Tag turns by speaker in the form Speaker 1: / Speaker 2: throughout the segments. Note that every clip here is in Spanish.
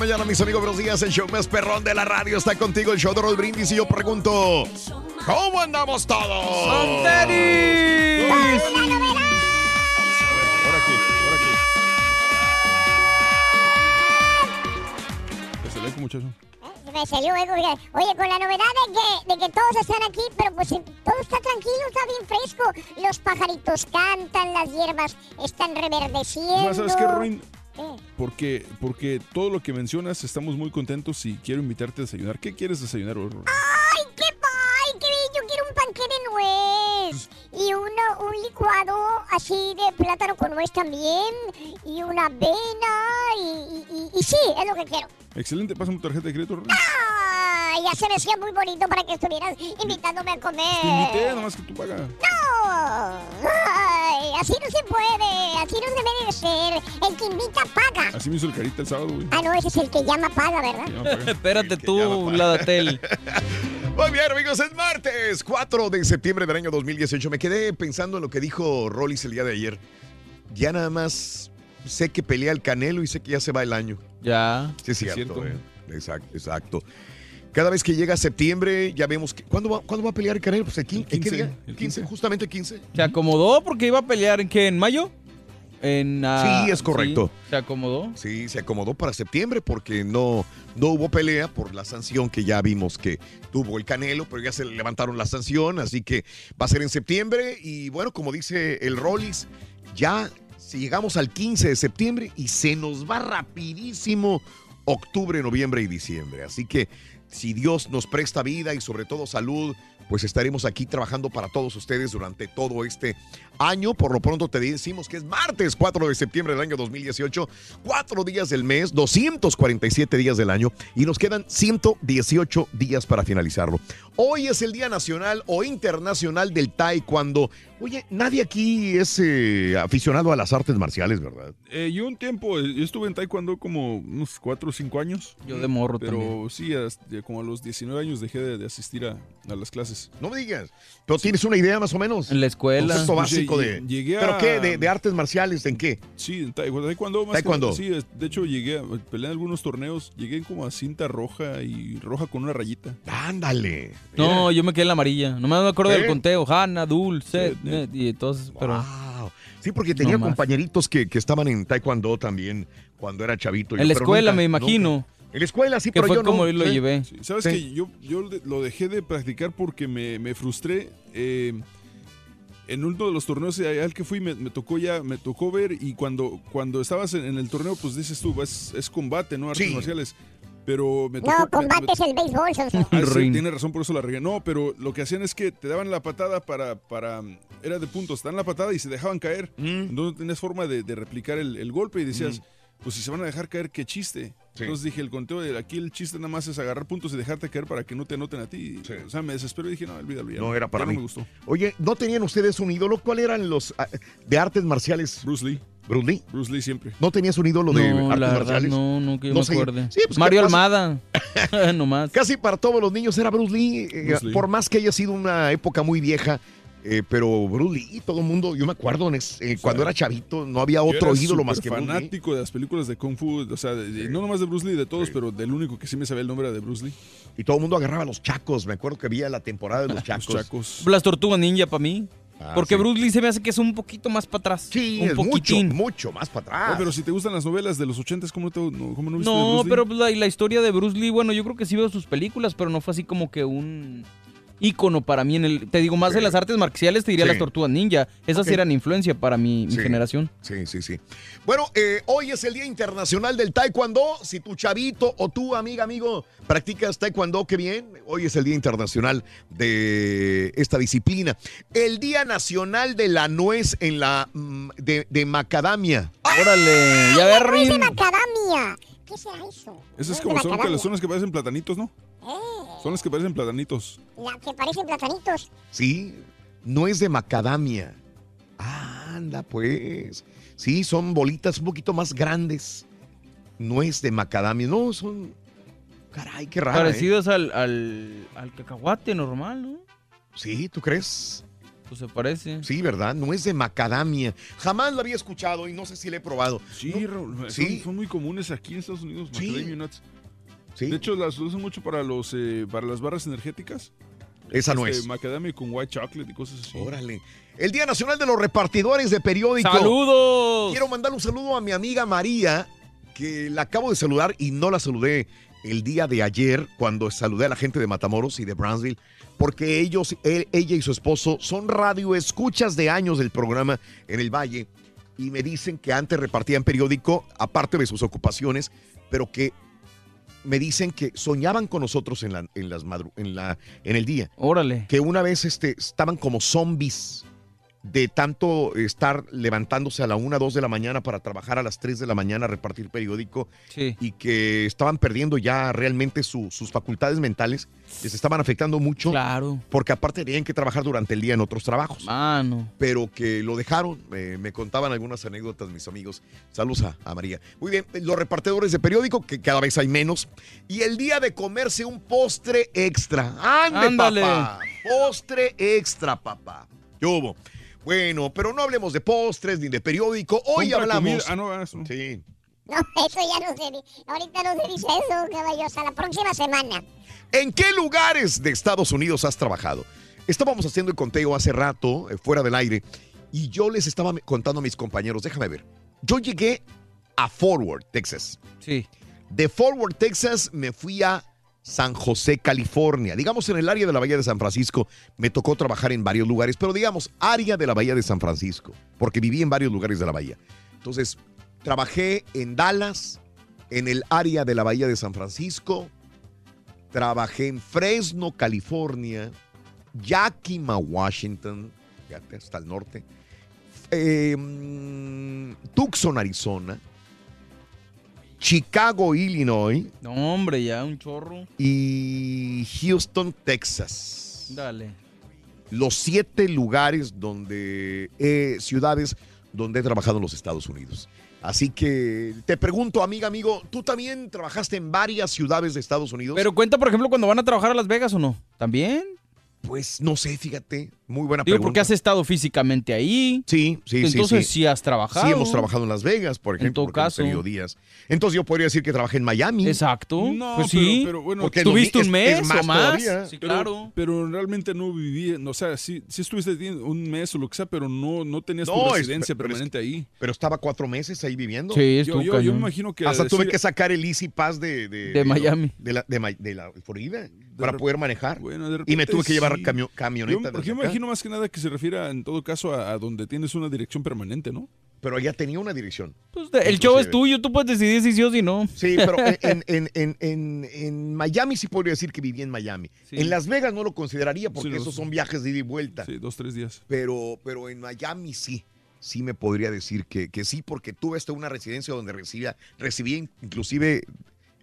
Speaker 1: Mañana, mis amigos. Buenos días. El show más perrón de la radio está contigo. El show de Raúl Brindis. Y yo pregunto: ¿Cómo andamos todos?
Speaker 2: ¡Con tenis!
Speaker 1: Ahora aquí, ahora aquí.
Speaker 2: Excelente, muchacho.
Speaker 3: Me salió algo, oiga. Oye, con la novedad de que, de que todos están aquí, pero pues eh, todo está tranquilo, está bien fresco. Los pajaritos cantan, las hierbas están reverdeciendo.
Speaker 2: ¿Sabes qué, Ruin? Porque, porque todo lo que mencionas estamos muy contentos y quiero invitarte a desayunar. ¿Qué quieres desayunar hoy, Ruin?
Speaker 3: ¡Ay, qué pay! ¡Qué bien! Yo quiero un panqué de nuez. Y uno, un licuado así de plátano con nuez también. Y una avena. Y, y, y- y sí, es lo que quiero.
Speaker 2: Excelente, pásame tu tarjeta de crédito, Ruin.
Speaker 3: ¡Ay! Ya se me hacía muy bonito para que estuvieras invitándome a comer.
Speaker 2: Te invité, nomás que tú pagas.
Speaker 3: ¡No! ¡Ay! Así no se puede. Así no debe de ser. El que invita paga.
Speaker 2: Así me hizo el carita el sábado, güey.
Speaker 3: Ah, no, ese es el que llama paga, ¿verdad?
Speaker 4: Espérate tú, Ladatel.
Speaker 1: Muy bien, amigos, es martes 4 de septiembre del año 2018. Me quedé pensando en lo que dijo Rollis el día de ayer. Ya nada más sé que pelea el Canelo y sé que ya se va el año.
Speaker 4: Ya.
Speaker 1: Sí, es
Speaker 2: Sí, es
Speaker 1: cierto.
Speaker 2: cierto.
Speaker 1: eh. Exacto, exacto. Cada vez que llega septiembre, ya vemos que. ¿Cuándo va, ¿cuándo va a pelear el Canelo? Pues el 15. ¿En qué
Speaker 2: 15,
Speaker 1: día?
Speaker 2: el
Speaker 1: 15, justamente 15.
Speaker 4: ¿Se acomodó porque iba a pelear en qué? ¿En mayo? En, ah,
Speaker 1: Sí, es correcto.
Speaker 4: sí, ¿Se acomodó?
Speaker 1: Sí, se acomodó para septiembre porque no, no hubo pelea por la sanción que ya vimos que tuvo el Canelo, pero ya se le levantaron la sanción, así que va a ser en septiembre. Y bueno, como dice el Rollis, ya si llegamos al 15 de septiembre y se nos va rapidísimo octubre, noviembre y diciembre. Así que si Dios nos presta vida y sobre todo salud, pues estaremos aquí trabajando para todos ustedes durante todo este año. Por lo pronto te decimos que es martes 4 de septiembre del año 2018, cuatro días del mes, 247 días del año y nos quedan 118 días para finalizarlo. Hoy es el Día Nacional o Internacional del Taekwondo. Oye, nadie aquí es eh, aficionado a las artes marciales, ¿verdad?
Speaker 2: Eh, yo un tiempo, eh, yo estuve en Taekwondo como unos 4 o 5 años.
Speaker 4: Yo de morro
Speaker 2: Pero
Speaker 4: también.
Speaker 2: sí, hasta- como a los 19 años dejé de, de asistir a, a las clases.
Speaker 1: No me digas. Pero tienes una idea más o menos.
Speaker 4: En la escuela.
Speaker 1: Concepto
Speaker 2: Pues,
Speaker 1: de.
Speaker 2: llegué
Speaker 1: ¿Pero qué? ¿De, de artes marciales? ¿En qué?
Speaker 2: Sí, en taekwondo. Taekwondo, más que-
Speaker 1: Taekwondo.
Speaker 2: sí, de hecho llegué a pelear en algunos torneos. Llegué como a cinta roja y roja con una rayita.
Speaker 1: Ándale.
Speaker 4: No, yo me quedé en la amarilla. No me acuerdo del conteo. Hanna, Dul, Seth,
Speaker 2: Sí,
Speaker 4: Ned, y entonces, pero...
Speaker 1: Wow. Sí, porque tenía
Speaker 4: No
Speaker 1: compañeritos que, que estaban en Taekwondo también cuando era chavito.
Speaker 4: En la escuela,
Speaker 1: nunca-
Speaker 4: me imagino.
Speaker 1: nunca. En la escuela, sí,
Speaker 4: Que
Speaker 1: pero
Speaker 4: fue
Speaker 1: yo no.
Speaker 4: como yo lo
Speaker 1: Sí.
Speaker 4: llevé.
Speaker 2: Sí, ¿Sabes
Speaker 1: Sí.
Speaker 2: que Yo, yo lo dejé de practicar porque me, me frustré. eh, en uno de los torneos al que fui me, me tocó ya, me tocó ver y cuando, cuando estabas en, en el torneo, pues dices tú, es, es combate, ¿no? Artes
Speaker 1: Sí.
Speaker 2: marciales. Pero me tocó...
Speaker 3: No,
Speaker 2: me-
Speaker 3: combate es el béisbol, Sonso.
Speaker 2: Ah, sí, tiene razón, por eso la regué. No, pero lo que hacían es que te daban la patada para. para era de puntos. Te dan la patada y se dejaban caer.
Speaker 1: Mm.
Speaker 2: No tenías forma de, de replicar el, el golpe y decías, pues si se van a dejar caer, qué chiste.
Speaker 1: Sí.
Speaker 2: Entonces dije, el conteo de aquí el chiste nada más es agarrar puntos y dejarte caer para que no te anoten a ti.
Speaker 1: Sí.
Speaker 2: O sea, me desesperé y dije, no, olvídalo. ya
Speaker 1: No era para
Speaker 2: ya
Speaker 1: mí.
Speaker 2: No me gustó.
Speaker 1: Oye, ¿no tenían ustedes un ídolo? ¿Cuál eran los ah, de artes marciales?
Speaker 2: Bruce Lee.
Speaker 1: ¿Bruce Lee?
Speaker 2: Bruce Lee siempre.
Speaker 1: ¿No tenías un ídolo de
Speaker 4: No,
Speaker 1: artes
Speaker 4: la verdad,
Speaker 1: marciales?
Speaker 4: no, no que yo
Speaker 1: No
Speaker 4: me
Speaker 1: sé.
Speaker 4: acuerde.
Speaker 1: Sí, pues,
Speaker 4: Mario. Almada. Nomás.
Speaker 1: Casi para todos los niños era Bruce Lee, eh,
Speaker 2: Bruce Lee.
Speaker 1: por más que haya sido una época muy vieja, eh, pero Bruce Lee, todo el mundo, yo me acuerdo en es- eh, cuando era chavito, no había otro ídolo más que Bruce Lee.
Speaker 2: fanático de las películas de Kung Fu, o sea, de- de- no nomás de Bruce Lee, de todos, pero del único que sí me sabía el nombre era de Bruce Lee.
Speaker 1: Y todo el mundo agarraba a los chacos, me acuerdo que había la temporada de los
Speaker 2: Los
Speaker 1: chacos.
Speaker 2: chacos.
Speaker 4: Las tortugas ninja para mí.
Speaker 1: Ah,
Speaker 4: Porque
Speaker 1: sí.
Speaker 4: Bruce Lee se me hace que es un poquito más para atrás.
Speaker 1: Sí,
Speaker 4: un
Speaker 1: es mucho,
Speaker 4: poquitín.
Speaker 1: mucho más para atrás.
Speaker 2: Pero si te gustan las novelas de los ochentas, ¿cómo no, te- no- cómo no viste de
Speaker 4: No,
Speaker 2: Bruce Lee?
Speaker 4: pero la, y la historia de Bruce Lee, bueno, yo creo que sí veo sus películas, pero no fue así como que un ícono para mí en el... Te digo, más
Speaker 1: Sí.
Speaker 4: de las artes marciales te diría
Speaker 1: Sí.
Speaker 4: las tortugas ninja. Esas eran influencia para mi, mi
Speaker 1: Sí.
Speaker 4: generación.
Speaker 1: Sí, sí, sí. Bueno, eh, hoy es el Día Internacional del Taekwondo. Si tu chavito o tu amiga, amigo, practicas Taekwondo, qué bien. Hoy es el Día Internacional de esta disciplina. El Día Nacional de la Nuez en la mm, de, de macadamia.
Speaker 4: Órale, ya ver,
Speaker 3: Nuez de
Speaker 4: Rin.
Speaker 3: macadamia. ¿Qué será eso?
Speaker 2: Esas
Speaker 3: Nuez de
Speaker 2: como son, que parecen platanitos, ¿no?
Speaker 3: Eh,
Speaker 2: Son las que parecen platanitos.
Speaker 3: la que parecen platanitos.
Speaker 1: Sí, nuez de macadamia. Ah, anda, pues. Sí, son bolitas un poquito más grandes. Nuez de macadamia. No, son. Caray, qué raro. ¿eh?
Speaker 4: Parecidos al, al, al cacahuate normal, ¿no?
Speaker 1: Sí, ¿tú crees?
Speaker 4: Pues se parece.
Speaker 1: Sí, ¿verdad? Nuez de macadamia. Jamás lo había escuchado y no sé si lo he probado.
Speaker 2: Sí,
Speaker 1: No,
Speaker 2: Raúl, son,
Speaker 1: sí.
Speaker 2: son muy comunes aquí en Estados Unidos,
Speaker 1: Sí.
Speaker 2: macadamia nuts.
Speaker 1: Sí,
Speaker 2: De hecho, las usan mucho para los eh, para las barras energéticas.
Speaker 1: esa no
Speaker 2: Este,
Speaker 1: es.
Speaker 2: Macadamia con white chocolate y cosas así.
Speaker 1: Órale. El Día Nacional de los Repartidores de Periódico.
Speaker 4: ¡Saludos!
Speaker 1: Quiero mandar un saludo a mi amiga María, que la acabo de saludar y no la saludé el día de ayer cuando saludé a la gente de Matamoros y de Brownsville, porque ellos, él- ella y su esposo son radioescuchas de años del programa en el Valle y me dicen que antes repartían periódico, aparte de sus ocupaciones, pero que me dicen que soñaban con nosotros en, la, en, las madru- en, la, en el día
Speaker 4: Órale.
Speaker 1: que una vez este, estaban como zombies de tanto estar levantándose a la 1, 2 de la mañana para trabajar a las 3 de la mañana a repartir periódico
Speaker 4: Sí.
Speaker 1: y que estaban perdiendo ya realmente su- sus facultades mentales, les estaban afectando mucho
Speaker 4: Claro.
Speaker 1: porque aparte tenían que trabajar durante el día en otros trabajos,
Speaker 4: Mano.
Speaker 1: pero que lo dejaron, me- me contaban algunas anécdotas mis amigos. Saludos a, a María. Muy bien, los repartidores de periódico, que cada vez hay menos, y el día de comerse un postre extra. ¡Ande,
Speaker 4: Ándale.
Speaker 1: papá! Postre extra, papá. ¿Qué hubo? Bueno, pero no hablemos de postres ni de periódico. Hoy
Speaker 2: Compra
Speaker 1: hablamos.
Speaker 2: comida- Ah, no, eso no.
Speaker 1: Sí.
Speaker 3: No, eso ya no se di- Ahorita no se dice eso, caballo. Hasta la próxima semana.
Speaker 1: ¿En qué lugares de Estados Unidos has trabajado? Estábamos haciendo el conteo hace rato, eh, fuera del aire, y yo les estaba contando a mis compañeros, déjame ver. Yo llegué a Forward, Texas.
Speaker 4: Sí.
Speaker 1: De Forward, Texas, me fui a San José, California. Digamos, en el área de la Bahía de San Francisco, me tocó trabajar en varios lugares, pero digamos, área de la Bahía de San Francisco, porque viví en varios lugares de la Bahía. Entonces, trabajé en Dallas, en el área de la Bahía de San Francisco, trabajé en Fresno, California, Yakima, Washington, hasta el norte, mm, Tucson, Arizona, Chicago, Illinois
Speaker 4: No, hombre, ya un chorro.
Speaker 1: y Houston, Texas.
Speaker 4: Dale.
Speaker 1: Los siete lugares donde, eh, ciudades donde he trabajado en los Estados Unidos. Así que te pregunto, amiga, amigo, ¿tú también trabajaste en varias ciudades de Estados Unidos?
Speaker 4: Pero cuenta, por ejemplo, cuando van a trabajar a Las Vegas o no. ¿También?
Speaker 1: Pues no sé, fíjate. Muy buena
Speaker 4: Digo,
Speaker 1: pregunta.
Speaker 4: porque has estado físicamente ahí.
Speaker 1: Sí, sí, sí.
Speaker 4: Entonces
Speaker 1: sí.
Speaker 4: sí has trabajado.
Speaker 1: Sí, hemos trabajado en Las Vegas, por
Speaker 4: En
Speaker 1: ejemplo.
Speaker 4: todo
Speaker 1: porque hemos
Speaker 4: caso.
Speaker 1: días. Entonces yo podría decir que trabajé en Miami.
Speaker 4: Exacto.
Speaker 2: No,
Speaker 4: pues
Speaker 2: pero-
Speaker 4: sí.
Speaker 2: pero bueno,
Speaker 1: Porque
Speaker 4: ¿Tuviste
Speaker 1: es-
Speaker 4: un mes
Speaker 1: es más
Speaker 4: o más?
Speaker 1: todavía.
Speaker 4: Sí, claro.
Speaker 2: Pero realmente no viví, o sea, sí, sí estuviste un mes o lo que sea, pero no, no tenías
Speaker 1: No,
Speaker 2: tu
Speaker 1: es-
Speaker 2: residencia
Speaker 1: pero es
Speaker 2: permanente ahí.
Speaker 1: Pero estaba cuatro meses ahí viviendo.
Speaker 4: Sí, es
Speaker 2: Yo, yo, yo me imagino que...
Speaker 1: Hasta tuve que sacar el Easy Pass de, de,
Speaker 4: De Miami.
Speaker 1: De la, de, Ma- de la Florida para poder manejar.
Speaker 2: Bueno, de
Speaker 1: y me tuve que llevar
Speaker 2: Yo,
Speaker 1: camioneta.
Speaker 2: yo. Imagino más que nada que se refiere a, en todo caso a, a donde tienes una dirección permanente, ¿no?
Speaker 1: Pero allá tenía una dirección.
Speaker 4: Pues, el show es tuyo, tú puedes decidir si sí o si no.
Speaker 1: Sí, pero en, en, en, en, en Miami sí podría decir que viví en Miami.
Speaker 4: Sí.
Speaker 1: En Las Vegas no lo consideraría porque
Speaker 2: Sí,
Speaker 1: esos son viajes de ida y vuelta.
Speaker 2: Sí, dos, tres días.
Speaker 1: Pero, pero en Miami sí. Sí me podría decir que, que sí, porque tuve hasta una residencia donde recibía, recibía inclusive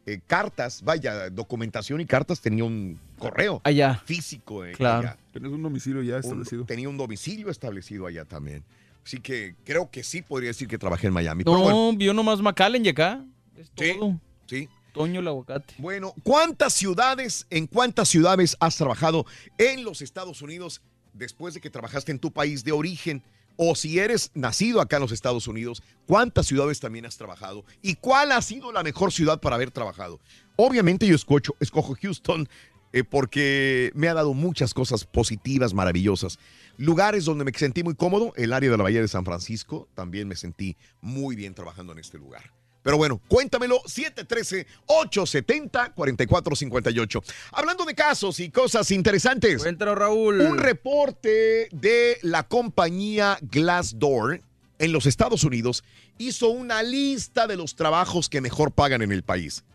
Speaker 1: eh, cartas, vaya, documentación y cartas, tenía un correo
Speaker 4: Allá.
Speaker 1: físico. eh,
Speaker 4: Claro.
Speaker 1: allá.
Speaker 2: Tienes un domicilio ya
Speaker 1: Un-
Speaker 2: establecido.
Speaker 1: tenía un domicilio establecido allá también. Así que creo que sí podría decir que trabajé en Miami.
Speaker 4: No,
Speaker 1: Pero bueno,
Speaker 4: vio nomás McAllen y acá. Es
Speaker 1: Sí.
Speaker 4: todo.
Speaker 1: sí.
Speaker 4: Toño el aguacate.
Speaker 1: Bueno, ¿cuántas ciudades, en cuántas ciudades has trabajado en los Estados Unidos después de que trabajaste en tu país de origen? O si eres nacido acá en los Estados Unidos, ¿cuántas ciudades también has trabajado? ¿Y cuál ha sido la mejor ciudad para haber trabajado? Obviamente yo escojo, escojo Houston eh, porque me ha dado muchas cosas positivas, maravillosas. Lugares donde me sentí muy cómodo, el área de la Bahía de San Francisco, también me sentí muy bien trabajando en este lugar. Pero bueno, cuéntamelo, 713-870-4458. Hablando de casos y cosas interesantes.
Speaker 4: Cuéntalo, Raúl.
Speaker 1: Un reporte de la compañía Glassdoor en los Estados Unidos hizo una lista de los trabajos que mejor pagan en el país.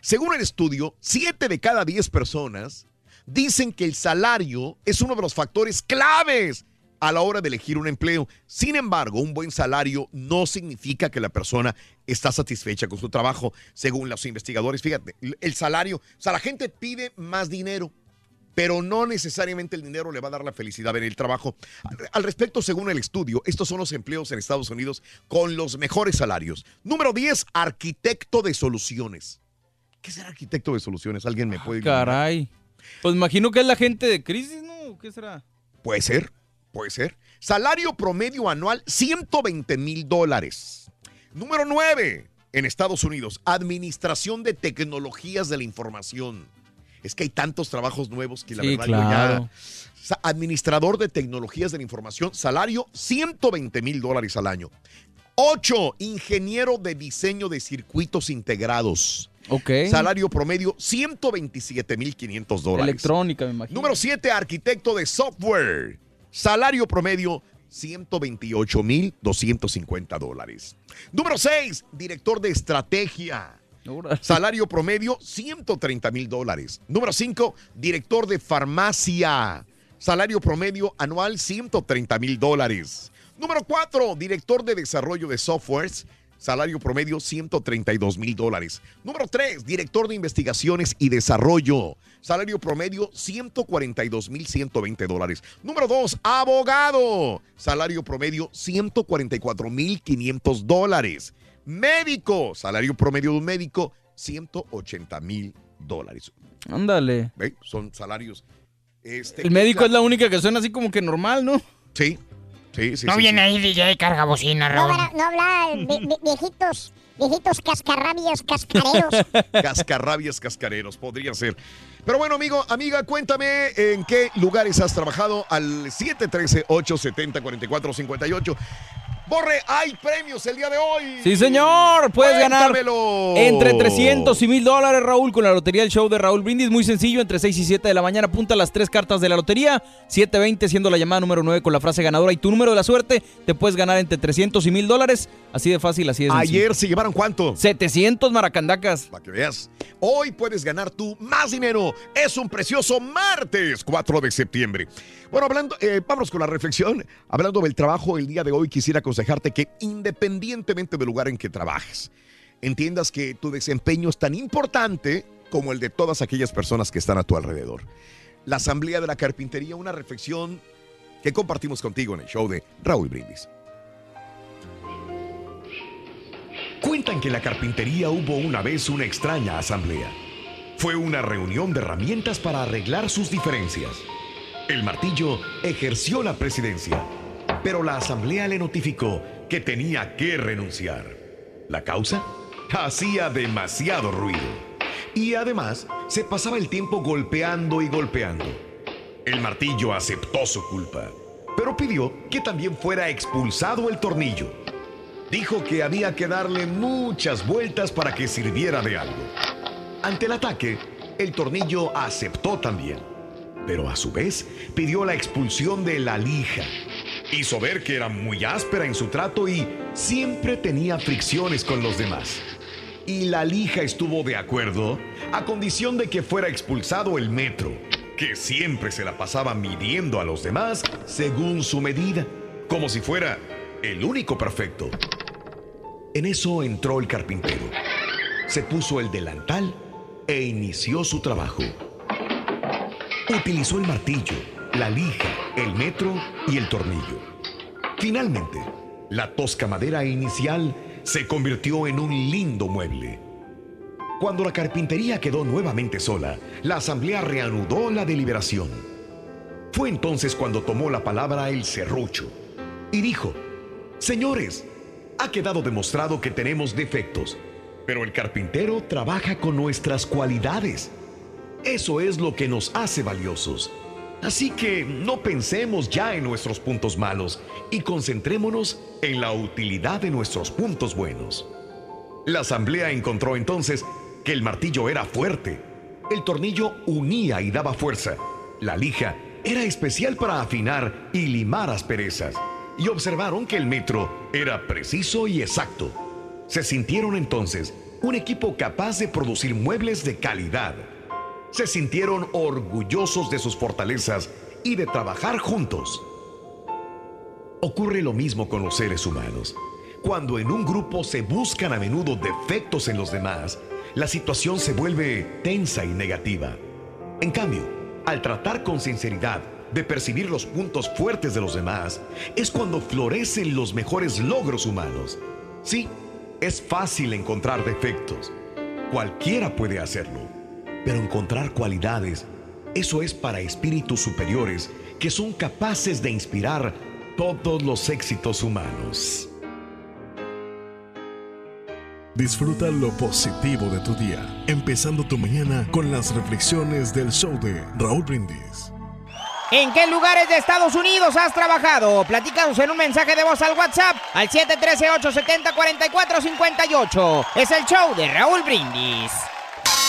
Speaker 1: Según el estudio, 7 de cada 10 personas dicen que el salario es uno de los factores claves a la hora de elegir un empleo. Sin embargo, un buen salario no significa que la persona está satisfecha con su trabajo, según los investigadores. Fíjate, el salario, o sea, la gente pide más dinero, pero no necesariamente el dinero le va a dar la felicidad en el trabajo. Al, respecto, según el estudio, estos son los empleos en Estados Unidos con los mejores salarios. Número 10, arquitecto de soluciones. ¿Qué será arquitecto de soluciones? ¿Alguien me puede iluminar?
Speaker 4: Caray. Pues imagino que es la gente de crisis, ¿no? ¿Qué será?
Speaker 1: Puede ser, puede ser. Salario promedio anual, 120 mil dólares. Número 9, en Estados Unidos, Administración de Tecnologías de la Información. Es que hay tantos trabajos nuevos que la
Speaker 4: Sí,
Speaker 1: verdad
Speaker 4: claro.
Speaker 1: ya... Administrador de Tecnologías de la Información, salario 120 mil dólares al año. 8, ingeniero de diseño de circuitos integrados.
Speaker 4: Ok.
Speaker 1: Salario promedio 127 mil 500 dólares.
Speaker 4: Electrónica, me imagino.
Speaker 1: Número 7, arquitecto de software. Salario promedio 128 mil 250 dólares. Número 6, director de estrategia. Salario promedio 130 mil dólares. Número 5, director de farmacia. Salario promedio anual 130 mil dólares. Número 4, director de desarrollo de softwares. Salario promedio 132 mil dólares. Número 3, director de investigaciones y desarrollo. Salario promedio 142 mil 120 dólares. Número 2, abogado. Salario promedio 144 mil 500 dólares. Médico. Salario promedio de un médico 180 mil dólares.
Speaker 4: Ándale.
Speaker 1: ¿Ve? Son salarios. este,
Speaker 4: El médico es la única que suena así como que normal, ¿no?
Speaker 1: Sí. Sí, sí,
Speaker 5: no
Speaker 1: sí,
Speaker 5: viene
Speaker 1: sí.
Speaker 5: ahí DJ carga bocina,
Speaker 3: No,
Speaker 5: Raúl.
Speaker 3: no habla vi- vi- viejitos, viejitos cascarrabias, cascareros.
Speaker 1: Cascarrabias cascareros, podría ser. Pero bueno, amigo, amiga, cuéntame en qué lugares has trabajado al 713-870-4458. Borre, hay premios el día de hoy.
Speaker 4: Sí, señor. Puedes ganar
Speaker 1: Cuéntamelo.
Speaker 4: entre 300 y 1000 dólares, Raúl, con la lotería del show de Raúl Brindis. Muy sencillo, entre 6 y 7 de la mañana. Apunta las tres cartas de la lotería. 720 siendo la llamada número 9 con la frase ganadora. Y tu número de la suerte te puedes ganar entre 300 y 1000 dólares. Así de fácil, así de sencillo.
Speaker 1: Ayer se llevaron cuánto?
Speaker 4: 700 maracandacas.
Speaker 1: Para que veas. Hoy puedes ganar tú más dinero. Es un precioso martes 4 de septiembre. Bueno, hablando, eh, vámonos con la reflexión. Hablando del trabajo, el día de hoy quisiera aconsejarte que independientemente del lugar en que trabajes, entiendas que tu desempeño es tan importante como el de todas aquellas personas que están a tu alrededor. La Asamblea de la Carpintería, una reflexión que compartimos contigo en el show de Raúl Brindis. Cuentan que en la carpintería hubo una vez una extraña asamblea. Fue una reunión de herramientas para arreglar sus diferencias. El martillo ejerció la presidencia, pero la asamblea le notificó que tenía que renunciar. ¿La causa? Hacía demasiado ruido. Y además se pasaba el tiempo golpeando y golpeando. El martillo aceptó su culpa, pero pidió que también fuera expulsado el tornillo. Dijo que había que darle muchas vueltas para que sirviera de algo. Ante el ataque, el tornillo aceptó también, pero a su vez pidió la expulsión de la lija. Hizo ver que era muy áspera en su trato y siempre tenía fricciones con los demás. Y la lija estuvo de acuerdo a condición de que fuera expulsado el metro, que siempre se la pasaba midiendo a los demás según su medida, como si fuera el único perfecto. En eso entró el carpintero. Se puso el delantal e inició su trabajo. Utilizó el martillo, la lija, el metro y el tornillo. Finalmente, la tosca madera inicial se convirtió en un lindo mueble. Cuando la carpintería quedó nuevamente sola, la asamblea reanudó la deliberación. Fue entonces cuando tomó la palabra el serrucho y dijo, Señores, ha quedado demostrado que tenemos defectos, pero el carpintero trabaja con nuestras cualidades. Eso es lo que nos hace valiosos. Así que no pensemos ya en nuestros puntos malos y concentrémonos en la utilidad de nuestros puntos buenos. La asamblea encontró entonces que el martillo era fuerte, el tornillo unía y daba fuerza, la lija era especial para afinar y limar asperezas, y observaron que el metro era preciso y exacto. Se sintieron entonces un equipo capaz de producir muebles de calidad. Se sintieron orgullosos de sus fortalezas y de trabajar juntos. Ocurre lo mismo con los seres humanos. Cuando en un grupo se buscan a menudo defectos en los demás, la situación se vuelve tensa y negativa. En cambio, al tratar con sinceridad de percibir los puntos fuertes de los demás, es cuando florecen los mejores logros humanos. Sí, es fácil encontrar defectos. Cualquiera puede hacerlo. Pero encontrar cualidades, eso es para espíritus superiores que son capaces de inspirar todos los éxitos humanos.
Speaker 6: Disfruta lo positivo de tu día, empezando tu mañana con las reflexiones del show de Raúl Brindis.
Speaker 7: ¿En qué lugares de Estados Unidos has trabajado? Platícanos en un mensaje de voz al WhatsApp al 713-870-4458. Es el show de Raúl Brindis.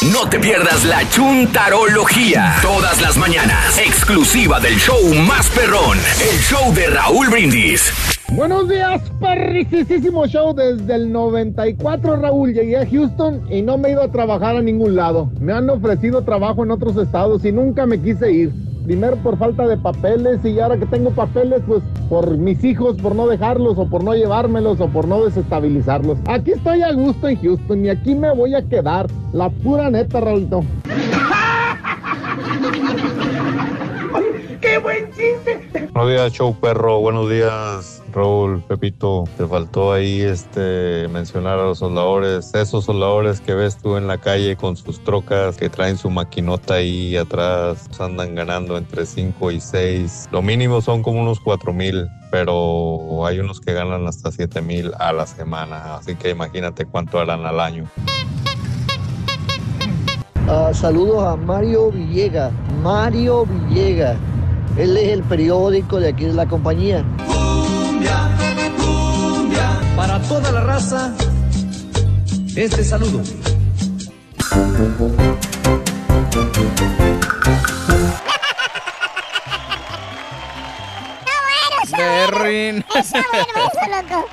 Speaker 8: No te pierdas la chuntarología. Todas las mañanas. Exclusiva del show más perrón. El show de Raúl Brindis.
Speaker 9: Buenos días, perricisísimo show desde el 94, Raúl. Llegué a Houston y no me he ido a trabajar a ningún lado. Me han ofrecido trabajo en otros estados y nunca me quise ir. Primero por falta de papeles y ahora que tengo papeles, pues por mis hijos, por no dejarlos o por no llevármelos o por no desestabilizarlos. Aquí estoy a gusto en Houston y aquí me voy a quedar. La pura neta, Raúlito.
Speaker 10: ¡Qué buen chiste!
Speaker 11: Buenos días, show perro. Buenos días, Raúl, Pepito. Te faltó ahí este mencionar a los soldadores. Esos soldadores que ves tú en la calle con sus trocas que traen su maquinota ahí atrás. Andan ganando entre 5 y 6. Lo mínimo son como unos 4 mil. Pero hay unos que ganan hasta 7 mil a la semana. Así que imagínate cuánto harán al año.
Speaker 12: Ah, saludos a Mario Villega. Mario Villega. Él es el periódico de aquí de la compañía.
Speaker 10: Para toda la raza, este saludo.
Speaker 4: Berrin.
Speaker 3: Está bueno eso, loco.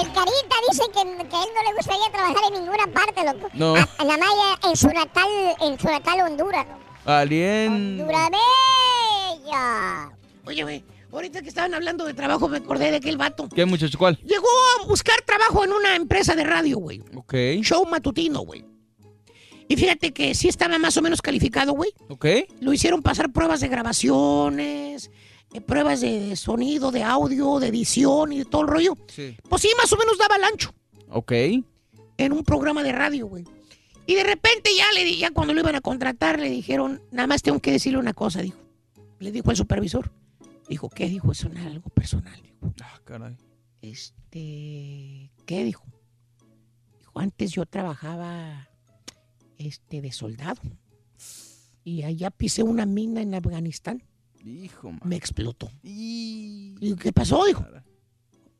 Speaker 3: El Carita dice que, que a él no le gustaría trabajar en ninguna parte, loco.
Speaker 4: No.
Speaker 3: A- nada más en su natal, en su natal Honduras, loco.
Speaker 4: Alien.
Speaker 3: Honduras Bella.
Speaker 7: Oye, güey, ahorita que estaban hablando de trabajo me acordé de aquel vato.
Speaker 4: ¿Qué muchacho cuál?
Speaker 7: Llegó a buscar trabajo en una empresa de radio, güey.
Speaker 4: Ok.
Speaker 7: Show matutino, güey. Y fíjate que sí estaba más o menos calificado, güey.
Speaker 4: Ok.
Speaker 7: Lo hicieron pasar pruebas de grabaciones, eh, pruebas de sonido, de audio, de edición y de todo el rollo.
Speaker 4: Sí.
Speaker 7: Pues sí, más o menos daba el ancho
Speaker 4: Ok.
Speaker 7: en un programa de radio, güey. Y de repente ya le ya cuando lo iban a contratar le dijeron, nada más tengo que decirle una cosa, dijo. Le dijo el supervisor. Dijo, ¿qué? Dijo, eso no es algo personal. Dijo,
Speaker 4: Ah, caray.
Speaker 7: este, ¿qué? Dijo. Dijo, antes yo trabajaba, este, de soldado. Y allá pisé una mina en Afganistán.
Speaker 4: Hijo,
Speaker 7: Me explotó. Digo, ¿qué pasó? Dijo.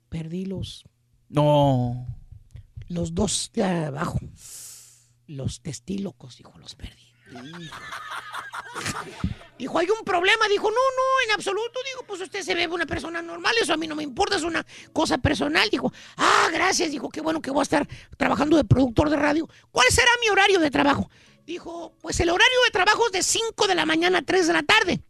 Speaker 7: Perdí los,
Speaker 4: No.
Speaker 7: los dos de abajo. Los testílocos, dijo, los perdí. Dijo, hay un problema. Dijo, no, no, en absoluto. Digo, pues usted se ve una persona normal. Eso a mí no me importa, es una cosa personal. Dijo, ah, gracias. Dijo, qué bueno que voy a estar trabajando de productor de radio. ¿Cuál será mi horario de trabajo? Dijo, pues el horario de trabajo es de 5 de la mañana a 3 de la tarde.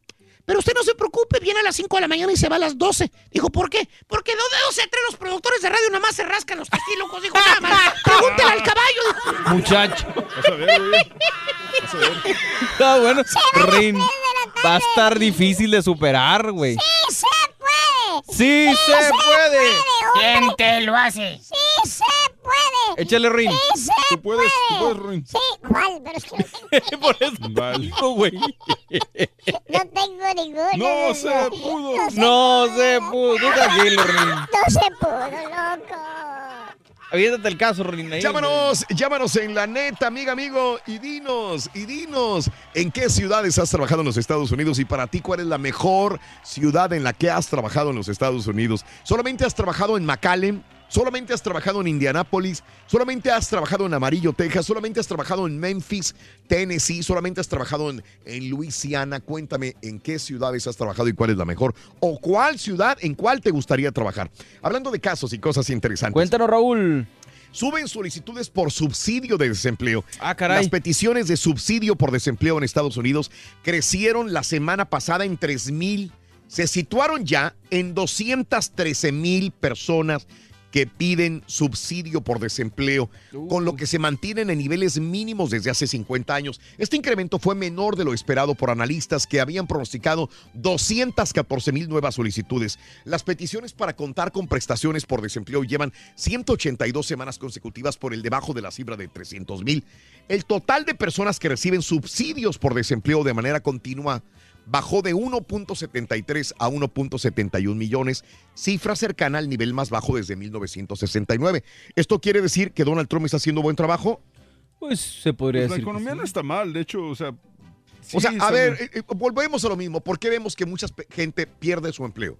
Speaker 7: Pero usted no se preocupe, viene a las 5 de la mañana y se va a las 12. Dijo, ¿por qué? Porque de 12 a 3 los productores de radio nada más se rascan los testílocos. Dijo, nada más. Pregúntale al caballo. Dijo.
Speaker 4: Muchacho.
Speaker 2: Vas a ver, güey. Vas a ver.
Speaker 4: Está bueno. Rin. Va a estar difícil de superar, güey.
Speaker 3: ¡Sí se puede!
Speaker 4: ¡Sí se puede!
Speaker 7: ¿Quién te lo hace?
Speaker 3: ¡Sí se puede!
Speaker 4: Échale, Rin.
Speaker 3: ¡Sí se
Speaker 2: Tú puedes, tú
Speaker 3: puede!
Speaker 2: puedes, Ruin.
Speaker 3: Sí, ¿cuál? Pero es que no tengo,
Speaker 4: Por eso
Speaker 2: Vale.
Speaker 4: digo, güey.
Speaker 3: no tengo ninguno.
Speaker 2: No se pudo.
Speaker 4: No se pudo. Tú tranquilo, Rin.
Speaker 3: No se pudo, loco.
Speaker 4: Aviéntate el caso, Rin.
Speaker 1: Llámanos, llámanos en la neta, amiga, amigo, y dinos, y dinos, ¿en qué ciudades has trabajado en los Estados Unidos? Y para ti, ¿cuál es la mejor ciudad en la que has trabajado en los Estados Unidos? ¿Solamente has trabajado en McAllen? ¿Solamente has trabajado en Indianápolis? ¿Solamente has trabajado en Amarillo, Texas? ¿Solamente has trabajado en Memphis, Tennessee? ¿Solamente has trabajado en, en Luisiana? Cuéntame en qué ciudades has trabajado y cuál es la mejor. ¿O cuál ciudad, en cuál te gustaría trabajar? Hablando de casos y cosas interesantes.
Speaker 4: Cuéntanos, Raúl.
Speaker 1: Suben solicitudes por subsidio de desempleo.
Speaker 4: Ah, caray.
Speaker 1: Las peticiones de subsidio por desempleo en Estados Unidos crecieron la semana pasada en 3 mil. Se situaron ya en 213 mil personas que piden subsidio por desempleo, con lo que se mantienen en niveles mínimos desde hace 50 años. Este incremento fue menor de lo esperado por analistas que habían pronosticado 214 mil nuevas solicitudes. Las peticiones para contar con prestaciones por desempleo llevan 182 semanas consecutivas por el debajo de la cifra de 300 mil. El total de personas que reciben subsidios por desempleo de manera continua bajó de 1.73 a 1.71 millones, cifra cercana al nivel más bajo desde 1969. ¿Esto quiere decir que Donald Trump está haciendo buen trabajo?
Speaker 4: Pues se podría
Speaker 2: Pues la
Speaker 4: decir. que
Speaker 2: economía
Speaker 4: sí.
Speaker 2: no está mal, de hecho, o sea. sí,
Speaker 1: o sea, a ver, eh, eh, volvemos a lo mismo. ¿Por qué vemos que mucha gente pierde su empleo?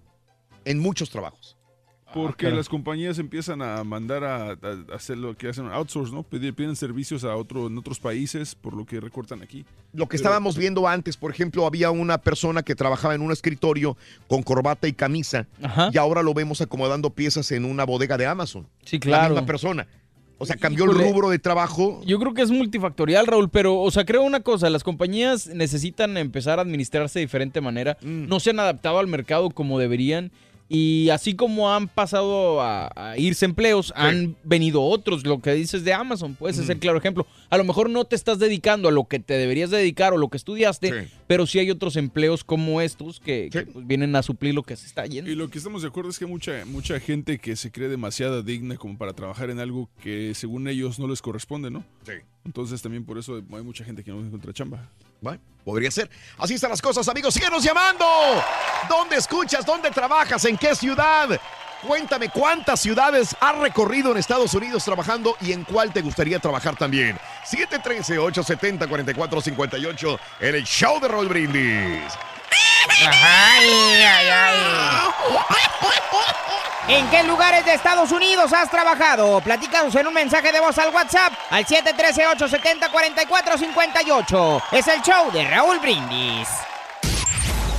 Speaker 1: En muchos trabajos.
Speaker 2: Porque
Speaker 4: caray.
Speaker 2: las compañías empiezan a mandar a, hacer lo que hacen outsource, ¿no? Pedir, piden servicios a otro, en otros países, por lo que recortan aquí.
Speaker 1: Lo que
Speaker 2: Pero-
Speaker 1: estábamos viendo antes, por ejemplo, había una persona que trabajaba en un escritorio con corbata y camisa
Speaker 4: Ajá.
Speaker 1: y ahora lo vemos acomodando piezas en una bodega de Amazon.
Speaker 4: Sí,
Speaker 1: La
Speaker 4: claro.
Speaker 1: misma persona. O sea, cambió
Speaker 4: Híjole.
Speaker 1: el rubro de trabajo.
Speaker 4: Yo creo que es multifactorial, Raúl, pero, o sea, creo una cosa, las compañías necesitan empezar a administrarse de diferente manera,
Speaker 1: Mm.
Speaker 4: no se han adaptado al mercado como deberían, y así como han pasado a, a irse empleos, han venido otros, lo que dices de Amazon, puedes ser claro ejemplo. A lo mejor no te estás dedicando a lo que te deberías dedicar o lo que estudiaste,
Speaker 1: Sí.
Speaker 4: pero sí hay otros empleos como estos que, que, pues, vienen a suplir lo que se está yendo.
Speaker 2: Y lo que estamos de acuerdo es que hay mucha, mucha gente que se cree demasiado digna como para trabajar en algo que según ellos no les corresponde, ¿no?
Speaker 1: Sí.
Speaker 2: Entonces también por eso hay mucha gente que no encuentra chamba.
Speaker 1: Bueno, podría ser. Así están las cosas, amigos. Síguenos llamando. ¿Dónde escuchas? ¿Dónde trabajas? ¿En qué ciudad? Cuéntame cuántas ciudades has recorrido en Estados Unidos trabajando y en cuál te gustaría trabajar también. 713-870-4458 en el show de Roll Brindis.
Speaker 7: Ay, ay, ay. ¿En qué lugares de Estados Unidos has trabajado? Platícanos en un mensaje de voz al WhatsApp al 713-870-4458. Es el show de Raúl Brindis.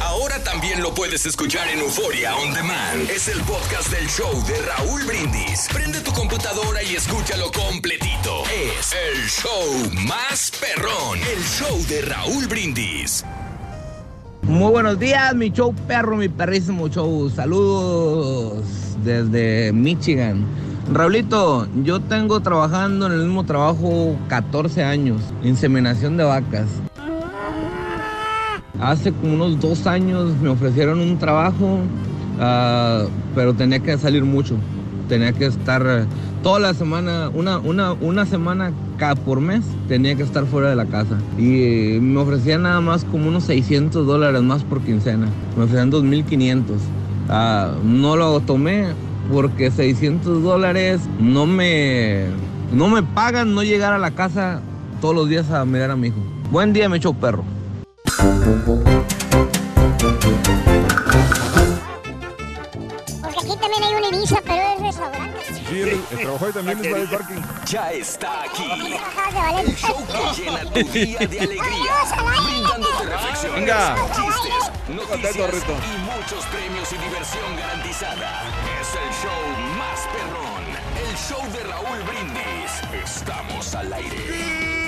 Speaker 8: Ahora también lo puedes escuchar en Euforia On Demand. Es el podcast del show de Raúl Brindis. Prende tu computadora y escúchalo completito. Es el show más perrón. El show de Raúl Brindis.
Speaker 13: Muy buenos días, mi show perro, mi perrísimo show. Saludos desde Michigan. Raulito, yo tengo trabajando en el mismo trabajo 14 años, inseminación de vacas. Hace como unos dos años me ofrecieron un trabajo, ah, pero tenía que salir mucho. Tenía que estar eh, toda la semana, una, una, una semana cada por mes, tenía que estar fuera de la casa. Y eh, me ofrecían nada más como unos 600 dólares más por quincena. Me ofrecían 2.500. Ah, no lo tomé porque 600 dólares no me, no me pagan no llegar a la casa todos los días a mirar a mi hijo. Buen día, me echó perro.
Speaker 3: Porque aquí también hay una Ibiza, pero
Speaker 2: Sí, el, trabajo ahí también es para el parking.
Speaker 8: Ya está aquí.
Speaker 3: De.
Speaker 8: El show que llena tu día de alegría. Brindándote reflexiones,
Speaker 4: Venga.
Speaker 8: chistes, noticias y muchos premios y diversión garantizada. Es el show más perrón. El show de Raúl Brindis. Estamos al aire.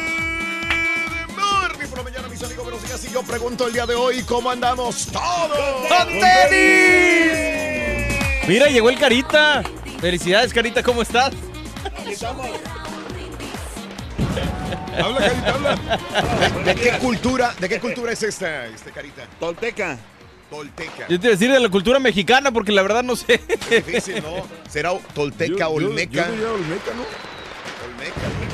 Speaker 1: Por la mañana, mis amigos, buenos días. Y yo pregunto el día de hoy, ¿cómo andamos todos?
Speaker 4: ¡Con tenis! Mira, llegó el Carita. Felicidades, Carita, ¿cómo estás?
Speaker 2: Habla, Carita, habla.
Speaker 1: ¿De qué cultura, de qué cultura es esta, este carita?
Speaker 14: Tolteca.
Speaker 1: Tolteca.
Speaker 4: Yo te iba a decir de la cultura mexicana porque la verdad no sé.
Speaker 1: Difícil, ¿no? Será Tolteca,
Speaker 2: Yo- yo-
Speaker 1: Olmeca.
Speaker 2: yo diría Olmeca, ¿no?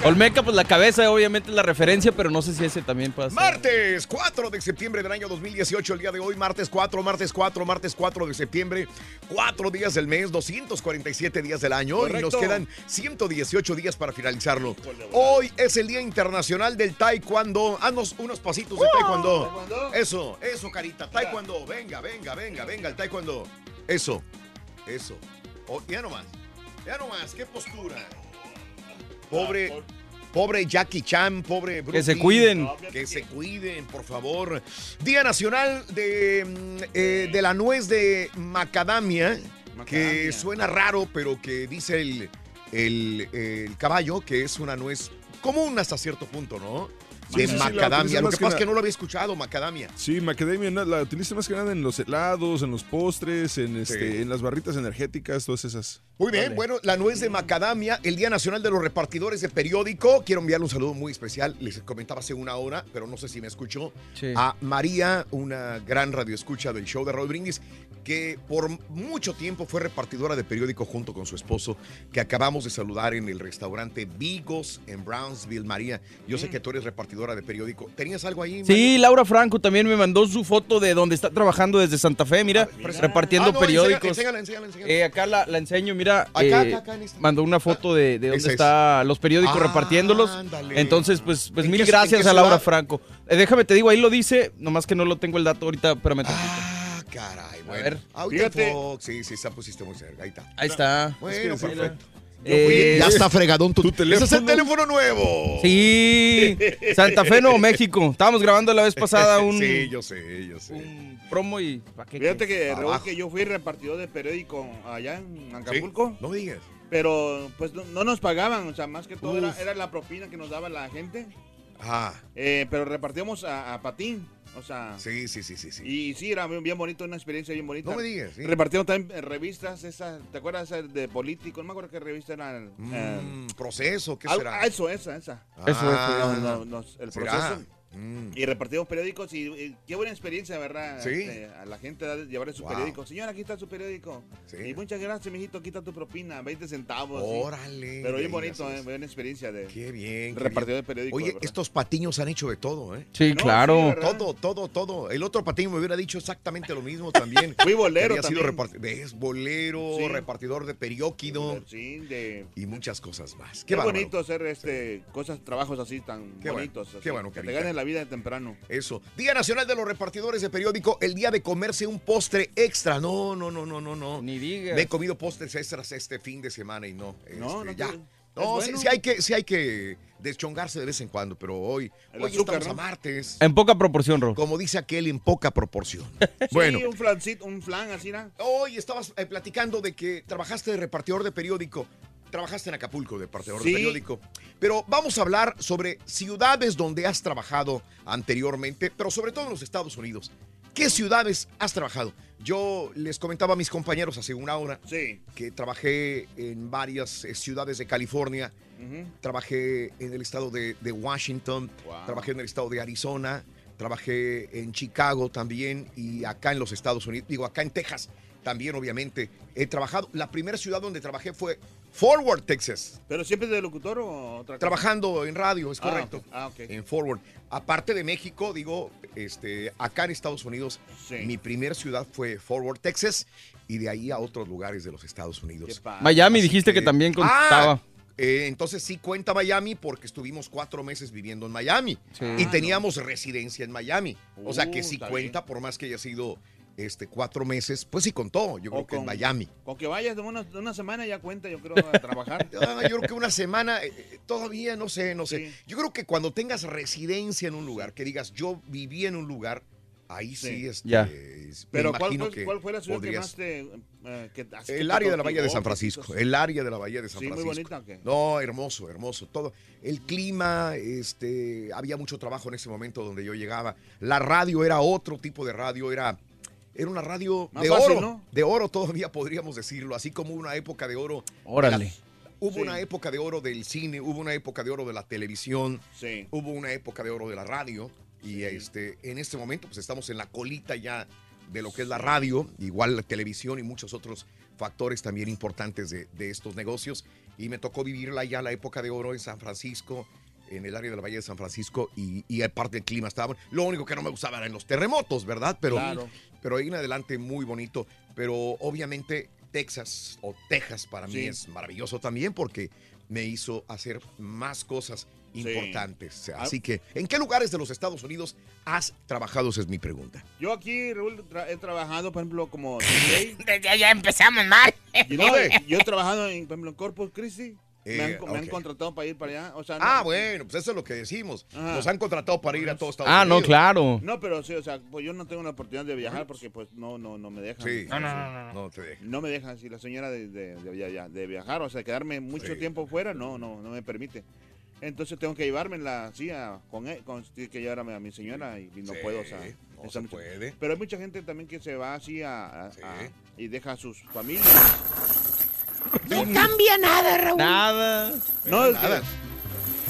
Speaker 4: Olmeca, pues la cabeza obviamente es la referencia, pero no sé si ese también ser.
Speaker 1: Martes 4 de septiembre del año 2018, el día de hoy, martes 4, martes 4, martes 4 de septiembre, cuatro días del mes, 247 días del año y nos quedan 118 días para finalizarlo. Hoy es el Día Internacional del Taekwondo. Haznos unos pasitos de Taekwondo. Eso, eso, carita. Taekwondo, venga, venga, venga, venga, el Taekwondo. Eso, eso. Oh, ya nomás, ya nomás, qué postura. Pobre, pobre Jackie Chan, pobre Bruce
Speaker 4: Que se
Speaker 1: Lee.
Speaker 4: cuiden.
Speaker 1: Que se cuiden, por favor. Día Nacional de, mm, eh, de la nuez de macadamia, que suena raro, pero que dice el, el, el caballo que es una nuez común hasta cierto punto, ¿no? De
Speaker 2: sí,
Speaker 1: macadamia. Lo que
Speaker 2: que
Speaker 1: pasa es que no lo había escuchado, macadamia.
Speaker 2: Sí, macadamia la utiliza más que nada en los helados, en los postres, en, este,
Speaker 1: Sí.
Speaker 2: en las barritas energéticas, todas esas.
Speaker 1: Muy bien, bueno, la nuez de macadamia, el Día Nacional de los Repartidores de Periódico. Quiero enviarle un saludo muy especial. Les comentaba hace una hora, pero no sé si me escuchó.
Speaker 4: Sí.
Speaker 1: A María, una gran radioescucha del show de Raúl Brindis, que por mucho tiempo fue repartidora de periódico junto con su esposo, que acabamos de saludar en el restaurante Vigos en Brownsville. María, yo sé que tú eres repartidora de periódico. ¿Tenías algo ahí?
Speaker 4: Sí, Laura Franco también me mandó su foto de donde está trabajando desde Santa Fe, mira, repartiendo
Speaker 1: Ah, no,
Speaker 4: periódicos.
Speaker 1: enséñala, enséñala, enséñala.
Speaker 4: Eh, acá la, la enseño, mira.
Speaker 1: Acá,
Speaker 4: eh,
Speaker 1: acá, acá en esta.
Speaker 4: Mandó una foto de, de dónde
Speaker 1: es.
Speaker 4: está los periódicos
Speaker 1: Ah,
Speaker 4: repartiéndolos.
Speaker 1: ándale.
Speaker 4: Entonces, pues, pues
Speaker 1: ¿En
Speaker 4: mil
Speaker 1: qué-
Speaker 4: gracias a Laura? Franco. Eh, déjame te digo, ahí lo dice, nomás que no lo tengo el dato ahorita, espérame tantito.
Speaker 1: Ah, caray, bueno.
Speaker 4: ver.
Speaker 1: Ahorita
Speaker 4: Fíjate.
Speaker 1: Fox, sí, sí, se pusiste muy cerca. Ahí está.
Speaker 4: Ahí está.
Speaker 1: Bueno,
Speaker 4: Es que-
Speaker 1: perfecto.
Speaker 4: Eh,
Speaker 1: ya está fregadón tu,
Speaker 2: teléfono.
Speaker 1: Ese es el teléfono nuevo.
Speaker 4: Sí, Santa Fe, Nuevo México. Estábamos grabando la vez pasada un,
Speaker 1: Sí, yo sé, yo sé.
Speaker 4: un promo y... ¿pa' qué
Speaker 14: Fíjate que, que yo fui repartidor de periódico allá en Acapulco.
Speaker 1: No me digas.
Speaker 14: Pero pues no, no nos pagaban, o sea, más que todo era, era la propina que nos daba la gente.
Speaker 1: Ah,
Speaker 14: Eh, pero repartíamos a, a patín, o sea...
Speaker 1: sí, sí, sí, sí. sí.
Speaker 14: Y sí, era bien, bien bonito, una experiencia bien bonita.
Speaker 1: No me digas, sí.
Speaker 14: Repartíamos también eh, revistas, esas, ¿te acuerdas esa de político? No me acuerdo qué revista era. eh,
Speaker 1: Mm, proceso, ¿qué
Speaker 14: al-
Speaker 1: será?
Speaker 14: ah, eso, esa, esa.
Speaker 4: Eso,
Speaker 1: Ah,
Speaker 14: No, no, no, el
Speaker 1: ¿será? Mm.
Speaker 14: Y repartimos periódicos y, y qué buena experiencia, ¿verdad?
Speaker 1: Sí.
Speaker 14: Este, a la gente da- llevarle su
Speaker 1: Wow.
Speaker 14: periódico. Señora, aquí está su periódico.
Speaker 1: Sí.
Speaker 14: Y muchas gracias, mijito, aquí está tu propina, 20 centavos. sí.
Speaker 1: Órale.
Speaker 14: Pero bien bonito, eh, buena experiencia de
Speaker 1: Qué bien. qué
Speaker 14: repartidor
Speaker 1: bien.
Speaker 14: de periódicos.
Speaker 1: Oye,
Speaker 14: ¿verdad?
Speaker 1: estos patiños han hecho de todo, ¿eh?
Speaker 4: Sí,
Speaker 14: No,
Speaker 4: claro.
Speaker 1: Todo, todo, todo. El otro patiño me hubiera dicho exactamente lo mismo también.
Speaker 14: Fui bolero
Speaker 1: Había sido
Speaker 14: también.
Speaker 1: repart- ¿Ves? Bolero,
Speaker 14: Sí.
Speaker 1: repartidor de perióquido
Speaker 14: Sí, de...
Speaker 1: y muchas cosas más.
Speaker 14: Qué, bonito hacer este, cosas, trabajos así tan
Speaker 1: Qué bueno,
Speaker 14: bonitos.
Speaker 1: qué bueno,
Speaker 14: que te ganen la vida de temprano.
Speaker 1: Eso. Día Nacional de los Repartidores de Periódico, el día de comerse un postre extra. No, no, no, no, no, no.
Speaker 4: Ni digas.
Speaker 1: Me he comido postres extras este fin de semana y no.
Speaker 14: No,
Speaker 1: este,
Speaker 14: no
Speaker 1: ya.
Speaker 14: te-
Speaker 1: No,
Speaker 14: es
Speaker 1: sí,
Speaker 14: bueno.
Speaker 1: sí hay que, sí hay que deschongarse de vez en cuando, pero hoy,
Speaker 14: El
Speaker 1: hoy
Speaker 14: azúcar,
Speaker 1: estamos
Speaker 14: ¿no?
Speaker 1: a martes.
Speaker 4: En poca proporción, Ro.
Speaker 1: Como dice aquel, en poca proporción.
Speaker 14: Bueno.
Speaker 1: bueno,
Speaker 14: un flancito, un flan así, ¿no?
Speaker 1: hoy estabas eh, platicando de que trabajaste de repartidor de periódico. Trabajaste en Acapulco de repartidor
Speaker 14: Sí.
Speaker 1: de periódico. Pero vamos a hablar sobre ciudades donde has trabajado anteriormente, pero sobre todo en los Estados Unidos. ¿Qué ciudades has trabajado? Yo les comentaba a mis compañeros hace una hora
Speaker 14: Sí.
Speaker 1: que trabajé en varias eh, ciudades de California. Trabajé en el estado de, de Washington,
Speaker 14: Wow.
Speaker 1: trabajé en el estado de Arizona, trabajé en Chicago también y acá en los Estados Unidos, digo, acá en Texas también obviamente he trabajado. La primera ciudad donde trabajé fue Forward, Texas,
Speaker 14: ¿Pero siempre de locutor o otra cosa?
Speaker 1: trabajando en radio, es
Speaker 14: Ah,
Speaker 1: correcto.
Speaker 14: Ah, ok.
Speaker 1: En Forward. Aparte de México, digo, este, acá en Estados Unidos,
Speaker 14: Sí.
Speaker 1: mi primer ciudad fue Forward, Texas, y de ahí a otros lugares de los Estados Unidos.
Speaker 4: Miami
Speaker 1: Así
Speaker 4: dijiste que, también contaba.
Speaker 1: Ah, eh, entonces sí cuenta Miami porque estuvimos cuatro meses viviendo en Miami
Speaker 4: Sí.
Speaker 1: y
Speaker 14: Ah,
Speaker 1: teníamos residencia en Miami. O sea que
Speaker 14: Uh,
Speaker 1: sí cuenta, por más que haya sido este, cuatro meses, pues sí contó, yo creo
Speaker 14: O
Speaker 1: que en
Speaker 14: con-
Speaker 1: Miami.
Speaker 14: Con que vayas de una, de una semana ya cuenta, yo creo, a trabajar.
Speaker 1: Ah, yo creo que una semana, eh, eh, todavía no sé, no sé.
Speaker 14: Sí.
Speaker 1: Yo creo que cuando tengas residencia en un lugar, que digas yo viví en un lugar, ahí sí,
Speaker 14: Sí.
Speaker 1: este,
Speaker 4: Ya.
Speaker 14: Pero ¿cuál
Speaker 1: imagino
Speaker 14: fue,
Speaker 1: que
Speaker 14: cuál fue la ciudad que más te... eh, que- así que
Speaker 1: El área de la Bahía de San Francisco, el área de la Bahía de San
Speaker 14: Sí, muy
Speaker 1: Francisco.
Speaker 14: bonita, ¿o qué?
Speaker 1: No, hermoso, hermoso, todo. El clima, este, había mucho trabajo en ese momento donde yo llegaba. La radio era otro tipo de radio, era, era una radio
Speaker 14: Más
Speaker 1: de
Speaker 14: fácil,
Speaker 1: oro,
Speaker 14: ¿no?
Speaker 1: de oro todavía podríamos decirlo, así como una época de oro. de
Speaker 4: Órale.
Speaker 1: la- hubo
Speaker 14: Sí.
Speaker 1: una época de oro del cine, hubo una época de oro de la televisión,
Speaker 14: Sí.
Speaker 1: hubo una época de oro de la radio y
Speaker 14: Sí.
Speaker 1: este, en este momento pues estamos en la colita ya de lo que es la radio, igual la televisión y muchos otros factores también importantes de, de estos negocios. Y me tocó vivirla ya la época de oro en San Francisco, en el área de la Bahía de San Francisco y, y aparte el clima estaba... Lo único que no me gustaba eran los terremotos, ¿verdad? Pero,
Speaker 14: Claro.
Speaker 1: Pero ahí en adelante muy bonito. Pero obviamente Texas o Texas para mí
Speaker 14: Sí.
Speaker 1: es maravilloso también porque me hizo hacer más cosas importantes.
Speaker 14: Ah.
Speaker 1: Así que, ¿en qué lugares de los Estados Unidos has trabajado? Esa es mi pregunta.
Speaker 14: Yo aquí, Raúl, tra- he trabajado, por ejemplo, como DJ.
Speaker 7: Desde allá empezamos mal.
Speaker 14: Y no, yo he trabajado, en, por ejemplo, en Corpus Christi. Me,
Speaker 1: Eh,
Speaker 14: han, me han contratado para ir para allá. O sea,
Speaker 1: Ah,
Speaker 14: no-
Speaker 1: bueno, pues eso es lo que decimos.
Speaker 14: Ajá.
Speaker 1: Nos han contratado para ir a todos Estados
Speaker 4: Ah, no,
Speaker 1: Unidos.
Speaker 4: claro.
Speaker 14: No, pero sí, o sea, pues yo no tengo la oportunidad de viajar porque pues no, no, no me dejan.
Speaker 1: Sí,
Speaker 14: No, no,
Speaker 1: sí,
Speaker 14: no, no,
Speaker 1: no te dejan.
Speaker 14: No me dejan, si la señora de, de- de de viajar, o sea, quedarme mucho
Speaker 1: Sí.
Speaker 14: tiempo fuera, no, no, no me permite. Entonces tengo que llevármela así a, con él, con, que llevarme a mi señora y, y no
Speaker 1: Sí,
Speaker 14: puedo, o sea,
Speaker 1: no se
Speaker 14: mucho-
Speaker 1: puede.
Speaker 14: Pero hay mucha gente también que se va así a, a- a- y deja a sus familias.
Speaker 7: No cambia nada, Raúl.
Speaker 4: Nada.
Speaker 14: No, es
Speaker 1: Nada.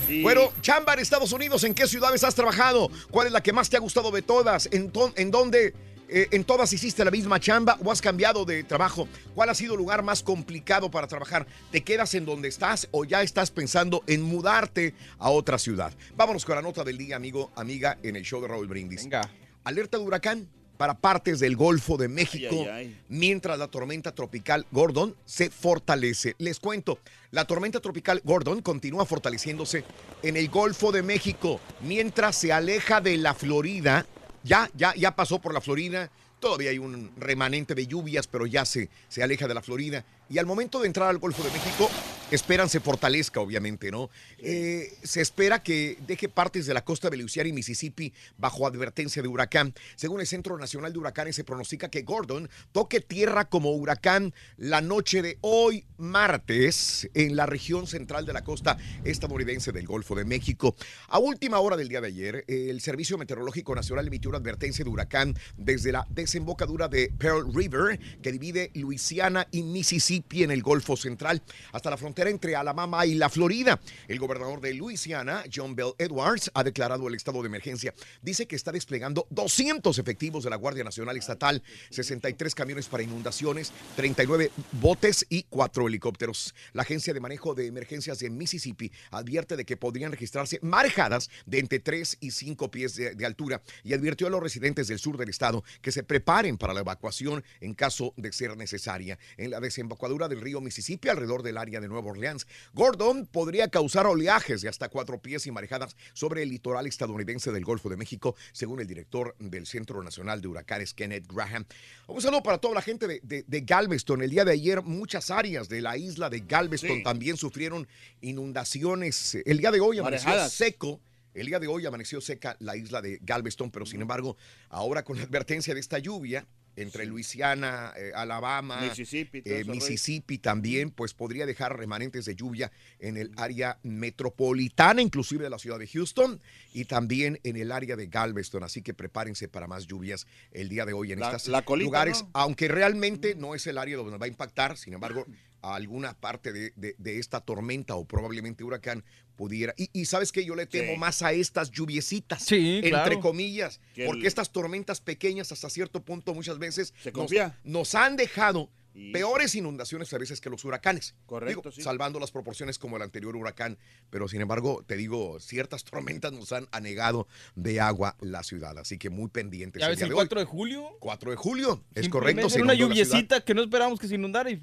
Speaker 14: Y-
Speaker 1: Bueno, chamba en Estados Unidos, ¿en qué ciudades has trabajado? ¿Cuál es la que más te ha gustado de todas? ¿En, to- en dónde? eh, ¿En todas hiciste la misma chamba o has cambiado de trabajo? ¿Cuál ha sido el lugar más complicado para trabajar? ¿Te quedas en donde estás o ya estás pensando en mudarte a otra ciudad? Vámonos con la nota del día, amigo, amiga, en el show de Raúl Brindis.
Speaker 4: Venga.
Speaker 1: Alerta de huracán para partes del Golfo de México,
Speaker 14: Ay, ay, ay.
Speaker 1: mientras la tormenta tropical Gordon se fortalece. Les cuento, la tormenta tropical Gordon continúa fortaleciéndose en el Golfo de México, mientras se aleja de la Florida. Ya, ya, ya pasó por la Florida. Todavía hay un remanente de lluvias, pero ya se, se aleja de la Florida. Y al momento de entrar al Golfo de México, esperan se fortalezca, obviamente, ¿no? Eh, se espera que deje partes de la costa de Luisiana y Mississippi bajo advertencia de huracán. Según el Centro Nacional de Huracanes, se pronostica que Gordon toque tierra como huracán la noche de hoy, martes, en la región central de la costa estadounidense del Golfo de México. A última hora del día de ayer, el Servicio Meteorológico Nacional emitió una advertencia de huracán desde la desembocadura de Pearl River, que divide Luisiana y Mississippi en el Golfo Central, hasta la frontera entre Alabama y la Florida. El gobernador de Luisiana, John Bell Edwards, ha declarado el estado de emergencia. Dice que está desplegando 200 efectivos de la Guardia Nacional Estatal, 63 camiones para inundaciones, 39 botes y 4 helicópteros. La Agencia de Manejo de Emergencias de Mississippi advierte de que podrían registrarse marejadas de entre 3 y 5 pies de, de altura y advirtió a los residentes del sur del estado que se preparen para la evacuación en caso de ser necesaria. En la desembocadura del río Mississippi, alrededor del área de Nueva Orleans, Gordon podría causar oleajes de hasta 4 pies y marejadas sobre el litoral estadounidense del Golfo de México, según el director del Centro Nacional de Huracanes, Kenneth Graham. Un saludo para toda la gente de, de- de Galveston. El día de ayer, muchas áreas de la isla de Galveston
Speaker 14: Sí.
Speaker 1: también sufrieron inundaciones. El día de hoy amaneció
Speaker 14: Marejadas.
Speaker 1: seco. El día de hoy amaneció seca la isla de Galveston, pero sin embargo, ahora con la advertencia de esta lluvia entre Luisiana, eh, Alabama,
Speaker 14: Mississippi,
Speaker 1: eh, Mississippi también, pues podría dejar remanentes de lluvia en el área metropolitana, inclusive de la ciudad de Houston, y también en el área de Galveston. Así que prepárense para más lluvias el día de hoy en estos lugares,
Speaker 14: ¿no?
Speaker 1: aunque realmente no es el área donde va a impactar, sin embargo, a alguna parte de, de- de esta tormenta o probablemente huracán pudiera. Y, y sabes que yo le temo
Speaker 14: Sí.
Speaker 1: más a estas lluviecitas,
Speaker 4: Sí,
Speaker 1: entre
Speaker 4: claro.
Speaker 1: comillas,
Speaker 14: Que
Speaker 1: porque
Speaker 14: el-
Speaker 1: estas tormentas pequeñas hasta cierto punto muchas veces
Speaker 14: Se
Speaker 1: nos,
Speaker 14: confía.
Speaker 1: nos han dejado
Speaker 14: Y-
Speaker 1: peores inundaciones a veces que los huracanes.
Speaker 14: Correcto,
Speaker 1: Digo,
Speaker 14: sí.
Speaker 1: Salvando las proporciones como el anterior huracán, pero sin embargo, te digo, ciertas tormentas nos han anegado de agua la ciudad, así que muy pendientes.
Speaker 4: ¿Ya
Speaker 1: el
Speaker 4: ves
Speaker 1: día
Speaker 4: el
Speaker 1: de hoy.
Speaker 4: 4 de julio?
Speaker 1: 4 de julio, es correcto. se
Speaker 4: Era una lluviecita que no esperábamos que se inundara y.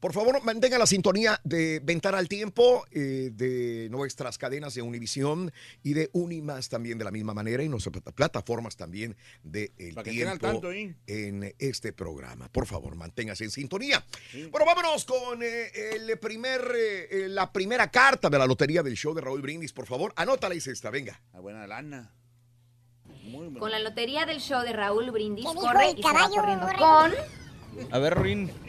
Speaker 1: Por favor, mantenga la sintonía de Ventana al Tiempo, eh, de nuestras cadenas de Univisión y de Unimas también de la misma manera y nuestras plata- plataformas también de El
Speaker 14: Para que estén al
Speaker 1: Tiempo
Speaker 14: tanto ahí.
Speaker 1: en este programa. Por favor, manténgase en sintonía. Bueno, vámonos con eh, el primer, eh, eh, la primera carta de la lotería del show de Raúl Brindis. Por favor, anótala y esta, venga.
Speaker 14: A buena lana. Muy buena.
Speaker 15: Con la lotería del show de Raúl Brindis
Speaker 3: ¿Qué dijo
Speaker 15: corre
Speaker 3: el
Speaker 15: y se va corriendo con
Speaker 4: A ver, Rin.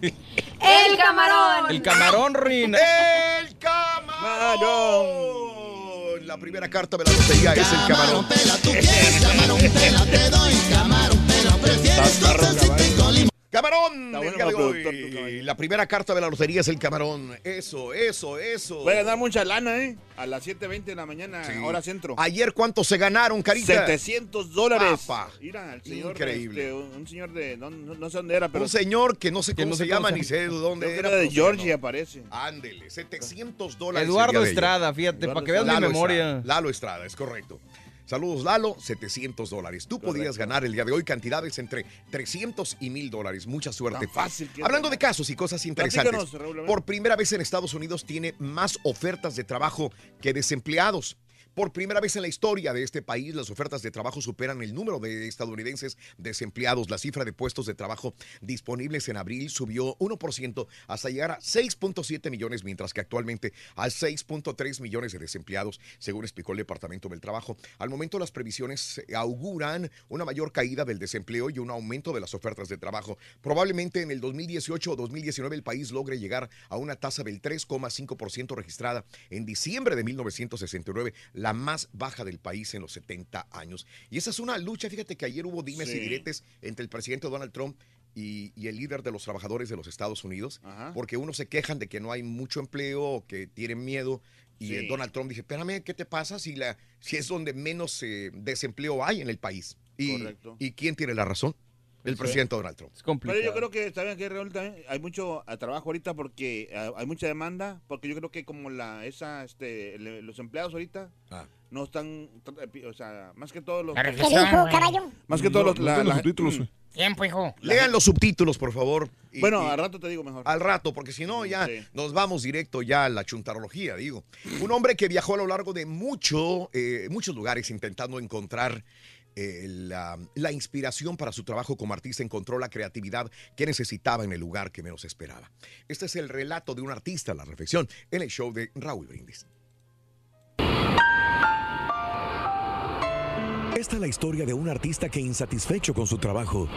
Speaker 15: el camarón.
Speaker 4: El camarón, Rin.
Speaker 1: ¡El camarón! La primera carta de la lotería es el camarón. Camarón,
Speaker 14: Está
Speaker 1: el
Speaker 14: bueno
Speaker 1: día de
Speaker 14: como
Speaker 1: hoy.
Speaker 14: Caballo.
Speaker 1: La primera carta de la lotería es el camarón. Eso, eso, eso.
Speaker 14: Voy a ganar mucha lana, ¿eh? A las 7.20 de la mañana,
Speaker 1: Sí.
Speaker 14: hora centro.
Speaker 1: Ayer, ¿cuánto se ganaron, Carita?
Speaker 14: 700 dólares.
Speaker 1: Papá.
Speaker 14: Mira, el señor.
Speaker 1: Increíble.
Speaker 14: este, un un señor de. No, no- no sé dónde era, pero.
Speaker 1: Un señor que no sé cómo
Speaker 14: no
Speaker 1: se llama
Speaker 14: se
Speaker 1: ni sé de dónde era.
Speaker 14: era de. Georgia, parece.
Speaker 1: Ándele, 700 dólares.
Speaker 4: Eduardo. Estrada, fíjate, para que veas mi
Speaker 1: Lalo
Speaker 4: memoria.
Speaker 1: Estrada, Lalo Estrada, es correcto. Saludos, Lalo, 700 dólares. Tú podías ganar el día de hoy cantidades entre 300 y 1000 dólares. Mucha suerte.
Speaker 14: Tan fácil
Speaker 1: Hablando de casos y cosas interesantes.
Speaker 14: Raúl,
Speaker 1: por primera vez en Estados Unidos tiene más ofertas de trabajo que desempleados. Por primera vez en la historia de este país, las ofertas de trabajo superan el número de estadounidenses desempleados. La cifra de puestos de trabajo disponibles en abril subió 1% hasta llegar a 6.7 millones, mientras que actualmente hay 6.3 millones de desempleados, según explicó el Departamento del Trabajo. Al momento, las previsiones auguran una mayor caída del desempleo y un aumento de las ofertas de trabajo. Probablemente en el 2018 o 2019 el país logre llegar a una tasa del 3,5% registrada en diciembre de 1969, la más baja del país en los 70 años. Y esa es una lucha, fíjate que ayer hubo dimes y diretes entre el presidente Donald Trump y, y el líder de los trabajadores de los Estados Unidos, porque unos se quejan de que no hay mucho empleo, que tienen miedo. Y
Speaker 14: Sí.
Speaker 1: Donald Trump dice, espérame, ¿qué te pasa si, la, si es donde menos eh, desempleo hay en el país? Y,
Speaker 14: Correcto.
Speaker 1: ¿Y quién tiene la razón? El
Speaker 14: Sí.
Speaker 1: presidente Donald Trump.
Speaker 14: Pero yo creo que bien que Raúl también hay mucho eh, trabajo ahorita porque eh, hay mucha demanda, porque yo creo que como la esa este le- los empleados ahorita
Speaker 1: Ah.
Speaker 14: no están o sea, más que todos los
Speaker 3: ¿Qué dijo, caballo?
Speaker 14: Más que todos los
Speaker 1: No,
Speaker 14: la-
Speaker 1: no tengo
Speaker 14: la-
Speaker 1: subtítulos,
Speaker 14: mm.
Speaker 7: Tiempo, hijo.
Speaker 1: Lean los subtítulos, por favor. Y-
Speaker 14: Bueno,
Speaker 1: y-
Speaker 14: al rato te digo mejor.
Speaker 1: Al rato, porque si no, ya
Speaker 14: Sí.
Speaker 1: nos vamos directo ya a la chuntarología, digo. Un hombre que viajó a lo largo de mucho, eh, muchos lugares intentando encontrar eh, la, la inspiración para su trabajo como artista, encontró la creatividad que necesitaba en el lugar que menos esperaba. Este es el relato de un artista, la reflexión, en el show de Raúl Brindis.
Speaker 16: Esta es la historia de un artista que insatisfecho con su trabajo,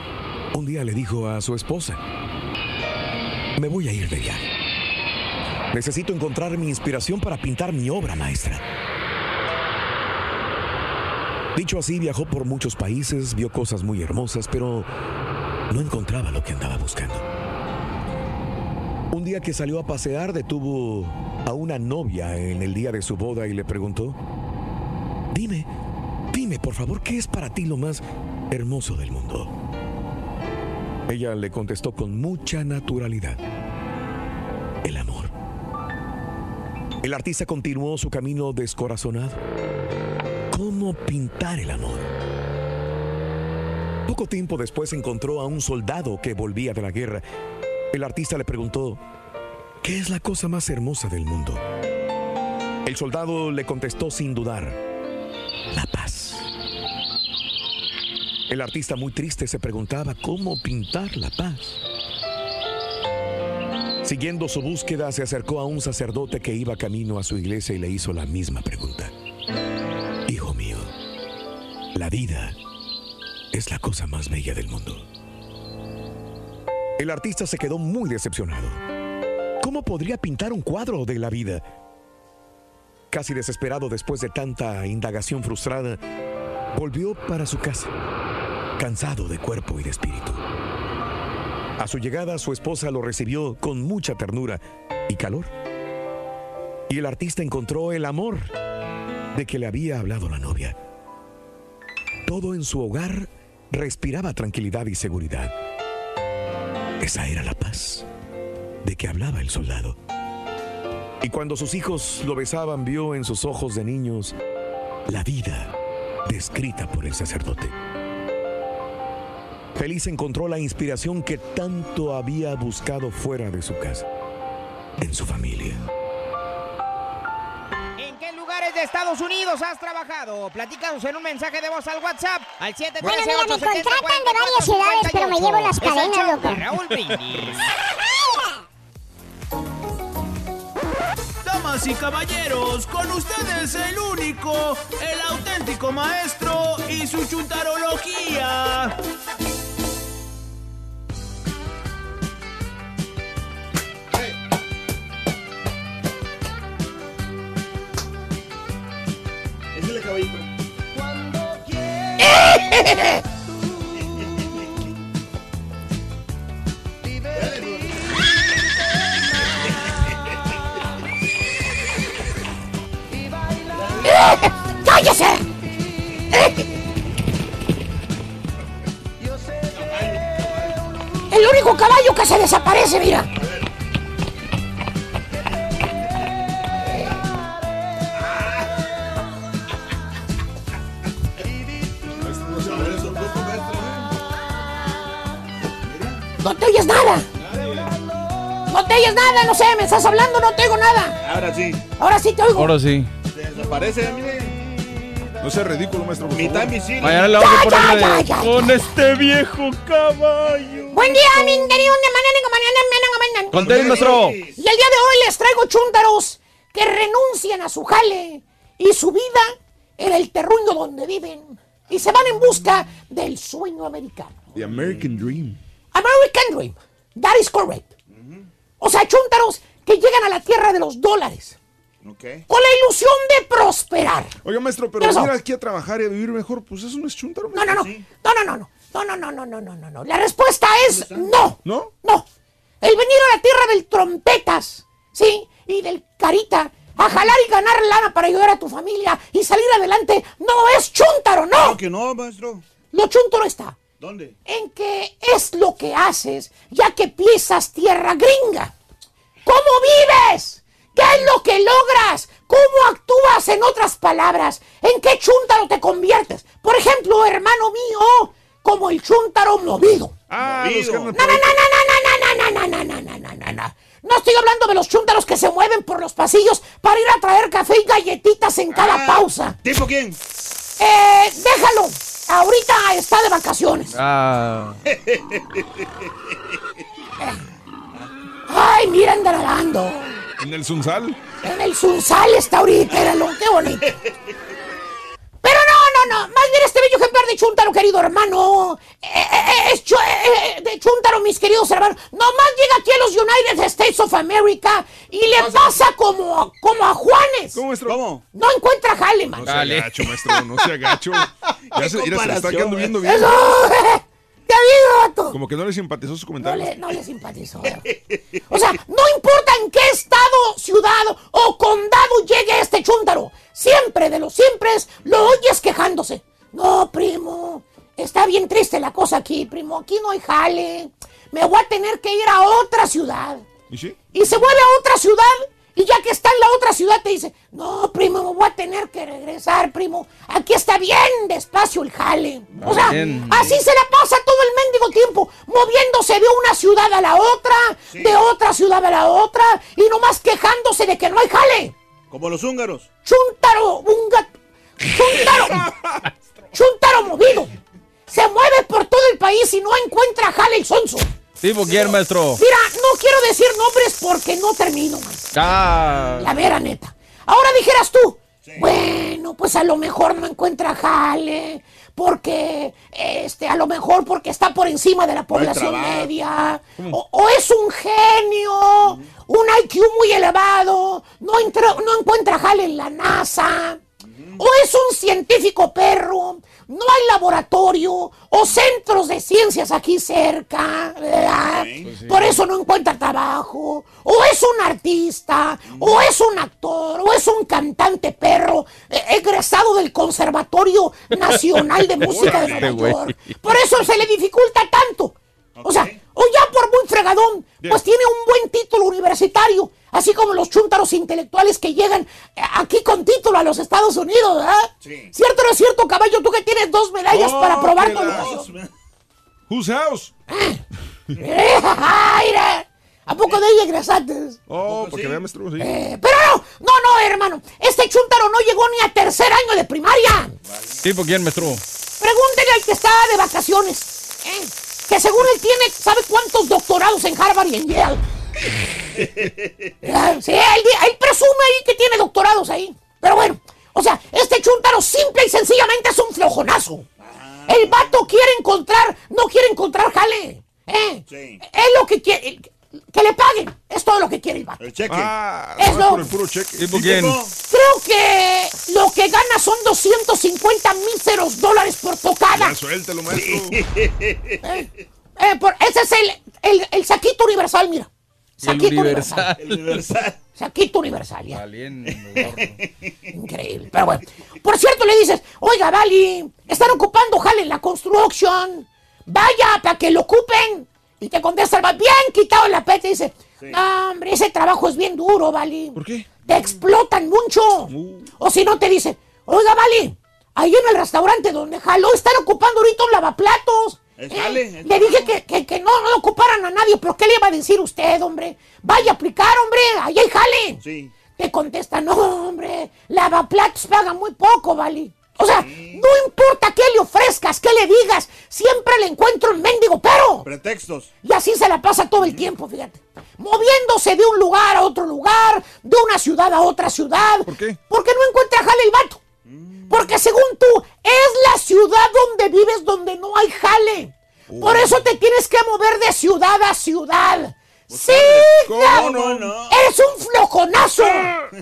Speaker 16: un día le dijo a su esposa, me voy a ir de viaje. Necesito encontrar mi inspiración para pintar mi obra maestra. Dicho así, viajó por muchos países, vio cosas muy hermosas, pero no encontraba lo que andaba buscando. Un día que salió a pasear, detuvo a una novia en el día de su boda y le preguntó, dime, dime por favor, ¿qué es para ti lo más hermoso del mundo? Ella le contestó con mucha naturalidad, el amor. El artista continuó su camino descorazonado. ¿Cómo pintar el amor? Poco tiempo después encontró a un soldado que volvía de la guerra. El artista le preguntó, ¿qué es la cosa más hermosa del mundo? El soldado le contestó sin dudar, la paz. El artista muy triste se preguntaba cómo pintar la paz. Siguiendo su búsqueda, se acercó a un sacerdote que iba camino a su iglesia y le hizo la misma pregunta. La vida es la cosa más bella del mundo. El artista se quedó muy decepcionado. ¿Cómo podría pintar un cuadro de la vida? Casi desesperado después de tanta indagación frustrada, volvió para su casa, cansado de cuerpo y de espíritu. A su llegada, su esposa lo recibió con mucha ternura y calor. Y el artista encontró el amor de que le había hablado la novia. Todo en su hogar respiraba tranquilidad y seguridad. Esa era la paz de que hablaba el soldado. Y cuando sus hijos lo besaban, vio en sus ojos de niños la vida descrita por el sacerdote. Feliz encontró la inspiración que tanto había buscado fuera de su casa, en su familia.
Speaker 7: ¿En qué lugares de Estados Unidos has trabajado? Platícanos en un mensaje de voz al WhatsApp al 713
Speaker 3: Bueno, mira, me contratan de varias ciudades, pero me llevo las cadenas, loco.
Speaker 7: Raúl Brindis.
Speaker 17: Damas y caballeros, con ustedes el único, el auténtico maestro y su chuntarología.
Speaker 7: ¡Cállese! El único caballo que se desaparece, mira. No te oyes nada. No te oyes nada, no sé, me estás hablando, no te oigo nada.
Speaker 14: Ahora sí.
Speaker 7: Ahora sí te oigo.
Speaker 4: Ahora sí.
Speaker 14: Desaparece, mire.
Speaker 2: No sea ridículo, maestro.
Speaker 14: Mitad invisible.
Speaker 4: Mañana le vamos a
Speaker 7: Ya,
Speaker 4: poner la
Speaker 7: ya,
Speaker 4: de,
Speaker 7: ya, ya,
Speaker 4: Con
Speaker 7: ya.
Speaker 4: este viejo caballo.
Speaker 7: Buen día, mi querido de mañana, mañana, mañana, mañana.
Speaker 4: Con tenis, maestro.
Speaker 7: Y el día de hoy les traigo chúntaros que renuncian a su jale y su vida en el terruño donde viven y se van en busca del sueño americano.
Speaker 2: The American Dream.
Speaker 7: American Dream. That is correct. O sea, chúntaros que llegan a la tierra de los dólares
Speaker 14: Ok.
Speaker 7: con la ilusión de prosperar.
Speaker 2: Oiga, maestro, pero venir aquí a trabajar y a vivir mejor, pues eso no es chuntaro.
Speaker 7: No, no, no. No, no, no, no. No, no, no, no, no, no, no, no. La respuesta es no.
Speaker 2: ¿No?
Speaker 7: No. El venir a la tierra del trompetas, ¿sí? Y del carita a jalar y ganar lana para ayudar a tu familia y salir adelante no es chúntaro, no.
Speaker 14: Claro que no, maestro.
Speaker 7: Lo chúntaro está
Speaker 14: ¿Dónde?
Speaker 7: en que es lo que haces ya que pisas tierra gringa. ¿Cómo vives? ¿Qué es lo que logras? ¿Cómo actúas en otras palabras? ¿En qué chúntaro te conviertes? Por ejemplo, hermano mío, como el chúntaro movido.
Speaker 2: Ah,
Speaker 14: Movido.
Speaker 7: No, no, no, no, no, no, no, no, no, no, no, no, no. No estoy hablando de los chúntaros que se mueven por los pasillos para ir a traer café y galletitas en cada
Speaker 14: Ah,
Speaker 7: pausa.
Speaker 14: ¿Tipo quién?
Speaker 7: Eh, déjalo. Ahorita está de vacaciones.
Speaker 4: Ah.
Speaker 7: Ay, mira, anda nadando.
Speaker 2: En el Sunsal.
Speaker 7: En el Sunsal está ahorita, éralo, qué bonito. No, no, no, más bien este bello ejemplar de Chuntaro, querido hermano. Eh, eh, eh, es chu- eh, eh, de Chuntaro, mis queridos hermanos. Nomás llega aquí a los United States of America y le pasa como, a- como a Juanes.
Speaker 2: ¿Cómo, maestro?
Speaker 14: ¿Cómo?
Speaker 7: No encuentra jale, man.
Speaker 2: No sea gacho, maestro, no sea gacho. Ya se, mira, se está quedando viendo bien.
Speaker 7: Eso, vato.
Speaker 2: Como que no le simpatizó
Speaker 7: No
Speaker 2: comentarios.
Speaker 7: le, no le simpatizó. O sea, no importa en qué estado, ciudad o condado llegue este chúntaro. Siempre de los siempre lo oyes quejándose. No, primo. Está bien triste la cosa aquí, primo. Aquí no hay jale. Me voy a tener que ir a otra ciudad.
Speaker 2: ¿Y sí?
Speaker 7: Y se vuelve a otra ciudad. Y ya que está en la otra ciudad te dice, no, primo, me voy a tener que regresar, primo. Aquí está bien despacio el jale. O sea,
Speaker 4: Bien.
Speaker 7: así se la pasa todo el mendigo tiempo, moviéndose de una ciudad a la otra, de otra ciudad a la otra, y nomás quejándose de que no hay jale.
Speaker 14: Como los húngaros.
Speaker 7: Chuntaro, un gato. Chuntaro. Chuntaro movido. Se mueve por todo el país y no encuentra jale el sonso.
Speaker 4: ¿Tipo quién, maestro?
Speaker 7: Mira, decir nombres porque no termino, man.
Speaker 4: Ah.
Speaker 7: La vera neta. Ahora dijeras tú, bueno, pues a lo mejor no encuentra jale, porque, este, a lo mejor porque está por encima de la población media, o, o es un genio, un IQ muy elevado, no, entra- no encuentra jale en la NASA, o es un científico perro, no hay laboratorio o centros de ciencias aquí cerca, ¿verdad? Por eso no encuentra trabajo, o es un artista, o es un actor, o es un cantante perro, eh, egresado del Conservatorio Nacional de Música de Nueva. York. Por eso se le dificulta tanto. O sea, o ya por muy fregadón, pues tiene un buen título universitario, así como los chúntaros intelectuales que llegan eh, aquí con título a los Estados Unidos, ¿verdad?
Speaker 14: Sí.
Speaker 7: ¿Cierto o no es cierto, caballo? Tú que tienes dos medallas
Speaker 2: Oh,
Speaker 7: para probar
Speaker 2: la-
Speaker 7: educación.
Speaker 2: Whose house?
Speaker 7: Mira, ¿A poco de ella egresaste?
Speaker 2: Oh, para que vea, maestro, sí.
Speaker 7: Eh, pero no, no, no, hermano. Este chúntaro no llegó ni a tercer año de primaria.
Speaker 4: ¿Tipo quién, maestro?
Speaker 7: Pregúntele al que está de vacaciones. ¿eh? Que según él tiene, ¿sabe cuántos doctorados en Harvard y en Yale? Ah, sí, él, presume ahí que tiene doctorados ahí. Pero bueno, o sea, este chúntaro simple y sencillamente es un flojonazo. El vato quiere encontrar, no quiere encontrar jale. ¿eh?
Speaker 14: Sí.
Speaker 7: Es lo que quiere, que le paguen. Es todo lo que quiere el vato.
Speaker 14: El cheque.
Speaker 2: Ah,
Speaker 7: Es
Speaker 2: nomás
Speaker 7: lo-
Speaker 2: por el puro cheque.
Speaker 7: Creo que lo que gana son 250 míseros dólares por tocada.
Speaker 2: Ya suéltelo, maestro.
Speaker 7: Eh, eh, por- ese es el, el, el saquito universal, mira.
Speaker 4: Y el
Speaker 7: Saquito
Speaker 4: Universal.
Speaker 14: El Universal.
Speaker 7: Saquito universal, ya.
Speaker 4: Valiendo,
Speaker 7: Increíble, pero bueno. Por cierto, le dices, oiga, Vali, están ocupando jale en la construction. Vaya, para que lo ocupen. Y te contesta el va bien quitado la peta y dice, no, hombre, ese trabajo es bien duro, Vali. ¿Por
Speaker 2: qué?
Speaker 7: Te explotan mucho. O si no te dice, oiga, Vali, ahí en el restaurante donde jaló están ocupando ahorita un lavaplatos.
Speaker 14: Es
Speaker 7: ¿Eh?
Speaker 14: es
Speaker 7: Le dije que, que- que no, no ocuparan a nadie, pero ¿qué le iba a decir usted, hombre? Vaya a aplicar, hombre, ahí hay jale.
Speaker 14: Sí.
Speaker 7: Te contesta, no, hombre, lavaplatos paga muy poco, ¿vale? O sea, no importa qué le ofrezcas, qué le digas, siempre le encuentro un mendigo pero.
Speaker 14: Pretextos.
Speaker 7: Y así se la pasa todo el tiempo, fíjate. Moviéndose de un lugar a otro lugar, de una ciudad a otra ciudad. ¿Por
Speaker 2: qué?
Speaker 7: Porque no encuentra jale el vato. Porque según tú, es la ciudad donde vives donde no hay jale. Por eso te tienes que mover de ciudad a ciudad. ¡Sí!
Speaker 14: ¿Cómo no, no?
Speaker 7: ¡Eres un flojonazo!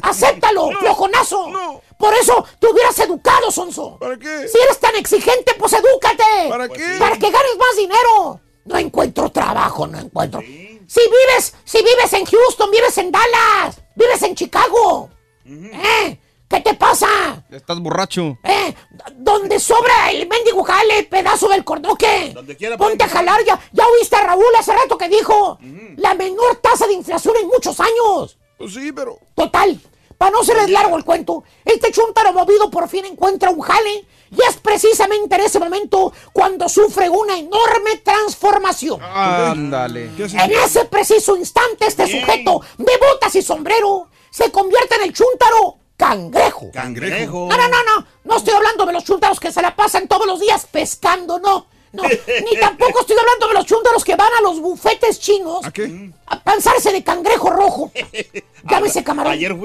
Speaker 7: ¡Acéptalo, flojonazo! Por eso te hubieras educado, Sonso.
Speaker 2: ¿Para qué?
Speaker 7: Si eres tan exigente, pues edúcate.
Speaker 2: ¿Para qué?
Speaker 7: Para que ganes más dinero. No encuentro trabajo, no encuentro. Si vives, si vives en Houston, vives en Dallas, vives en Chicago. ¿Eh? ¿Qué te pasa?
Speaker 4: Estás borracho.
Speaker 7: ¿Eh? Donde sobra el mendigo jale, pedazo del cordoque.
Speaker 14: Donde quiera
Speaker 7: Ponte a jalar ya. Ya oíste a Raúl hace rato que dijo la menor tasa de inflación en muchos años.
Speaker 2: Pues sí, pero.
Speaker 7: Total, para no serles largo el cuento, este chuntaro movido por fin encuentra un jale y es precisamente en ese momento cuando sufre una enorme transformación.
Speaker 4: Ándale.
Speaker 7: En ese preciso instante, este sujeto de botas y sombrero se convierte en el chúntaro cangrejo.
Speaker 14: Cangrejo.
Speaker 7: No, no, no, no. No estoy hablando de los chúntaros que se la pasan todos los días pescando, no. No, ni tampoco estoy hablando de los chúntaros que van a los bufetes chinos
Speaker 2: ¿A qué?
Speaker 7: a panzarse de cangrejo rojo. Llámese camarón.
Speaker 14: Ayer.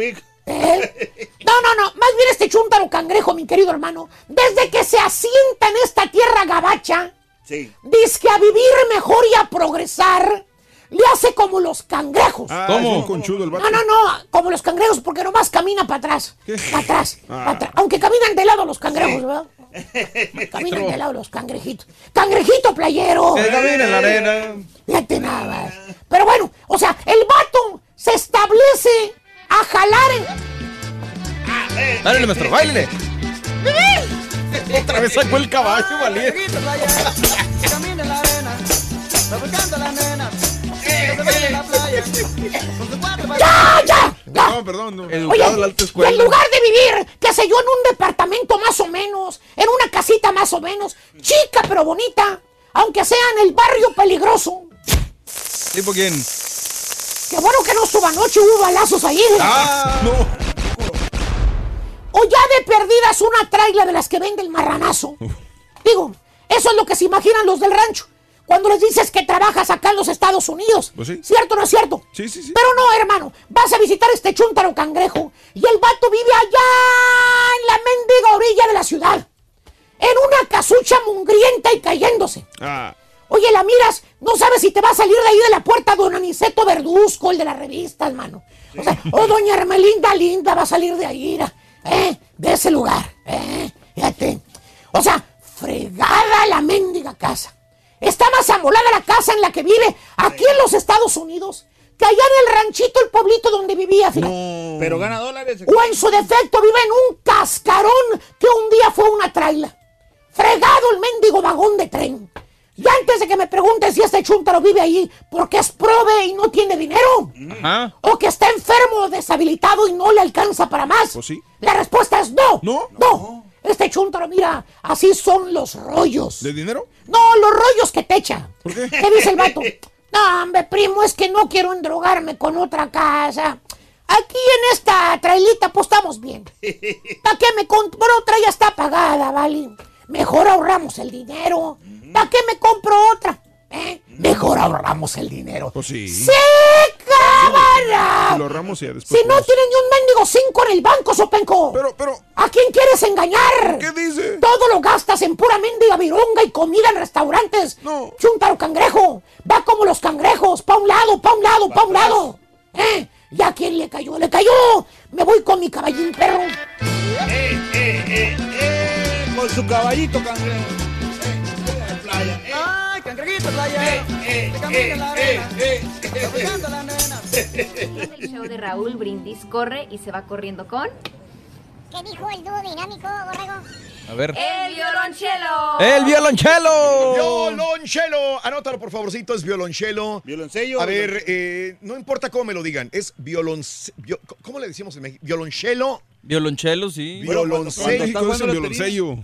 Speaker 7: ¿Eh? No, no, no. Más bien este chúntaro cangrejo, mi querido hermano, desde que se asienta en esta tierra gabacha,
Speaker 14: Sí.
Speaker 7: dice que a vivir mejor y a progresar, le hace como los cangrejos.
Speaker 2: Ah,
Speaker 4: ¿Cómo?
Speaker 2: conchudo el vato.
Speaker 7: No, no, no, como los cangrejos, porque nomás camina para atrás. Para atrás,
Speaker 2: Ah.
Speaker 7: pa' atrás. Aunque caminan de lado los cangrejos, ¿verdad? Caminan de lado los cangrejitos. ¡Cangrejito playero!
Speaker 4: Que camina en la arena.
Speaker 7: Fíjate nada más. Pero bueno, o sea, el vato se establece a jalar en...
Speaker 4: Dale, maestro, bailele. Otra vez sacó el caballo, valiente.
Speaker 17: Camina en la arena,
Speaker 7: ¡Ya, ya! ya!
Speaker 2: No, perdón. No.
Speaker 4: Educado en la alta
Speaker 7: Y
Speaker 4: escuela.
Speaker 7: en lugar de vivir, qué sé yo, en un departamento más o menos, en una casita más o menos, chica pero bonita, aunque sea en el barrio peligroso,
Speaker 4: ¿Tipo quién?
Speaker 7: Qué bueno que no suba anoche, hubo balazos ahí.
Speaker 4: Ah, no.
Speaker 7: O ya de perdidas una traila de las que vende el marranazo. Digo, eso es lo que se imaginan los del rancho. Cuando les dices que trabajas acá en los Estados Unidos.
Speaker 2: Pues sí.
Speaker 7: ¿Cierto o no es cierto?
Speaker 2: Sí, sí, sí.
Speaker 7: Pero no, hermano. Vas a visitar este chúntaro cangrejo. Y el vato vive allá en la mendiga orilla de la ciudad. En una casucha mungrienta y cayéndose.
Speaker 2: Ah,
Speaker 7: Oye, la miras, no sabes si te va a salir de ahí de la puerta don Aniceto Verduzco, el de las revistas, hermano. O sea, o doña Hermelinda Linda va a salir de ahí, ¿eh? De ese lugar, ¿eh? Fíjate. O sea, fregada la mendiga casa. Está más amolada la casa en la que vive aquí en los Estados Unidos que allá en el ranchito, el pueblito donde vivía, fíjate.
Speaker 14: Pero gana dólares.
Speaker 7: O en su defecto vive en un cascarón que un día fue una traila. Fregado el mendigo vagón de tren. Y antes de que me preguntes si este chúntaro vive ahí porque es prove y no tiene dinero,
Speaker 4: Ajá.
Speaker 7: o que está enfermo o deshabilitado y no le alcanza para más,
Speaker 2: pues sí.
Speaker 7: la respuesta es no.
Speaker 2: ¿No?
Speaker 7: No. Este chúntaro, mira, así son los rollos.
Speaker 2: ¿De dinero?
Speaker 7: No, los rollos que te echa.
Speaker 2: ¿Por qué?
Speaker 7: ¿Qué dice el vato? No, hombre, primo, es que no quiero endrogarme con otra casa. Aquí en esta trailita, pues estamos bien. ¿Para qué me compro otra? Ya está pagada, ¿vale? Mejor ahorramos el dinero. ¿Para qué me compro otra? ¿Eh? Mejor ahorramos el dinero.
Speaker 2: Pues sí.
Speaker 7: ¡Sí, cámara!
Speaker 2: Lo y ya después.
Speaker 7: Si no tiene ni un mendigo cinco en el banco, Sopenco.
Speaker 2: Pero, pero.
Speaker 7: ¿A quién quieres engañar?
Speaker 2: ¿Qué dice?
Speaker 7: Todo lo gastas en pura mendiga vironga y comida en restaurantes.
Speaker 2: No.
Speaker 7: Chúntaro cangrejo. Va como los cangrejos. Pa' un lado, pa' un lado, pa' un lado. ¿Eh? ¿Y a quién le cayó? ¡Le cayó! Me voy con mi caballín perro.
Speaker 14: Eh, eh, eh, eh, con su caballito cangrejo. La
Speaker 18: nena.
Speaker 15: El show de Raúl Brindis corre y se va corriendo con
Speaker 3: ¿Qué dijo el dúo dinámico, Borrego?
Speaker 4: A ver.
Speaker 15: el violonchelo.
Speaker 4: ¡El violonchelo!
Speaker 1: Violonchelo. Anótalo, por favorcito, es violonchelo.
Speaker 14: Violoncello.
Speaker 1: A ver, eh, no importa cómo me lo digan, es violonce... vio- ¿Cómo le decimos en México? Violonchelo.
Speaker 4: Violonchelo, sí.
Speaker 1: Violoncello.
Speaker 14: estás jugando lotería-
Speaker 2: violoncello.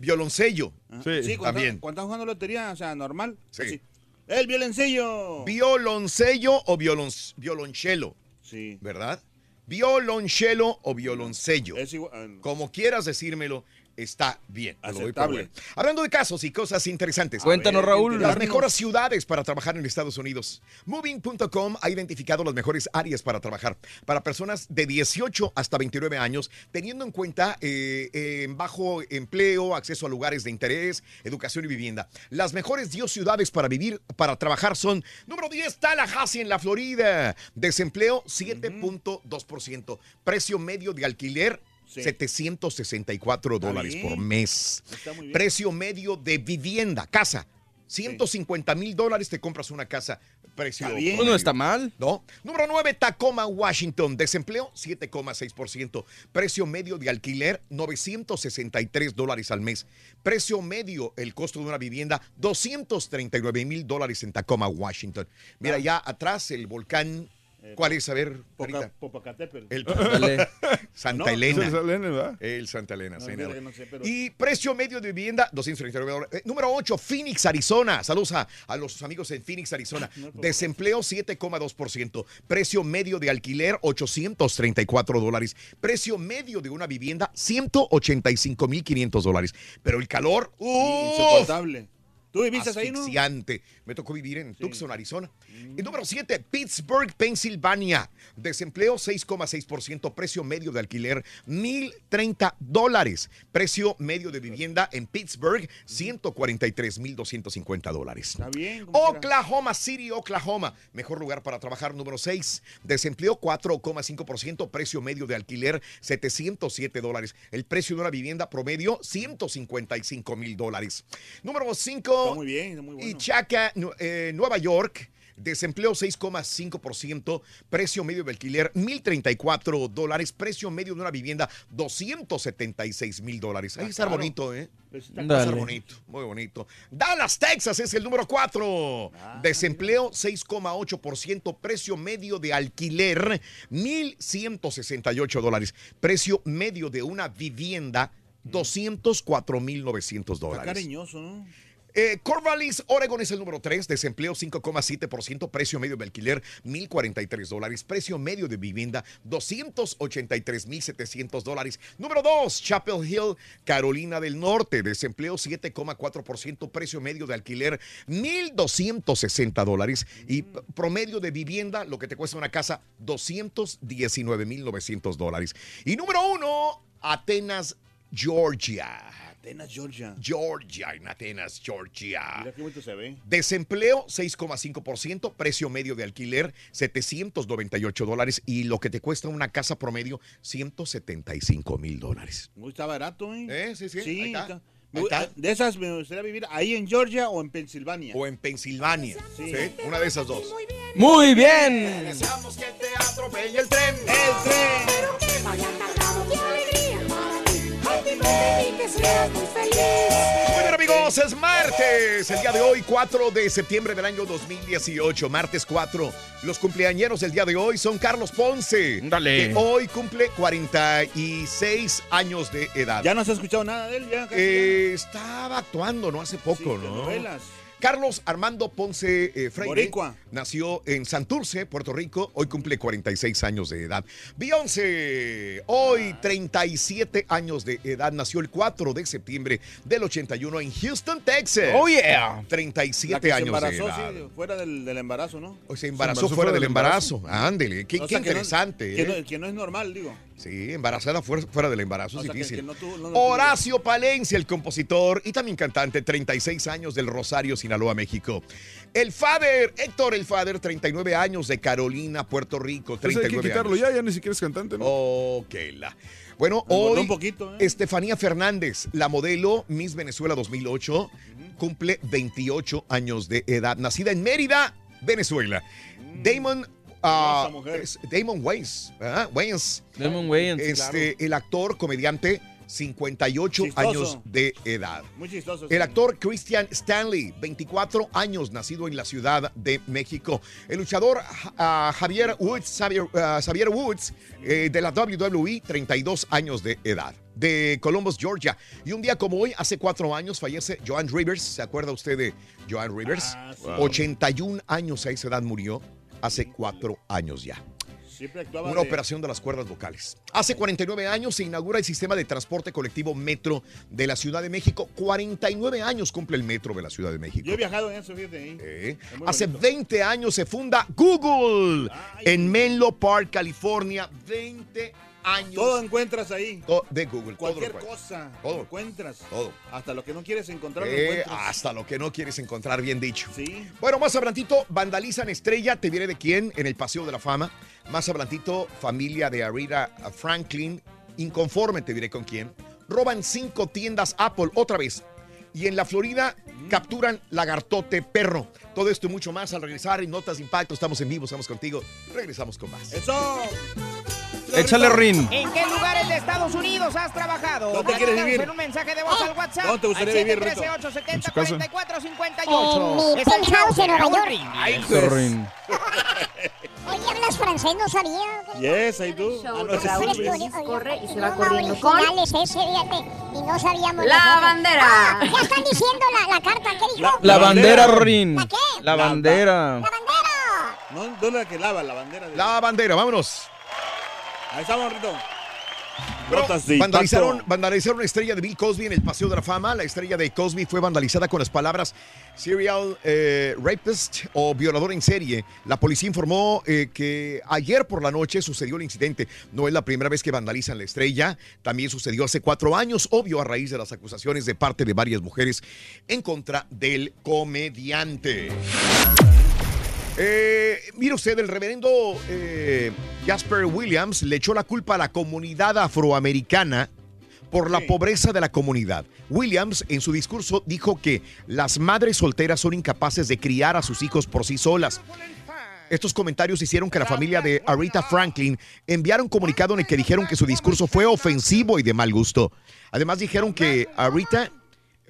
Speaker 1: Violoncello.
Speaker 2: Sí.
Speaker 14: Sí, cuando,
Speaker 1: También.
Speaker 14: estás jugando lotería, o sea, normal.
Speaker 1: Sí.
Speaker 14: así. El violoncello.
Speaker 1: Violoncello o violon, violonchelo,
Speaker 14: Sí.
Speaker 1: ¿verdad? Violonchelo o violoncello.
Speaker 14: Es igual. ah,
Speaker 1: Como quieras decirmelo, está bien.
Speaker 14: Aceptable.
Speaker 1: Hablando de casos y cosas interesantes.
Speaker 4: Cuéntanos, Raúl.
Speaker 1: Las mejores ciudades para trabajar en Estados Unidos. Moving.com ha identificado las mejores áreas para trabajar para personas de 18 hasta 29 años, teniendo en cuenta eh, eh, bajo empleo, acceso a lugares de interés, educación y vivienda. Las mejores 10 ciudades para vivir, para trabajar son número 10, Tallahassee en la Florida. Desempleo 7.2%. Precio medio de alquiler.
Speaker 14: Sí.
Speaker 1: 764 dólares
Speaker 14: bien.
Speaker 1: por mes.
Speaker 14: Está muy bien.
Speaker 1: Precio medio de vivienda, casa. 150 mil dólares te compras una casa. Precio.
Speaker 14: Está bien.
Speaker 4: No está mal.
Speaker 1: ¿No? Número 9, Tacoma, Washington. Desempleo, 7,6%. Precio medio de alquiler, 963 dólares al mes. Precio medio, el costo de una vivienda, 239 mil dólares en Tacoma, Washington. Mira,
Speaker 14: Ah.
Speaker 1: ya atrás el volcán. ¿Cuál es? A ver,
Speaker 14: Poca-. Popocatépetl.
Speaker 1: El
Speaker 4: Dale.
Speaker 1: Santa
Speaker 14: No,
Speaker 1: Elena.
Speaker 2: Santa Elena, ¿verdad?
Speaker 1: El Santa Elena.
Speaker 14: No, no sé, pero-
Speaker 1: Y precio medio de vivienda, 239 dólares. Eh, número 8, Phoenix, Arizona. Saludos a, a los amigos en Phoenix, Arizona. Desempleo, 7,2%. Precio medio de alquiler, 834 dólares. Precio medio de una vivienda, 185,500 dólares. Pero el calor, ¡uf!
Speaker 14: insoportable. ¿Tú viviste ahí, no?
Speaker 1: Me tocó vivir en Tucson, Arizona. Y número 7, Pittsburgh, Pensilvania. Desempleo 6,6%. Precio medio de alquiler 1,030 dólares. Precio medio de vivienda en Pittsburgh 143,250 dólares.
Speaker 14: Está bien.
Speaker 1: Oklahoma City, Oklahoma. Mejor lugar para trabajar. Número 6. Desempleo 4,5%. Precio medio de alquiler 707 dólares. El precio de una vivienda promedio 155 mil dólares. Número 5.
Speaker 14: Está muy bien, está muy bueno.
Speaker 1: Y Chaca, eh, Nueva York. Desempleo 6,5%, precio medio de alquiler 1.034 dólares, precio medio de una vivienda 276 mil dólares. Ahí está
Speaker 14: caro.
Speaker 1: bonito, ¿eh?
Speaker 14: Pues está
Speaker 1: bonito, muy bonito. Dallas, Texas es el número 4.
Speaker 14: Ah,
Speaker 1: Desempleo 6,8%, precio medio de alquiler 1.168 dólares, precio medio de una vivienda 204.900
Speaker 14: Está
Speaker 1: dólares.
Speaker 14: cariñoso, ¿no?
Speaker 1: Eh, Corvallis, Oregon es el número 3, desempleo 5,7%, precio medio de alquiler 1.043 dólares, precio medio de vivienda 283.700 dólares. Número 2, Chapel Hill, Carolina del Norte, desempleo 7,4%, precio medio de alquiler 1.260 dólares y p- promedio de vivienda, lo que te cuesta una casa, 219.900 dólares. Y número 1, Atenas, Georgia.
Speaker 14: Atenas, Georgia.
Speaker 1: Georgia, en Atenas, Georgia.
Speaker 14: Mira qué bonito se ve.
Speaker 1: Desempleo 6,5%, precio medio de alquiler 798 dólares y lo que te cuesta una casa promedio 175 mil dólares.
Speaker 14: Muy está barato, ¿eh?
Speaker 1: Eh, sí, sí, ahí está.
Speaker 14: está.
Speaker 1: Ahí está.
Speaker 14: De esas me gustaría vivir ahí en Georgia o en Pensilvania.
Speaker 1: O en Pensilvania,
Speaker 14: Sí.
Speaker 1: ¿sí? Una de esas dos.
Speaker 4: Muy bien.
Speaker 1: Deseamos que te atropelle el tren.
Speaker 14: ¡El tren!
Speaker 1: Muy bien amigos, es martes, el día de hoy 4 de septiembre del año 2018, martes 4. Los cumpleañeros del día de hoy son Carlos Ponce,
Speaker 4: Dale.
Speaker 1: que hoy cumple 46 años de edad.
Speaker 14: Ya no se ha escuchado nada de él, ya. casi
Speaker 1: Eh, estaba actuando, ¿no? Hace poco,
Speaker 14: Sí,
Speaker 1: ¿no?
Speaker 14: novelas.
Speaker 1: Carlos Armando Ponce eh, Freire
Speaker 14: Boricua.
Speaker 1: nació en Santurce, Puerto Rico. Hoy cumple 46 años de edad. Beyoncé, hoy 37 años de edad. Nació el 4 de septiembre del 81 en Houston, Texas.
Speaker 4: Oh, yeah.
Speaker 1: 37
Speaker 14: La que se
Speaker 1: años de
Speaker 14: embarazó,
Speaker 1: edad.
Speaker 14: sí, fuera del, del embarazo, ¿no?
Speaker 1: O se embarazó fuera del embarazo. Ándele, qué,
Speaker 14: O
Speaker 1: qué
Speaker 14: sea, que no-
Speaker 1: interesante.
Speaker 14: Que
Speaker 1: ¿eh?
Speaker 14: no, que no es normal, digo.
Speaker 1: Sí, embarazada fuera, fuera del embarazo
Speaker 14: O
Speaker 1: es
Speaker 14: sea, que-
Speaker 1: difícil.
Speaker 14: que no tuvo- no lo
Speaker 1: Horacio Palencia, el compositor y también cantante, 36 años del Rosario, Sinaloa, México. El Fader, Héctor el Fader, 39 años de Carolina, Puerto Rico,
Speaker 2: Ese hay
Speaker 1: 39
Speaker 2: que quitarlo
Speaker 1: años.
Speaker 2: ya, ya ni siquiera es cantante, ¿no?
Speaker 1: Ok, la. Bueno, hoy
Speaker 14: un poquito, ¿eh?
Speaker 1: Estefanía Fernández, la modelo Miss Venezuela 2008, cumple 28 años de edad. Nacida en Mérida, Venezuela. Damon... ah,
Speaker 14: Hermosa
Speaker 1: es Damon Wayans, ¿verdad? Wayans.
Speaker 4: Damon Wayans,
Speaker 1: Este, El actor, comediante, 58
Speaker 14: Chistoso.
Speaker 1: años de edad.
Speaker 14: Muy chistoso.
Speaker 1: El actor Christian Stanley, 24 años, nacido en la Ciudad de México. El luchador ah, Javier Woods, Xavier, ah, Xavier Woods eh, de la WWE, 32 años de edad. De Columbus, Georgia. Y un día como hoy, hace cuatro años, fallece Joan Rivers. ¿Se acuerda usted de Joan Rivers?
Speaker 14: Ah, sí.
Speaker 1: 81 años a esa edad murió. Hace cuatro años ya. Una operación de las cuerdas vocales. Hace 49 años se inaugura el sistema de transporte colectivo Metro de la Ciudad de México. 49 años cumple el Metro de la Ciudad de México.
Speaker 14: Yo he viajado en eso, fíjate.
Speaker 1: Eh,
Speaker 14: Es
Speaker 1: Hace
Speaker 14: bonito.
Speaker 1: 20 años se funda Google en Menlo Park, California. 20 años.
Speaker 14: Todo encuentras ahí.
Speaker 1: To- de Google.
Speaker 14: Cualquier cosa.
Speaker 1: Todo.
Speaker 14: Encuentras.
Speaker 1: Todo.
Speaker 14: Hasta lo que no quieres encontrar lo
Speaker 1: Eh,
Speaker 14: encuentras.
Speaker 1: hasta lo que no quieres encontrar, bien dicho.
Speaker 14: Sí.
Speaker 1: Bueno, más adelantito, vandalizan estrella, te diré de quién, en el Paseo de la Fama. Más adelantito, familia de Arita Franklin, inconforme, te diré con quién. Roban cinco tiendas Apple otra vez. Y en la Florida capturan lagartote perro. Todo esto y mucho más al regresar en Notas de Impacto. Estamos en vivo, estamos contigo. Regresamos con más.
Speaker 14: ¡Eso!
Speaker 4: Échale, Rin.
Speaker 18: ¿En qué lugares de Estados Unidos has trabajado?
Speaker 14: ¿Dónde quieres vivir?
Speaker 18: en un mensaje de voz al WhatsApp.
Speaker 14: ¿Dónde te gustaría
Speaker 18: al
Speaker 14: vivir, Rito?
Speaker 18: 713-870-4458.
Speaker 3: En mi
Speaker 18: Es el
Speaker 3: penthouse en Nueva York.
Speaker 14: Ay,
Speaker 4: Eso, Rin.
Speaker 3: Oye, hablas francés, no sabía.
Speaker 14: Yes, I do.
Speaker 15: Show
Speaker 14: Ah, no,
Speaker 15: Raúl
Speaker 14: es
Speaker 15: Brindis
Speaker 14: inglés.
Speaker 15: corre y se va corriendo con
Speaker 3: es ese, fíjate, y no sabíamos.
Speaker 15: La bandera.
Speaker 3: Ah, ya están diciendo la, la carta, ¿qué dijo?
Speaker 4: La bandera, Rin.
Speaker 3: ¿La qué?
Speaker 4: La bandera.
Speaker 3: La bandera.
Speaker 14: No, ¿dónde es la que lava la bandera? De...
Speaker 1: La bandera, vámonos.
Speaker 14: Ahí estamos, Rito.
Speaker 1: Bro, vandalizaron, vandalizaron una estrella de Bill Cosby en el Paseo de la Fama. La estrella de Cosby fue vandalizada con las palabras serial eh, rapist o violador en serie. La policía informó eh, que ayer por la noche sucedió el incidente. No es la primera vez que vandalizan la estrella. También sucedió hace cuatro años, obvio, a raíz de las acusaciones de parte de varias mujeres en contra del comediante. Eh, mire usted, el reverendo eh, Jasper Williams le echó la culpa a la comunidad afroamericana por la pobreza de la comunidad. Williams en su discurso dijo que las madres solteras son incapaces de criar a sus hijos por sí solas. Estos comentarios hicieron que la familia de Arita Franklin enviara un comunicado en el que dijeron que su discurso fue ofensivo y de mal gusto. Además dijeron que Arita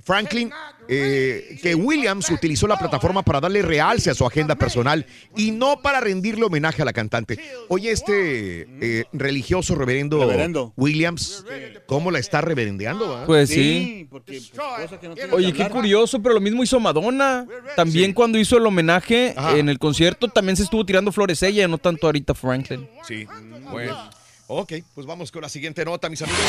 Speaker 1: Franklin, eh, que Williams utilizó la plataforma para darle realce a su agenda personal y no para rendirle homenaje a la cantante. Oye, este eh, religioso reverendo,
Speaker 14: Reverendo.
Speaker 1: Williams, ¿cómo la está reverendeando? ah?
Speaker 4: Pues sí.
Speaker 14: porque pues, cosas que no
Speaker 4: Oye, qué curioso, pero lo mismo hizo Madonna. También cuando hizo el homenaje
Speaker 1: Ajá.
Speaker 4: en el concierto, también se estuvo tirando flores ella, no tanto ahorita Franklin.
Speaker 1: Sí. Bueno. Ok, pues vamos con la siguiente nota, mis amigos.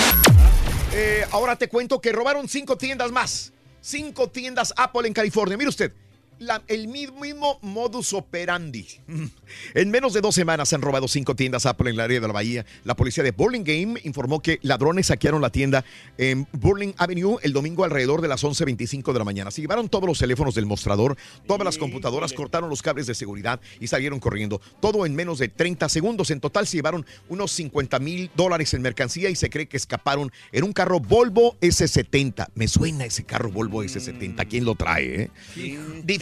Speaker 1: Eh, ahora te cuento que robaron cinco tiendas más. Cinco tiendas Apple en California. Mire usted, la- el mismo modus operandi. En menos de dos semanas se han robado cinco tiendas Apple en el área de la bahía. La policía de Burlingame informó que ladrones saquearon la tienda en Burling Avenue el domingo alrededor de las 11.25 de la mañana. Se llevaron todos los teléfonos del mostrador, todas las computadoras, cortaron los cables de seguridad y salieron corriendo. Todo en menos de 30 segundos. En total se llevaron unos 50 mil dólares en mercancía y se cree que escaparon en un carro Volvo S70. Me suena ese carro Volvo S70. ¿Quién lo trae? eh?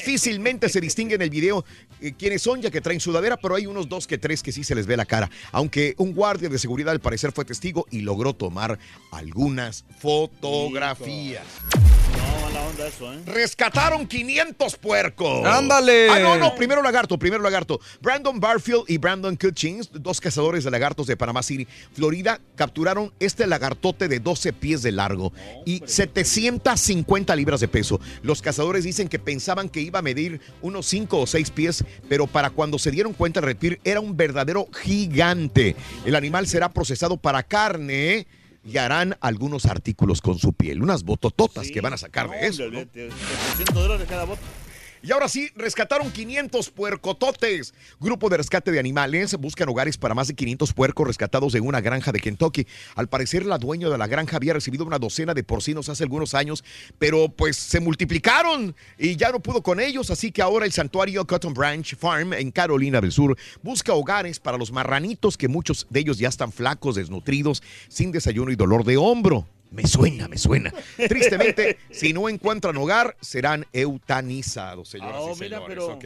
Speaker 1: Difícilmente se distingue en el video eh, quiénes son, ya que traen sudadera, pero hay unos dos que tres que sí se les ve la cara. Aunque un guardia de seguridad al parecer fue testigo y logró tomar algunas fotografías.
Speaker 14: No, mala onda eso, ¿eh?
Speaker 1: Rescataron 500 puercos.
Speaker 4: ¡Ándale!
Speaker 1: Ah, no, no, primero lagarto, primero lagarto. Brandon Barfield y Brandon Kutchins, dos cazadores de lagartos de Panama City, Florida, capturaron este lagartote de 12 pies de largo y 750 libras de peso. Los cazadores dicen que pensaban que iba a medir unos 5 o 6 pies, pero para cuando se dieron cuenta el reptil era un verdadero gigante. El animal será procesado para carne y harán algunos artículos con su piel, unas botototas que van a sacar de eso. ¿no?
Speaker 14: Hombre, olvídate, 700 dólares cada voto.
Speaker 1: Y ahora sí, rescataron 500 puercototes. Grupo de rescate de animales buscan hogares para más de 500 puercos rescatados en una granja de Kentucky. Al parecer, la dueña de la granja había recibido una docena de porcinos hace algunos años, pero pues se multiplicaron y ya no pudo con ellos. Así que ahora el santuario Cotton Branch Farm en Carolina del Sur busca hogares para los marranitos, que muchos de ellos ya están flacos, desnutridos, sin desayuno y dolor de hombro. Me suena, me suena. Tristemente, si no encuentran hogar, serán eutanizados, señoras
Speaker 14: Ah,
Speaker 1: y
Speaker 14: oh, mira,
Speaker 1: señores.
Speaker 14: pero
Speaker 1: ¿ok?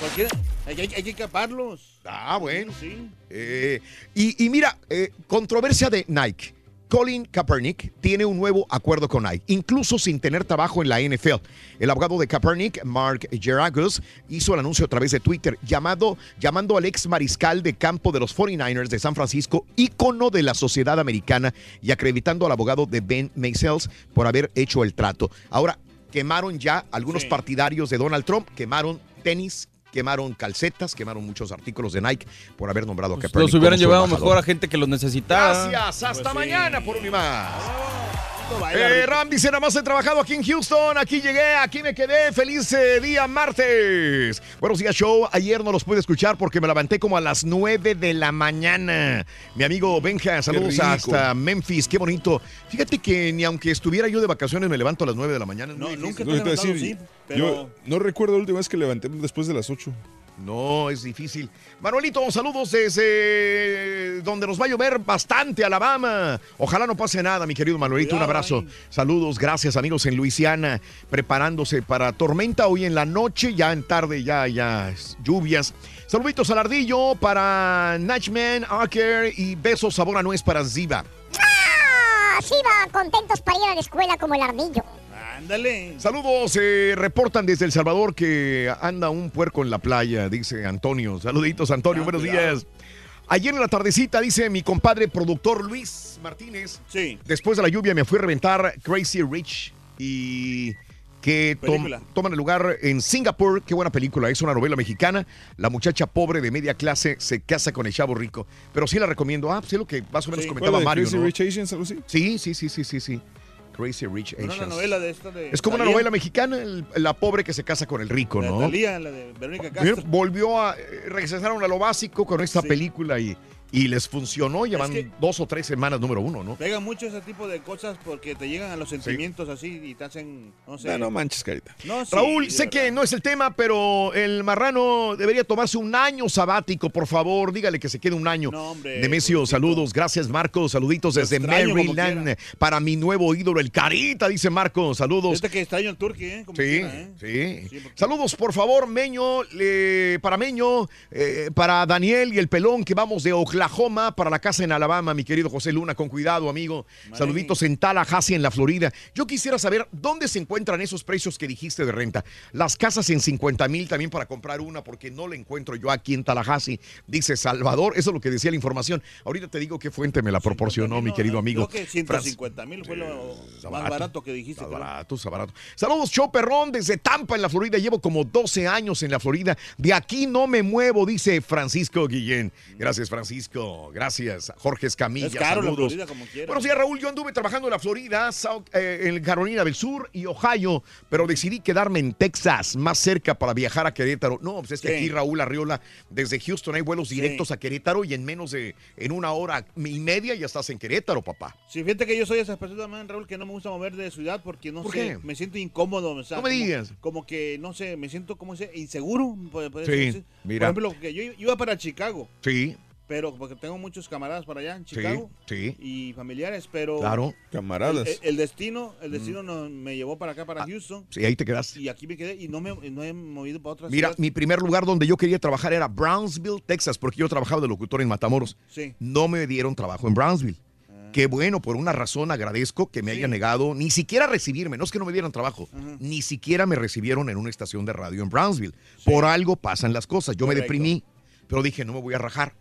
Speaker 14: cualquiera- hay, hay- hay que escaparlos.
Speaker 1: Ah, bueno.
Speaker 14: Sí.
Speaker 1: Eh, y, y mira, eh, controversia de Nike. Colin Kaepernick tiene un nuevo acuerdo con Nike, incluso sin tener trabajo en la NFL. El abogado de Kaepernick, Mark Geragos, hizo el anuncio a través de Twitter, llamado, llamando al ex mariscal de campo de los 49ers de San Francisco, ícono de la sociedad americana, y acreditando al abogado de Ben Maysels por haber hecho el trato. Ahora, quemaron ya algunos partidarios de Donald Trump, quemaron tenis, quemaron calcetas, quemaron muchos artículos de Nike por haber nombrado a Kaepernick.
Speaker 4: Los hubieran llevado
Speaker 1: embajador.
Speaker 4: mejor a gente que los necesitaba.
Speaker 1: Gracias, hasta
Speaker 4: Pues
Speaker 1: mañana por un y más.
Speaker 14: vaya,
Speaker 1: Eh. Ram dice, nada más he trabajado aquí en Houston, aquí llegué, aquí me quedé, feliz eh, día martes. Buenos días, show. Ayer no los pude escuchar porque me levanté como a las 9 de la mañana. Mi amigo Benja, saludos hasta Memphis, qué bonito. Fíjate que ni aunque estuviera yo de vacaciones me levanto a las 9 de la mañana.
Speaker 2: Lo que te iba a decir, Yo no recuerdo la última vez que levanté después de las 8.
Speaker 1: No, es difícil. Manuelito, saludos desde donde nos va a llover bastante, Alabama. Ojalá no pase nada, mi querido Manuelito. Un abrazo. Saludos, gracias, amigos en Luisiana, preparándose para tormenta hoy en la noche, ya en tarde, ya, ya, lluvias. Saluditos al ardillo para Nachman, Arker y besos sabor a nuez para Ziva.
Speaker 3: ¡Ah! Sí, va contentos para ir a la escuela como el ardillo.
Speaker 14: Ándale.
Speaker 1: Saludos, eh, reportan desde El Salvador que anda un puerco en la playa, dice Antonio. Saluditos, Antonio,
Speaker 14: Ah,
Speaker 1: buenos
Speaker 14: cuidado.
Speaker 1: días. Ayer en la tardecita, dice mi compadre productor Luis Martínez.
Speaker 14: Sí.
Speaker 1: Después de la lluvia me fui a reventar Crazy Rich y que tom- toman el lugar en Singapur. Qué buena película, es una novela mexicana. La muchacha pobre de media clase se casa con el chavo rico. Pero sí la recomiendo. Ah, sí, lo que más o menos
Speaker 2: Sí.
Speaker 1: comentaba
Speaker 2: ¿Cuál, de
Speaker 1: Mario.
Speaker 2: Crazy
Speaker 1: ¿no?
Speaker 2: Rich Asians, algo así?
Speaker 1: Sí, sí, sí, sí, sí, sí. Crazy Rich
Speaker 14: una
Speaker 1: Asians.
Speaker 14: novela de esta de.
Speaker 1: Es como una novela mexicana, el- la pobre que se casa con el rico,
Speaker 14: La
Speaker 1: ¿no?
Speaker 14: Thalía, la de Verónica Castro.
Speaker 1: volvió a eh, regresaron a lo básico con esta película y, y les funcionó. Llevan
Speaker 14: que-
Speaker 1: dos o tres semanas número uno, ¿no?
Speaker 14: Pega mucho ese tipo de cosas porque te llegan a los sentimientos así y te hacen, no sé.
Speaker 2: No, no manches, carita.
Speaker 14: No, sí,
Speaker 1: Raúl, sé
Speaker 14: verdad.
Speaker 1: que no es el tema, pero el marrano debería tomarse un año sabático, por favor. Dígale que se quede un año.
Speaker 14: No, hombre,
Speaker 1: Nemesio, saludos. Gracias, Marcos. Saluditos desde Maryland para mi nuevo ídolo, el Carita, dice Marcos. Saludos.
Speaker 14: Fíjate que extraño el turqui, ¿eh? Como
Speaker 1: Sí,
Speaker 14: quiera, ¿eh?
Speaker 1: sí. Saludos, por favor, Meño, para Meño, eh, para Daniel y el pelón que vamos de Oklahoma para la casa en Alabama, mi querido José Luna, con cuidado, amigo. Saluditos en Tallahassee, en la Florida. Yo quisiera saber dónde se encuentran esos precios que dijiste de renta. Las casas en 50 mil también para comprar una, porque no la encuentro yo aquí en Tallahassee. Dice Salvador, eso es lo que decía la información. Ahorita te digo qué fuente me la proporcionó, mi querido amigo.
Speaker 14: Creo que 150 mil fue lo más barato, que dijiste.
Speaker 1: Barato, barato. Saludos, Show Perrón, desde Tampa, en la Florida. Llevo como 12 años en la Florida. De aquí no me muevo, dice Francisco Guillén. Gracias, Francisco. Gracias, Jorge Escamilla.
Speaker 14: Es caro la
Speaker 1: Saludos.
Speaker 14: Florida, como quiera.
Speaker 1: Buenos días, Raúl. Yo anduve trabajando en la Florida, South- eh, en Carolina del Sur y Ohio, pero decidí quedarme en Texas, más cerca para viajar a Querétaro. No, pues es que
Speaker 14: Sí.
Speaker 1: aquí, Raúl Arriola, desde Houston hay vuelos directos a Querétaro y en menos de, en una hora y media ya estás en Querétaro, papá.
Speaker 14: Sí, fíjate que yo soy esa persona, man, Raúl, que no me gusta mover de ciudad porque no
Speaker 1: ¿Por
Speaker 14: sé,
Speaker 1: qué?
Speaker 14: me siento incómodo. o sea,
Speaker 1: No me
Speaker 14: como-
Speaker 1: digas.
Speaker 14: Como que, no sé, me siento como ese inseguro. puede
Speaker 1: Sí,
Speaker 14: decirse.
Speaker 1: mira.
Speaker 14: Por ejemplo, que yo iba para Chicago,
Speaker 1: Sí,
Speaker 14: pero porque tengo muchos camaradas para allá en Chicago
Speaker 1: sí.
Speaker 14: y familiares, pero
Speaker 1: Claro.
Speaker 2: Camaradas.
Speaker 14: el, el destino, el destino no- me llevó para acá, para Houston.
Speaker 1: Sí, ahí te quedaste.
Speaker 14: Y aquí me quedé y no me no he movido para otra
Speaker 1: Mira, mi primer lugar donde yo quería trabajar era Brownsville, Texas, porque yo trabajaba de locutor en Matamoros.
Speaker 14: Sí.
Speaker 1: No me dieron trabajo en Brownsville. Qué bueno, por una razón agradezco que me hayan negado ni siquiera recibirme, no es que no me dieran trabajo, ni siquiera me recibieron en una estación de radio en Brownsville. Por algo pasan las cosas. Yo me deprimí, pero dije, no me voy a rajar.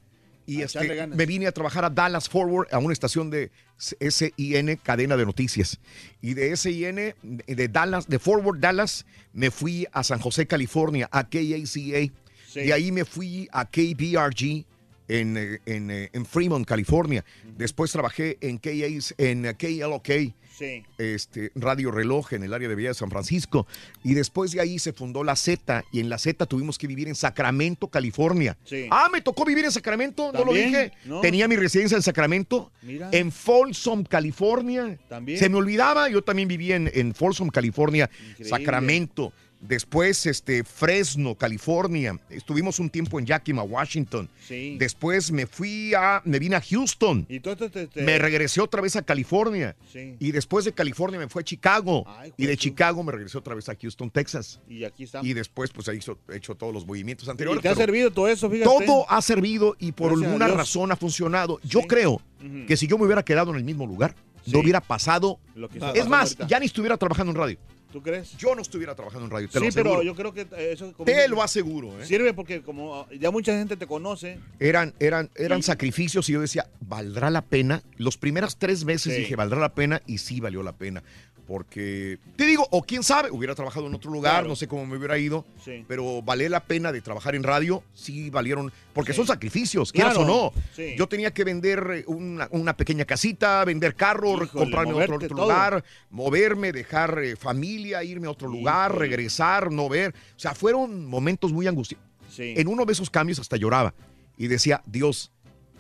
Speaker 1: Y este, me vine a trabajar a Dallas Forward, a una estación de SIN, cadena de noticias. Y de SIN, de Dallas, de Forward Dallas, me fui a San José, California, a KACA. De ahí me fui a KBRG en, eh, en, eh, en Fremont, California. Después trabajé en, KAs en eh, KLOK,
Speaker 14: Sí.
Speaker 1: este, Radio Reloj en el área de Villa de San Francisco. Y después de ahí se fundó la Z y en la Z tuvimos que vivir en Sacramento, California.
Speaker 14: Sí.
Speaker 1: Ah, me tocó vivir en Sacramento, no lo dije.
Speaker 14: No.
Speaker 1: Tenía mi residencia en Sacramento,
Speaker 14: Mira.
Speaker 1: en Folsom, California.
Speaker 14: También.
Speaker 1: Se me olvidaba, yo también vivía en, en Folsom, California,
Speaker 14: Increíble.
Speaker 1: Sacramento. Después, este, Fresno, California. Estuvimos un tiempo en Yakima, Washington.
Speaker 14: Sí.
Speaker 1: Después me fui a, me vine a Houston.
Speaker 14: Y todo te, te-
Speaker 1: Me regresé otra vez a California.
Speaker 14: Sí.
Speaker 1: Y después de California me fue a Chicago.
Speaker 14: Ay,
Speaker 1: y de. Chicago me regresé otra vez a Houston, Texas.
Speaker 14: Y aquí estamos.
Speaker 1: Y después, pues ahí hizo- he hecho todos los movimientos
Speaker 14: ¿Y
Speaker 1: anteriores.
Speaker 14: te ha servido todo eso, fíjate?
Speaker 1: todo ha servido y por
Speaker 14: Gracias
Speaker 1: alguna razón ha funcionado. Yo creo que si yo me hubiera quedado en el mismo lugar, no hubiera pasado.
Speaker 14: Lo que
Speaker 1: Es más,
Speaker 14: ahorita.
Speaker 1: ya ni estuviera trabajando en radio.
Speaker 14: ¿Tú crees?
Speaker 1: Yo no estuviera trabajando en radio, te
Speaker 14: sí,
Speaker 1: lo aseguro.
Speaker 14: pero yo creo que eh, eso como-
Speaker 1: Te lo aseguro, ¿eh?
Speaker 14: Sirve porque como ya mucha gente te conoce.
Speaker 1: Eran, eran, eran
Speaker 14: Y-
Speaker 1: sacrificios y yo decía, ¿valdrá la pena? Los primeras tres veces
Speaker 14: Sí.
Speaker 1: dije, ¿valdrá la pena? Y sí valió la pena. Porque, te digo, o quién sabe, hubiera trabajado en otro lugar,
Speaker 14: Claro.
Speaker 1: no sé cómo me hubiera ido,
Speaker 14: Sí.
Speaker 1: pero vale la pena de trabajar en radio, sí valieron, porque
Speaker 14: Sí.
Speaker 1: son sacrificios, quieras
Speaker 14: Claro,
Speaker 1: o no.
Speaker 14: sí.
Speaker 1: Yo tenía que vender eh, una, una pequeña casita, vender carro,
Speaker 14: Híjole,
Speaker 1: comprarme otro, otro lugar, moverme, dejar eh, familia, irme a otro lugar, regresar, no ver. O sea, fueron momentos muy angustiosos. En uno de esos cambios hasta lloraba y decía, Dios,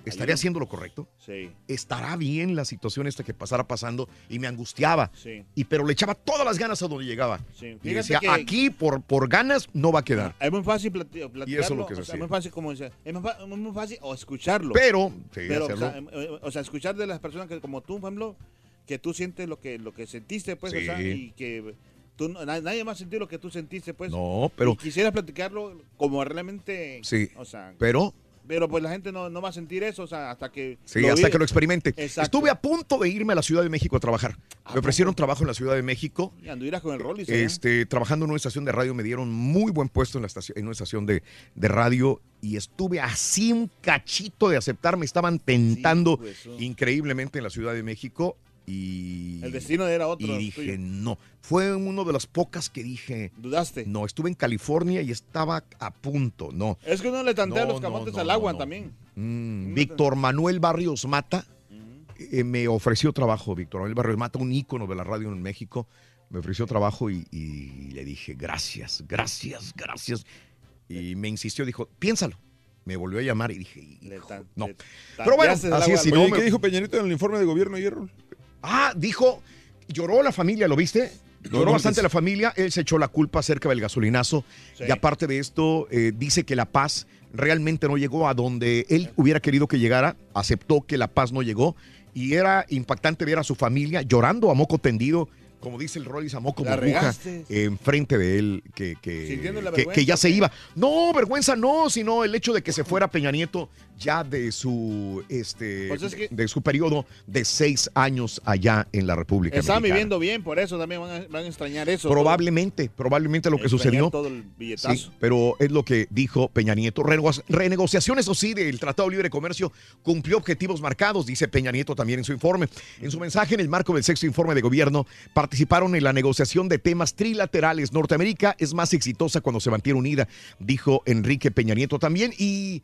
Speaker 1: ¿estaré
Speaker 14: Ayúdame.
Speaker 1: haciendo lo correcto?
Speaker 14: Sí.
Speaker 1: ¿Estará bien la situación esta que pasara pasando? Y me angustiaba.
Speaker 14: Sí.
Speaker 1: Y pero le echaba todas las ganas a donde llegaba.
Speaker 14: Sí.
Speaker 1: Y decía,
Speaker 14: que-
Speaker 1: aquí por, por ganas no va a quedar.
Speaker 14: Es muy fácil plati- platicarlo.
Speaker 1: lo que se
Speaker 14: o sea,
Speaker 1: hacía.
Speaker 14: muy fácil como dice, es muy, fácil o escucharlo.
Speaker 1: Pero, sí,
Speaker 14: Pero, o sea, em- eh, o sea, escuchar de las personas que como tú, por ejemplo, que tú sientes lo que lo que sentiste, pues, o sea,
Speaker 1: Sí.
Speaker 14: y que tú nadie más sintió lo que tú sentiste, pues.
Speaker 1: No, pero-
Speaker 14: Y quisieras platicarlo como realmente,
Speaker 1: Sí,
Speaker 14: o sea,
Speaker 1: pero
Speaker 14: pero pues la gente no, no va a sentir eso, o sea, hasta que
Speaker 1: Sí, hasta
Speaker 14: vive.
Speaker 1: que lo experimente.
Speaker 14: Exacto.
Speaker 1: Estuve a punto de irme a la Ciudad de México a trabajar. Me ofrecieron trabajo en la Ciudad de México.
Speaker 14: Y anduvieras con el rol y
Speaker 1: Este, trabajando en una estación de radio, me dieron muy buen puesto en, la estación, en una estación de, de radio y estuve así un cachito de aceptar. Me estaban tentando
Speaker 14: pues,
Speaker 1: increíblemente en la Ciudad de México y...
Speaker 14: El destino era otro.
Speaker 1: Y dije,
Speaker 14: tuyo.
Speaker 1: no. Fue uno de las pocas que dije...
Speaker 14: ¿Dudaste?
Speaker 1: No, estuve en California y estaba a punto, no.
Speaker 14: Es que uno le tantea
Speaker 1: No,
Speaker 14: los camotes
Speaker 1: no,
Speaker 14: al agua
Speaker 1: no.
Speaker 14: también.
Speaker 1: Mm, Víctor Manuel Barrios Mata eh, me ofreció trabajo. Víctor Manuel Barrios Mata, un ícono de la radio en México, me ofreció trabajo y, y le dije, gracias, gracias, gracias. Y me insistió, dijo, piénsalo. Me volvió a llamar y dije, "Hijo, no. Pero bueno, así es. si no
Speaker 2: Oye,
Speaker 1: me-
Speaker 2: ¿qué dijo Peñanito en el informe de gobierno ayer?
Speaker 1: Ah, dijo, lloró la familia, ¿lo viste? Lloró bastante la familia, él se echó la culpa acerca del gasolinazo
Speaker 14: Sí.
Speaker 1: y aparte de esto, eh, dice que la paz realmente no llegó a donde él hubiera querido que llegara, aceptó que la paz no llegó y era impactante ver a su familia llorando a moco tendido, como dice el Rollis, a moco burbuja, enfrente de él, que, que, que- ya se iba. No, vergüenza no, sino el hecho de que se fuera Peña Nieto ya de su, este,
Speaker 14: Pues es que-
Speaker 1: de su periodo de seis años allá en la República Mexicana.
Speaker 14: viviendo bien, por eso también van a, van a extrañar eso.
Speaker 1: Probablemente, probablemente lo que sucedió.
Speaker 14: todo el billetazo.
Speaker 1: Sí, pero es lo que dijo Peña Nieto. Renego- renegociación, eso sí, del Tratado de Libre Comercio cumplió objetivos marcados, dice Peña Nieto también en su informe. En su mensaje, en el marco del sexto informe de gobierno, participaron en la negociación de temas trilaterales. Norteamérica es más exitosa cuando se mantiene unida, dijo Enrique Peña Nieto también. Y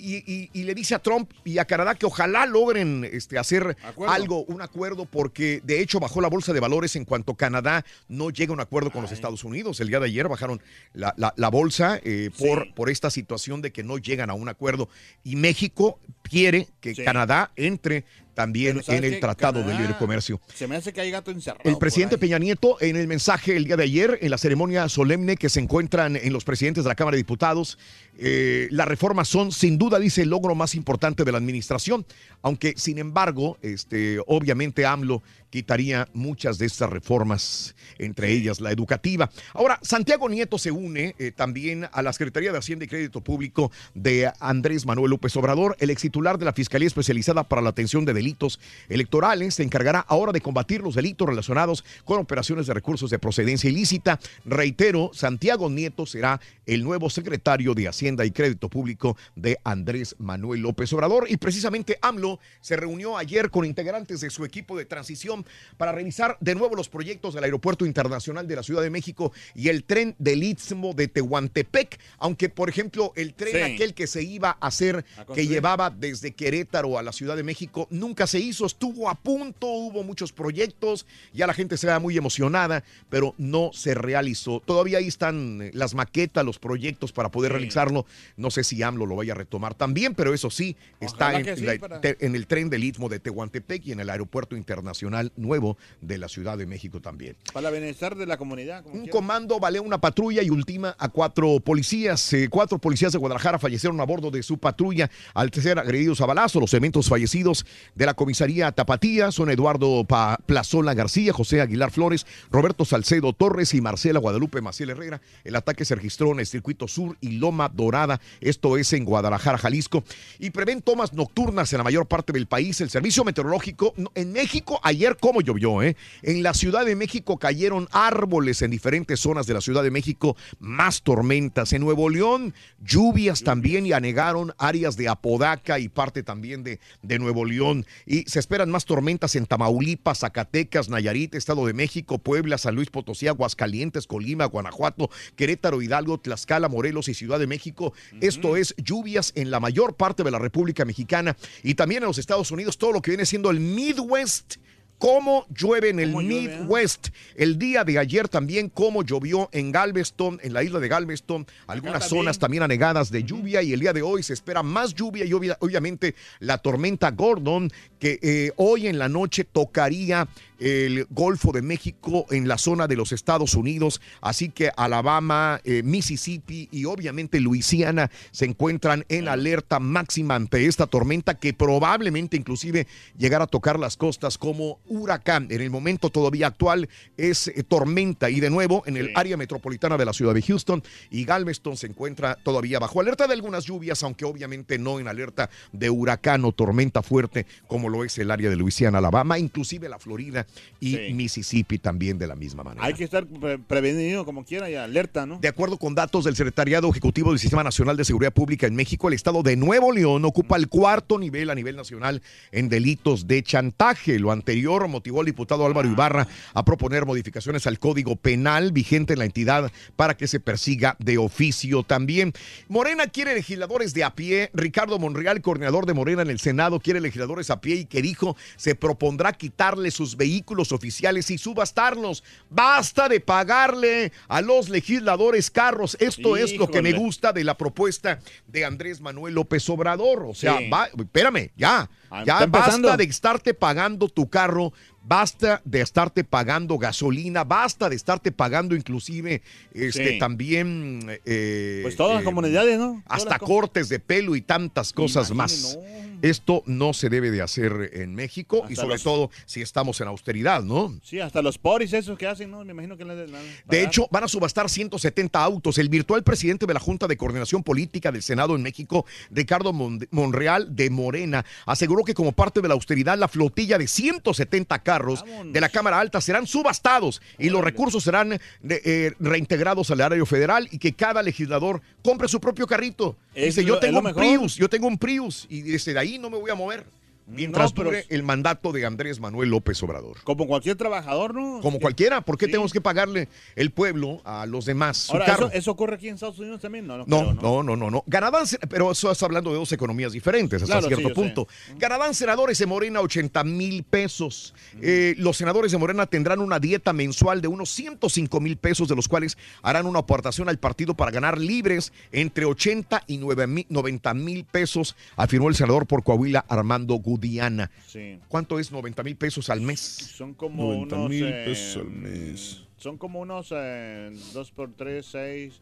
Speaker 1: y, y- y le dice a Trump y a Canadá que ojalá logren este, hacer
Speaker 14: Acuerdo.
Speaker 1: algo, un acuerdo, porque de hecho bajó la bolsa de valores en cuanto Canadá no llega a un acuerdo con los Estados Unidos. El día de ayer bajaron la, la- la bolsa eh, por, por esta situación de que no llegan a un acuerdo. Y México quiere que
Speaker 14: Sí.
Speaker 1: Canadá entre también
Speaker 14: Pero ¿sabes
Speaker 1: en el? Tratado de Libre Comercio.
Speaker 14: Se me hace que hay gato encerrado.
Speaker 1: El presidente. Peña Nieto, en el mensaje el día de ayer, en la ceremonia solemne que se encuentran en los presidentes de la Cámara de Diputados, eh, las reformas son sin duda, dice, el logro más importante de la administración, aunque sin embargo, este, obviamente AMLO quitaría muchas de estas reformas, entre ellas la educativa. Ahora, Santiago Nieto se une eh, también a la Secretaría de Hacienda y Crédito Público de Andrés Manuel López Obrador, el ex titular de la Fiscalía Especializada para la Atención de Delitos Delitos Electorales se encargará ahora de combatir los delitos relacionados con operaciones de recursos de procedencia ilícita. Reitero, Santiago Nieto será el nuevo secretario de Hacienda y Crédito Público de Andrés Manuel López Obrador. Y precisamente AMLO se reunió ayer con integrantes de su equipo de transición para revisar de nuevo los proyectos del Aeropuerto Internacional de la Ciudad de México y el tren del Istmo de Tehuantepec. Aunque, por ejemplo, el tren
Speaker 14: Sí.
Speaker 1: aquel que se iba a hacer, que llevaba desde Querétaro a la Ciudad de México, nunca se hizo. Estuvo a punto, hubo muchos proyectos, ya la gente se va muy emocionada, pero no se realizó. Todavía ahí están eh, las maquetas, los proyectos para poder realizarlo. No sé si AMLO lo vaya a retomar también, pero eso sí, está en,
Speaker 14: que sí,
Speaker 1: la-
Speaker 14: para-
Speaker 1: te- en el tren del Istmo de Tehuantepec y en el Aeropuerto Internacional Nuevo de la Ciudad de México también.
Speaker 14: Para bienestar de la comunidad. como
Speaker 1: Un
Speaker 14: quiera.
Speaker 1: comando baleó una patrulla y ultima a cuatro policías. Eh, cuatro policías de Guadalajara fallecieron a bordo de su patrulla al ser agredidos a balazo. Los elementos fallecidos de la comisaría Tapatía son Eduardo Pa- Plazola García, José Aguilar Flores, Roberto Salcedo Torres y Marcela Guadalupe Maciel Herrera. El ataque se registró en el circuito sur y Loma Dorada, esto es en Guadalajara, Jalisco. Y prevén tomas nocturnas en la mayor parte del país. El servicio meteorológico en México, ayer cómo llovió, ¿eh? En la Ciudad de México cayeron árboles en diferentes zonas de la Ciudad de México, más tormentas. En Nuevo León, lluvias también y anegaron áreas de Apodaca y parte también de, de Nuevo León. Y se esperan más tormentas en Tamaulipas, Zacatecas, Nayarit, Estado de México, Puebla, San Luis Potosí, Aguascalientes, Colima, Guanajuato, Querétaro, Hidalgo, Tlaxcala, Morelos y Ciudad de México. Esto es lluvias en la mayor parte de la República Mexicana y también en los Estados Unidos, todo lo que viene siendo el Midwest. Cómo llueve en el Midwest. El día de ayer también cómo llovió en Galveston, en la isla de Galveston, algunas
Speaker 14: también.
Speaker 1: zonas también anegadas de lluvia y el día de hoy se espera más lluvia y obvia- obviamente la tormenta Gordon que eh, hoy en la noche tocaría el Golfo de México en la zona de los Estados Unidos, así que Alabama, eh, Mississippi y obviamente Luisiana se encuentran en alerta máxima ante esta tormenta que probablemente inclusive llegará a tocar las costas como huracán. En el momento todavía actual es eh, tormenta y de nuevo en el área metropolitana de la ciudad de Houston y Galveston se encuentra todavía bajo alerta de algunas lluvias, aunque obviamente no en alerta de huracán o tormenta fuerte como lo es el área de Luisiana, Alabama, inclusive la Florida y
Speaker 14: Sí.
Speaker 1: Mississippi también de la misma manera.
Speaker 14: Hay que estar pre- prevenido como quiera y alerta, ¿no?
Speaker 1: De acuerdo con datos del Secretariado Ejecutivo del Sistema Nacional de Seguridad Pública en México, el estado de Nuevo León ocupa el cuarto nivel a nivel nacional en delitos de chantaje. Lo anterior motivó al diputado Álvaro Ibarra a proponer modificaciones al Código Penal vigente en la entidad para que se persiga de oficio también. Morena quiere legisladores de a pie. Ricardo Monreal, coordinador de Morena en el Senado, quiere legisladores a pie y que dijo se propondrá quitarle sus vehículos oficiales y subastarlos. Basta de pagarle a los legisladores carros. Esto es lo que me gusta de la propuesta de Andrés Manuel López Obrador. O sea,
Speaker 14: Sí.
Speaker 1: va- espérame, ya.
Speaker 14: Ah,
Speaker 1: Ya basta de estarte pagando tu carro, basta de estarte pagando gasolina, basta de estarte pagando inclusive este
Speaker 14: Sí.
Speaker 1: también eh,
Speaker 14: Pues todas las
Speaker 1: eh,
Speaker 14: comunidades, ¿no? Todas
Speaker 1: hasta cortes de pelo y tantas cosas más. Esto no se debe de hacer en México y sobre
Speaker 14: los-
Speaker 1: todo si estamos en austeridad, ¿no?
Speaker 14: Sí, hasta los poris esos que hacen, ¿no? Me imagino que
Speaker 1: De hecho, van a subastar 170 autos. El virtual presidente de la Junta de Coordinación Política del Senado en México, Ricardo Mon- Monreal de Morena, aseguró que como parte de la austeridad, la flotilla de 170 carros de la Cámara Alta serán subastados y los recursos serán de- eh, reintegrados al área federal y que cada legislador compre su propio carrito.
Speaker 14: Es
Speaker 1: Dice,
Speaker 14: lo-
Speaker 1: yo tengo un
Speaker 14: mejor.
Speaker 1: Prius, yo tengo un Prius y desde ahí no me voy a mover. Mientras
Speaker 14: No,
Speaker 1: dure el mandato de Andrés Manuel López Obrador.
Speaker 14: Como cualquier trabajador, ¿no?
Speaker 1: Como cualquiera, ¿por qué tenemos que pagarle el pueblo a los demás su
Speaker 14: Ahora,
Speaker 1: carro?
Speaker 14: ¿eso, eso ocurre aquí en Estados Unidos también? No, no,
Speaker 1: No,
Speaker 14: creo,
Speaker 1: no, no, no, no. Ganarán, se- pero eso está hablando de dos economías diferentes hasta
Speaker 14: Claro, sí,
Speaker 1: cierto
Speaker 14: sé.
Speaker 1: punto. Ganarán senadores de Morena 80 mil pesos. Eh, los senadores de Morena tendrán una dieta mensual de unos 105 mil pesos, de los cuales harán una aportación al partido para ganar libres entre 80 y 9 mil- 90 mil pesos, afirmó el senador por Coahuila Armando Gudiana.
Speaker 14: Sí.
Speaker 1: ¿Cuánto es 90 mil pesos al mes?
Speaker 14: Son como
Speaker 2: 90
Speaker 14: unos...
Speaker 2: mil
Speaker 14: eh,
Speaker 2: pesos al mes.
Speaker 14: Son como unos eh, dos por tres, seis...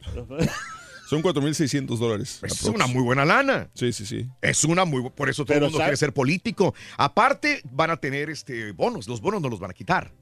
Speaker 2: Son 4.600 dólares.
Speaker 1: Es una muy buena lana.
Speaker 2: Sí, sí, sí.
Speaker 1: Es una muy por eso todo
Speaker 14: Pero
Speaker 1: el mundo
Speaker 14: sabe-
Speaker 1: quiere ser político. Aparte van a tener este bonos, los bonos no los van a quitar.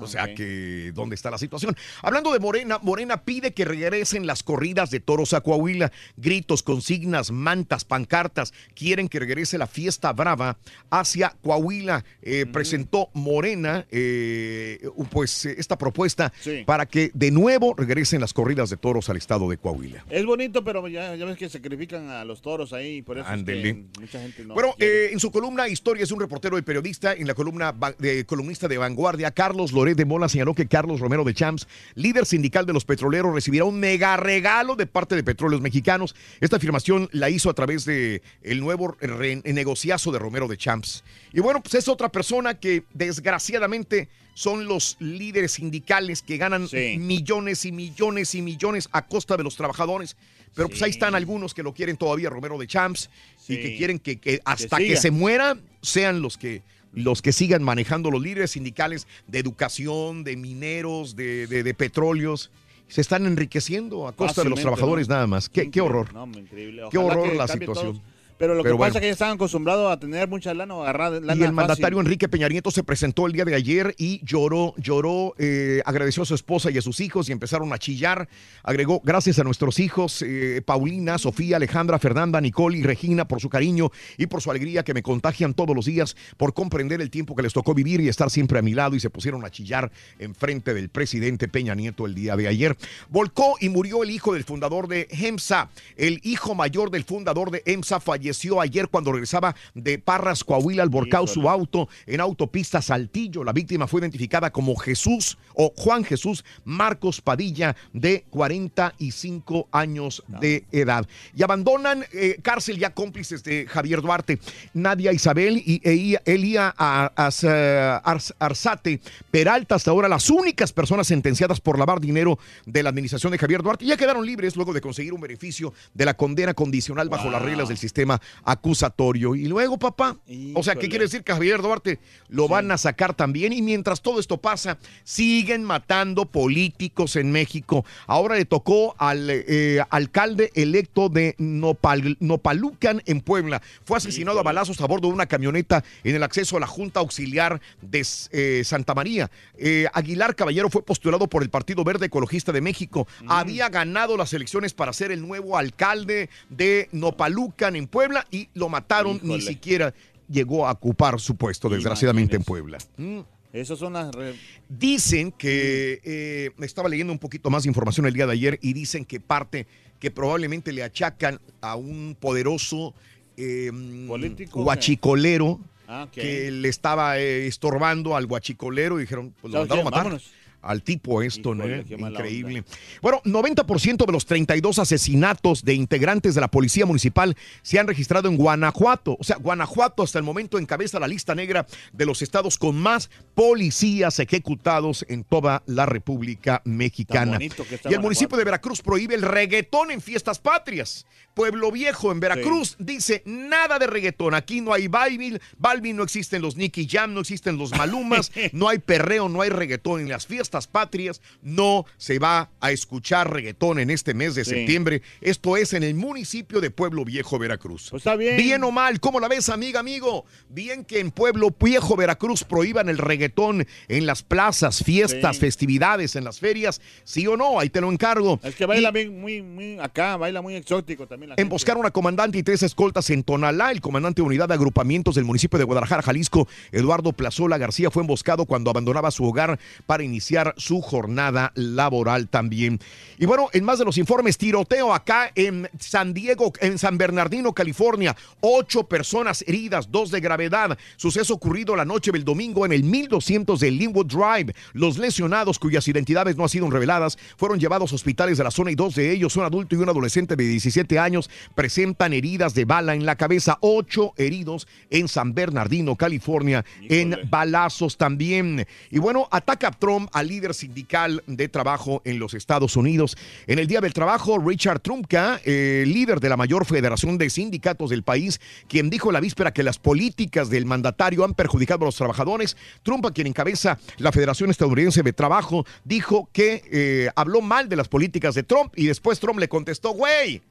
Speaker 1: O sea que, ¿dónde está la situación? Hablando de Morena, Morena pide que regresen las corridas de toros a Coahuila. Gritos, consignas, mantas, pancartas. Quieren que regrese la fiesta brava hacia Coahuila. Eh, Presentó Morena, eh, pues, eh, esta propuesta
Speaker 14: Sí.
Speaker 1: para que de nuevo regresen las corridas de toros al estado de Coahuila.
Speaker 14: Es bonito, pero ya, ya ves que sacrifican a los toros ahí, por eso es
Speaker 1: Ándele.
Speaker 14: que mucha gente no
Speaker 1: bueno, eh, en su columna Historias de un reportero y periodista, en la columna de columnista de Vanguardia, Carlos Loret de Mola señaló que Carlos Romero de Champs, líder sindical de los petroleros, recibirá un mega regalo de parte de Petróleos Mexicanos. Esta afirmación la hizo a través de el nuevo negociazo de Romero de Champs. Y bueno, pues es otra persona que desgraciadamente son los líderes sindicales que ganan millones y millones y millones a costa de los trabajadores. Pero pues ahí están algunos que lo quieren todavía Romero de Champs y
Speaker 14: Sí.
Speaker 1: que quieren que, que hasta que,
Speaker 14: siga.
Speaker 1: se muera sean los que los que sigan manejando los líderes sindicales de educación, de mineros, de, de- de petróleos. Se están enriqueciendo a costa de los trabajadores
Speaker 14: ¿no?
Speaker 1: nada más. Qué, qué horror.
Speaker 14: No, hombre, increíble.
Speaker 1: Qué horror la situación.
Speaker 14: todos. Pero lo que
Speaker 1: Pero
Speaker 14: pasa
Speaker 1: bueno.
Speaker 14: es que ya estaban acostumbrados a tener mucha lana o agarrar lana
Speaker 1: Y el
Speaker 14: fácil.
Speaker 1: mandatario Enrique Peña Nieto se presentó el día de ayer y lloró, lloró, eh, agradeció a su esposa y a sus hijos y empezaron a chillar. Agregó, gracias a nuestros hijos, eh, Paulina, Sofía, Alejandra, Fernanda, Nicole y Regina, por su cariño y por su alegría que me contagian todos los días, por comprender el tiempo que les tocó vivir y estar siempre a mi lado y se pusieron a chillar en frente del presidente Peña Nieto el día de ayer. Volcó y murió el hijo del fundador de EMSA. El hijo mayor del fundador de EMSA falleció ayer cuando regresaba de Parras, Coahuila, al volcado su auto en autopista Saltillo. La víctima fue identificada como Jesús o Juan Jesús Marcos Padilla, de 45 años de edad. Y abandonan eh, cárcel ya cómplices de Javier Duarte. Nadia Isabel y e- Elia a- As- eh, Arzate Peralta, hasta ahora las únicas personas sentenciadas por lavar dinero de la administración de Javier Duarte, ya quedaron libres luego de conseguir un beneficio de la condena condicional bajo las reglas del sistema acusatorio. Y luego, papá, o sea, ¿qué quiere decir que Javier Duarte lo van a sacar también? Y mientras todo esto pasa, siguen matando políticos en México. Ahora le tocó al eh, alcalde electo de Nopal- Nopalucan en Puebla. Fue asesinado a balazos a bordo de una camioneta en el acceso a la Junta Auxiliar de eh, Santa María. Eh, Aguilar Caballero fue postulado por el Partido Verde Ecologista de México. Había ganado las elecciones para ser el nuevo alcalde de Nopalucan en Puebla y lo mataron. Ni siquiera llegó a ocupar su puesto, desgraciadamente, en Puebla. Mm.
Speaker 14: Esas son las... re-
Speaker 1: Dicen que, eh, estaba leyendo un poquito más de información el día de ayer y dicen que parte que probablemente le achacan a un poderoso eh,
Speaker 14: ¿Político?
Speaker 1: guachicolero
Speaker 14: Ah,
Speaker 1: que le estaba eh, estorbando al guachicolero y dijeron, pues lo
Speaker 14: ¿Sabes
Speaker 1: mandaron a matar.
Speaker 14: Vámonos.
Speaker 1: Al tipo esto, ¿no? Increíble. Bueno, 90% de los 32 asesinatos de integrantes de la Policía Municipal se han registrado en Guanajuato. O sea, Guanajuato hasta el momento encabeza la lista negra de los estados con más policías ejecutados en toda la República Mexicana. Y el
Speaker 14: Guanajuato.
Speaker 1: municipio de Veracruz prohíbe el reggaetón en fiestas patrias. Pueblo Viejo en Veracruz dice nada de reggaetón. Aquí no hay Balvin, Balvin no existen los Nicky Jam, no existen los Malumas, no hay perreo, no hay reggaetón. En las fiestas patrias no se va a escuchar reggaetón en este mes de
Speaker 14: Sí.
Speaker 1: septiembre. Esto es en el municipio de Pueblo Viejo, Veracruz.
Speaker 14: Pues está bien.
Speaker 1: Bien o mal, ¿cómo la ves, amiga, amigo? Bien que en Pueblo Viejo, Veracruz prohíban el reggaetón en las plazas, fiestas,
Speaker 14: Sí.
Speaker 1: festividades, en las ferias. ¿Sí o no? Ahí te lo encargo.
Speaker 14: Es que baila bien, muy, muy acá, baila muy exótico también la gente.
Speaker 1: Emboscaron a comandante y tres escoltas en Tonalá. El comandante de unidad de agrupamientos del municipio de Guadalajara, Jalisco, Eduardo Plazola García, fue emboscado cuando abandonaba su hogar para iniciar su jornada laboral también. Y bueno, en más de los informes, tiroteo acá en San Diego, en San Bernardino, California. Ocho personas heridas, dos de gravedad. Suceso ocurrido la noche del domingo en el 1200 de Linwood Drive. Los lesionados, cuyas identidades no han sido reveladas, fueron llevados a hospitales de la zona y dos de ellos, un adulto y un adolescente de 17 años, presentan heridas de bala en la cabeza. Ocho heridos en San Bernardino, California, en balazos también. Y bueno, ataca Trump al líder sindical de trabajo en los Estados Unidos. En el Día del Trabajo, Richard Trumka, eh, líder de la mayor federación de sindicatos del país, quien dijo la víspera que las políticas del mandatario han perjudicado a los trabajadores. Trump, a quien encabeza la Federación Estadounidense de Trabajo, dijo que eh, habló mal de las políticas de Trump y después Trump le contestó, güey.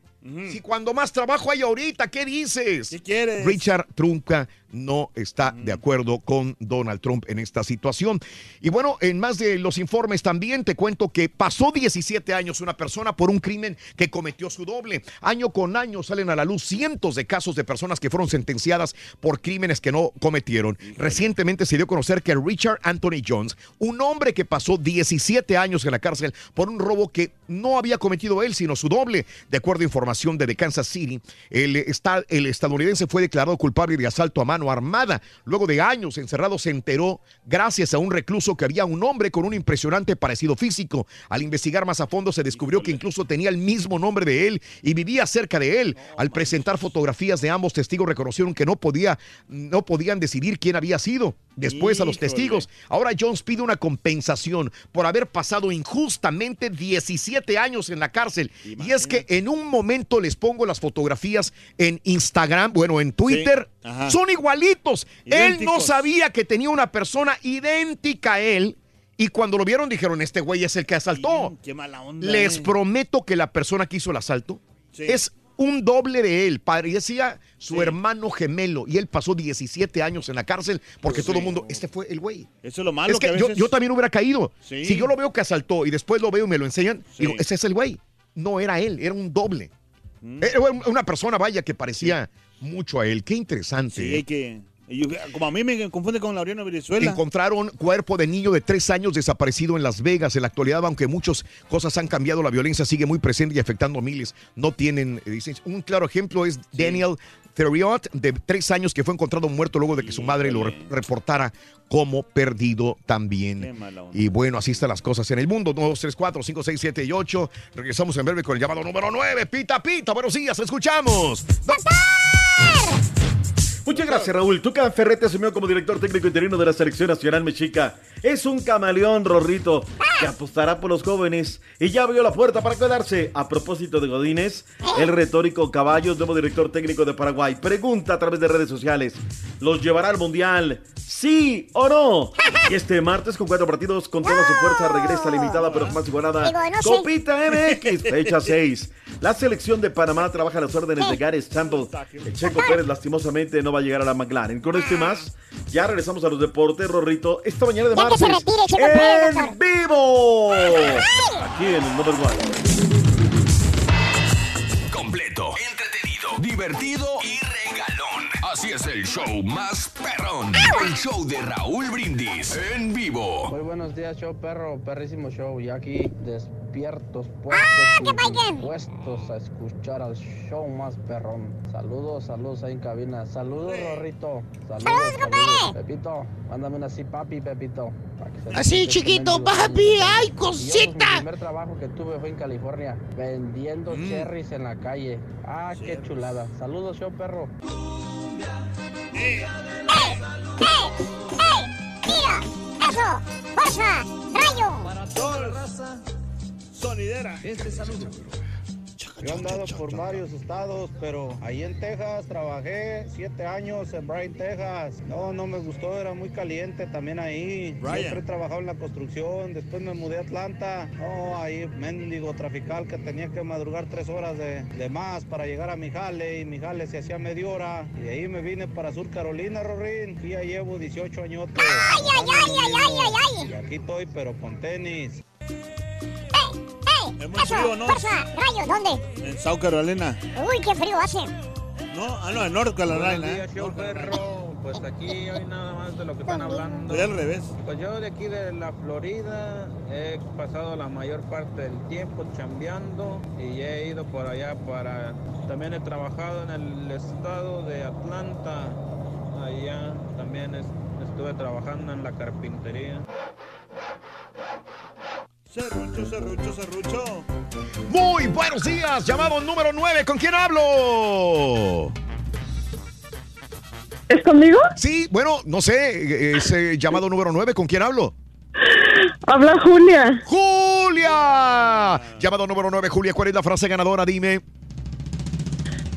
Speaker 1: Si cuando más trabajo hay ahorita, ¿qué dices?
Speaker 14: ¿Qué quieres?
Speaker 1: Richard Trumka no está de acuerdo con Donald Trump en esta situación. Y bueno, en más de los informes también te cuento que pasó 17 años una persona por un crimen que cometió su doble. Año con año salen a la luz cientos de casos de personas que fueron sentenciadas por crímenes que no cometieron. Recientemente se dio a conocer que Richard Anthony Jones, un hombre que pasó 17 años en la cárcel por un robo que no había cometido él, sino su doble, de acuerdo a información de The Kansas City, el, el estadounidense fue declarado culpable de asalto a mano armada. Luego de años encerrado se enteró, gracias a un recluso, que había un hombre con un impresionante parecido físico. Al investigar más a fondo se descubrió que incluso tenía el mismo nombre de él y vivía cerca de él. Al presentar fotografías de ambos testigos reconocieron que no podía, no podían decidir quién había sido. Después a los testigos. Ahora Jones pide una compensación por haber pasado injustamente 17 años en la cárcel. Y es que en un momento les pongo las fotografías en Instagram, bueno, en Twitter. Son igualitos. Él no sabía que tenía una persona idéntica a él. Y cuando lo vieron dijeron, este güey es el que asaltó.
Speaker 14: Qué mala onda.
Speaker 1: Les
Speaker 14: eh.
Speaker 1: prometo que la persona que hizo el asalto
Speaker 14: Sí.
Speaker 1: es un doble de él. Parecía su hermano gemelo. Y él pasó 17 años en la cárcel porque todo el mundo, este fue el güey.
Speaker 14: Eso es lo malo
Speaker 1: Es que
Speaker 14: a
Speaker 1: yo,
Speaker 14: veces-
Speaker 1: yo también hubiera caído.
Speaker 14: Sí.
Speaker 1: Si yo lo veo que asaltó y después lo veo y me lo enseñan, digo, ese es el güey. No era él, era un doble.
Speaker 14: Mm.
Speaker 1: Era una persona, vaya, que parecía mucho a él. Qué interesante.
Speaker 14: Sí,
Speaker 1: ¿eh?
Speaker 14: hay que. Como a mí me confunde con Laureano Venezuela.
Speaker 1: Encontraron cuerpo de niño de tres años desaparecido en Las Vegas. En la actualidad, aunque muchas cosas han cambiado, la violencia sigue muy presente y afectando a miles. No tienen, eh, dicen, un claro ejemplo es Daniel Theriot, de tres años, que fue encontrado muerto luego de que su madre lo re- reportara como perdido también. Y bueno, así están las cosas en el mundo. 2, 3, 4, 5, 6, 7 y 8. Regresamos en breve con el llamado número 9. Pita, pita. Buenos días, escuchamos.
Speaker 19: Muchas gracias, Raúl. Tuca Ferretti asumió como director técnico interino de la Selección Nacional Mexica. Es un camaleón, Rorrito, que apostará por los jóvenes y ya abrió la puerta para quedarse. A propósito de Godínez, el retórico Caballos, nuevo director técnico de Paraguay, pregunta a través de redes sociales: ¿los llevará al Mundial? ¿Sí o no? Y este martes, con cuatro partidos, con toda su fuerza, regresa limitada pero más igualada. Copita MX, fecha 6. La selección de Panamá trabaja a las órdenes de Gareth Campbell. El Checo Pérez lastimosamente no va a llegar a la McLaren. Con esto y más, ya regresamos a los deportes, Rorrito. Esta mañana de
Speaker 3: Pérez,
Speaker 19: ¡En vivo! Aquí en el Number One.
Speaker 8: Completo, entretenido, divertido y. Así es el show más perrón. El show de Raúl Brindis en vivo.
Speaker 20: Muy buenos días, show perro, perrísimo show. Y aquí despiertos, puestos, y puestos a escuchar al show más perrón. Saludos, saludos ahí en cabina. Saludos, Rorrito. Saludos, saludos. Pepito, mándame una así, papi, Pepito.
Speaker 7: Así, chiquito, papi, ay,
Speaker 20: Y yo,
Speaker 7: cosita.
Speaker 20: Mi primer trabajo que tuve fue en California, vendiendo
Speaker 7: Mm.
Speaker 20: cherries en la calle. Ah, qué chulada. Saludos, show perro.
Speaker 3: ¡Tira! ¡Eso! ¡Fuerza! ¡Rayo!
Speaker 14: Para toda la raza sonidera. Este saludo.
Speaker 20: Yo he andado por varios estados, pero ahí en Texas trabajé siete años en Bryan, Texas. No, no me gustó, era muy caliente también ahí. Siempre he trabajado en la construcción, después me mudé a Atlanta. No, ahí mendigo trafical que tenía que madrugar tres horas de, de más para llegar a mi jale y mi jale se hacía media hora. Y de ahí me vine para Sur Carolina, Rorín. Y ya llevo 18 años.
Speaker 3: ¡Ay, ay, ay, ay, ay, ay, ay!
Speaker 20: Y aquí estoy, pero con tenis.
Speaker 3: ¡Ey!
Speaker 14: muy frío, ¿no?
Speaker 3: ¡Fuerza! ¡Rayo! ¿Dónde?
Speaker 14: En South Carolina.
Speaker 3: Uy, qué frío hace.
Speaker 14: No, ah, no, en North Carolina.
Speaker 20: Buenos días,
Speaker 14: ¿eh?
Speaker 20: perro. Pues aquí hoy nada más de lo que están hablando.
Speaker 14: Estoy al revés.
Speaker 20: Pues yo de aquí de la Florida he pasado la mayor parte del tiempo chambeando y he ido por allá para... También he trabajado en el estado de Atlanta. Allá también es- estuve trabajando en la carpintería.
Speaker 14: Serrucho, serrucho, serrucho.
Speaker 1: Muy buenos días, llamado número 9. ¿Con quién hablo?
Speaker 21: ¿Es conmigo?
Speaker 1: Sí, bueno, no sé, es eh, llamado número 9. ¿Con quién hablo?
Speaker 21: Habla Julia.
Speaker 1: ¡Julia! Llamado número 9, Julia, ¿cuál es la frase ganadora? Dime.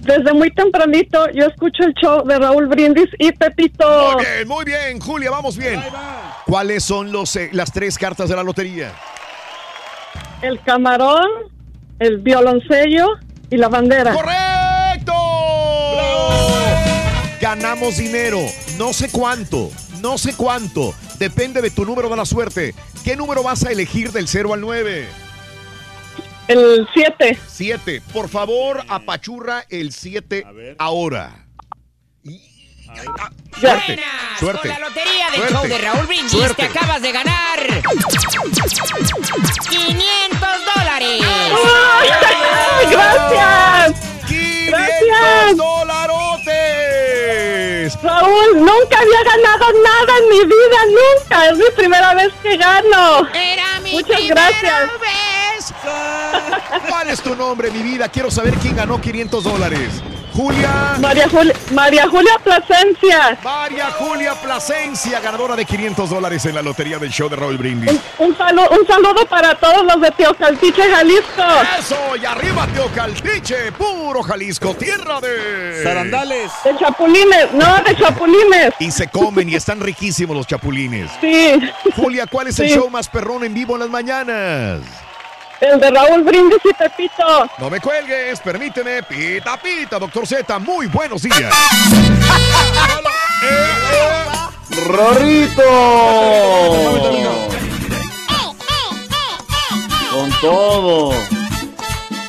Speaker 21: Desde muy tempranito yo escucho el show de Raúl Brindis y Pepito.
Speaker 1: Muy bien, muy bien, Julia, vamos bien. ¿Cuáles son los, eh, las tres cartas de la lotería?
Speaker 21: El camarón, el violoncello y la bandera.
Speaker 1: ¡Correcto! Ganamos dinero. No sé cuánto. No sé cuánto. Depende de tu número de la suerte. ¿Qué número vas a elegir del 0 al 9?
Speaker 21: El 7.
Speaker 1: 7. Por favor, apachurra el 7 ahora. Suerte. Suerte.
Speaker 22: Con la lotería del
Speaker 1: Suerte.
Speaker 22: show de Raúl Brindis
Speaker 1: Suerte.
Speaker 22: te acabas de ganar 500 dólares.
Speaker 21: ¡Ay, gracias!
Speaker 1: 500
Speaker 21: ¡Gracias!
Speaker 1: dolarotes!
Speaker 21: Raúl, nunca había ganado nada en mi vida, nunca. Es mi primera vez que gano.
Speaker 22: Era mi
Speaker 21: Muchas
Speaker 22: primera
Speaker 21: gracias.
Speaker 22: vez.
Speaker 1: ¿Cuál es tu nombre, mi vida? Quiero saber quién ganó 500 dólares. Julia.
Speaker 21: María, Jul- María Julia Plasencia.
Speaker 1: María Julia Plasencia, ganadora de 500 dólares en la lotería del show de Raúl Brindis.
Speaker 21: Un, saludo, un saludo para todos los de Teocaltiche, Jalisco.
Speaker 1: Eso, y arriba Teocaltiche, puro Jalisco, tierra de...
Speaker 14: Zarandales.
Speaker 21: De chapulines, no, de chapulines.
Speaker 1: Y se comen y están riquísimos los chapulines.
Speaker 21: Sí.
Speaker 1: Julia, ¿cuál es el show más perrón en vivo en las mañanas?
Speaker 21: El de Raúl Brindis y Pepito.
Speaker 1: No me cuelgues, permíteme. Pita, pita, doctor Z, muy buenos días.
Speaker 19: ¡Rorrito! Con todo.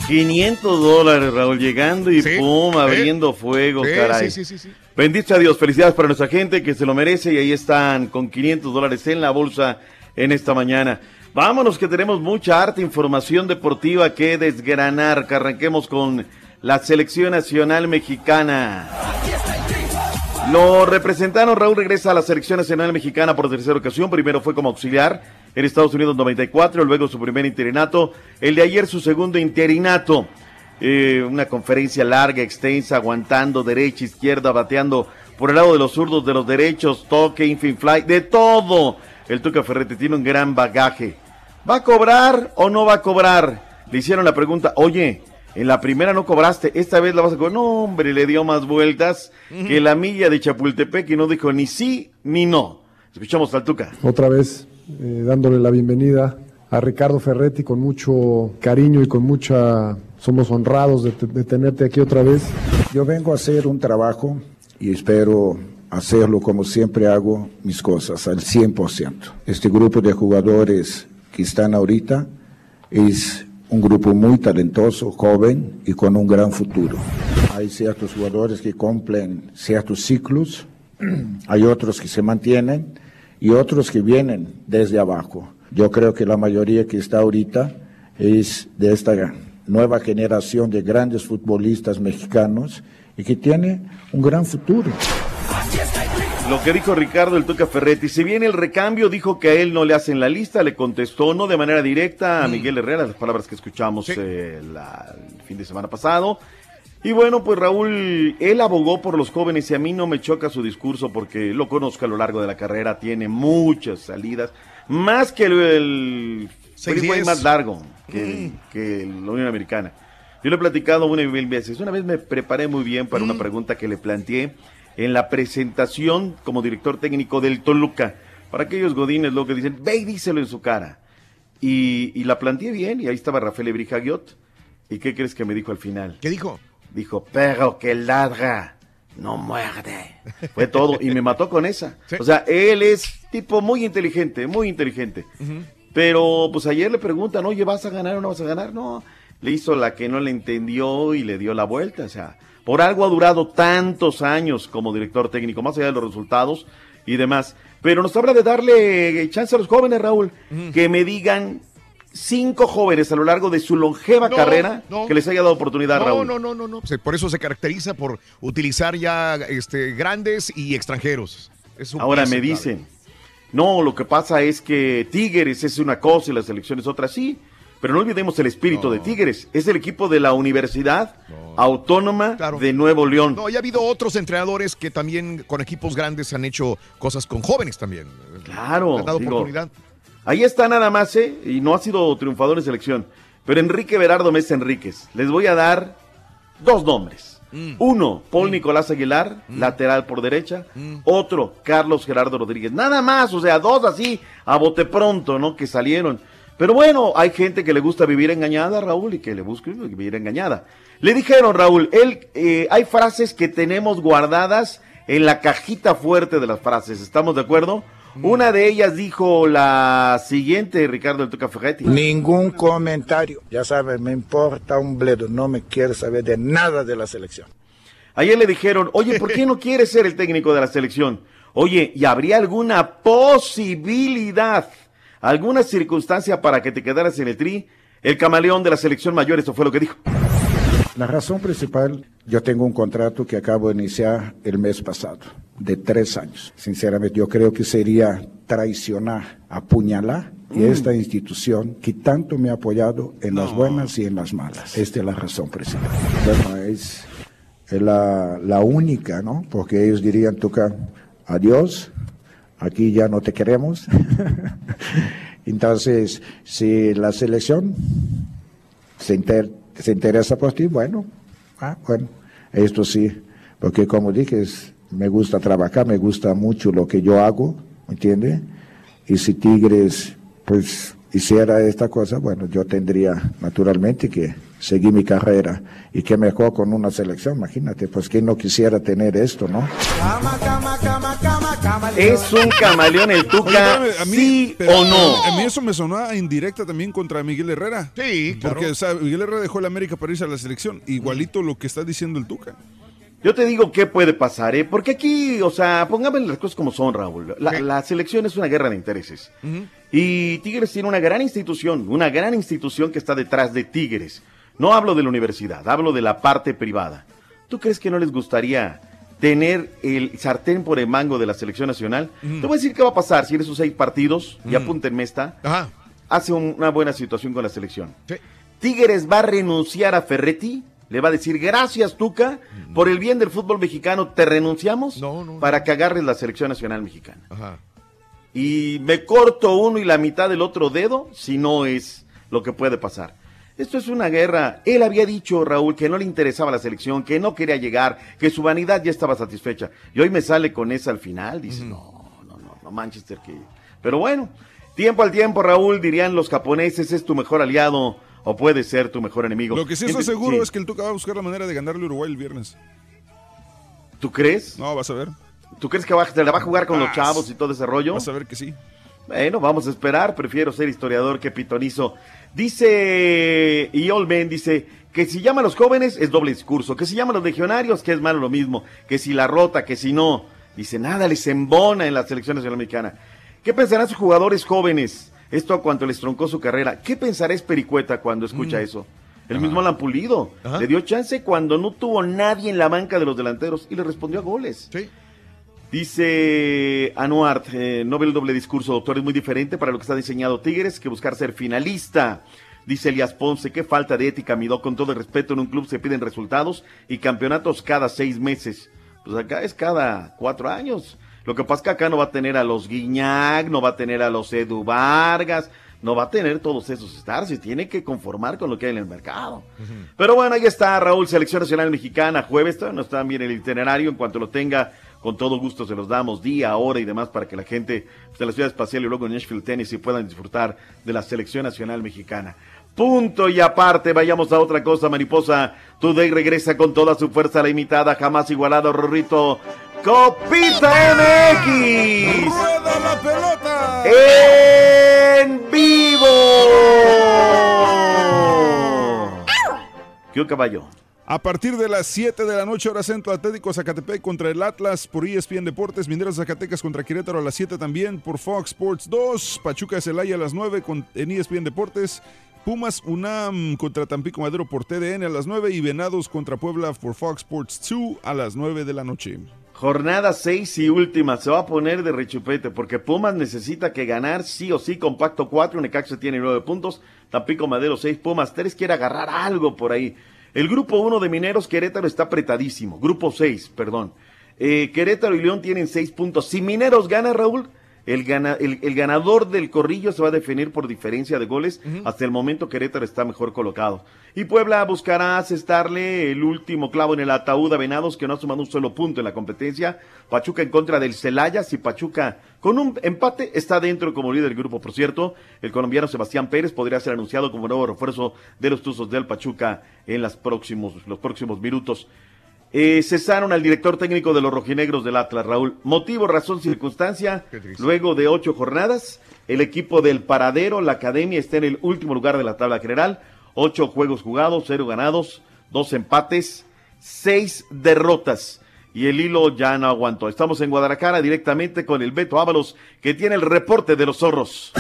Speaker 19: 500 dólares, Raúl, llegando y pum, abriendo fuego,
Speaker 1: Sí,
Speaker 19: caray.
Speaker 1: sí, sí, sí, sí.
Speaker 19: Bendito a Dios, felicidades para nuestra gente que se lo merece y ahí están con 500 dólares en la bolsa en esta mañana. Vámonos que tenemos mucha arte, información deportiva que desgranar, que arranquemos con la selección nacional mexicana. Lo representaron, Raúl regresa a la selección nacional mexicana por tercera ocasión, primero fue como auxiliar en Estados Unidos 94, luego su primer interinato, el de ayer su segundo interinato. Eh, una conferencia larga, extensa, aguantando derecha, izquierda, bateando por el lado de los zurdos, de los derechos, toque, infin fly, de todo. El Tuca Ferretti tiene un gran bagaje. ¿Va a cobrar o no va a cobrar? Le hicieron la pregunta, oye, en la primera no cobraste, esta vez la vas a cobrar. No, hombre, le dio más vueltas que la milla de Chapultepec y no dijo ni sí ni no. Escuchamos al Tuca.
Speaker 23: Otra vez eh, dándole la bienvenida a Ricardo Ferretti con mucho cariño y con mucha... Somos honrados de tenerte aquí otra vez.
Speaker 24: Yo vengo a hacer un trabajo y espero hacerlo como siempre hago mis cosas, al 100%. Este grupo de jugadores que están ahorita es un grupo muy talentoso, joven y con un gran futuro. Hay ciertos jugadores que cumplen ciertos ciclos, hay otros que se mantienen y otros que vienen desde abajo. Yo creo que la mayoría que está ahorita es de esta nueva generación de grandes futbolistas mexicanos y que tiene un gran futuro.
Speaker 19: Lo que dijo Ricardo el Tuca Ferretti, si viene el recambio, dijo que a él no le hacen la lista, le contestó no de manera directa a Miguel Herrera, las palabras que escuchamos eh, la- el fin de semana pasado. Y bueno, pues Raúl, él abogó por los jóvenes y a mí no me choca su discurso porque lo conozco a lo largo de la carrera, tiene muchas salidas, más que el, el freeway más largo que, que la Unión Americana. Yo le he platicado una y mil veces. Una vez me preparé muy bien para una pregunta que le planteé en la presentación como director técnico del Toluca. Para aquellos godines lo que dicen, ve y díselo en su cara. Y, y la planteé bien y ahí estaba Rafael Ebrijagiot. ¿Y qué crees que me dijo al final?
Speaker 1: ¿Qué dijo?
Speaker 19: Dijo, perro que ladra, no muerde. Fue todo y me mató con esa. O sea, él es tipo muy inteligente, muy inteligente. Pero pues ayer le preguntan, oye, ¿vas a ganar o no vas a ganar? No, le hizo la que no le entendió y le dio la vuelta. O sea, por algo ha durado tantos años como director técnico, más allá de los resultados y demás. Pero nos habla de darle chance a los jóvenes, Raúl, que me digan cinco jóvenes a lo largo de su longeva
Speaker 1: No,
Speaker 19: carrera
Speaker 1: no.
Speaker 19: que les haya dado oportunidad,
Speaker 1: No,
Speaker 19: Raúl.
Speaker 1: no, no, no, no. Por eso se caracteriza por utilizar ya este, grandes y extranjeros. Es
Speaker 19: Ahora
Speaker 1: pieza
Speaker 19: me dicen, no, lo que pasa es que Tigres es una cosa y la selección es otra, sí, pero no olvidemos el espíritu de Tigres, es el equipo de la Universidad Autónoma de Nuevo León.
Speaker 1: No, y ha habido otros entrenadores que también con equipos grandes han hecho cosas con jóvenes también.
Speaker 19: Claro,
Speaker 1: han dado
Speaker 19: digo,
Speaker 1: oportunidad.
Speaker 19: Ahí está nada más, ¿eh? Y no ha sido triunfador en selección. Pero Enrique Berardo Mesa Enríquez. Les voy a dar dos nombres.
Speaker 1: Mm.
Speaker 19: Uno, Paul Nicolás Aguilar, lateral por derecha.
Speaker 1: Mm.
Speaker 19: Otro, Carlos Gerardo Rodríguez. Nada más, o sea, dos así, a bote pronto, ¿no? Que salieron. Pero bueno, hay gente que le gusta vivir engañada, Raúl, y que le busca vivir engañada. Le dijeron, Raúl, él, eh, hay frases que tenemos guardadas en la cajita fuerte de las frases. ¿Estamos de acuerdo? Una de ellas dijo la siguiente, Ricardo del Tuca Ferretti.
Speaker 24: Ningún comentario. Ya sabes, me importa un bledo. No me quiero saber de nada de la selección.
Speaker 19: Ayer le dijeron, oye, ¿por qué no quieres ser el técnico de la selección? Oye, ¿y habría alguna posibilidad, alguna circunstancia para que te quedaras en el tri? El camaleón de la selección mayor, eso fue lo que dijo.
Speaker 24: La razón principal, yo tengo un contrato que acabo de iniciar el mes pasado, de tres años. Sinceramente, yo creo que sería traicionar, apuñalar y esta institución que tanto me ha apoyado en las buenas y en las malas. Esta es la razón principal. Bueno, es, es la, la única, ¿no? Porque ellos dirían, Tuca, adiós, aquí ya no te queremos. Entonces, si la selección se, inter- se interesa por ti, bueno, ah, bueno, esto sí, porque como dije, es- me gusta trabajar, me gusta mucho lo que yo hago, ¿me entiende? Y si Tigres, pues, hiciera esta cosa, bueno, yo tendría naturalmente que seguir mi carrera. Y qué mejor con una selección, imagínate, pues, ¿quién no quisiera tener esto, no?
Speaker 19: Es un camaleón el Tuca,
Speaker 2: Oye, espérame, a mí-
Speaker 19: sí
Speaker 2: pero
Speaker 19: o no.
Speaker 2: A mí eso me sonó a indirecta también contra Miguel Herrera.
Speaker 1: Sí, claro.
Speaker 2: Porque, o sea, Miguel Herrera dejó la América para irse a la selección. Igualito lo que está diciendo el Tuca.
Speaker 19: Yo te digo qué puede pasar, ¿eh? Porque aquí, o sea, póngame las cosas como son, Raúl. La, la selección es una guerra de intereses. Y Tigres tiene una gran institución, una gran institución que está detrás de Tigres. No hablo de la universidad, hablo de la parte privada. ¿Tú crees que no les gustaría tener el sartén por el mango de la selección nacional? Te voy a decir qué va a pasar si en esos seis partidos, y apúntenme esta, hace un- una buena situación con la selección. Tigres va a renunciar a Ferretti, le va a decir gracias Tuca, por el bien del fútbol mexicano te renunciamos para que agarres la selección nacional mexicana. Y me corto uno y la mitad del otro dedo si no es lo que puede pasar. Esto es una guerra. Él había dicho, Raúl, que no le interesaba la selección, que no quería llegar, que su vanidad ya estaba satisfecha. Y hoy me sale con esa al final. Dice, no, no, no, no, Manchester que... Pero bueno, tiempo al tiempo, Raúl, dirían los japoneses, es tu mejor aliado o puede ser tu mejor enemigo.
Speaker 2: Lo que sí estoy
Speaker 19: Gente-
Speaker 2: seguro
Speaker 19: sí.
Speaker 2: es que el Tuca va a buscar la manera de ganarle a Uruguay el viernes.
Speaker 19: ¿Tú crees?
Speaker 2: No, vas a ver.
Speaker 19: ¿Tú crees que va, se la va a jugar con los
Speaker 2: Ah,
Speaker 19: chavos y todo ese rollo?
Speaker 2: Vas a ver que sí.
Speaker 19: Bueno, vamos a esperar. Prefiero ser historiador que pitonizo. Dice Iolmen, dice que si llama a los jóvenes es doble discurso. Que si llama a los legionarios, que es malo lo mismo. Que si la rota, que si no. Dice, nada les embona en la selección nacional mexicana. ¿Qué pensarán sus jugadores jóvenes? Esto a cuanto les troncó su carrera. ¿Qué pensará Espericueta cuando escucha eso? El mismo Alan Pulido. Le dio chance cuando no tuvo nadie en la banca de los delanteros y le respondió a goles. Dice Anuart, eh, no ve el doble discurso, doctor, es muy diferente para lo que está diseñado Tigres que buscar ser finalista. Dice Elias Ponce, qué falta de ética, Midó, con todo el respeto, en un club se piden resultados y campeonatos cada seis meses. Pues acá es cada cuatro años. Lo que pasa es que acá no va a tener a los Guiñac, no va a tener a los Edu Vargas, no va a tener todos esos stars, se tiene que conformar con lo que hay en el mercado. Pero bueno, ahí está Raúl, Selección Nacional Mexicana, jueves, todavía no está bien el itinerario, en cuanto lo tenga, con todo gusto se los damos, día, hora y demás, para que la gente pues, de la ciudad espacial y luego en Nashville, Tennessee puedan disfrutar de la Selección Nacional Mexicana. Punto y aparte, vayamos a otra cosa, mariposa. Today regresa con toda su fuerza la imitada, jamás igualado, Rorrito. Copita MX.
Speaker 2: ¡Rueda la pelota!
Speaker 19: En vivo. ¿Qué caballo?
Speaker 2: A partir de las 7 de la noche, hora centro, Atlético Zacatepec contra el Atlas por ESPN Deportes, Mineros Zacatecas contra Querétaro a las 7 también por Fox Sports 2, Pachuca Celaya a las 9 con, en ESPN Deportes, Pumas UNAM contra Tampico Madero por TDN a las 9 y Venados contra Puebla por Fox Sports 2 a las 9 de la noche.
Speaker 19: Jornada 6 y última, se va a poner de rechupete porque Pumas necesita que ganar sí o sí, compacto 4, Necaxa tiene 9 puntos, Tampico Madero 6, Pumas 3 quiere agarrar algo por ahí. El grupo 1 de Mineros Querétaro está apretadísimo, grupo 6, perdón. Eh, Querétaro y León tienen 6 puntos. Si Mineros gana, Raúl, El, gana- el, el ganador del corrillo se va a definir por diferencia de goles. Hasta el momento Querétaro está mejor colocado. Y Puebla buscará asestarle el último clavo en el ataúd a Venados, que no ha sumado un solo punto en la competencia. Pachuca en contra del Celaya. Si Pachuca con un empate está dentro como líder del grupo, por cierto. El colombiano Sebastián Pérez podría ser anunciado como nuevo refuerzo de los Tuzos del Pachuca en las próximos, los próximos minutos. Eh, cesaron al director técnico de los rojinegros del Atlas, Raúl. Motivo, razón, circunstancia. Luego de ocho jornadas, el equipo del Paradero, la academia, está en el último lugar de la tabla general. Ocho juegos jugados, cero ganados, dos empates, seis derrotas. Y el hilo ya no aguantó. Estamos en Guadalajara directamente con el Beto Ábalos, que tiene el reporte de los zorros.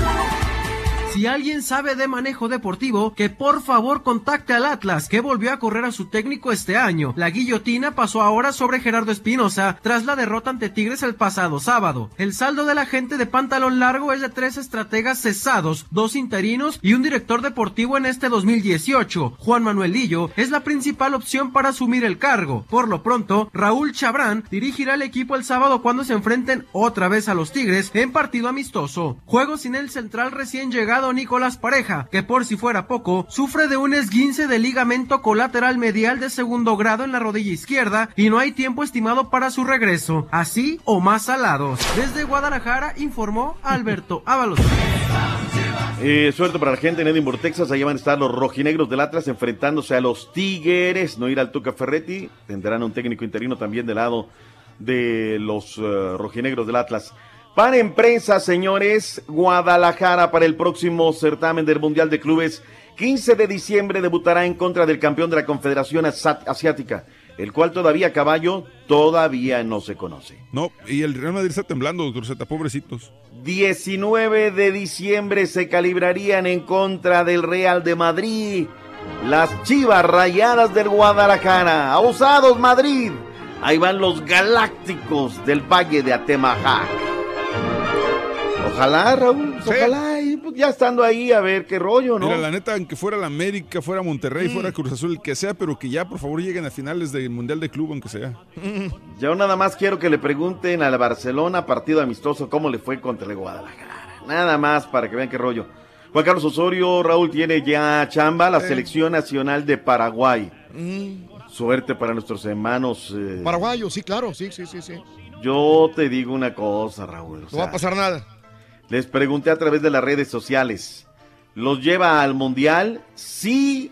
Speaker 25: Si alguien sabe de manejo deportivo, que por favor contacte al Atlas, que volvió a correr a su técnico este año. La guillotina pasó ahora sobre Gerardo Espinosa tras la derrota ante Tigres el pasado sábado. El saldo de la gente de pantalón largo es de tres estrategas cesados, dos interinos y un director deportivo en este 2018. Juan Manuel Lillo es la principal opción para asumir el cargo. Por lo pronto, Raúl Chabrán dirigirá el equipo el sábado cuando se enfrenten otra vez a los Tigres en partido amistoso. Juego sin el central recién llegado Nicolás Pareja, que por si fuera poco, sufre de un esguince de ligamento colateral medial de segundo grado en la rodilla izquierda y no hay tiempo estimado para su regreso, así o más salados. Desde Guadalajara informó Alberto Ábalos.
Speaker 19: Eh, suerte para la gente en Edinburgh, Texas. Allá van a estar los rojinegros del Atlas enfrentándose a los Tigres. No ir al Tuca Ferretti. Tendrán un técnico interino también del lado de los eh, rojinegros del Atlas. Para en prensa, señores, Guadalajara para el próximo certamen del Mundial de Clubes. 15 de diciembre debutará en contra del campeón de la Confederación Asiática, el cual todavía caballo todavía no se conoce.
Speaker 2: No, y el Real Madrid está temblando, doctor Z, pobrecitos.
Speaker 19: 19 de diciembre se calibrarían en contra del Real de Madrid. Las chivas rayadas del Guadalajara. Abusados Madrid. Ahí van los galácticos del Valle de Atemajac. Ojalá, Raúl, ojalá. Y pues ya estando ahí a ver qué rollo, ¿no?
Speaker 2: Mira, la neta, aunque fuera la América, fuera Monterrey, fuera Cruz Azul, el que sea, pero que ya por favor lleguen a finales del Mundial de Club, aunque sea.
Speaker 19: Yo nada más quiero que le pregunten al Barcelona, partido amistoso, cómo le fue contra el Guadalajara. Nada más para que vean qué rollo. Juan Carlos Osorio, Raúl tiene ya chamba, la
Speaker 1: Eh.
Speaker 19: selección nacional de Paraguay.
Speaker 1: Mm,
Speaker 19: Suerte para nuestros hermanos. eh,
Speaker 1: Paraguayo, sí, claro, sí, sí, sí, sí.
Speaker 19: Yo te digo una cosa, Raúl. o
Speaker 1: No va a pasar nada.
Speaker 19: Les pregunté a través de las redes sociales. ¿Los lleva al Mundial? ¿Sí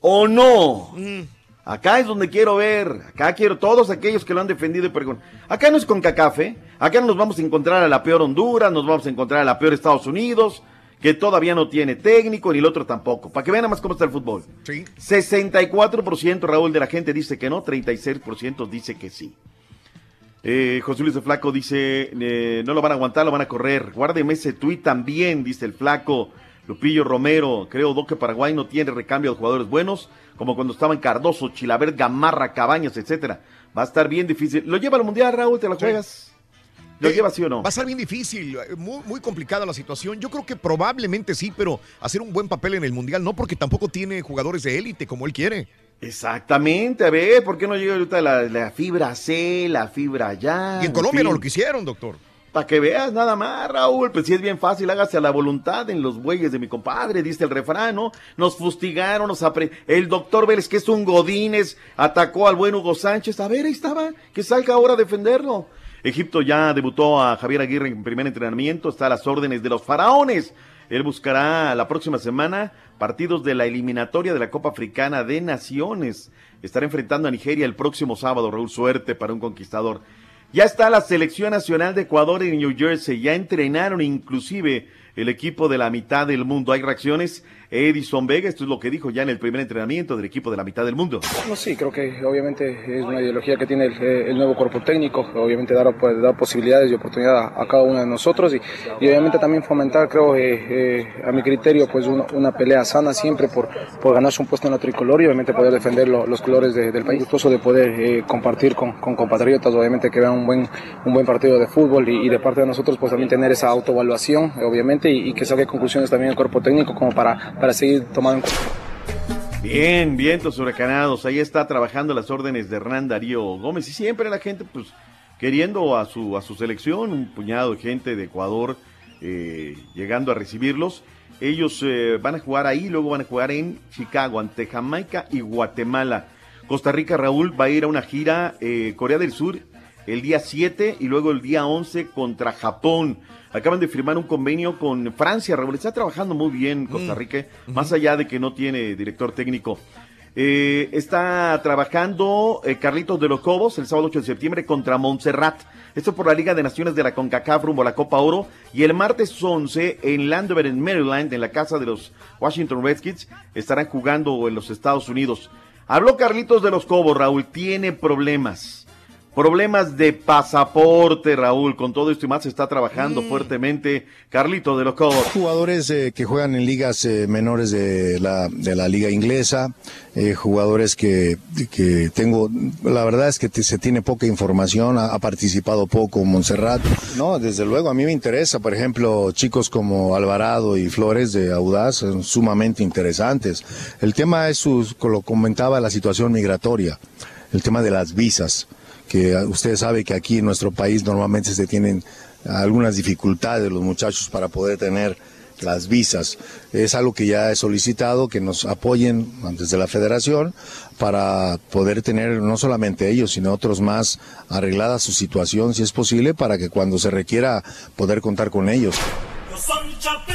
Speaker 19: o no?
Speaker 1: Mm.
Speaker 19: Acá es donde quiero ver. Acá quiero todos aquellos que lo han defendido y pregun- Acá no es con cacafe. Acá no nos vamos a encontrar a la peor Honduras, nos vamos a encontrar a la peor Estados Unidos, que todavía no tiene técnico, ni el otro tampoco. Para que vean nada más cómo está el fútbol.
Speaker 1: Sí.
Speaker 19: 64% Raúl de la gente dice que no, 36% dice que sí. Eh, José Luis de Flaco dice, eh, no lo van a aguantar, lo van a correr. Guárdeme ese tuit también, dice el Flaco. Lupillo Romero, creo Doc que Paraguay no tiene recambio de jugadores buenos, como cuando estaban Cardoso, Chilaver, Gamarra, Cabañas, etcétera. Va a estar bien difícil. ¿Lo lleva al Mundial, Raúl? ¿Te lo juegas? ¿Lo
Speaker 1: Eh,
Speaker 19: lleva sí o no?
Speaker 1: Va a ser bien difícil, eh, muy, muy complicada la situación. Yo creo que probablemente sí, pero hacer un buen papel en el Mundial no, porque tampoco tiene jugadores de élite como él quiere.
Speaker 19: Exactamente, a ver, ¿por qué no llega ahorita la, la fibra C, la fibra ya?
Speaker 1: Y en Colombia no
Speaker 19: fin.
Speaker 1: lo quisieron, doctor.
Speaker 19: Para que veas nada más, Raúl, pues sí es bien fácil, hágase a la voluntad en los bueyes de mi compadre, dice el refrán, ¿no? Nos fustigaron, nos apre... El doctor Vélez, que es un Godínez, atacó al buen Hugo Sánchez. A ver, ahí estaba, que salga ahora a defenderlo. Egipto ya debutó a Javier Aguirre en primer entrenamiento, está a las órdenes de los faraones. Él buscará la próxima semana partidos de la eliminatoria de la Copa Africana de Naciones. Estará enfrentando a Nigeria el próximo sábado, Raúl, suerte para un conquistador. Ya está la selección nacional de Ecuador en New Jersey. Ya entrenaron inclusive el equipo de la mitad del mundo. Hay reacciones. Edison Vega, esto es lo que dijo ya en el primer entrenamiento del equipo de la mitad del mundo.
Speaker 26: No, sí, creo que obviamente es una ideología que tiene el, eh, nuevo cuerpo técnico, obviamente dar, pues, dar posibilidades y oportunidad a, cada uno de nosotros y, obviamente también fomentar, creo, eh, eh, a mi criterio, pues una, pelea sana siempre por, por ganarse un puesto en la tricolor y obviamente poder defender lo- los colores de- del país. Gustoso de poder eh, compartir con, compatriotas, obviamente que vean un buen, un buen partido de fútbol y, de parte de nosotros pues también tener esa autoevaluación, obviamente, y, y que saque conclusiones también el cuerpo técnico como para, para seguir tomando en cuenta.
Speaker 19: Bien, vientos huracanados. Ahí está trabajando las órdenes de Hernán Darío Gómez. Y siempre la gente, pues, queriendo a su, a su selección, un puñado de gente de Ecuador eh, llegando a recibirlos. Ellos eh, van a jugar ahí, luego van a jugar en Chicago ante Jamaica y Guatemala. Costa Rica, Raúl, va a ir a una gira eh, Corea del Sur el día 7 y luego el día 11 contra Japón. Acaban de firmar un convenio con Francia, Raúl. Está trabajando muy bien Costa
Speaker 27: Mm.
Speaker 19: Rica, más allá de que no tiene director técnico. Eh, está trabajando eh, Carlitos de los Cobos el sábado 8 de septiembre contra Montserrat. Esto por la Liga de Naciones de la CONCACAF rumbo a la Copa Oro. Y el martes 11 en Landover, en Maryland, en la casa de los Washington Redskins, estarán jugando en los Estados Unidos. Habló Carlitos de los Cobos, Raúl. Tiene problemas. Problemas de pasaporte, Raúl. Con todo esto y más se está trabajando fuertemente. Carlitos de los Cobos.
Speaker 28: Jugadores eh, que juegan en ligas eh, menores de la, de la liga inglesa, eh, jugadores que, que tengo, la verdad es que te- se tiene poca información, ha, ha participado poco Montserrat. No, desde luego, a mí me interesa, por ejemplo, chicos como Alvarado y Flores de Audaz, son sumamente interesantes. El tema es, su, lo comentaba, la situación migratoria, el tema de las visas que usted sabe que aquí en nuestro país normalmente se tienen algunas dificultades los muchachos para poder tener las visas. Es algo que ya he solicitado, que nos apoyen desde la federación para poder tener no solamente ellos, sino otros más arreglada su situación, si es posible, para que cuando se requiera poder contar con ellos.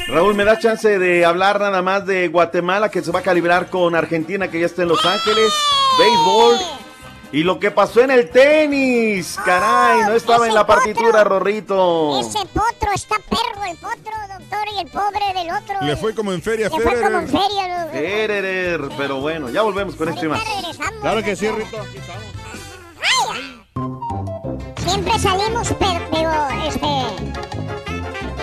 Speaker 19: Raúl, ¿me da chance de hablar nada más de Guatemala que se va a calibrar con Argentina que ya está en Los Ángeles? Béisbol. Y lo que pasó en el tenis. Caray, no estaba en la partitura, Rorrito.
Speaker 3: Ese potro está perro, el potro, doctor, y el pobre del otro.
Speaker 2: Le fue como en feria,
Speaker 3: Le fue como en
Speaker 2: Federer.
Speaker 3: feria.
Speaker 19: Federer, pero bueno, ya volvemos con esto y más.
Speaker 3: regresamos.
Speaker 14: Claro que sí, Rito.
Speaker 3: Siempre salimos, pero, pero este...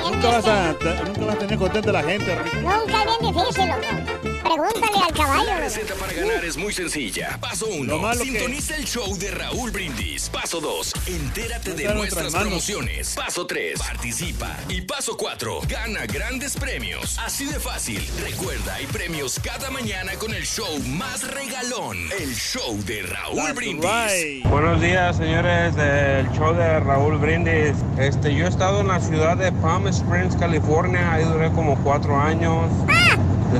Speaker 14: Nunca vas, a, nunca vas a tener contenta a la gente, Rito.
Speaker 3: Nunca es bien difícil, loco. Pregúntale al caballo.
Speaker 8: La receta para ganar es muy sencilla. Paso 1.
Speaker 14: Lo malo que-
Speaker 8: Sintoniza el show de Raúl Brindis. Paso 2. Entérate de nuestras promociones. Paso 3. Participa. Y paso 4. Gana grandes premios. Así de fácil. Recuerda, hay premios cada mañana con el show más regalón. El show de Raúl Brindis.
Speaker 29: Buenos días, señores del show de Raúl Brindis. Este, yo he estado en la ciudad de Palm Springs, California. Ahí duré como cuatro años.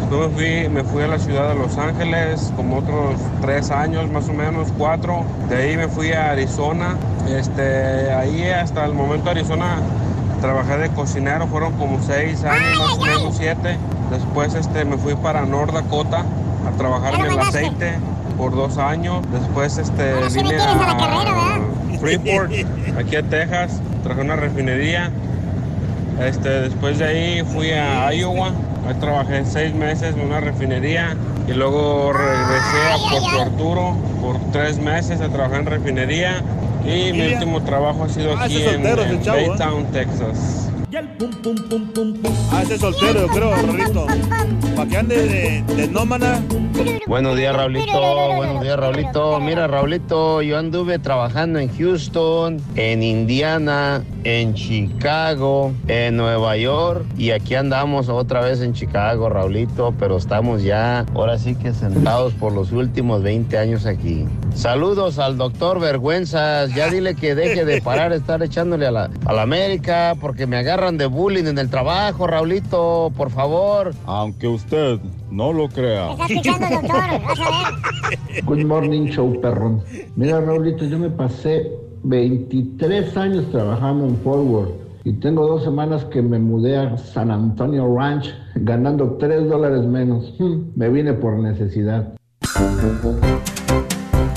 Speaker 29: Después me fui, me fui a la ciudad de Los Ángeles, como otros tres años, más o menos, cuatro. De ahí me fui a Arizona. Este, ahí hasta el momento Arizona trabajé de cocinero, fueron como seis años, más o menos siete. Después este, me fui para North Dakota a trabajar en el aceite por dos años. Después este, vine a Freeport, aquí a Texas, traje una refinería. Este, después de ahí fui a Iowa, ahí trabajé seis meses en una refinería y luego regresé a Puerto Arturo por tres meses a trabajar en refinería y mi último trabajo ha sido
Speaker 14: Ah,
Speaker 29: aquí en,
Speaker 14: soltero es el
Speaker 29: en
Speaker 14: chavo, ¿eh?
Speaker 29: Baytown, Texas.
Speaker 14: Ah, ese soltero, yo creo, Rorrito. Para que ande de, de nómana.
Speaker 30: Buenos días, Raulito. Buenos días, Raulito. Mira, Raulito, yo anduve trabajando en Houston, en Indiana, en Chicago, en Nueva York y aquí andamos otra vez en Chicago, Raulito, pero estamos ya, ahora sí que sentados por los últimos 20 años aquí. Saludos al doctor Vergüenzas. Ya dile que deje de parar de estar echándole a la, a la América porque me agarran de bullying en el trabajo, Raulito, por favor.
Speaker 31: Aunque usted no lo crea.
Speaker 3: Está escuchando, doctor. Vas a ver.
Speaker 32: Good morning, show perrón. Mira, Raulito, yo me pasé 23 años trabajando en Forward y tengo dos semanas que me mudé a San Antonio Ranch ganando 3 dólares menos. Hmm, Me vine por necesidad.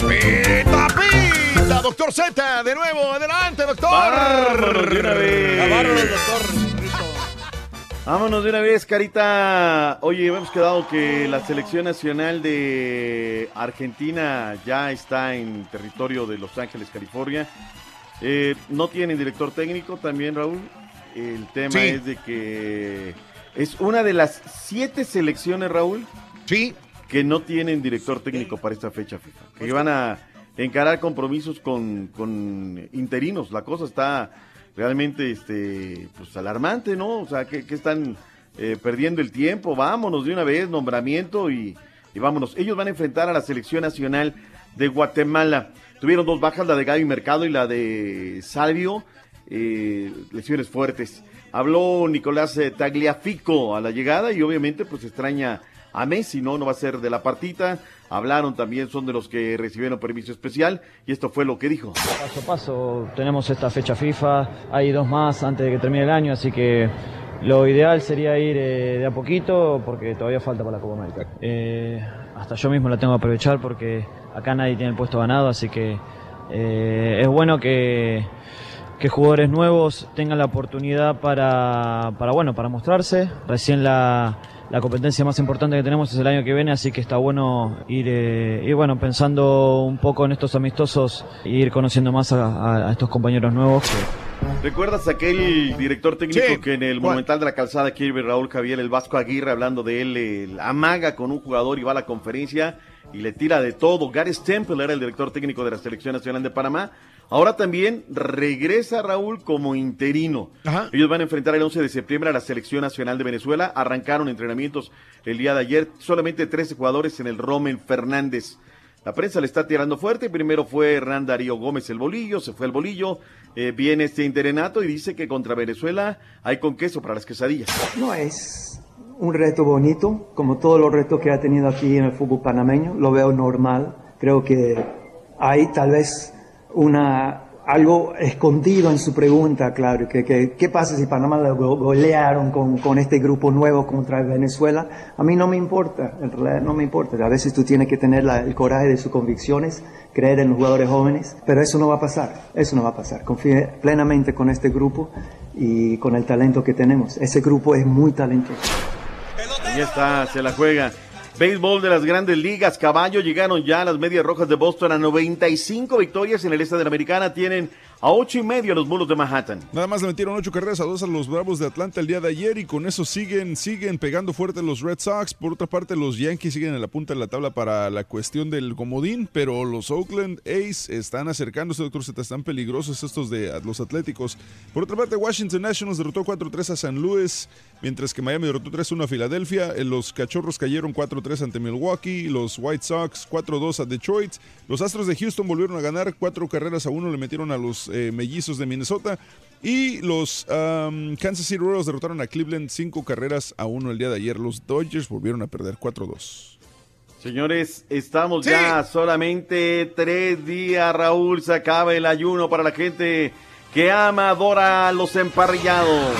Speaker 1: ¡Pita, pita! Doctor Z, de nuevo, adelante, doctor.
Speaker 19: Vámonos de una vez.
Speaker 1: Bárbaro, doctor.
Speaker 19: Vámonos de una vez, Carita. Oye, hemos quedado que la selección nacional de Argentina ya está en territorio de Los Ángeles, California. Eh, no tienen director técnico también, Raúl. El tema
Speaker 1: Sí.
Speaker 19: es de que es una de las siete selecciones, Raúl,
Speaker 1: sí.
Speaker 19: que no tienen director técnico para esta fecha FIFA. Que van a encarar compromisos con, con interinos. La cosa está realmente este, pues, alarmante, ¿no? O sea, que, que están eh, perdiendo el tiempo. Vámonos de una vez, nombramiento y, y vámonos. Ellos van a enfrentar a la selección nacional de Guatemala. tuvieron dos bajas, la de Gaby Mercado y la de Salvio, eh, lesiones fuertes. Habló Nicolás eh, Tagliafico a la llegada y obviamente pues extraña a Messi, ¿no? No va a ser de la partita. Hablaron también, son de los que recibieron permiso especial y esto fue lo que dijo.
Speaker 33: Paso a paso, tenemos esta fecha FIFA, hay dos más antes de que termine el año, así que lo ideal sería ir eh, de a poquito porque todavía falta para la Copa América. Eh, hasta yo mismo la tengo que aprovechar porque acá nadie tiene el puesto ganado, así que eh, es bueno que, que jugadores nuevos tengan la oportunidad para, para, bueno, para mostrarse. Recién la, la competencia más importante que tenemos es el año que viene, así que está bueno ir, eh, ir bueno, pensando un poco en estos amistosos e ir conociendo más a, a- a estos compañeros nuevos. que-
Speaker 19: ¿Recuerdas aquel director técnico
Speaker 1: Sí,
Speaker 19: que en el
Speaker 1: ¿cuál?
Speaker 19: Monumental de la Calzada, Kirby Raúl Javier, el Vasco Aguirre, hablando de él, eh, amaga con un jugador y va a la conferencia y le tira de todo? Gary Stempel era el director técnico de la Selección Nacional de Panamá. Ahora también regresa Raúl como interino. Ellos van a enfrentar el 11 de septiembre a la Selección Nacional de Venezuela. Arrancaron entrenamientos el día de ayer. Solamente 13 jugadores en el Rommel Fernández. La prensa le está tirando fuerte. Primero fue Hernán Darío Gómez el bolillo, se fue el bolillo. Eh, viene este interenato y dice que contra Venezuela hay con queso para las quesadillas.
Speaker 34: No es un reto bonito, como todos los retos que ha tenido aquí en el fútbol panameño. Lo veo normal. Creo que hay tal vez una algo escondido en su pregunta, claro. Que, que- ¿Qué pasa si Panamá lo go- golearon con, con este grupo nuevo contra Venezuela? A mí no me importa, en realidad no me importa. A veces tú tienes que tener la- el coraje de sus convicciones, creer en los jugadores jóvenes, pero eso no va a pasar. Eso no va a pasar. Confíe plenamente con este grupo y con el talento que tenemos. Ese grupo es muy talentoso.
Speaker 19: Ahí está, se la juega. Béisbol de las grandes ligas, caballo, llegaron ya las medias rojas de Boston a 95 victorias en el este de la Americana. Tienen a 8 y medio los mulos de Manhattan.
Speaker 2: Nada más le metieron ocho carreras a dos a los Bravos de Atlanta el día de ayer y con eso siguen, siguen pegando fuerte los Red Sox. Por otra parte, los Yankees siguen en la punta de la tabla para la cuestión del comodín, pero los Oakland A's están acercándose, doctor Z, están peligrosos estos de los Atléticos. Por otra parte, Washington Nationals derrotó 4-3 a San Luis, mientras que Miami derrotó 3-1 a Filadelfia. Eh, Los Cachorros cayeron 4-3 ante Milwaukee, los White Sox 4-2 a Detroit. Los Astros de Houston volvieron a ganar cuatro carreras a uno, le metieron a los eh, mellizos de Minnesota. Y los um, Kansas City Royals derrotaron a Cleveland cinco carreras a uno el día de ayer. Los Dodgers volvieron a perder 4-2.
Speaker 19: Señores, estamos ya solamente tres días, Raúl. Se acaba el ayuno para la gente que ama, adora a los emparrillados.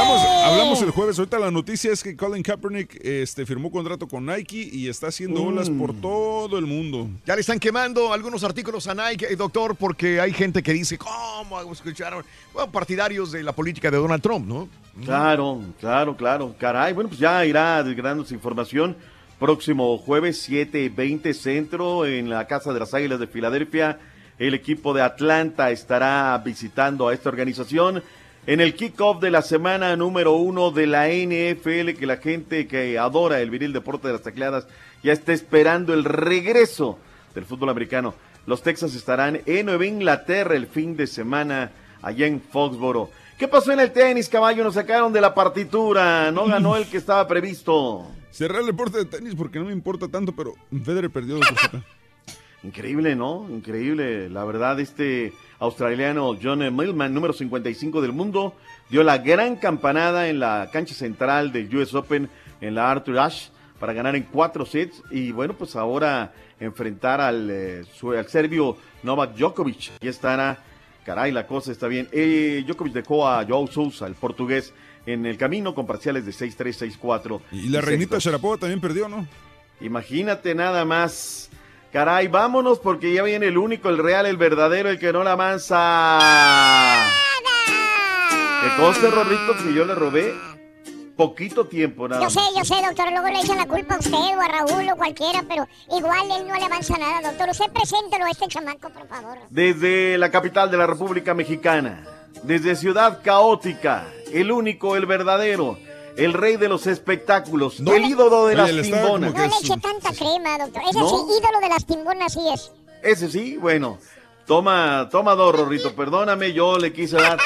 Speaker 2: Hablamos, hablamos el jueves. Ahorita la noticia es que Colin Kaepernick este, firmó contrato con Nike y está haciendo olas por todo el mundo.
Speaker 1: Ya le están quemando algunos artículos a Nike, eh, doctor, porque hay gente que dice, ¿cómo escucharon? Bueno, partidarios de la política de Donald Trump, ¿no?
Speaker 19: Claro, claro, claro. Caray, bueno, pues ya irá desgranando su información. Próximo jueves, 7:20 centro, en la Casa de las Águilas de Filadelfia. El equipo de Atlanta estará visitando a esta organización en el kickoff de la semana número uno de la NFL, que la gente que adora el viril deporte de las tacleadas ya está esperando el regreso del fútbol americano. Los Texas estarán en Nueva Inglaterra el fin de semana, allá en Foxboro. ¿Qué pasó en el tenis, caballo? Nos sacaron de la partitura. No ganó el que estaba previsto.
Speaker 2: Cerrar el deporte de tenis porque no me importa tanto, pero Federer perdió Z.
Speaker 19: Increíble, ¿no? Increíble. La verdad, este australiano John Millman, número 55 del mundo, dio la gran campanada en la cancha central del US Open en la Arthur Ashe para ganar en cuatro sets y bueno, pues ahora enfrentar al, eh, al serbio Novak Djokovic. Y estará, caray, la cosa está bien. Eh, Djokovic dejó a Joao Sousa, el portugués, en el camino con parciales de 6-3, 6-4.
Speaker 2: Y la reinita. Sharapova también perdió, ¿no?
Speaker 19: Imagínate nada más. Caray, vámonos porque ya viene el único, el real, el verdadero, el que no la avanza. Que conste, Rorrito, que yo le robé poquito tiempo nada
Speaker 3: Yo sé, yo sé, doctor. Luego le echan la culpa a usted o a Raúl o cualquiera, pero igual él no le avanza nada, doctor. Usted preséntelo a este chamaco, por favor.
Speaker 19: Desde la capital de la República Mexicana, desde Ciudad Caótica, el único, el verdadero, el rey de los espectáculos, el ídolo de
Speaker 2: Oye,
Speaker 19: las timbonas.
Speaker 3: No le eche tanta crema, doctor. Ese
Speaker 19: ¿No?
Speaker 3: sí, ídolo de las timbonas sí es.
Speaker 19: Ese sí, bueno. Toma, toma dos, Rorrito. Perdóname, yo le quise dar.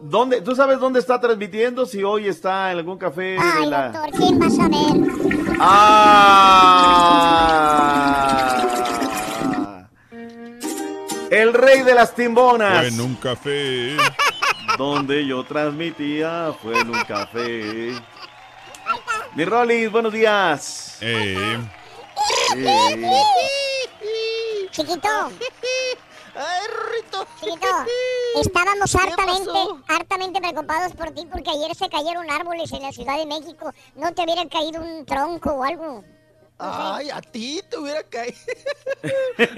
Speaker 19: ¿Dónde, ¿Tú sabes dónde está transmitiendo? Si hoy está en algún café de
Speaker 3: Ay,
Speaker 19: la.
Speaker 3: doctor, ¿quién va a saber?
Speaker 19: ¡Ah! El rey de las timbonas.
Speaker 2: Fue en un café.
Speaker 19: Donde yo transmitía fue en un café. Mi Rolis, buenos días.
Speaker 2: Eh,
Speaker 19: Eh,
Speaker 3: Chiquito.
Speaker 35: Ay, Rito.
Speaker 3: Chiquito, estábamos hartamente, hartamente preocupados por ti porque ayer se cayeron árboles en la Ciudad de México. ¿No te hubiera caído un tronco o algo?
Speaker 35: Ay, a ti te hubiera caído.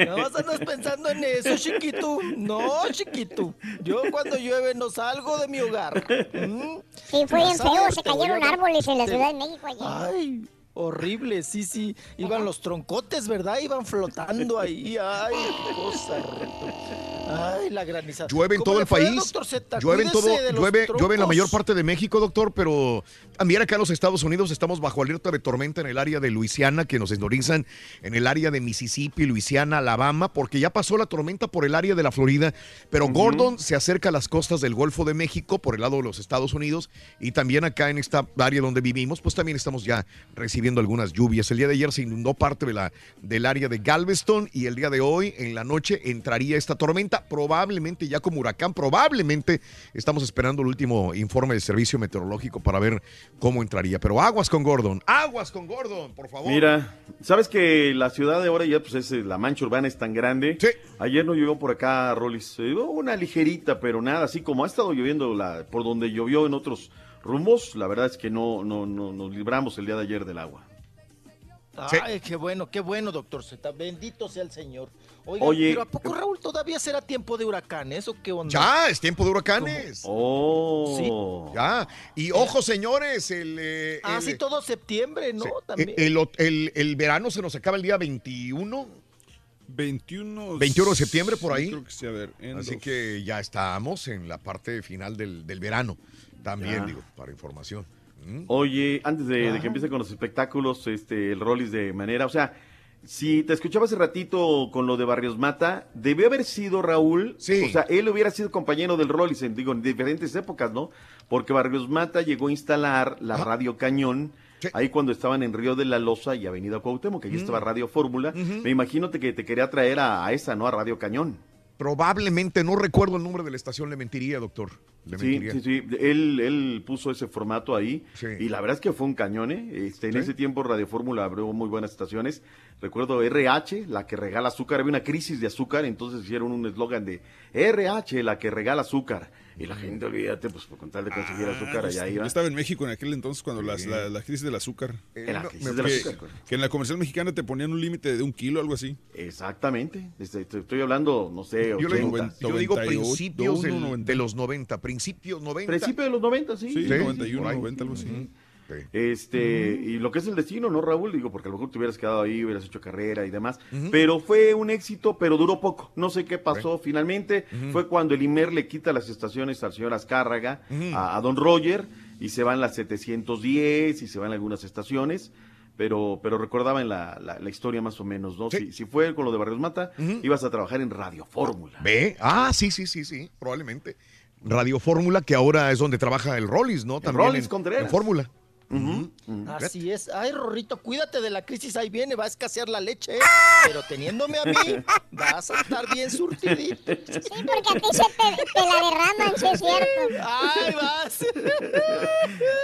Speaker 35: No vas a andas pensando en eso, chiquito. No, chiquito. Yo cuando llueve no salgo de mi hogar. ¿Mm?
Speaker 3: Sí, fue bien feo, se cayeron árboles en la Ciudad de México ayer.
Speaker 35: Ay, horrible, sí, sí. Iban los troncotes, ¿verdad? Iban flotando ahí. Ay, qué cosa. Ay, la granizada.
Speaker 1: Llueve en
Speaker 35: ¿Cómo
Speaker 1: todo el país. Llueve en todo, llueve, llueve en la mayor parte de México, doctor, pero también acá en los Estados Unidos estamos bajo alerta de tormenta en el área de Luisiana, que nos esnorizan en el área de Mississippi, Luisiana, Alabama, porque ya pasó la tormenta por el área de la Florida, pero Gordon se acerca a las costas del Golfo de México por el lado de los Estados Unidos y también acá en esta área donde vivimos, pues también estamos ya recibiendo algunas lluvias. El día de ayer se inundó parte de la, del área de Galveston y el día de hoy, en la noche, entraría esta tormenta, probablemente ya como huracán, probablemente estamos esperando el último informe del servicio meteorológico para ver cómo entraría. Pero aguas con Gordon, aguas con Gordon, por favor.
Speaker 19: Mira, ¿sabes que la ciudad de ahora ya, pues es, eh, la mancha urbana es tan grande?
Speaker 1: Sí.
Speaker 19: Ayer no llovió por acá, Rolis. Una ligerita, pero nada, así como ha estado lloviendo la, por donde llovió en otros rumbos, la verdad es que no, no, no nos libramos el día de ayer del agua.
Speaker 35: Ay, qué bueno, qué bueno, doctor Z. Bendito sea el Señor. Oiga,
Speaker 19: Oye,
Speaker 35: pero ¿a poco, Raúl, todavía será tiempo de huracanes o qué onda?
Speaker 1: Ya, es tiempo de huracanes.
Speaker 19: Oh.
Speaker 1: Ya. Y ojo, señores, el, eh,
Speaker 35: Ah,
Speaker 1: el-
Speaker 35: sí, todo septiembre, ¿no?
Speaker 1: eh,
Speaker 35: También.
Speaker 1: el, el- el verano se nos acaba el día 21.
Speaker 2: 21.
Speaker 1: 21 de septiembre por ahí.
Speaker 2: Creo que sí, a ver. en
Speaker 1: Así
Speaker 2: los-
Speaker 1: que ya estamos en la parte final del, del verano. También,
Speaker 19: Ya.
Speaker 1: digo, para información. Mm.
Speaker 19: Oye, antes de, de que empiece con los espectáculos, este, el Rollis de manera, o sea, si te escuchaba hace ratito con lo de Barrios Mata, debió haber sido Raúl,
Speaker 1: Sí.
Speaker 19: o sea, él hubiera sido compañero del Rollis en, digo, en diferentes épocas, ¿no? Porque Barrios Mata llegó a instalar la Radio Cañón, ahí cuando estaban en Río de la Loza y Avenida Cuauhtémoc, que allí
Speaker 1: Mm.
Speaker 19: estaba Radio Fórmula, me imagino te- que te quería traer a, a esa, ¿no? A Radio Cañón.
Speaker 1: Probablemente, no recuerdo el nombre de la estación, le mentiría, doctor. Le
Speaker 19: Sí, sí, sí. Él, él puso ese formato ahí.
Speaker 1: Sí.
Speaker 19: Y la verdad es que fue un cañón, ¿eh? Este, en
Speaker 1: Sí.
Speaker 19: ese tiempo Radio Fórmula abrió muy buenas estaciones. Recuerdo RH, la que regala azúcar. Había una crisis de azúcar, entonces hicieron un eslogan de RH, la que regala azúcar. Y la gente, olvídate, pues por con tal de conseguir azúcar, allá
Speaker 2: Yo
Speaker 19: iba.
Speaker 2: estaba en México en aquel entonces cuando las- la, la crisis del azúcar.
Speaker 19: En la
Speaker 2: Que-
Speaker 19: crisis del azúcar,
Speaker 2: que en la comercial mexicana te ponían un límite de un kilo, algo así.
Speaker 19: Exactamente. Este, estoy estoy hablando, no sé,
Speaker 1: Yo, le-
Speaker 19: 80.
Speaker 1: yo digo
Speaker 2: 98,
Speaker 1: principios del-
Speaker 2: 90.
Speaker 1: de los 90, principios 90.
Speaker 19: Principio de los 90, sí.
Speaker 2: Sí,
Speaker 19: Sí,
Speaker 2: 91,
Speaker 19: por ahí.
Speaker 2: 90, algo así.
Speaker 19: Este, y lo que es el destino, ¿no, Raúl? Digo, porque a lo mejor te hubieras quedado ahí, hubieras hecho carrera y demás. Pero fue un éxito, pero duró poco. No sé qué pasó finalmente. Fue cuando el IMER le quita las estaciones al señor Azcárraga, a, a don Roger, y se van las 710 y se van algunas estaciones. Pero, pero recordaban la, la, la historia más o menos, ¿no? Si, si fue con lo de Barrios Mata, ibas a trabajar en Radio Fórmula.
Speaker 1: ¿Ve? Ah, sí, sí, sí, sí, probablemente. Radio Fórmula, que ahora es donde trabaja el Rollis, ¿no? También
Speaker 19: Rollis
Speaker 1: en,
Speaker 19: Contreras.
Speaker 1: en Fórmula.
Speaker 35: Así es. Ay, Rorrito, cuídate de la crisis. Ahí viene, va a escasear la leche. ¿eh? Pero teniéndome a mí, vas a estar bien surtidito.
Speaker 3: Sí, porque a ti se te, te la derraman, sí es cierto.
Speaker 35: Ay, vas.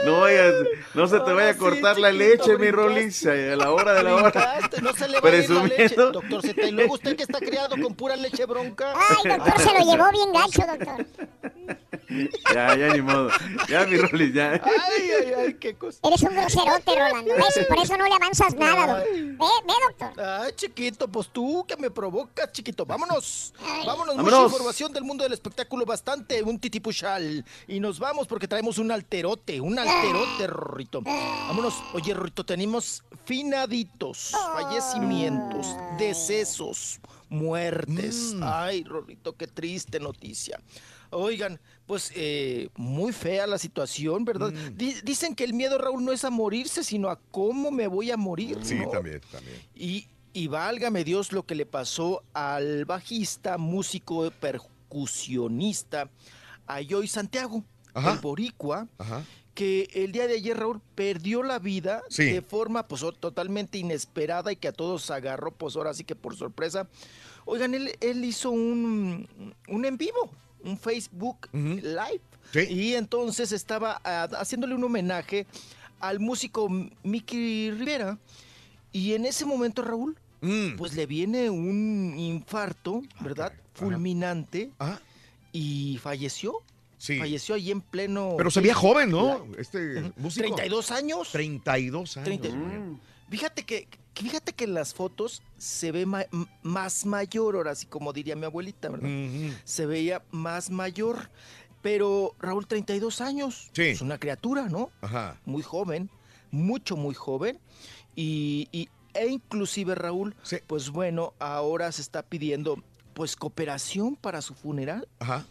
Speaker 19: No vayas, no se te vaya a
Speaker 35: sí,
Speaker 19: cortar la
Speaker 35: chiquito,
Speaker 19: leche, mi. Rolis, a la hora de la hora.
Speaker 35: No se le va a ir la leche, doctor Z. Y luego usted que está criado con pura leche bronca.
Speaker 3: Ay, doctor, se lo llevó bien gacho, doctor.
Speaker 19: Ya, ya ni modo. Ya, mi Rolis, ya.
Speaker 35: Ay, ay, ay, qué cosa.
Speaker 3: Eres un groserote, Rolando. ¿Ves? Por eso no le avanzas nada, doctor. Ve, ve, doctor.
Speaker 35: Ay, chiquito, pues tú que me provocas, chiquito. Vámonos. Vámonos, mucha información del mundo del espectáculo, bastante, un titipuchal. Y nos vamos porque traemos un alterote, un alterote, Rorrito. Vámonos. Oye, Rorrito, tenemos finaditos, fallecimientos, decesos, muertes. Ay, Rorrito, qué triste noticia. Oigan, pues eh, muy fea la situación, ¿verdad? Di- dicen que el miedo, Raúl, no es a morirse, sino a cómo me voy a morir.
Speaker 1: Sí,
Speaker 35: ¿no?
Speaker 1: también, también.
Speaker 35: Y, y válgame Dios lo que le pasó al bajista, músico, percusionista, a Joy Santiago,
Speaker 1: Ajá.
Speaker 35: el boricua,
Speaker 1: Ajá.
Speaker 35: que el día de ayer, Raúl, perdió la vida
Speaker 1: Sí.
Speaker 35: de forma pues, totalmente inesperada y que a todos agarró, pues ahora sí que por sorpresa, Oigan, él, él hizo un, un en vivo, un Facebook Live. Y entonces estaba ah, haciéndole un homenaje al músico Mickey Rivera. Y en ese momento, Raúl,
Speaker 1: Mm.
Speaker 35: pues le viene un infarto,
Speaker 1: Ah,
Speaker 35: ¿verdad? Fulminante. Y falleció. Falleció ahí en pleno.
Speaker 1: Pero se veía joven, ¿no? Este músico.
Speaker 35: 32 años.
Speaker 1: 32 años.
Speaker 35: 30. Fíjate que, que- fíjate que en las fotos se ve ma- más mayor, ahora sí como diría mi abuelita, ¿verdad? Se veía más mayor. Pero Raúl, 32 años.
Speaker 1: Sí.
Speaker 35: Es una criatura, ¿no?
Speaker 1: Ajá.
Speaker 35: Muy joven, mucho, muy joven. Y, y- e inclusive, Raúl, pues bueno, ahora se está pidiendo pues cooperación para su funeral.
Speaker 1: Ajá.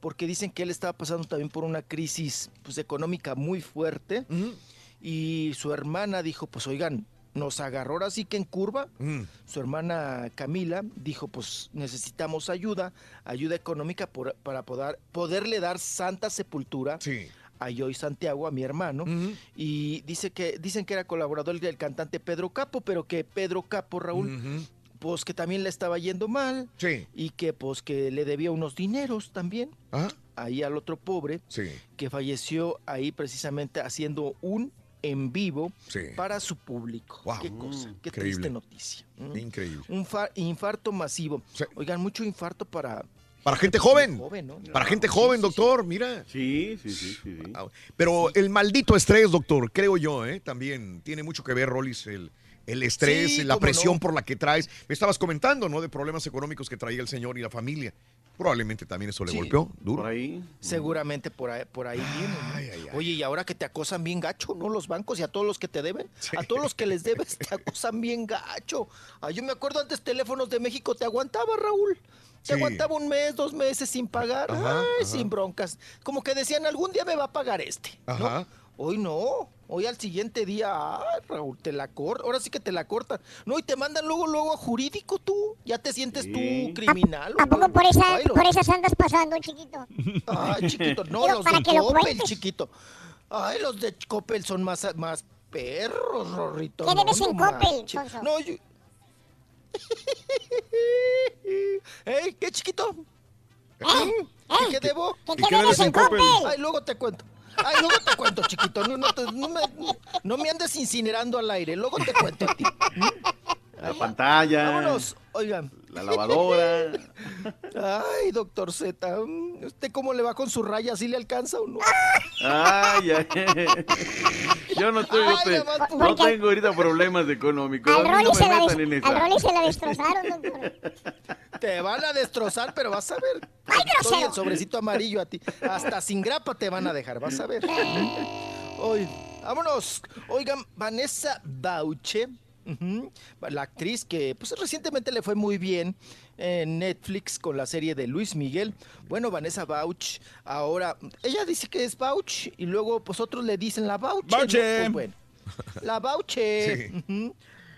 Speaker 35: Porque dicen que él estaba pasando también por una crisis pues, económica muy fuerte. Y su hermana dijo, pues oigan, nos agarró ahora sí que en curva.
Speaker 1: Mm.
Speaker 35: Su hermana Camila dijo, pues necesitamos ayuda, ayuda económica por- para poder, poderle dar santa sepultura a Joy Santiago, a mi hermano. Y dice que, dicen que era colaborador del cantante Pedro Capo, pero que Pedro Capo, Raúl, pues que también le estaba yendo mal. Y que pues que le debía unos dineros también. Ahí al otro pobre que falleció ahí precisamente haciendo un en vivo para su público. Qué cosa, qué
Speaker 1: Increíble.
Speaker 35: triste noticia.
Speaker 1: Increíble.
Speaker 35: Un fa- infarto masivo. Oigan, mucho infarto para...
Speaker 1: Para gente joven.
Speaker 35: joven, ¿no?
Speaker 1: Para gente joven, doctor, mira.
Speaker 19: Sí, sí, sí, sí. sí.
Speaker 1: Pero el maldito estrés, doctor, creo yo, ¿eh? también tiene mucho que ver, Rolis, el, el estrés,
Speaker 35: Sí,
Speaker 1: la presión
Speaker 35: no.
Speaker 1: por la que traes. Me estabas comentando, ¿no? De problemas económicos que traía el señor y la familia. Probablemente también eso le
Speaker 35: Sí.
Speaker 1: golpeó duro.
Speaker 19: Por ahí.
Speaker 35: Seguramente por ahí, por ahí viene. ¿no? Oye, y ahora que te acosan bien gacho, ¿no? Los bancos y a todos los que te deben, a todos los que les debes, te acosan bien gacho. Ah, yo me acuerdo antes teléfonos de México, te aguantaba, Raúl. Te
Speaker 1: Sí.
Speaker 35: aguantaba un mes, dos meses sin pagar,
Speaker 1: Ajá,
Speaker 35: ay,
Speaker 1: ajá.
Speaker 35: sin broncas. Como que decían, algún día me va a pagar este. ¿no?
Speaker 1: Ajá.
Speaker 35: Hoy no, hoy al siguiente día, ay, Raúl, te la cortan, ahora sí que te la cortan. No, y te mandan luego, luego a jurídico tú, ya te sientes tú criminal.
Speaker 3: ¿A poco por, esa, por esas andas pasando, chiquito?
Speaker 35: Ay, chiquito, no, los
Speaker 3: para
Speaker 35: de
Speaker 3: que
Speaker 35: Coppel, chiquito. Ay, los de Coppel son más, más perros, Rorrito.
Speaker 3: ¿Qué
Speaker 35: no,
Speaker 3: debes en
Speaker 35: no
Speaker 3: Coppel,
Speaker 35: manches.
Speaker 3: Sonso?
Speaker 35: No, yo... Ey, ¿qué chiquito? Mm, ¿Qué, qué debo?
Speaker 3: ¿Qué ¿Y qué debes en Coppel?
Speaker 35: Ay, luego te cuento. Ay, luego te cuento, chiquito. No, no, te- me, no me andes incinerando al aire. Luego te cuento.
Speaker 19: La pantalla.
Speaker 35: Vámonos, oigan.
Speaker 19: La lavadora.
Speaker 35: Ay, doctor Z, mm, ¿usted cómo le va con su raya? ¿Sí le alcanza o no?
Speaker 19: Ay, ay. Yo no, estoy,
Speaker 35: Ay,
Speaker 19: yo te-
Speaker 35: nada más
Speaker 19: no
Speaker 35: porque-
Speaker 19: tengo ahorita problemas económicos.
Speaker 3: Al Rolly
Speaker 19: no
Speaker 3: se, la
Speaker 19: metan en
Speaker 3: des-
Speaker 19: esa.
Speaker 3: al Rolly se la destrozaron, doctor.
Speaker 35: Te van a destrozar, pero vas a ver.
Speaker 3: Ay, grosero.
Speaker 35: el sobrecito amarillo a ti. Hasta sin grapa te van a dejar, vas a ver. Hoy, vámonos. Oigan, Vanessa Bauche, la actriz que pues recientemente le fue muy bien en Netflix con la serie de Luis Miguel. Bueno, Vanessa Bauch, ahora, ella dice que es Bauch y luego pues otros le dicen la Bauche. ¿no?
Speaker 2: Bauche.
Speaker 35: Pues, bueno, la Bauche.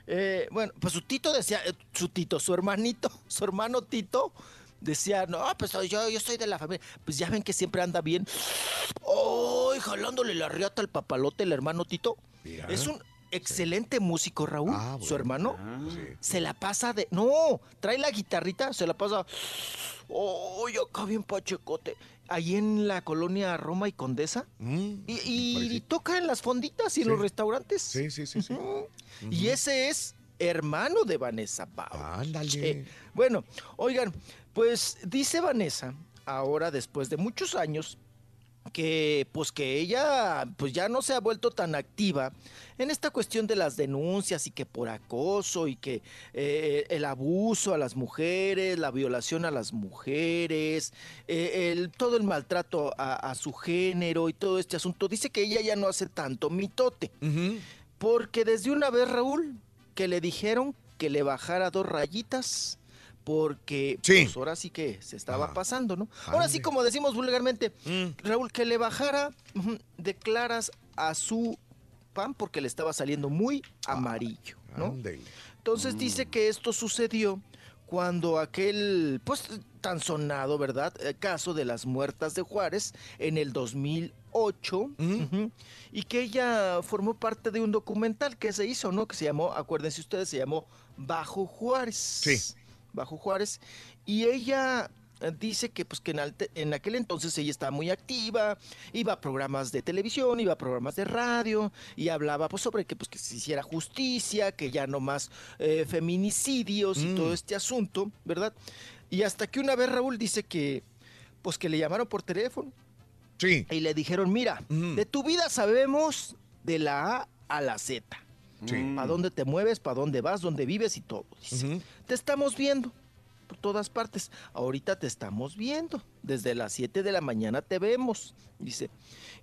Speaker 35: Eh, bueno, pues su tito decía, eh, su tito, su hermanito, su hermano Tito decía, no, pues yo, yo soy de la familia. Pues ya ven que siempre anda bien. ¡Ay, jalándole la riata al papalote el hermano Tito! Es un excelente músico, Raúl, su hermano. Se la pasa de... No, trae la guitarrita, se la pasa... ¡Ay, acá bien pachecote! Ahí en la colonia Roma y Condesa. y y toca en las fonditas y en los restaurantes.
Speaker 1: Sí, sí, sí. sí.
Speaker 35: Y ese es hermano de Vanessa Bauch. Ándale. Bueno, oigan, pues dice Vanessa, ahora después de muchos años, que pues que ella pues ya no se ha vuelto tan activa en esta cuestión de las denuncias y que por acoso y que eh, el abuso a las mujeres, la violación a las mujeres, eh, el, todo el maltrato a, a su género y todo este asunto, dice que ella ya no hace tanto mitote. Porque desde una vez, Raúl, que le dijeron que le bajara dos rayitas, porque pues ahora sí que se estaba pasando, ¿no? Ahora sí, como decimos vulgarmente, Raúl, que le bajara de claras a su pan porque le estaba saliendo muy amarillo, ¿no? Entonces dice que esto sucedió cuando aquel, pues tan sonado, ¿verdad? Eh, caso de las muertas de Juárez en el 2008 ujú, y que ella formó parte de un documental que se hizo, ¿no? Que se llamó, acuérdense ustedes, se llamó Bajo Juárez.
Speaker 1: Sí.
Speaker 35: Bajo Juárez, y ella dice que pues que en, alte- en aquel entonces ella estaba muy activa, iba a programas de televisión, iba a programas de radio y hablaba pues sobre que pues que se hiciera justicia, que ya no más eh, feminicidios y todo este asunto, ¿verdad? Y hasta que una vez Raúl dice que pues que le llamaron por teléfono.
Speaker 1: Sí.
Speaker 35: Y le dijeron, mira, de tu vida sabemos de la A a la Z.
Speaker 1: Sí.
Speaker 35: ¿Para dónde te mueves, para dónde vas, dónde vives y todo? Dice. Te estamos viendo por todas partes. Ahorita te estamos viendo. Desde las 7 de la mañana te vemos. Dice.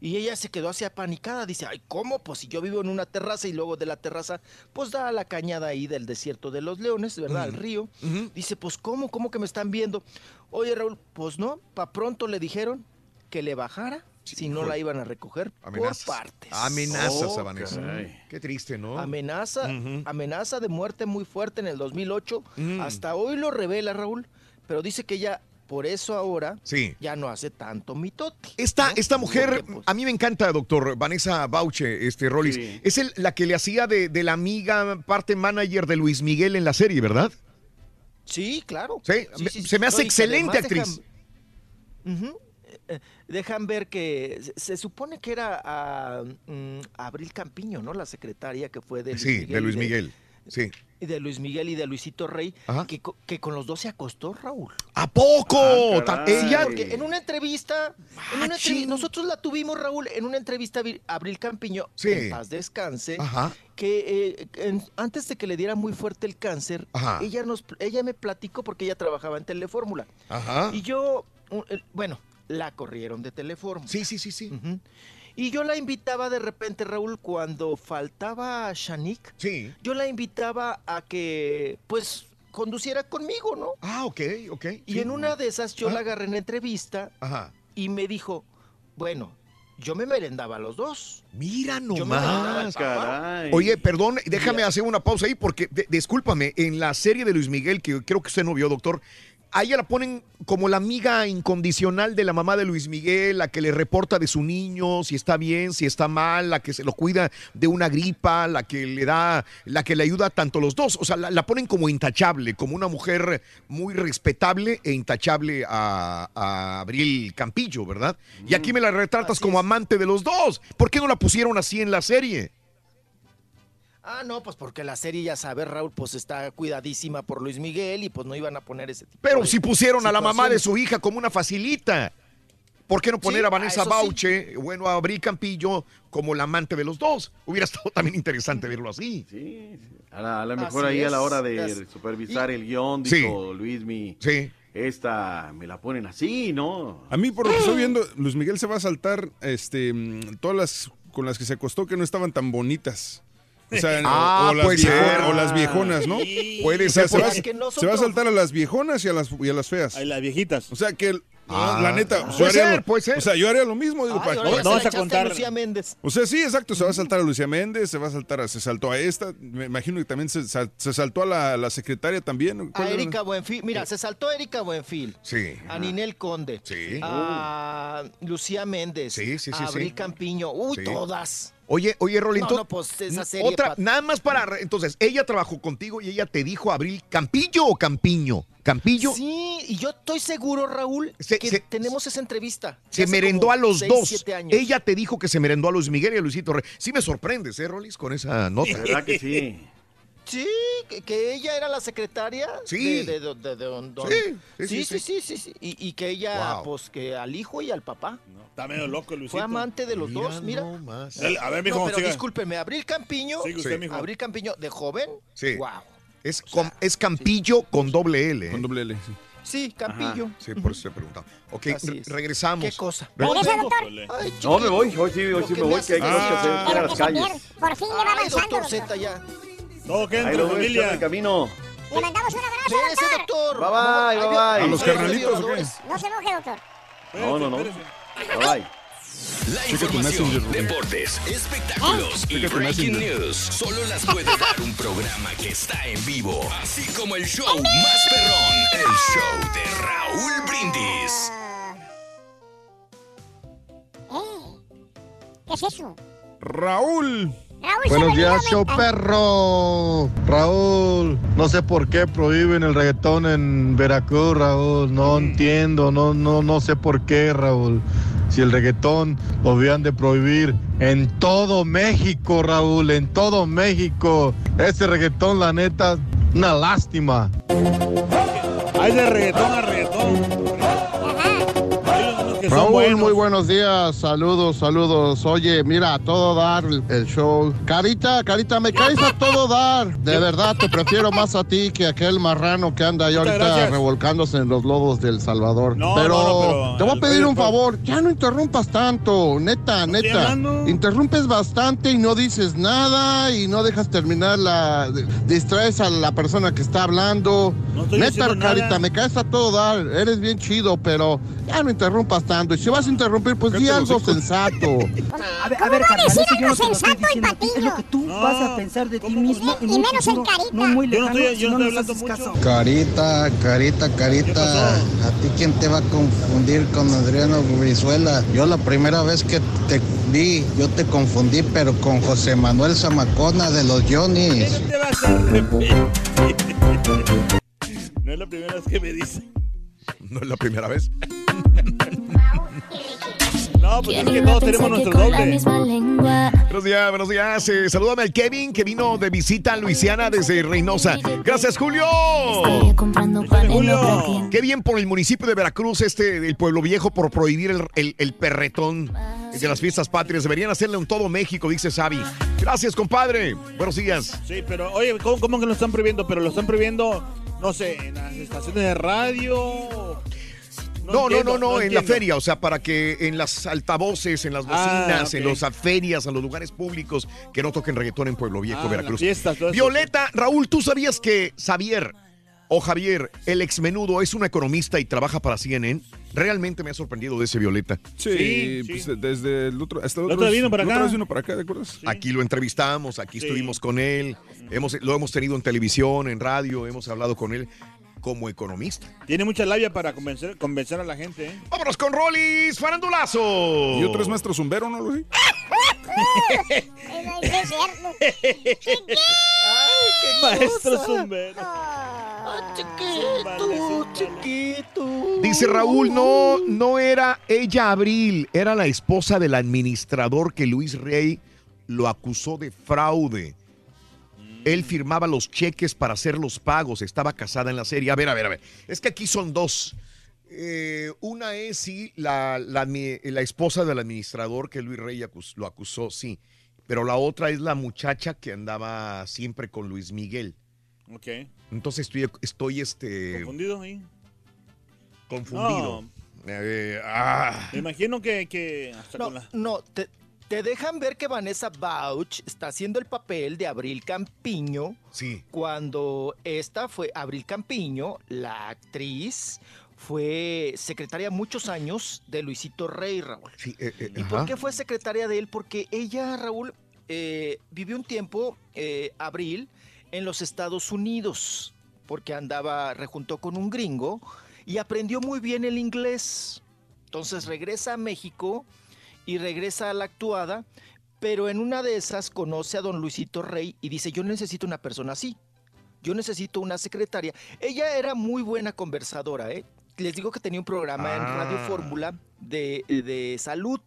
Speaker 35: Y ella se quedó así apanicada. Dice, ay, ¿cómo? Pues si yo vivo en una terraza y luego de la terraza, pues da a la cañada ahí del desierto de los leones, ¿verdad? Al río. Dice, pues ¿cómo? ¿Cómo que me están viendo? Oye, Raúl, pues no, pa' pronto le dijeron que le bajara si no la iban a recoger
Speaker 1: Amenazas.
Speaker 35: por partes.
Speaker 1: Amenazas
Speaker 35: Oh,
Speaker 1: a Vanessa.
Speaker 35: caray.
Speaker 1: Qué triste, ¿no?
Speaker 35: Amenaza, amenaza de muerte muy fuerte en el 2008. Hasta hoy lo revela Raúl, pero dice que ella por eso ahora
Speaker 1: Sí.
Speaker 35: ya no hace tanto mitote.
Speaker 1: Esta, esta mujer, a mí me encanta, doctor Vanessa Bauche, este Rollis.
Speaker 35: Sí.
Speaker 1: Es el- la que le hacía de, de la amiga parte manager de Luis Miguel en la serie, ¿verdad?
Speaker 35: Sí, claro.
Speaker 1: Sí,
Speaker 35: Sí,
Speaker 1: me-
Speaker 35: sí, sí.
Speaker 1: se me hace
Speaker 35: No,
Speaker 1: excelente actriz.
Speaker 35: Ujú. Eh, eh, Dejan ver que se, se supone que era a, mm, Abril Campiño, ¿no? La secretaria que fue de Luis
Speaker 1: Sí,
Speaker 35: Miguel.
Speaker 1: de Luis Miguel. Sí.
Speaker 35: Y de Luis Miguel y de Luisito Rey, que, que con los dos se acostó, Raúl.
Speaker 1: ¿A poco?
Speaker 35: Ah, Sí,
Speaker 1: ella.
Speaker 35: porque en una entrevista, en una nosotros la tuvimos, Raúl, en una entrevista a Abril Campiño,
Speaker 1: Sí.
Speaker 35: en paz descanse,
Speaker 1: Ajá.
Speaker 35: que eh, en- antes de que le diera muy fuerte el cáncer,
Speaker 1: Ajá.
Speaker 35: ella nos, ella me platicó porque ella trabajaba en Telefórmula.
Speaker 1: Ajá.
Speaker 35: Y yo, bueno, la corrieron de Telefórmula.
Speaker 1: Sí, sí, sí, sí.
Speaker 35: Y yo la invitaba de repente, Raúl, cuando faltaba Shanik,
Speaker 1: sí.
Speaker 35: yo la invitaba a que, pues, conduciera conmigo, ¿no?
Speaker 1: Ah, ok, ok.
Speaker 35: Y
Speaker 1: sí.
Speaker 35: en una de esas yo la agarré en entrevista
Speaker 1: Ajá.
Speaker 35: y me dijo, bueno, yo me merendaba a los dos.
Speaker 1: Mira
Speaker 35: me
Speaker 1: nomás.
Speaker 35: papá.
Speaker 1: Oye, perdón, déjame hacer una pausa ahí porque, de- discúlpame, en la serie de Luis Miguel, que creo que usted no vio, doctor, a ella la ponen como la amiga incondicional de la mamá de Luis Miguel, la que le reporta de su niño, si está bien, si está mal, la que se lo cuida de una gripa, la que le da, la que le ayuda tanto los dos. O sea, la, la ponen como intachable, como una mujer muy respetable e intachable a, a Abril Campillo, ¿verdad? Y aquí me la retratas como amante de los dos. ¿Por qué no la pusieron así en la serie?
Speaker 35: Ah, no, pues porque la serie, ya sabes, Raúl, pues está cuidadísima por Luis Miguel y pues no iban a poner ese tipo
Speaker 1: Pero
Speaker 35: de
Speaker 1: si pusieron a la mamá de su hija como una facilita. ¿Por qué no poner
Speaker 35: Sí,
Speaker 1: a Vanessa
Speaker 35: a sí.
Speaker 1: Bauche, bueno, a Abril Campillo como la amante de los dos? Hubiera estado también interesante verlo así.
Speaker 19: Sí, A la, a la mejor
Speaker 1: Así
Speaker 19: ahí a la hora de supervisar el guion,
Speaker 1: Sí.
Speaker 19: dijo Luismi.
Speaker 1: Sí.
Speaker 19: Esta me la ponen así, ¿no?
Speaker 2: A mí, por lo que estoy viendo, Luis Miguel se va a saltar este, mm, todas las con las que se acostó que no estaban tan bonitas. O sea,
Speaker 1: Ah,
Speaker 2: o, o las
Speaker 1: puede
Speaker 2: viejo-
Speaker 1: ser.
Speaker 2: o las viejonas, ¿no?
Speaker 1: Puede
Speaker 2: sea,
Speaker 1: ser,
Speaker 2: se va,
Speaker 1: son
Speaker 2: se va a saltar a las viejonas y a las, y a las feas. A
Speaker 14: las viejitas.
Speaker 2: O sea, que el-
Speaker 1: Ah.
Speaker 2: la neta, pues,
Speaker 1: Puede ser,
Speaker 2: lo-
Speaker 1: puede ser.
Speaker 2: O sea, yo haría lo mismo, digo,
Speaker 35: Ay,
Speaker 2: para- no
Speaker 35: se
Speaker 2: vas a contar.
Speaker 35: Lucía Méndez.
Speaker 2: O sea, sí, exacto, se va a saltar a Lucía Méndez, se va a saltar a, se saltó a esta, me imagino que también se, sa- se saltó a la, la secretaria también.
Speaker 35: A. Erika Buenfil. Mira, se saltó Erika Buenfil.
Speaker 1: Sí.
Speaker 35: A Ninel Conde.
Speaker 1: Sí.
Speaker 35: A Lucía Méndez.
Speaker 1: Sí, sí, sí,
Speaker 35: A Abril
Speaker 1: sí.
Speaker 35: Campiño. Uy,
Speaker 1: Sí.
Speaker 35: todas.
Speaker 1: Oye, oye, Rolling,
Speaker 35: No, pues, esa serie
Speaker 1: otra,
Speaker 35: pa-
Speaker 1: nada más para, entonces, ella trabajó contigo y ella te dijo, Abril, ¿Campillo o Campiño? ¿Campillo?
Speaker 35: Sí, y yo estoy seguro, Raúl,
Speaker 1: Se-
Speaker 35: que
Speaker 1: se-
Speaker 35: tenemos esa entrevista.
Speaker 1: Se merendó a los
Speaker 35: seis,
Speaker 1: dos.
Speaker 35: siete años.
Speaker 1: Ella te dijo que se merendó a Luis Miguel y a Luisito Rey. Sí me sorprendes, ¿eh, Rolis, con esa nota?
Speaker 19: ¿Verdad que sí?
Speaker 35: Sí, que, ella era la secretaria
Speaker 1: Sí.
Speaker 35: de, de, de- de- de don- don-
Speaker 1: Sí, sí,
Speaker 35: sí,
Speaker 1: sí,
Speaker 35: sí, sí, sí, sí. Y, y que ella,
Speaker 1: Wow.
Speaker 35: pues, que al hijo y al papá.
Speaker 14: Está medio loco, Luisito.
Speaker 35: Fue amante de los
Speaker 1: Mira
Speaker 35: dos, mira.
Speaker 1: nomás.
Speaker 14: A ver, mijo,
Speaker 35: no, pero
Speaker 14: siga.
Speaker 35: discúlpeme, Abril Campiño.
Speaker 14: Usted,
Speaker 1: Sí.
Speaker 14: mijo.
Speaker 35: Abril Campiño, de joven.
Speaker 1: Sí.
Speaker 35: Wow.
Speaker 1: Es, com- es Campillo con doble L. ¿eh?
Speaker 2: Con doble L, sí.
Speaker 35: Sí, Campillo.
Speaker 1: Ajá, Sí, por eso te preguntaba. Ok, re- regresamos.
Speaker 35: ¿Qué cosa?
Speaker 1: Re-
Speaker 3: ¿Regresa, doctor?
Speaker 35: Ay,
Speaker 19: No, me voy, hoy sí, hoy sí me voy, que hay cosas que hacer.
Speaker 3: Por fin le va avanzando,
Speaker 35: doctor
Speaker 3: doctor.
Speaker 35: Z ya.
Speaker 14: Todo que
Speaker 19: Ahí
Speaker 14: entra,
Speaker 19: lo voy, estoy en
Speaker 14: familia.
Speaker 19: el camino.
Speaker 3: Le mandamos un abrazo,
Speaker 35: Espérese,
Speaker 3: doctor.
Speaker 35: doctor.
Speaker 19: Bye, bye.
Speaker 2: ¿A los carnalitos o qué?
Speaker 35: violadores.
Speaker 3: No se enoje, doctor.
Speaker 19: No, no, no. Bye, bye.
Speaker 8: La información, deportes, espectáculos y breaking news solo las puede dar un programa que está en vivo, así como el show más perrón, el show de Raúl Brindis.
Speaker 3: Eh, ¿Qué es eso?
Speaker 2: Raúl,
Speaker 36: Buenos días, show perro. Raúl, no sé por qué prohíben el reggaetón en Veracruz, Raúl. No entiendo, no, no, no sé por qué, Raúl. Si el reggaetón lo habían de prohibir en todo México, Raúl, en todo México. Ese reggaetón, la neta, una lástima.
Speaker 14: Hay de reggaetón a reggaetón. Que son
Speaker 36: Raúl,
Speaker 14: buenos.
Speaker 36: muy buenos días, saludos, saludos. Oye, mira, a todo dar el, show. Carita, Carita, me caes a todo dar. De verdad, te prefiero más a ti que a aquel marrano que anda ahí
Speaker 14: Muchas
Speaker 36: ahorita
Speaker 14: gracias.
Speaker 36: revolcándose en los lodos del Salvador.
Speaker 14: No,
Speaker 36: pero,
Speaker 14: no, no, pero
Speaker 36: te voy a pedir un favor, ya no interrumpas tanto, neta, neta. Interrumpes bastante y no dices nada y no dejas terminar la... distraes a la persona que está hablando. neta,
Speaker 14: nada.
Speaker 36: Carita, me caes a todo dar. Eres bien chido, pero ya no interrumpas tanto. Y si vas a interrumpir, pues di algo sensato.
Speaker 27: A ver, a
Speaker 3: ¿Cómo
Speaker 27: ver,
Speaker 3: va a
Speaker 27: carnal,
Speaker 3: decir
Speaker 27: eso yo
Speaker 3: algo
Speaker 27: no te lo estoy diciendo es lo que tú vas a pensar de ti mismo en
Speaker 3: Y menos el Carita.
Speaker 27: no muy
Speaker 14: Yo no
Speaker 27: lejano
Speaker 14: yo no hablando mucho.
Speaker 27: caso.
Speaker 36: Carita, carita, carita. ¿A ti quién te va a confundir con Adriano Brizuela? Yo la primera vez que te vi, yo te confundí, pero con José Manuel Zamacona de los Johnny's.
Speaker 14: te vas a arrepentir. No es la primera vez que me dice.
Speaker 1: No es la primera vez.
Speaker 14: No, pues es que todos tenemos nuestro doble.
Speaker 1: Buenos días, buenos días. Eh, salúdame al Kevin que vino de visita a Luisiana desde Reynosa. Gracias, Julio.
Speaker 14: Julio.
Speaker 1: Qué bien por el municipio de Veracruz, este del Pueblo Viejo, por prohibir el, el- el perretón de las fiestas patrias. Deberían hacerle en todo México, dice Xavi. Gracias, compadre. Buenos días.
Speaker 14: Sí, pero oye, ¿cómo, cómo que lo están prohibiendo? Pero lo están prohibiendo, no sé, en las estaciones de radio.
Speaker 1: No, no, no, no, en la feria, o sea, para que en las altavoces, en las
Speaker 14: Ah,
Speaker 1: bocinas, en las ferias, en los lugares públicos, que no toquen reggaetón en Pueblo Viejo,
Speaker 14: Ah,
Speaker 1: Veracruz. Violeta, Raúl, ¿tú sabías que Xavier o Javier, el ex menudo, es un economista y trabaja para CNN? Realmente me ha sorprendido de ese Violeta.
Speaker 2: Sí, pues desde el otro, hasta el otro
Speaker 14: vino para acá.
Speaker 2: vino para acá, ¿de acuerdo?
Speaker 1: Aquí lo entrevistamos, aquí
Speaker 14: Sí.
Speaker 1: estuvimos con él, hemos, lo hemos tenido en televisión, en radio, hemos hablado con él como economista.
Speaker 14: Tiene mucha labia para convencer, convencer a la gente, ¿eh?
Speaker 1: Vámonos con Rolis, farandulazo.
Speaker 2: Y otro es maestro zumbero, ¿no? Luis?
Speaker 14: Maestro Zumbero.
Speaker 35: Chiquito, chiquito.
Speaker 1: Dice Raúl, no, no era ella Abril, era la esposa del administrador que Luis Rey lo acusó de fraude. Él firmaba los cheques para hacer los pagos, estaba casada en la serie. A ver, a ver, a ver. Es que aquí son dos. Eh, una es, sí, la, la, esposa del administrador que Luis Rey acus- lo acusó, sí. Pero la otra es la muchacha que andaba siempre con Luis Miguel.
Speaker 14: Ok.
Speaker 1: Entonces estoy, estoy este,
Speaker 14: ¿Confundido ahí?
Speaker 1: confundido.
Speaker 14: No.
Speaker 1: Eh, ah.
Speaker 14: Me imagino que, que hasta
Speaker 35: No,
Speaker 14: con la...
Speaker 35: no, te, te dejan ver que Vanessa Bauch está haciendo el papel de Abril Campiño.
Speaker 1: Sí.
Speaker 35: Cuando esta fue Abril Campiño, la actriz, fue secretaria muchos años de Luisito Rey, Raúl.
Speaker 1: Sí, eh, eh,
Speaker 35: ¿Y
Speaker 1: ajá.
Speaker 35: por qué fue secretaria de él? Porque ella, Raúl, eh, vivió un tiempo, eh, Abril, en los Estados Unidos, porque andaba, rejuntó con un gringo y aprendió muy bien el inglés. Entonces regresa a México y regresa a la actuada, pero en una de esas conoce a don Luisito Rey y dice, yo necesito una persona así. Yo necesito una secretaria. Ella era muy buena conversadora, ¿eh? Les digo que tenía un programa en Radio
Speaker 37: Ah.
Speaker 35: Fórmula de, de salud.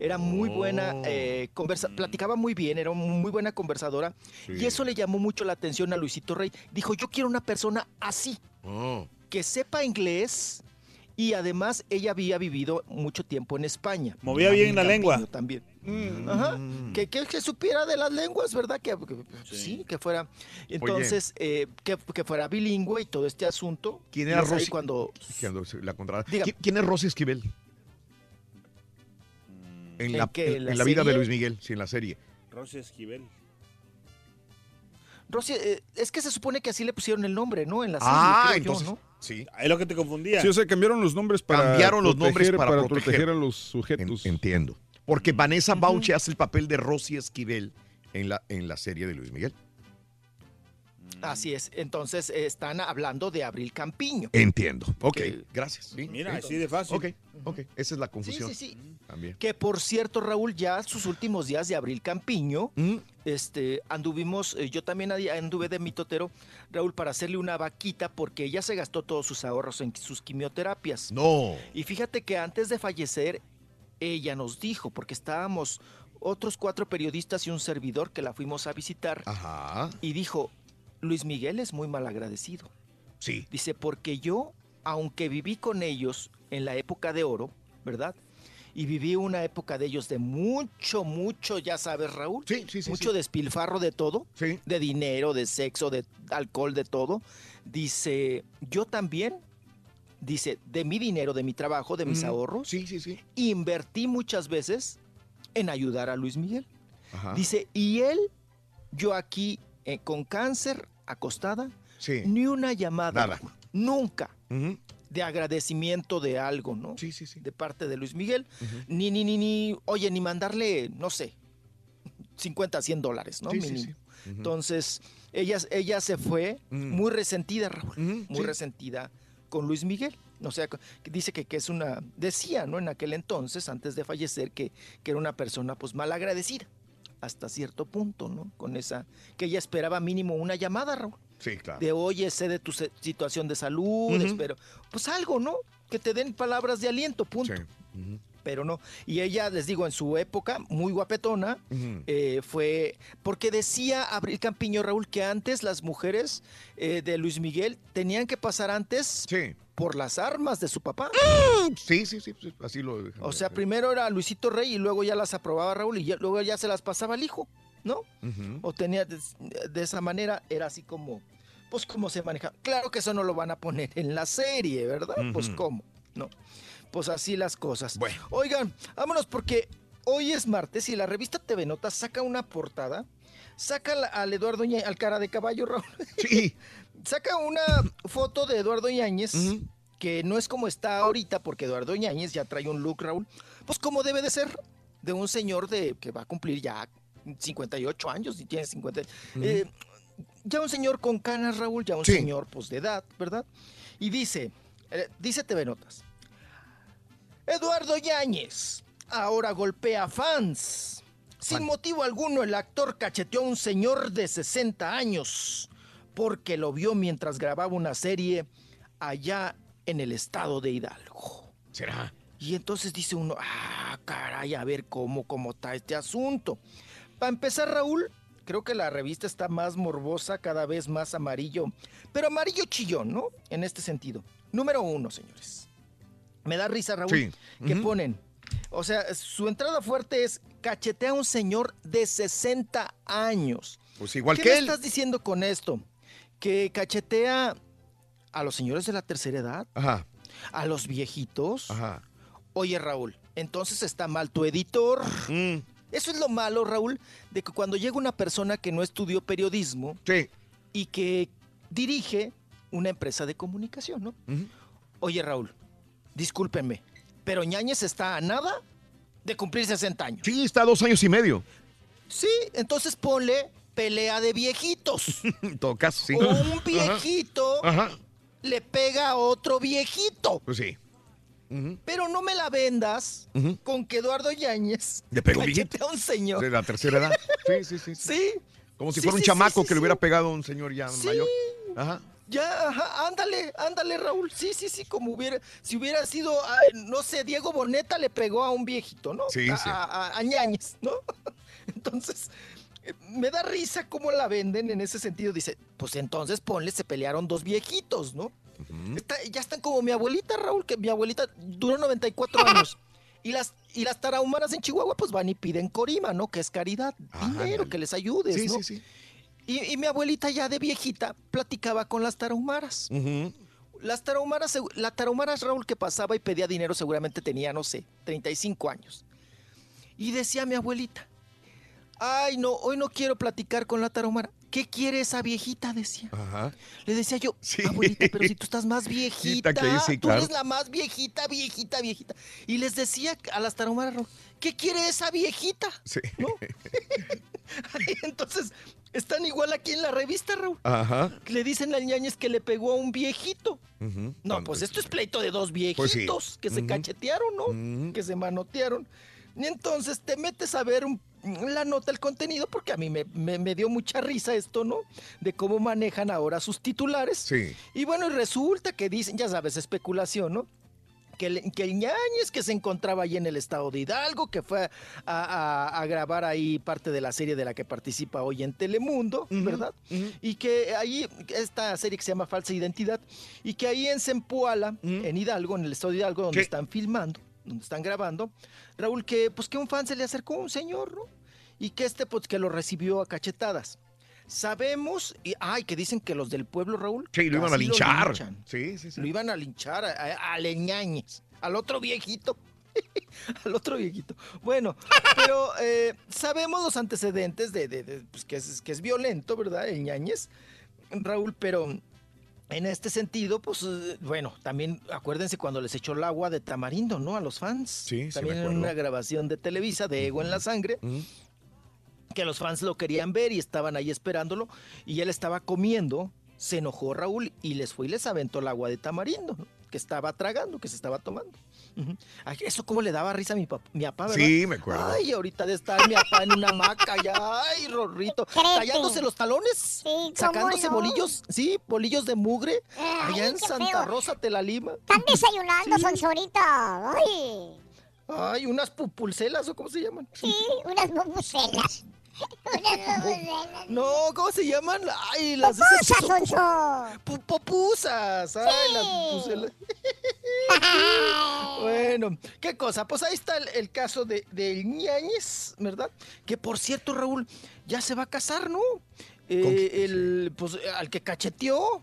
Speaker 35: Era muy buena,
Speaker 1: Oh.
Speaker 35: eh, conversa, platicaba muy bien, era muy buena conversadora.
Speaker 1: Sí.
Speaker 35: Y eso le llamó mucho la atención a Luisito Rey. Dijo, yo quiero una persona así,
Speaker 1: Oh.
Speaker 35: que sepa inglés y además ella había vivido mucho tiempo en España.
Speaker 14: Movía bien la lengua.
Speaker 35: También. Ajá. Que, que, que supiera de las lenguas, ¿verdad? Que, que- sí. que fuera. Entonces, eh, que, que fuera bilingüe y todo este asunto.
Speaker 1: ¿Quién era Rosy?
Speaker 35: cuando
Speaker 1: la contrada.
Speaker 35: Diga.
Speaker 1: ¿Qui- ¿Quién es Rosy Esquivel? En,
Speaker 35: ¿En
Speaker 1: la, en-
Speaker 35: ¿La
Speaker 1: en la vida de? Luis Miguel, sí, en la serie.
Speaker 14: Rosy Esquivel.
Speaker 35: Rosy, eh, es que se supone que así le pusieron el nombre, ¿no? En la serie,
Speaker 1: Ah,
Speaker 35: creo yo,
Speaker 1: entonces,
Speaker 35: ¿no?
Speaker 1: Sí.
Speaker 14: Es lo que te confundía.
Speaker 2: Sí, o sea, cambiaron los nombres para
Speaker 1: Cambiaron los nombres
Speaker 2: proteger-
Speaker 1: para,
Speaker 2: proteger. a los sujetos.
Speaker 1: En- entiendo. Porque Vanessa Bauche hace el papel de Rosy Esquivel en la, en la serie de Luis Miguel.
Speaker 35: Así es. Entonces están hablando de Abril Campiño.
Speaker 1: Entiendo. Ok, gracias. Sí,
Speaker 14: Mira,
Speaker 1: sí.
Speaker 14: así de fácil.
Speaker 1: Ok, ok. Esa es la confusión.
Speaker 35: Sí, sí, sí.
Speaker 1: También.
Speaker 35: Que por cierto, Raúl, ya sus últimos días de Abril Campiño,
Speaker 1: Mm.
Speaker 35: este, anduvimos, eh, yo también anduve de mitotero, Raúl, para hacerle una vaquita porque ella se gastó todos sus ahorros en sus quimioterapias.
Speaker 1: No.
Speaker 35: Y fíjate que antes de fallecer, ella nos dijo, porque estábamos otros cuatro periodistas y un servidor que la fuimos a visitar,
Speaker 1: Ajá.
Speaker 35: y dijo, Luis Miguel es muy mal agradecido.
Speaker 1: Sí.
Speaker 35: Dice, porque yo, aunque viví con ellos en la época de oro, ¿verdad? Y viví una época de ellos de mucho, mucho, ya sabes, Raúl.
Speaker 1: Sí, sí, sí.
Speaker 35: Mucho
Speaker 1: sí.
Speaker 35: despilfarro de todo.
Speaker 1: Sí.
Speaker 35: De dinero, de sexo, de alcohol, de todo. Dice, yo también, dice, de mi dinero, de mi trabajo, de mis
Speaker 1: Ujú.
Speaker 35: ahorros,
Speaker 1: Sí, sí, sí.
Speaker 35: invertí muchas veces en ayudar a Luis Miguel.
Speaker 1: Ajá.
Speaker 35: Dice, y él, yo aquí eh, con cáncer, acostada,
Speaker 1: Sí.
Speaker 35: ni una llamada.
Speaker 1: Nada.
Speaker 35: Nunca. De agradecimiento de algo, ¿no?
Speaker 1: Sí, sí, sí.
Speaker 35: De parte de Luis Miguel. Ni, ni, ni, ni, oye, ni mandarle, no sé, 50, 100 dólares, ¿no?
Speaker 1: Sí, sí,
Speaker 35: Mínimo. Entonces, ella, ella se fue
Speaker 1: Mm.
Speaker 35: muy resentida, Raúl. Muy resentida con Luis Miguel. O sea, dice que, que es una, decía, ¿no? En aquel entonces, antes de fallecer, que, que era una persona pues mal agradecida. Hasta cierto punto, ¿no? Con esa, que ella esperaba mínimo una llamada, Raúl.
Speaker 1: Sí, claro.
Speaker 35: De oye, sé de tu situación de salud, espero. Pues algo, ¿no? Que te den palabras de aliento, punto.
Speaker 1: Sí. Ujú.
Speaker 35: Pero no. Y ella, les digo, en su época, muy guapetona, eh, fue. Porque decía Abril Campiño Raúl que antes las mujeres eh, de Luis Miguel tenían que pasar antes
Speaker 1: Sí.
Speaker 35: por las armas de su papá.
Speaker 1: Sí, sí, sí, sí, así lo
Speaker 35: O sea, primero era Luisito Rey y luego ya las aprobaba Raúl y ya- luego ya se las pasaba al hijo, ¿no? O tenía de, de esa manera, era así como, pues cómo se maneja. Claro que eso no lo van a poner en la serie, ¿verdad? Pues cómo, ¿no? Pues así las cosas.
Speaker 1: Bueno.
Speaker 35: Oigan, vámonos porque hoy es martes y la revista TV Notas saca una portada. Saca al- Eduardo Ñañez, al cara de caballo, Raúl.
Speaker 1: Sí.
Speaker 35: Saca una foto de Eduardo Yáñez, que no es como está ahorita, porque Eduardo Yáñez ya trae un look, Raúl, pues como debe de ser, de un señor de que va a cumplir ya 58 años, y tiene 50. eh, ya un señor con canas, Raúl, ya un
Speaker 1: Sí.
Speaker 35: señor pues de edad, ¿verdad? Y dice, eh, dice TV Notas, Eduardo Yáñez ahora golpea fans. Sin motivo alguno, el actor cacheteó a un señor de 60 años porque lo vio mientras grababa una serie allá en el estado de Hidalgo.
Speaker 1: ¿Será?
Speaker 35: Y entonces dice uno, ah, caray, a ver cómo, cómo está este asunto. Para empezar, Raúl, creo que la revista está más morbosa, cada vez más amarillo, pero amarillo chillón, ¿no? En este sentido. Número uno, señores. Me da risa, Raúl,
Speaker 1: Sí.
Speaker 35: que ponen. O sea, su entrada fuerte es cachetea a un señor de 60 años.
Speaker 1: Pues igual
Speaker 35: ¿Qué
Speaker 1: que
Speaker 35: me
Speaker 1: él.
Speaker 35: estás diciendo con esto? Que cachetea a los señores de la tercera edad,
Speaker 1: Ajá,
Speaker 35: a los viejitos.
Speaker 1: ajá.
Speaker 35: Oye, Raúl, entonces está mal tu editor.
Speaker 1: Mm,
Speaker 35: Eso es lo malo, Raúl, de que cuando llega una persona que no estudió periodismo
Speaker 1: sí.
Speaker 35: y que dirige una empresa de comunicación, ¿no? Oye, Raúl, discúlpenme, pero Ñañez está a nada de cumplir 60 años.
Speaker 1: Sí, está a dos años y medio.
Speaker 35: Sí, entonces ponle pelea de viejitos.
Speaker 1: En todo caso, sí.
Speaker 35: O un viejito
Speaker 1: Ajá. Ajá.
Speaker 35: le pega a otro viejito.
Speaker 1: Pues sí.
Speaker 35: Pero no me la vendas con que Eduardo Yáñez
Speaker 1: Le pegó
Speaker 35: a un señor.
Speaker 1: De la tercera edad. Sí, sí, sí. sí.
Speaker 35: Sí.
Speaker 1: Como si
Speaker 35: Sí,
Speaker 1: fuera un
Speaker 35: sí,
Speaker 1: chamaco que le hubiera pegado a un señor ya
Speaker 35: Sí.
Speaker 1: mayor. Ajá.
Speaker 35: Ya, ajá, ándale, ándale, Raúl. Sí, sí, sí, como hubiera, si hubiera sido, ay, no sé, Diego Boneta le pegó a un viejito, ¿no?
Speaker 1: Sí,
Speaker 35: a,
Speaker 1: sí.
Speaker 35: A, a- a Ñañez, ¿no? Entonces, eh, me da risa cómo la venden en ese sentido. Dice, pues entonces ponle, se pelearon dos viejitos, ¿no? Está- ya están como mi abuelita, Raúl, que mi abuelita duró 94 años. Y las, y las tarahumaras en Chihuahua, pues van y piden corima, ¿no? Que es caridad, dinero, que les ayudes,
Speaker 1: Sí,
Speaker 35: ¿no?
Speaker 1: sí, sí.
Speaker 35: Y, y mi abuelita ya de viejita platicaba con las tarahumaras.
Speaker 1: Ujú.
Speaker 35: Las tarahumaras, la tarahumara Raúl que pasaba y pedía dinero seguramente tenía, no sé, 35 años. Y decía mi abuelita, Ay, no, hoy no quiero platicar con la tarahumara. ¿Qué quiere esa viejita? Decía.
Speaker 1: Ajá.
Speaker 35: Le decía yo, abuelita, pero si tú estás más viejita,
Speaker 1: que
Speaker 35: tú eres la más viejita, viejita, viejita. Y les decía a las tarahumaras. ¿qué quiere esa viejita?
Speaker 1: Sí.
Speaker 35: Entonces, están igual aquí en la revista, Raúl.
Speaker 1: Ajá.
Speaker 35: Le dicen al ñañez que le pegó a un viejito. No, pues esto es pleito de dos viejitos
Speaker 1: Pues sí.
Speaker 35: que se cachetearon, ¿no? Que se manotearon. Y entonces te metes a ver un- la nota, el contenido, porque a mí me, me- me dio mucha risa esto, ¿no? De cómo manejan ahora sus titulares.
Speaker 1: Sí.
Speaker 35: Y bueno, resulta que dicen, ya sabes, especulación, ¿no? Que el, que el ñañez que se encontraba ahí en el estado de Hidalgo, que fue a, a- a grabar ahí parte de la serie de la que participa hoy en Telemundo, ¿verdad? Y que ahí, esta serie que se llama Falsa Identidad, y que ahí en Zempoala, en Hidalgo, en el estado de Hidalgo, donde
Speaker 1: ¿Qué?
Speaker 35: están filmando, donde están grabando, Raúl, que pues que un fan se le acercó a un señor, ¿no? Y que este, pues que lo recibió a cachetadas. Sabemos, y ay, que dicen que los del pueblo, Raúl.
Speaker 1: Sí, lo iban a linchar. Sí, sí, sí.
Speaker 35: Lo iban a linchar a, a, al otro viejito. al otro viejito. Bueno, pero eh, sabemos los antecedentes de, de- de, pues, que, es, que es violento, ¿verdad? El ñañez, Raúl, pero en este sentido, pues eh, bueno, también acuérdense cuando les echó el agua de tamarindo, ¿no? A los fans.
Speaker 1: Sí, sí
Speaker 35: También
Speaker 1: me
Speaker 35: en una grabación de Televisa de Ego en la Sangre que los fans lo querían ver y estaban ahí esperándolo y él estaba comiendo, se enojó Raúl y les fue y les aventó el agua de tamarindo ¿no? que estaba tragando, que se estaba tomando. Ay, eso como le daba risa a mi, pap- mi papá, ¿verdad?
Speaker 1: Sí, me acuerdo.
Speaker 35: Ay, ahorita de estar mi papá en una hamaca ya, ay, Rorrito, tallándose los talones, sacándose
Speaker 3: no?
Speaker 35: bolillos, sí, bolillos de mugre,
Speaker 3: Ay,
Speaker 35: allá en Santa
Speaker 3: feo.
Speaker 35: Rosa, Tela Lima.
Speaker 3: Están desayunando, Sonsorita. Ay,
Speaker 35: Ay, unas pupulcelas o cómo se llaman.
Speaker 3: sí, unas bubucelas.
Speaker 35: No, ¿cómo se llaman? Ay, las. Pu- Popusas, ay, las pupuselas. bueno, qué cosa. Pues ahí está el, el caso de, de Ñañez, ¿verdad? Que por cierto, Raúl, ya se va a casar, ¿no? Eh, el, pues, al que cacheteó.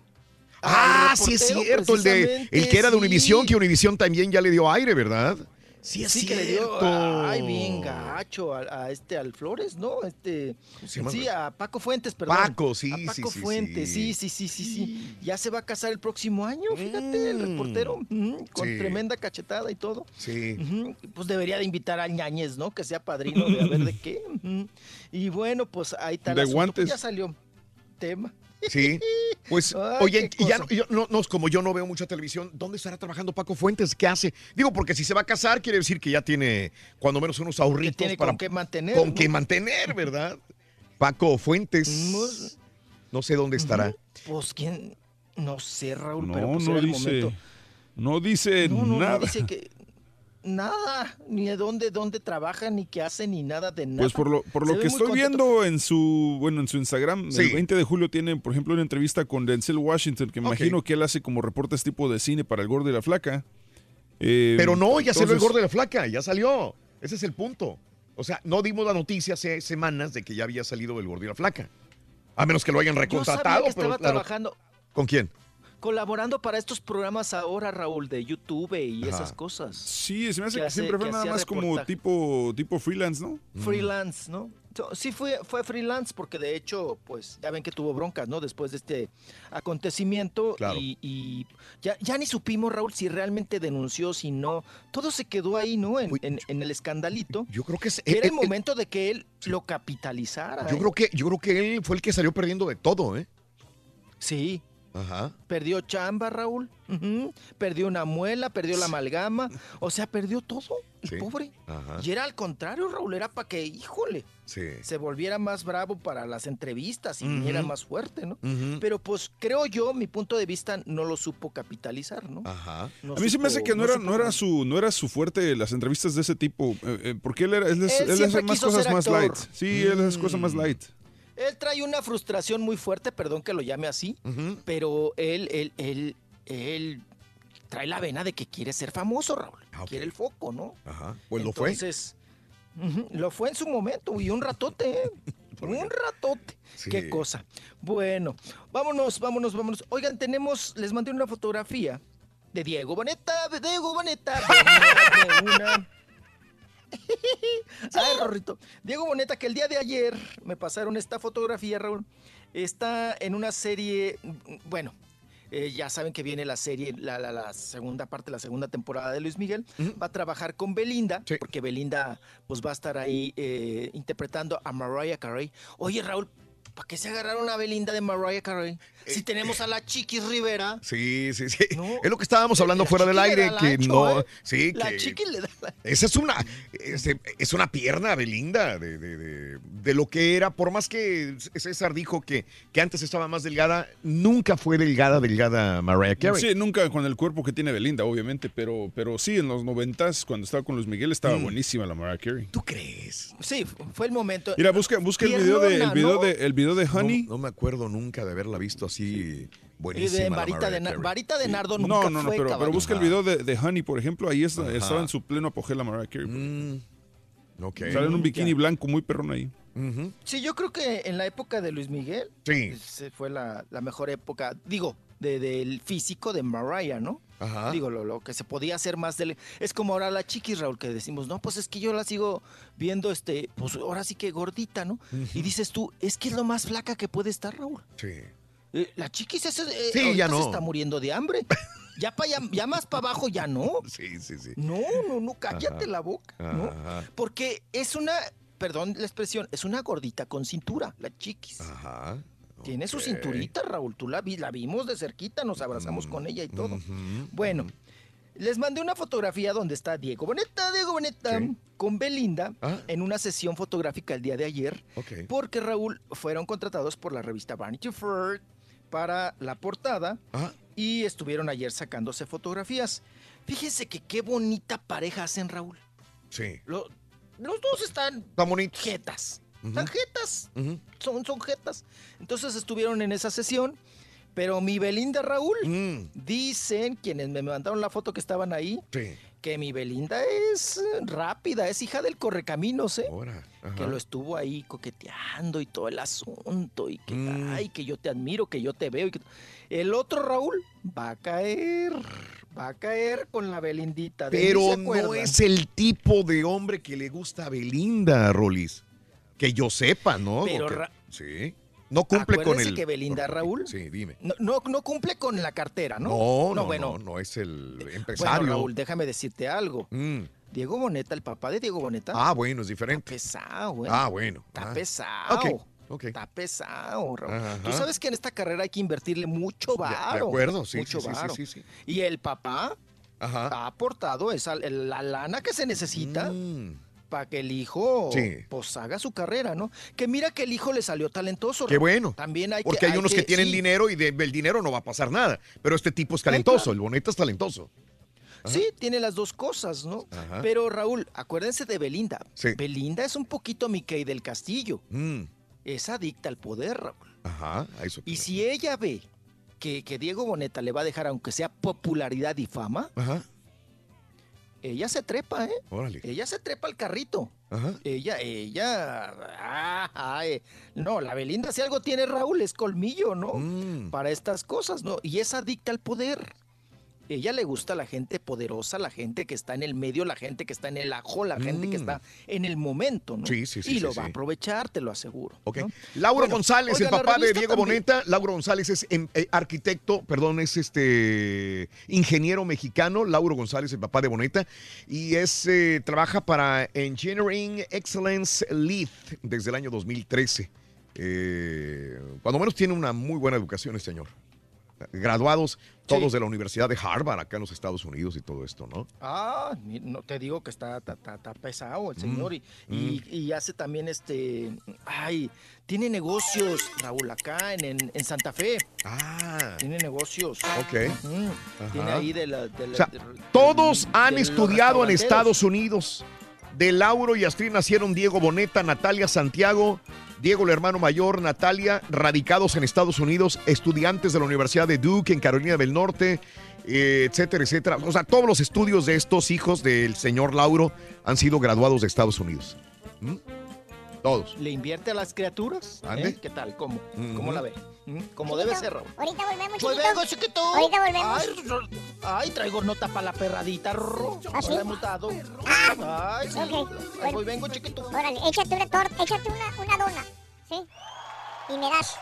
Speaker 1: Ah, sí es cierto, el de el que era de
Speaker 35: sí.
Speaker 1: Univisión, que Univisión también ya le dio aire, ¿verdad? Sí, es
Speaker 35: Sí, que le dio, ay, bien gacho a, a este, al Flores, ¿no? Este, sí, a Paco Fuentes, perdón.
Speaker 1: Paco, sí,
Speaker 35: A
Speaker 1: sí,
Speaker 35: Paco
Speaker 1: sí,
Speaker 35: Fuentes,
Speaker 1: sí.
Speaker 35: sí, sí, sí, sí, sí. Ya se va a casar el próximo año, fíjate, el reportero, ujú, con
Speaker 1: Mm.
Speaker 35: Tremenda cachetada y todo.
Speaker 1: Sí.
Speaker 35: Pues debería de invitar al Ñañez, ¿no? Que sea padrino de a ver de qué. Y bueno, pues ahí está
Speaker 2: De guantes.
Speaker 35: Ya salió tema.
Speaker 1: Sí. Pues,
Speaker 35: Ay,
Speaker 1: oye, y ya, yo- no, no, como yo no veo mucha televisión, ¿dónde estará trabajando Paco Fuentes? ¿Qué hace? Digo, porque si se va a casar, quiere decir que ya tiene cuando menos unos ahorritos
Speaker 35: tiene
Speaker 1: para
Speaker 35: con qué mantener,
Speaker 1: Con
Speaker 35: ¿no?
Speaker 1: qué mantener, ¿verdad? Paco Fuentes. No sé dónde estará.
Speaker 35: Pues quién, no sé, Raúl, pero
Speaker 2: No,
Speaker 35: pues
Speaker 2: no
Speaker 35: era el
Speaker 2: dice.
Speaker 35: momento.
Speaker 2: No dice
Speaker 35: No, no,
Speaker 2: nada.
Speaker 35: no dice que nada, ni de dónde, dónde trabaja, ni qué hace, ni nada de nada.
Speaker 2: Pues por lo, por lo que estoy
Speaker 35: contento.
Speaker 2: viendo en su, bueno, en su Instagram,
Speaker 1: Sí.
Speaker 2: el 20 de julio tiene, por ejemplo, una entrevista con Denzel Washington, que me imagino que él hace como reportes tipo de cine para el Gordo y la Flaca. Eh,
Speaker 1: Pero no, ya salió el gordo de la flaca, ya salió. Ese es el punto. O sea, no dimos la noticia hace semanas de que ya había salido el gordo y la flaca. A menos que lo hayan
Speaker 35: Yo
Speaker 1: recontratado.
Speaker 35: sabía que
Speaker 1: pero
Speaker 35: estaba
Speaker 1: claro.
Speaker 35: trabajando,
Speaker 1: ¿Con quién?
Speaker 35: Colaborando para estos programas ahora, Raúl, de YouTube y
Speaker 1: Ajá.
Speaker 35: esas cosas.
Speaker 2: Sí, se me hace
Speaker 35: Que
Speaker 2: que,
Speaker 35: hace-
Speaker 2: siempre fue
Speaker 35: que
Speaker 2: nada más como tipo, tipo freelance, ¿no?
Speaker 35: Freelance, ¿no? Sí fue, fue freelance porque de hecho, pues ya ven que tuvo broncas, ¿no? Después de este acontecimiento
Speaker 1: Claro.
Speaker 35: y, y ya, ya ni supimos, Raúl, si realmente denunció, si no. Todo se quedó ahí, ¿no? En, en- en el escandalito.
Speaker 1: Yo creo que es.
Speaker 35: Era
Speaker 1: él-
Speaker 35: el
Speaker 1: él-
Speaker 35: momento de que él lo capitalizara.
Speaker 1: yo
Speaker 35: ¿eh?
Speaker 1: creo que, yo creo que él fue el que salió perdiendo de todo, ¿eh?
Speaker 35: Sí,
Speaker 1: Ajá.
Speaker 35: perdió chamba, Raúl. Perdió una muela, perdió la amalgama. O sea, perdió todo, el
Speaker 1: Sí.
Speaker 35: pobre.
Speaker 1: Ajá.
Speaker 35: Y era al contrario, Raúl, era para que, híjole,
Speaker 1: Sí.
Speaker 35: se volviera más bravo para las entrevistas y viniera más fuerte, ¿no? Pero pues creo yo, mi punto de vista, no lo supo capitalizar, ¿no?
Speaker 1: Ajá.
Speaker 35: No
Speaker 2: A mí se me
Speaker 35: supo-
Speaker 2: hace que no, era,
Speaker 35: supo-
Speaker 2: no, era su, no era su fuerte las entrevistas de ese tipo, eh, eh, porque él, era, él, es-
Speaker 35: Él
Speaker 2: él
Speaker 35: siempre
Speaker 2: hace más cosas más light. Sí, él hace cosas más light.
Speaker 35: Él trae una frustración muy fuerte, perdón que lo llame así, pero él, él, él, él trae la vena de que quiere ser famoso, Raúl.
Speaker 1: Ah.
Speaker 35: Quiere el foco, ¿no?
Speaker 1: Ajá. Pues lo fue.
Speaker 35: Entonces, lo fue en su momento y un ratote, ¿eh? un ratote.
Speaker 1: Sí.
Speaker 35: Qué cosa. Bueno, vámonos, vámonos, vámonos. Oigan, tenemos, les mandé una fotografía de Diego Boneta, de Diego Boneta. Una, una. Ay, Rorrito. Diego Boneta, que el día de ayer me pasaron esta fotografía, Raúl. Está en una serie, bueno, eh, ya saben que viene la serie, la, la- la segunda parte, la segunda temporada de Luis Miguel. Va a trabajar con Belinda, porque Belinda pues va a estar ahí eh, interpretando a Mariah Carey. Oye, Raúl, ¿para qué se agarraron a Belinda de Mariah Carey? Si tenemos a la Chiquis Rivera.
Speaker 1: Sí, sí, sí. Es lo que estábamos hablando fuera del aire, que
Speaker 35: ancho,
Speaker 1: no.
Speaker 35: ¿eh?
Speaker 1: Sí,
Speaker 35: La
Speaker 1: que.
Speaker 35: Chiqui le da la-
Speaker 1: Esa es una, es, es una pierna, Belinda, de, de- de- de lo que era. Por más que César dijo que, que antes estaba más delgada, nunca fue delgada, delgada Mariah Carey.
Speaker 2: Sí, nunca con el cuerpo que tiene Belinda, obviamente, pero, pero sí, en los noventas, cuando estaba con Luis Miguel, estaba
Speaker 1: Mm.
Speaker 2: buenísima la Mariah Carey.
Speaker 1: ¿Tú crees?
Speaker 35: Sí, fue el momento.
Speaker 2: Mira, busca, busca el video de, el video
Speaker 35: ¿no?
Speaker 2: de, el video de Honey.
Speaker 1: No, no me acuerdo nunca de haberla visto así
Speaker 35: Y
Speaker 1: buenísima.
Speaker 35: de
Speaker 1: la
Speaker 35: varita, de,
Speaker 1: Carey.
Speaker 35: varita de nardo nunca
Speaker 2: No, no, no,
Speaker 35: fue,
Speaker 2: pero, pero busca el video de, de Honey, por ejemplo, ahí está- estaba en su pleno apogeo la Mariah Carey.
Speaker 1: Mm, ok.
Speaker 2: Sale en un bikini blanco muy perrón ahí.
Speaker 35: Sí, yo creo que en la época de Luis Miguel
Speaker 1: Sí.
Speaker 35: fue la, la mejor época, digo, de- del físico de Mariah, ¿no?
Speaker 1: Ajá.
Speaker 35: Digo, lo, lo que se podía hacer más del... Es como ahora la chiquis, Raúl, que decimos, no, pues es que yo la sigo viendo, este, pues ahora sí que gordita, ¿no? Y dices tú, es que es lo más flaca que puede estar, Raúl.
Speaker 1: Sí.
Speaker 35: Eh, la chiquis ese, eh,
Speaker 1: Sí, ya no.
Speaker 35: se está muriendo de hambre. Ya, pa, ya, ya más para abajo ya no.
Speaker 1: Sí, sí, sí.
Speaker 35: No, no, no, cállate
Speaker 1: Ajá.
Speaker 35: la boca, ¿no?
Speaker 1: Ajá.
Speaker 35: Porque es una, perdón la expresión, es una gordita con cintura, la chiquis.
Speaker 1: Ajá.
Speaker 35: Tiene su cinturita, Raúl. Tú la, vi, la vimos de cerquita, nos abrazamos con ella y todo. Bueno, les mandé una fotografía donde está Diego Boneta, Diego Boneta, con Belinda
Speaker 1: Ah.
Speaker 35: en una sesión fotográfica el día de ayer.
Speaker 1: Ok.
Speaker 35: Porque Raúl fueron contratados por la revista Vanity Fair para la portada
Speaker 1: Ah.
Speaker 35: y estuvieron ayer sacándose fotografías. Fíjense que qué bonita pareja hacen, Raúl.
Speaker 1: Sí.
Speaker 35: Lo- los dos están
Speaker 1: Está bonito. Ujú.
Speaker 35: Están jetas. Son, son jetas. Entonces estuvieron en esa sesión. Pero mi Belinda Raúl,
Speaker 1: Mm.
Speaker 35: dicen quienes me mandaron la foto que estaban ahí,
Speaker 1: Sí.
Speaker 35: que mi Belinda es rápida, es hija del correcaminos, ¿eh?
Speaker 1: Ahora.
Speaker 35: Que lo estuvo ahí coqueteando y todo el asunto, y que,
Speaker 1: Mm.
Speaker 35: ay, que yo te admiro, que yo te veo. y que- El otro Raúl va a caer, va a caer con la Belindita. de
Speaker 1: Pero no es el tipo de hombre que le gusta a Belinda, Rolis. Que yo sepa, ¿no?
Speaker 35: Pero
Speaker 1: Sí. No cumple con el.
Speaker 35: que Belinda, Raúl,
Speaker 1: Sí, dime.
Speaker 35: no, no, no cumple con la cartera, ¿no?
Speaker 1: No, no,
Speaker 35: bueno,
Speaker 1: no, no es el
Speaker 35: Bueno,
Speaker 1: empresario.
Speaker 35: Raúl, déjame decirte algo.
Speaker 1: Mm.
Speaker 35: Diego Boneta, el papá de Diego Boneta.
Speaker 1: Ah, bueno, es diferente.
Speaker 35: Está pesado, güey.
Speaker 1: Ah, bueno.
Speaker 35: Está
Speaker 1: Ah.
Speaker 35: pesado.
Speaker 1: Ok, ok.
Speaker 35: Está pesado, Raúl.
Speaker 1: Ajá.
Speaker 35: Tú sabes que en esta carrera hay que invertirle mucho varo.
Speaker 1: de acuerdo, sí,
Speaker 35: Mucho
Speaker 1: sí, sí, sí,
Speaker 35: varo.
Speaker 1: sí, sí.
Speaker 35: Y el papá
Speaker 1: Ajá.
Speaker 35: ha aportado esa, la lana que se necesita
Speaker 1: Mm.
Speaker 35: Para que el hijo
Speaker 1: Sí.
Speaker 35: pues haga su carrera, ¿no? Que mira que el hijo le salió talentoso.
Speaker 1: Qué bueno.
Speaker 35: También hay
Speaker 1: Porque
Speaker 35: que,
Speaker 1: hay unos que, tienen
Speaker 35: sí.
Speaker 1: dinero y de- del dinero no va a pasar nada. Pero este tipo es talentoso, el bonito es talentoso.
Speaker 35: Sí, tiene las dos cosas, ¿no?
Speaker 1: Ajá.
Speaker 35: Pero Raúl, acuérdense de Belinda.
Speaker 1: Sí.
Speaker 35: Belinda es un poquito Mickey del Castillo.
Speaker 1: Mm.
Speaker 35: Es adicta al poder, Raúl.
Speaker 1: Ajá, a eso.
Speaker 35: Y si ella ve que, que Diego Boneta le va a dejar, aunque sea popularidad y fama,
Speaker 1: Ajá,
Speaker 35: ella se trepa, ¿eh?
Speaker 1: órale.
Speaker 35: Ella se trepa al carrito.
Speaker 1: Ajá.
Speaker 35: Ella, ella. ah, ay, no, la Belinda, si algo tiene Raúl, es colmillo, ¿no?
Speaker 1: Mm.
Speaker 35: Para estas cosas, ¿no? Y es adicta al poder. Ella le gusta la gente poderosa, la gente que está en el medio, la gente que está en el ajo, la gente que
Speaker 1: Mm.
Speaker 35: está en el momento, ¿no?
Speaker 1: Sí, sí, sí,
Speaker 35: Y lo
Speaker 1: sí.
Speaker 35: va a aprovechar, te lo aseguro.
Speaker 1: Ok.
Speaker 35: ¿no?
Speaker 1: Lauro
Speaker 35: Bueno,
Speaker 1: González,
Speaker 35: oiga,
Speaker 1: el papá de Diego
Speaker 35: también-
Speaker 1: Boneta. Lauro González es em, eh, arquitecto, perdón, es este ingeniero mexicano. Lauro González, el papá de Boneta. Y es eh, trabaja para Engineering Excellence Lead desde el año 2013. Eh, cuando menos tiene una muy buena educación este señor. Graduados todos de la Universidad de Harvard, acá en los Estados Unidos y todo esto, ¿no?
Speaker 35: Ah, no te digo que está, está, está- está pesado el señor y,
Speaker 1: mm.
Speaker 35: y- y hace también este, ay, tiene negocios, Raúl, acá en, en, en Santa Fe.
Speaker 1: Ah.
Speaker 35: Tiene negocios.
Speaker 1: Ok.
Speaker 35: Tiene ahí de la... de la-
Speaker 1: O sea,
Speaker 35: de-
Speaker 1: todos
Speaker 35: de
Speaker 1: han estudiado en. Estados Unidos. De Lauro y Astrid nacieron Diego Boneta, Natalia Santiago, Diego el hermano mayor, Natalia, radicados en Estados Unidos, estudiantes de la Universidad de Duke en Carolina del Norte, eh, etcétera, etcétera. O sea, todos los estudios de estos hijos del señor Lauro han sido graduados de Estados Unidos. ¿Mm? Todos.
Speaker 35: ¿Le invierte a las criaturas? ¿Eh? ¿Qué tal? ¿Cómo? ¿Cómo la ve? Como debe ser, Raúl.
Speaker 3: Ahorita volvemos,
Speaker 35: Pues
Speaker 3: chiquito.
Speaker 35: vengo, chiquito.
Speaker 3: Ahorita volvemos.
Speaker 35: Ay, ay, traigo nota para la perradita, Ro.
Speaker 3: ¿Ah, sí?
Speaker 35: No la hemos dado.
Speaker 3: Ah,
Speaker 35: Ay, sí.
Speaker 3: ok.
Speaker 35: Ahí voy, vengo, chiquito.
Speaker 3: Órale, échate una torta, échate una, una dona, ¿sí? Y me das.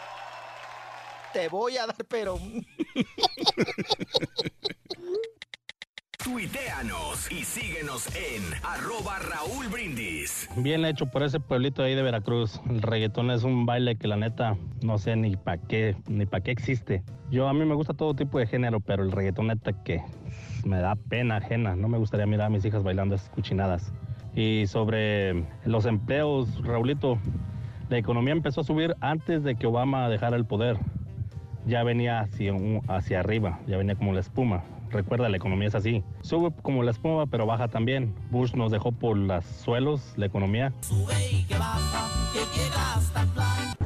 Speaker 35: Te voy a dar, pero...
Speaker 8: Tuiteanos y síguenos en arroba Raúl Brindis.
Speaker 38: Bien hecho por ese pueblito ahí de Veracruz. El reggaetón es un baile que la neta no sé ni para qué, ni para qué existe. Yo a mí me gusta todo tipo de género, pero el reggaetón neta que me da pena ajena. No me gustaría mirar a mis hijas bailando esas cuchinadas. Y sobre los empleos, Raulito, la economía empezó a subir antes de que Obama dejara el poder. Ya venía hacia, hacia arriba, ya venía como la espuma. Recuerda, la economía es así. Sube como la espuma, pero baja también. Bush nos dejó por los suelos la economía.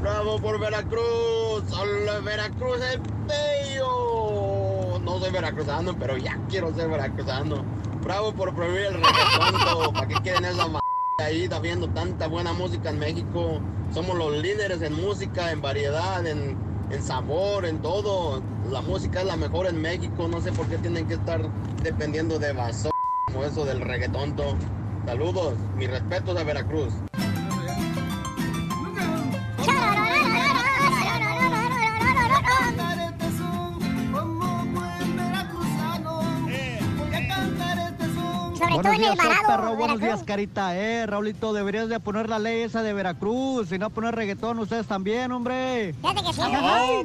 Speaker 37: Bravo por Veracruz, solo Veracruz es bello. No soy veracruzano, pero ya quiero ser veracruzano. Bravo por prohibir el reggaetón, ¿para qué quieren esa m ahí? Está viendo tanta buena música en México. Somos los líderes en música, en variedad, en, en sabor, en todo. La música es la mejor en México, no sé por qué tienen que estar dependiendo de basura como eso del reggaetón. Saludos, mis respetos a Veracruz.
Speaker 39: Buenos
Speaker 3: en el
Speaker 39: días, perro. Buenos días, Carita. Eh, Raulito, deberías de poner la ley esa de Veracruz y no poner reggaetón ustedes también, hombre.
Speaker 3: Fíjate que sí.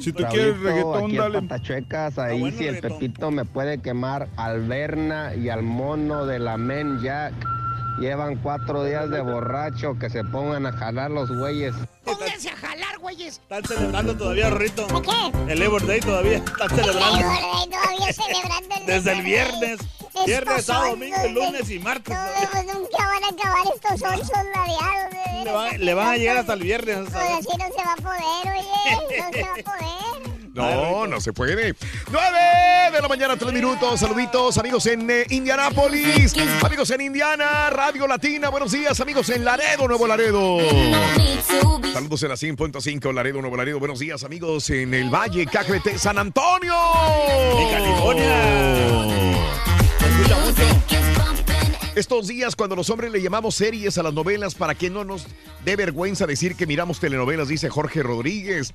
Speaker 39: Si
Speaker 40: tú quieres reggaetón, aquí en Patachuecas, ahí si el Pepito me puede quemar al Berna y al mono de la Men Jack. Llevan cuatro días de borracho, que se pongan a jalar los güeyes.
Speaker 35: Pónganse a jalar, güeyes.
Speaker 14: Están celebrando todavía, Rito.
Speaker 3: ¿De qué?
Speaker 14: El Labor Day todavía. Están celebrando.
Speaker 3: Ay, todavía celebrando el
Speaker 14: Desde el viernes. Viernes, sábado, domingo,
Speaker 3: de-
Speaker 14: lunes y martes.
Speaker 3: No, pues nunca van a acabar estos onzos ladeados. de
Speaker 14: Le van, le van a llegar hasta el viernes.
Speaker 3: Pues así no se va a poder, oye. No se va a poder.
Speaker 1: No, no se puede. 9 de la mañana, 3 minutos. Saluditos, amigos en eh, Indianápolis. Amigos en Indiana, Radio Latina. Buenos días, amigos en Laredo, Nuevo Laredo. Saludos en la 100.5, Laredo, Nuevo Laredo. Buenos días, amigos en el Valle, KGT, San Antonio.
Speaker 14: En California.
Speaker 1: Estos días, cuando los hombres le llamamos series a las novelas para que no nos dé vergüenza decir que miramos telenovelas, dice Jorge Rodríguez.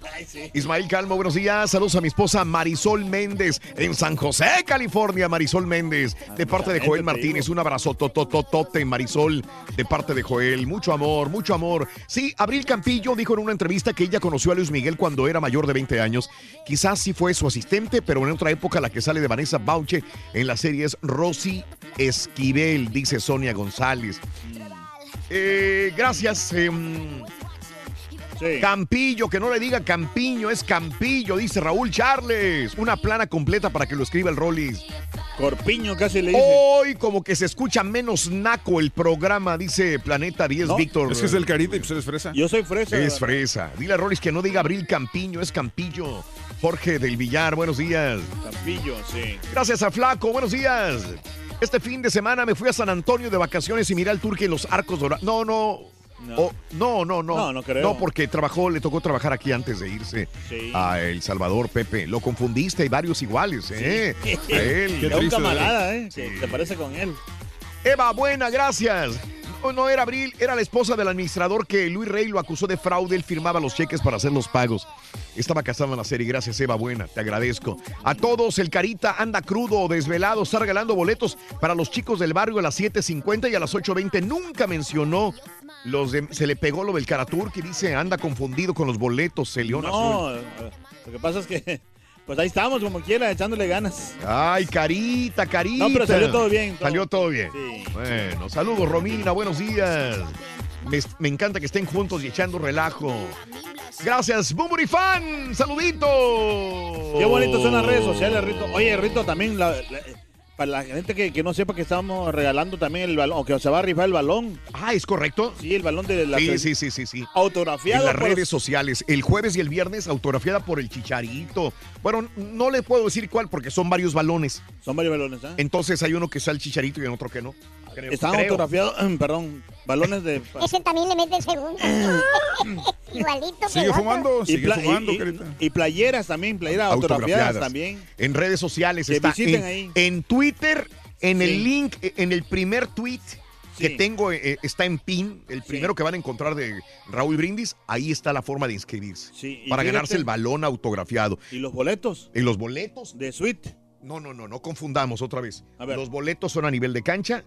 Speaker 1: Ismael Calmo, buenos días. Saludos a mi esposa Marisol Méndez en San José, California. Marisol Méndez, de parte de Joel Martínez. Un abrazo totototote, Marisol, de parte de Joel. Mucho amor, mucho amor. Sí, Abril Campillo dijo en una entrevista que ella conoció a Luis Miguel cuando era mayor de 20 años. Quizás sí fue su asistente, pero en otra época la que sale de Vanessa Bauche en la serie es Rosy Esquivel, dice Sonia González. Eh, gracias. em, Campillo, que no le diga Campiño, es Campillo, dice Raúl Charles. Una plana completa para que lo escriba el Rollis.
Speaker 14: Corpiño casi le dice.
Speaker 1: Hoy como que se escucha menos naco el programa, dice Planeta 10,
Speaker 2: No,
Speaker 1: Víctor.
Speaker 2: es que es del Carita y pues eres fresa.
Speaker 14: Yo soy fresa.
Speaker 1: Es fresa. Dile a Rollis que no diga Abril Campiño, es Campillo. Jorge del Villar, buenos días.
Speaker 14: Campillo, sí.
Speaker 1: Gracias a Flaco, buenos días. Este fin de semana me fui a San Antonio de vacaciones y miré al Turque en los arcos dorados. No, no.
Speaker 14: No.
Speaker 1: Oh, no, no, no.
Speaker 14: No, no creo.
Speaker 1: No, porque trabajó, le tocó trabajar aquí antes de irse
Speaker 14: Sí.
Speaker 1: a El Salvador, Pepe. Lo confundiste, hay varios iguales, ¿eh? A él.
Speaker 14: Era un camarada, ¿eh? Que te parece con él.
Speaker 1: Eva, buena, gracias. No, no era Abril, era la esposa del administrador que Luis Rey lo acusó de fraude. Él firmaba los cheques para hacer los pagos. Estaba casado en la serie. Gracias, Eva, buena. Te agradezco. A todos, el Carita anda crudo desvelado. Está regalando boletos para los chicos del barrio a las 7.50 y a las 8.20. Nunca mencionó los de- Se le pegó lo del Caratur que dice anda confundido con los boletos. León
Speaker 14: No,
Speaker 1: Azul.
Speaker 14: lo que pasa es que, pues ahí estamos, como quiera, echándole ganas.
Speaker 1: Ay, carita, carita.
Speaker 14: No, pero salió todo bien, todo.
Speaker 1: Salió todo bien.
Speaker 14: Sí.
Speaker 1: Bueno, saludos, Romina, buenos días. Me, me encanta que estén juntos y echando relajo. Gracias, Bumburi Fan. Saludito.
Speaker 14: Qué bonito son las redes sociales, Rito. Oye, Rito, también la- la- para la gente que, que no sepa que estamos regalando también el balón, o que se va a rifar el balón.
Speaker 1: Ah, ¿es correcto?
Speaker 14: Sí, el balón de la
Speaker 1: Sí, sí, sí, sí, sí.
Speaker 14: autografiado.
Speaker 1: En las
Speaker 14: por-
Speaker 1: redes sociales, el jueves y el viernes, autografiada por el Chicharito. Bueno, no le puedo decir cuál porque son varios balones.
Speaker 14: Son varios balones, ¿eh?
Speaker 1: Entonces hay uno que sea el Chicharito y en otro que no. Creo,
Speaker 14: Están
Speaker 1: creo.
Speaker 14: autografiados, perdón, Balones de...
Speaker 3: Ese también le mete el segundo. Igualito que el otro.
Speaker 14: y, pla- y- y playeras también, playeras autografiadas también.
Speaker 1: En redes sociales
Speaker 14: Que
Speaker 1: está.
Speaker 14: visiten
Speaker 1: En,
Speaker 14: ahí.
Speaker 1: en Twitter, en
Speaker 14: Sí.
Speaker 1: el link, eh, en el primer tweet que tengo, eh, está en pin, el primero que van a encontrar de Raúl Brindis, ahí está la forma de inscribirse.
Speaker 14: Sí,
Speaker 1: para
Speaker 14: fíjate-
Speaker 1: ganarse el balón autografiado.
Speaker 14: Y los boletos.
Speaker 1: ¿Y los boletos?
Speaker 14: De suite.
Speaker 1: No, no, no, no confundamos otra vez.
Speaker 14: A ver.
Speaker 1: Los boletos son a nivel de cancha,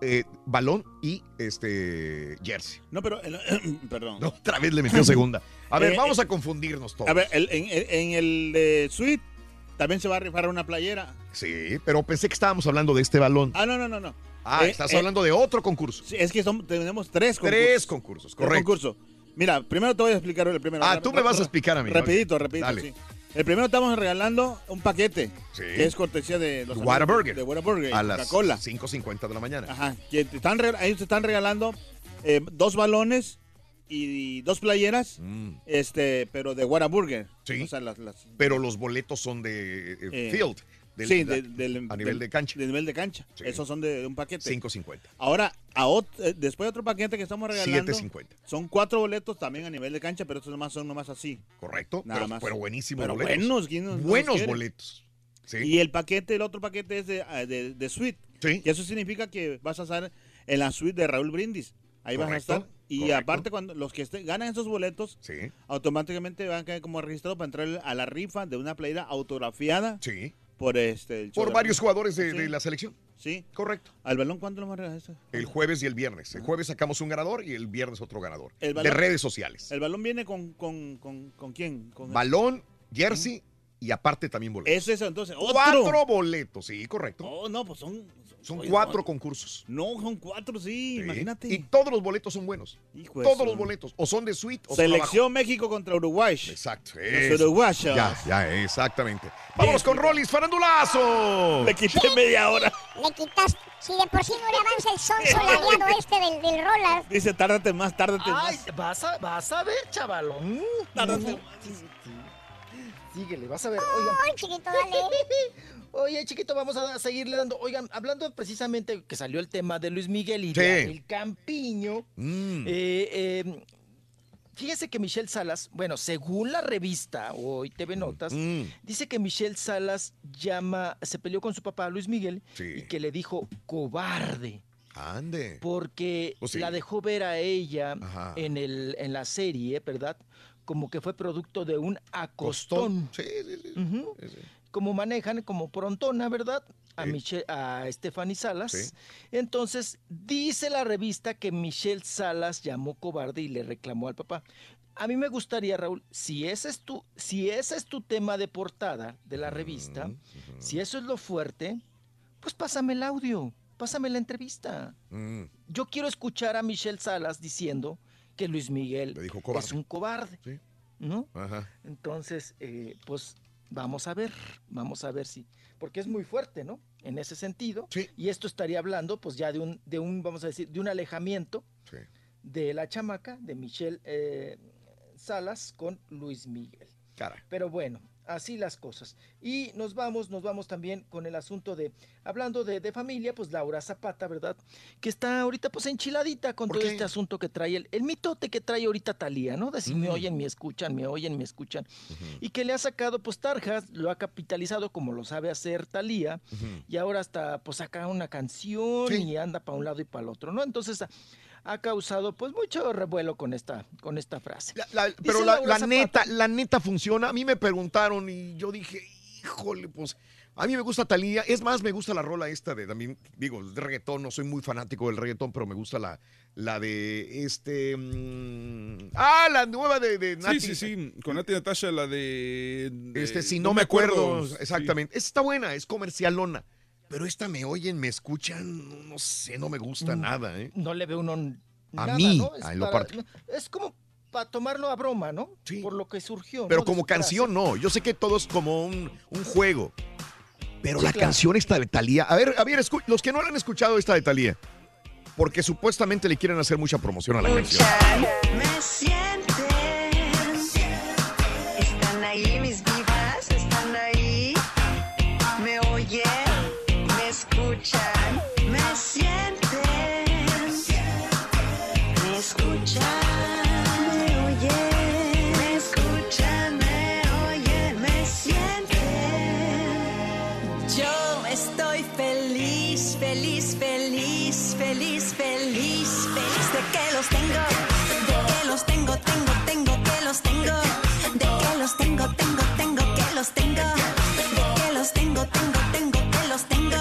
Speaker 1: eh, balón y este jersey.
Speaker 14: No, pero... el- perdón.
Speaker 1: No, otra vez le metió segunda. A ver,
Speaker 14: Eh,
Speaker 1: vamos
Speaker 14: eh,
Speaker 1: a confundirnos todos.
Speaker 14: A ver, el- en, el de suite también se va a rifar una playera.
Speaker 1: Sí, pero pensé que estábamos hablando de este balón.
Speaker 14: Ah, no, no, no, no.
Speaker 1: Ah, estás hablando de otro concurso.
Speaker 14: Sí, es que son- tenemos tres concursos.
Speaker 1: Tres concursos,
Speaker 14: Tres
Speaker 1: correcto.
Speaker 14: concursos. Mira, primero te voy a explicar el primero.
Speaker 1: Ah, tú me vas a explicar a mí.
Speaker 14: Rapidito, rapidito,
Speaker 1: Dale.
Speaker 14: sí. El primero estamos regalando un paquete.
Speaker 1: Sí.
Speaker 14: Que es cortesía de los
Speaker 1: Whataburger.
Speaker 14: De Whataburger.
Speaker 1: A las
Speaker 14: Coca-Cola.
Speaker 1: 5.50 de la mañana.
Speaker 14: Ajá. Que te están, re- ellos te están regalando eh, dos balones y dos playeras. Este, pero de Whataburger.
Speaker 1: Mm. Sí.
Speaker 14: O sea, las, las-
Speaker 1: Pero los boletos son de eh,
Speaker 14: eh,
Speaker 1: field. Del-
Speaker 14: sí, de- del-
Speaker 1: a nivel
Speaker 14: del-
Speaker 1: de cancha.
Speaker 14: De nivel de cancha.
Speaker 1: Sí.
Speaker 14: Esos son de, de un paquete.
Speaker 1: 5.50.
Speaker 14: Ahora, a ot- eh, después otro paquete que estamos regalando.
Speaker 1: 7.50.
Speaker 14: Son cuatro boletos también a nivel de cancha, pero estos nomás son nomás así.
Speaker 1: Correcto.
Speaker 14: Nada
Speaker 1: pero,
Speaker 14: más.
Speaker 1: pero buenísimos
Speaker 14: Pero
Speaker 1: boletos.
Speaker 14: buenos, ¿quién no- no los
Speaker 1: buenos
Speaker 14: quiere?
Speaker 1: boletos. Sí.
Speaker 14: Y el paquete, el otro paquete es de, ah, de, de suite.
Speaker 1: Sí.
Speaker 14: Y eso significa que vas a estar en la suite de Raúl Brindis. Ahí vas a
Speaker 1: Correcto,
Speaker 14: estar. Y
Speaker 1: correcto.
Speaker 14: aparte, cuando los que estén- ganan esos boletos,
Speaker 1: Sí.
Speaker 14: automáticamente van a quedar como registrados para entrar a la rifa de una playera autografiada
Speaker 1: Sí.
Speaker 14: Por este el
Speaker 1: Por
Speaker 14: de
Speaker 1: varios jugadores de,
Speaker 14: Sí.
Speaker 1: de la selección.
Speaker 14: Sí.
Speaker 1: Correcto.
Speaker 14: ¿Al balón cuánto lo regalar? eso?
Speaker 1: El jueves y el viernes. El jueves sacamos un ganador y el viernes otro ganador.
Speaker 14: El
Speaker 1: de
Speaker 14: balón-
Speaker 1: redes sociales.
Speaker 14: ¿El balón viene con, con, con, con quién? Con
Speaker 1: Balón, jersey y aparte también boletos.
Speaker 14: Es eso, entonces. ¡Otro!
Speaker 1: Cuatro boletos, sí, correcto.
Speaker 14: Oh, no, pues son.
Speaker 1: Son
Speaker 14: oye,
Speaker 1: cuatro
Speaker 14: no,
Speaker 1: concursos.
Speaker 14: No, son cuatro, sí,
Speaker 1: Sí.
Speaker 14: imagínate.
Speaker 1: Y todos los boletos son buenos.
Speaker 14: Hijo de
Speaker 1: todos los boletos. O son de suite o
Speaker 14: Selección México contra Uruguay.
Speaker 1: Exacto.
Speaker 14: Los uruguayos.
Speaker 1: Ya, ya, exactamente. Vámonos con Rollis Farandulazo.
Speaker 14: Le quité media hora.
Speaker 3: Le quitas. Si de por sí no le avanza el son solariado este del, del roller.
Speaker 14: Dice, tárdate más, tárdate
Speaker 35: Ay,
Speaker 14: más.
Speaker 35: vas a, vas a ver, chavalón.
Speaker 14: Tárdate más.
Speaker 35: Síguele, vas a ver. Oigan,
Speaker 3: Ay, chiquito, dale.
Speaker 35: Oye, chiquito, vamos a seguirle dando. Oigan, hablando precisamente que salió el tema de Luis Miguel y
Speaker 1: Sí.
Speaker 35: de el Campiño.
Speaker 1: Mm.
Speaker 35: eh, eh, fíjese que Michelle Salas, bueno, según la revista Hoy TV Notas,
Speaker 1: Mm.
Speaker 35: dice que Michelle Salas llama, se peleó con su papá Luis Miguel
Speaker 1: Sí.
Speaker 35: y que le dijo cobarde.
Speaker 1: Ande.
Speaker 35: Porque
Speaker 1: sí.
Speaker 35: la dejó ver a ella
Speaker 1: Ajá.
Speaker 35: en, el, en la serie, ¿verdad? Como que fue producto de un acostón.
Speaker 1: Sí, sí, sí.
Speaker 35: Ujú.
Speaker 1: Sí, sí.
Speaker 35: Como manejan como prontona, ¿verdad? A,
Speaker 1: Sí.
Speaker 35: Michelle, a Stephanie Salas.
Speaker 1: Sí.
Speaker 35: Entonces, dice la revista que Michelle Salas llamó cobarde y le reclamó al papá. A mí me gustaría, Raúl, si ese es tu, si ese es tu tema de portada de la revista, si eso es lo fuerte, pues pásame el audio, pásame la entrevista.
Speaker 1: Mm.
Speaker 35: Yo quiero escuchar a Michelle Salas diciendo que Luis Miguel
Speaker 1: dijo
Speaker 35: es un cobarde.
Speaker 1: Sí.
Speaker 35: ¿No?
Speaker 1: Ajá.
Speaker 35: Entonces, eh, pues vamos a ver, vamos a ver si, porque es muy fuerte, ¿no? En ese sentido.
Speaker 1: Sí.
Speaker 35: Y esto estaría hablando, pues ya de un, de un, vamos a decir, de un alejamiento
Speaker 1: Sí.
Speaker 35: de la chamaca, de Michelle eh, Salas con Luis Miguel.
Speaker 1: Cara.
Speaker 35: Pero bueno, así las cosas. Y nos vamos, nos vamos también con el asunto de, hablando de, de familia, pues Laura Zapata, ¿verdad? Que está ahorita pues enchiladita con
Speaker 1: ¿Por
Speaker 35: todo
Speaker 1: qué?
Speaker 35: este asunto que trae, el, el mitote que trae ahorita Talía, ¿no? De si me
Speaker 1: Mm.
Speaker 35: oyen, me escuchan, me oyen, me escuchan. Y que le ha sacado pues tarjas, lo ha capitalizado como lo sabe hacer Talía, y ahora hasta pues saca una canción
Speaker 1: Sí.
Speaker 35: y anda para un lado y para el otro, ¿no? Entonces... ha- causado pues mucho revuelo con esta, con esta frase.
Speaker 1: La- la-
Speaker 35: Dice
Speaker 1: pero la, neta, la neta funciona. A mí me preguntaron y yo dije, híjole, pues a mí me gusta Talía. Es más, me gusta la rola esta de también, digo, de reggaetón. No soy muy fanático del reggaetón, pero me gusta la, la de este. mm, ah, la nueva de, de Nati.
Speaker 2: Sí, sí, sí. Con Nati Natasha, la de. de-
Speaker 1: Este, si no, me acuerdo. Exactamente. Esta está buena, es comercialona. Pero esta me oyen, me escuchan, no, sé, no me gusta
Speaker 35: Mm.
Speaker 1: nada, ¿eh?
Speaker 35: no le ve uno
Speaker 1: A
Speaker 35: nada,
Speaker 1: mí,
Speaker 35: ¿no? Es,
Speaker 1: a en lo
Speaker 35: para-
Speaker 1: part-
Speaker 35: es como para tomarlo a broma, ¿no?
Speaker 1: Sí.
Speaker 35: Por lo que surgió.
Speaker 1: Pero
Speaker 35: ¿no?
Speaker 1: como canción, no. Yo sé que todo es como un, un juego. Pero
Speaker 35: Sí,
Speaker 1: la
Speaker 35: claro.
Speaker 1: canción esta de Talía. A ver, a ver, escu- los que no la han escuchado esta de Talía. Porque supuestamente le quieren hacer mucha promoción a la canción.
Speaker 41: Me tengo, de que los tengo, tengo, tengo, que los tengo,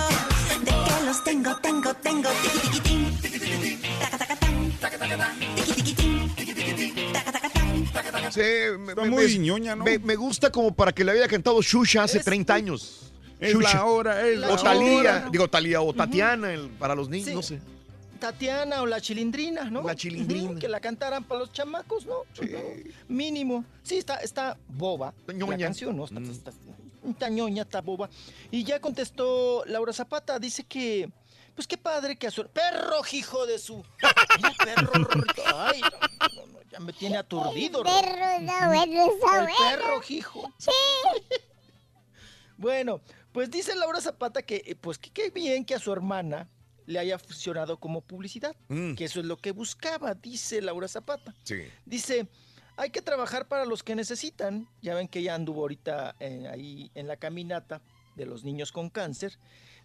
Speaker 41: de que los
Speaker 1: tengo, tengo,
Speaker 2: tengo,
Speaker 1: tiki
Speaker 2: tiki
Speaker 41: tin, taca taca tan, tiki tiki tin, taca taca tan.
Speaker 1: Sí, me, muy
Speaker 2: ñoña, ¿no?
Speaker 1: me, gusta como para que le hubiera cantado Shusha hace 30 años.
Speaker 2: Es la hora, es la
Speaker 1: o Talía, digo Talía o Tatiana para los niños, no sé.
Speaker 35: Tatiana o la chilindrina, ¿no?
Speaker 1: La Chilindrina.
Speaker 35: Que la cantaran para los chamacos, ¿no? Mínimo. Sí, está, está boba la
Speaker 1: ñoña.
Speaker 35: canción, ¿no?
Speaker 1: Mm.
Speaker 35: Está, está- está ñoña, está boba. Y ya contestó Laura Zapata, dice que, pues qué padre que a su... ¡Perro, hijo de su... Mira, perro. Ay, no, no, no, ya me tiene aturdido. Rorrito.
Speaker 3: Perro, está bueno, está
Speaker 35: El
Speaker 3: bueno.
Speaker 35: perro, hijo.
Speaker 3: Sí.
Speaker 35: Bueno, pues dice Laura Zapata que, eh, pues que qué bien que a su hermana le haya funcionado como publicidad,
Speaker 1: Mm.
Speaker 35: que eso es lo que buscaba, dice Laura Zapata.
Speaker 1: Sí.
Speaker 35: Dice, hay que trabajar para los que necesitan. Ya ven que ella anduvo ahorita eh, ahí en la caminata de los niños con cáncer.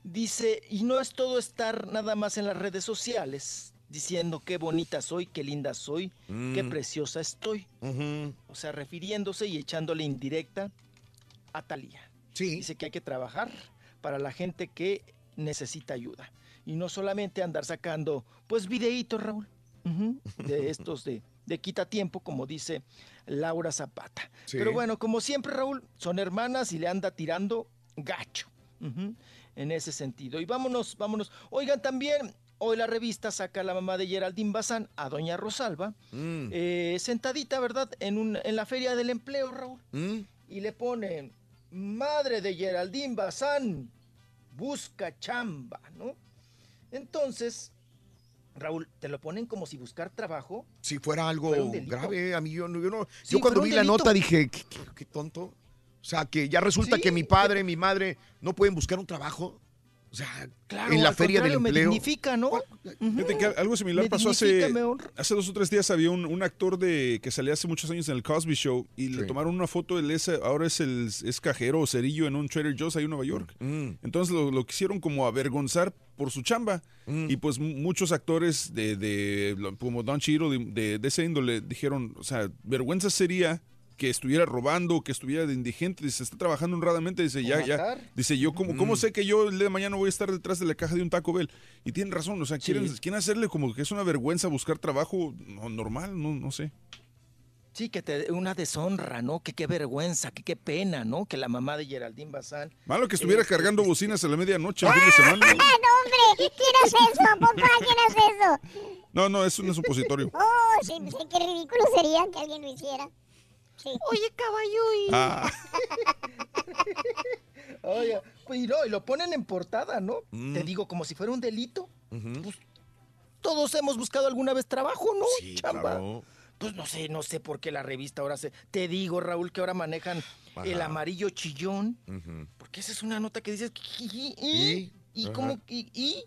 Speaker 35: Dice, y no es todo estar nada más en las redes sociales diciendo qué bonita soy, qué linda soy, qué
Speaker 1: Mm.
Speaker 35: preciosa estoy. O sea, refiriéndose y echándole indirecta a Talía. Dice que hay que trabajar para la gente que necesita ayuda. Y no solamente andar sacando, pues, videitos, Raúl, de estos de, de quita tiempo, como dice Laura Zapata.
Speaker 1: Sí.
Speaker 35: Pero bueno, como siempre, Raúl, son hermanas y le anda tirando gacho. en ese sentido. Y vámonos, vámonos. Oigan, también hoy la revista saca a la mamá de Geraldine Bazán, a doña Rosalba,
Speaker 1: Mm.
Speaker 35: eh, sentadita, ¿verdad? En, un, en la feria del empleo, Raúl.
Speaker 1: Mm.
Speaker 35: Y le ponen, madre de Geraldine Bazán, busca chamba, ¿no? Entonces, Raúl, te lo ponen como si buscar trabajo.
Speaker 1: Si fuera algo
Speaker 35: Fuera
Speaker 1: grave, a mí yo no. Yo, no-
Speaker 35: Sí,
Speaker 1: yo cuando vi la nota dije, ¿qué, qué- qué tonto? O sea, que ya resulta
Speaker 35: Sí,
Speaker 1: que mi padre, mi madre no pueden buscar un trabajo. O sea,
Speaker 35: Claro,
Speaker 1: en la feria del empleo.
Speaker 35: dignifica, ¿no?
Speaker 2: Fíjate que algo similar
Speaker 35: Me
Speaker 2: pasó hace, hace dos o tres días. Había un, un actor de que salía hace muchos años en el Cosby Show y le tomaron una foto. Él es, ahora es, el, es cajero o cerillo en un Trader Joe's ahí en Nueva York.
Speaker 1: Mm.
Speaker 2: Entonces lo, lo quisieron como avergonzar por su chamba.
Speaker 1: Mm.
Speaker 2: Y pues mu- muchos actores de, como Don Chiro de, de, de ese índole dijeron, o sea, vergüenza sería que estuviera robando, que estuviera de indigente, dice, está trabajando honradamente, dice, ya, ya, dice, yo, ¿cómo,
Speaker 1: Mm.
Speaker 2: ¿cómo sé que yo el día de mañana voy a estar detrás de la caja de un Taco Bell? Y tienen razón, o sea, quieren, quieren hacerle como que es una vergüenza buscar trabajo no- normal, no, no sé.
Speaker 35: Sí, que te una deshonra, ¿no? Que qué vergüenza, que qué pena, ¿no? Que la mamá de Geraldine Bazán.
Speaker 2: Malo que estuviera
Speaker 35: Este,
Speaker 2: cargando bocinas a la medianoche el fin de semana.
Speaker 3: ¡Ah, no, hombre! ¿Quién hace eso, papá? ¿Quién hace eso?
Speaker 2: No, no, es un supositorio.
Speaker 3: Oh, sí, sí, qué ridículo sería que alguien lo hiciera. Oye, caballo, y...
Speaker 2: Ah.
Speaker 35: Oye, pues y no, y lo ponen en portada, ¿no?
Speaker 1: Mm.
Speaker 35: Te digo, como si fuera un delito. Pues, todos hemos buscado alguna vez trabajo, ¿no?
Speaker 1: Sí,
Speaker 35: Chamba.
Speaker 1: claro.
Speaker 35: Pues no sé, no sé por qué la revista ahora se... Te digo, Raúl, que ahora manejan el amarillo chillón. Porque esa es una nota que dices... ¿Y?
Speaker 1: ¿Y?
Speaker 35: ¿Y? ¿Y
Speaker 1: Ajá.
Speaker 35: cómo? ¿Y? y?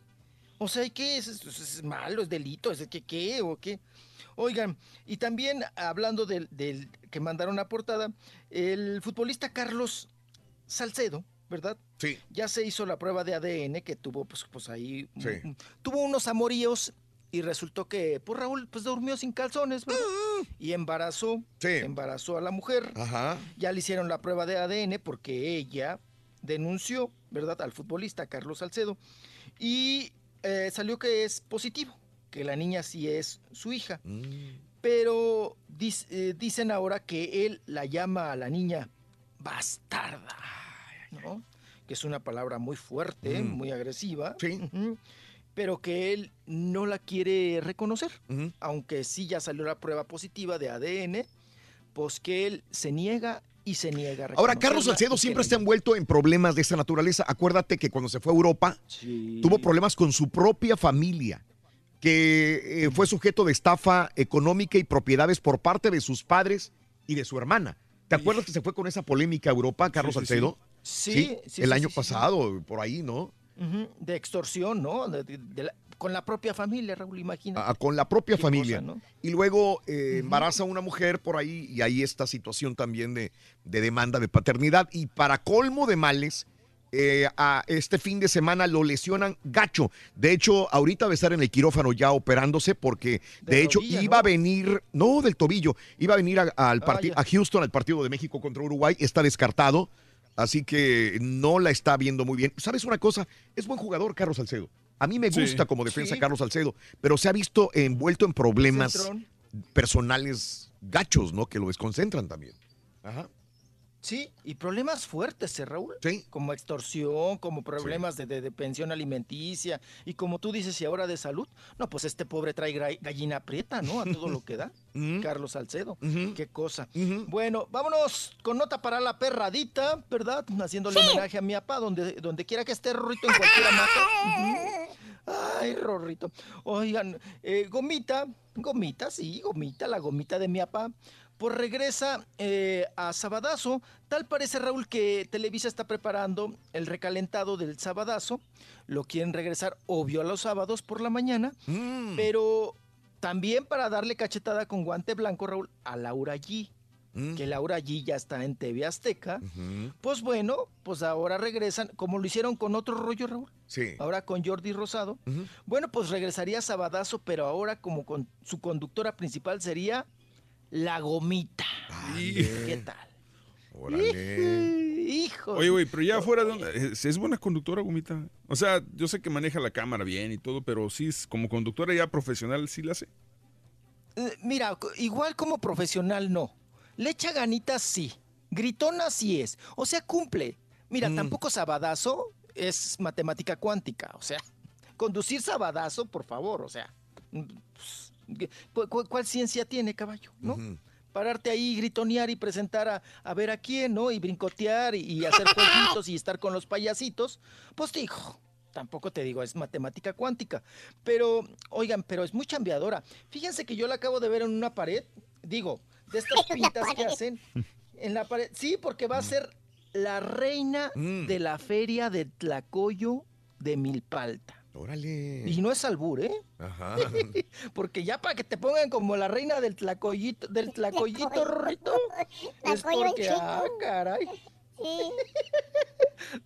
Speaker 35: O sea, ¿y ¿qué es? ¿Es, es malo? ¿Es delito? ¿Es que qué? ¿O qué? Oigan, y también hablando del, del que mandaron a portada, el futbolista Carlos Salcedo, ¿verdad?
Speaker 1: Sí.
Speaker 35: Ya se hizo la prueba de ADN que tuvo, pues, pues ahí,
Speaker 1: Sí.
Speaker 35: mm, tuvo unos amoríos y resultó que, pues Raúl, pues durmió sin calzones, ¿verdad? Y embarazó, embarazó a la mujer.
Speaker 1: Ajá.
Speaker 35: Ya le hicieron la prueba de ADN porque ella denunció, ¿verdad?, al futbolista Carlos Salcedo y eh, salió que es positivo, que la niña sí es su hija. Pero dis- eh, dicen ahora que él la llama a la niña bastarda, ¿no? Que es una palabra muy fuerte,
Speaker 1: Mm.
Speaker 35: muy agresiva.
Speaker 1: Sí.
Speaker 35: Pero que él no la quiere reconocer, aunque sí ya salió la prueba positiva de ADN, pues que él se niega y se niega a
Speaker 1: Ahora, Carlos Salcedo siempre ha envuelto en problemas de esta naturaleza. Acuérdate que cuando se fue a Europa, tuvo problemas con su propia familia, que eh, fue sujeto de estafa económica y propiedades por parte de sus padres y de su hermana. ¿Te acuerdas que se fue con esa polémica a Europa, Carlos
Speaker 35: Sí, sí, sí.
Speaker 1: Salcedo?
Speaker 35: Sí, sí,
Speaker 1: el año pasado, por ahí, ¿no?
Speaker 35: De extorsión, ¿no? De- de- de la- con la propia familia, Raúl, imagínate.
Speaker 1: a- con la propia familia.
Speaker 35: cosa, ¿no?
Speaker 1: Y luego eh, embaraza a una mujer por ahí y hay esta situación también de, de demanda de paternidad. Y para colmo de males, eh, a este fin de semana lo lesionan gacho. De hecho, ahorita va a estar en el quirófano ya operándose porque de,
Speaker 35: De
Speaker 1: hecho
Speaker 35: rodilla,
Speaker 1: iba
Speaker 35: ¿no?
Speaker 1: a venir, no del tobillo, iba a venir a, al
Speaker 35: Ah,
Speaker 1: a Houston al partido de México contra Uruguay. Está descartado. Así que no la está viendo muy bien. ¿Sabes una cosa? Es buen jugador, Carlos Salcedo. A mí me
Speaker 2: Sí.
Speaker 1: gusta como defensa
Speaker 35: Sí.
Speaker 1: Carlos Salcedo, pero se ha visto envuelto en problemas personales gachos, ¿no? Que lo desconcentran también. Ajá.
Speaker 35: Sí, y problemas fuertes, ¿eh, Raúl?
Speaker 1: Sí.
Speaker 35: Como extorsión, como problemas de, de- de pensión alimenticia, y como tú dices, y ahora de salud. No, pues este pobre trae gallina prieta, ¿no? A todo lo que da. Carlos Salcedo. Qué cosa. Bueno, vámonos con nota para la perradita, ¿verdad? Haciéndole homenaje a mi papá, donde, donde quiera que esté Rorrito en cualquier hamaca. Ay, Rorrito. Oigan, eh, Gomita, Gomita, sí, Gomita, la gomita de mi papá, pues regresa eh, a Sabadazo. Tal parece, Raúl, que Televisa está preparando el recalentado del Sabadazo. Lo quieren regresar, obvio, a los sábados por la mañana, pero también para darle cachetada con guante blanco, Raúl, a Laura G. Que Laura G ya está en TV Azteca. Pues bueno, pues ahora regresan, como lo hicieron con otro rollo, Raúl.
Speaker 1: Sí.
Speaker 35: Ahora con Jordi Rosado. Bueno, pues regresaría Sabadazo, pero ahora como con su conductora principal sería La Gomita. ¿Qué tal?
Speaker 1: Órale.
Speaker 35: Hijo.
Speaker 2: Oye, güey, pero ya fuera de onda, ¿es, es buena conductora, Gomita? O sea, yo sé que maneja la cámara bien y todo, pero sí, es- como conductora ya profesional, sí la hace.
Speaker 35: Eh, Mira, igual como profesional no. Le echa ganitas sí. Gritona sí es. O sea, cumple. Mira, tampoco Sabadazo es matemática cuántica. O sea, conducir Sabadazo, por favor. O sea, mm, pues, ¿qué- cu- cu- ¿cuál ciencia tiene, caballo? ¿No? Pararte ahí, gritonear y presentar a, a ver a quién, ¿no? Y brincotear y, y hacer jueguitos y estar con los payasitos. Pues dijo, tampoco te digo, es matemática cuántica. Pero, oigan, pero es muy chambeadora. Fíjense que yo la acabo de ver en una pared. Digo, de estas pintas que hacen en la pared. Sí, porque va a ser la reina de la feria de Tlacoyo de Milpalta.
Speaker 1: Órale.
Speaker 35: Y no es albur, ¿eh?
Speaker 1: Ajá.
Speaker 35: Porque ya para que te pongan como la reina del tlacoyito, del tlacoyito, Rorrito, es porque, ah, caray.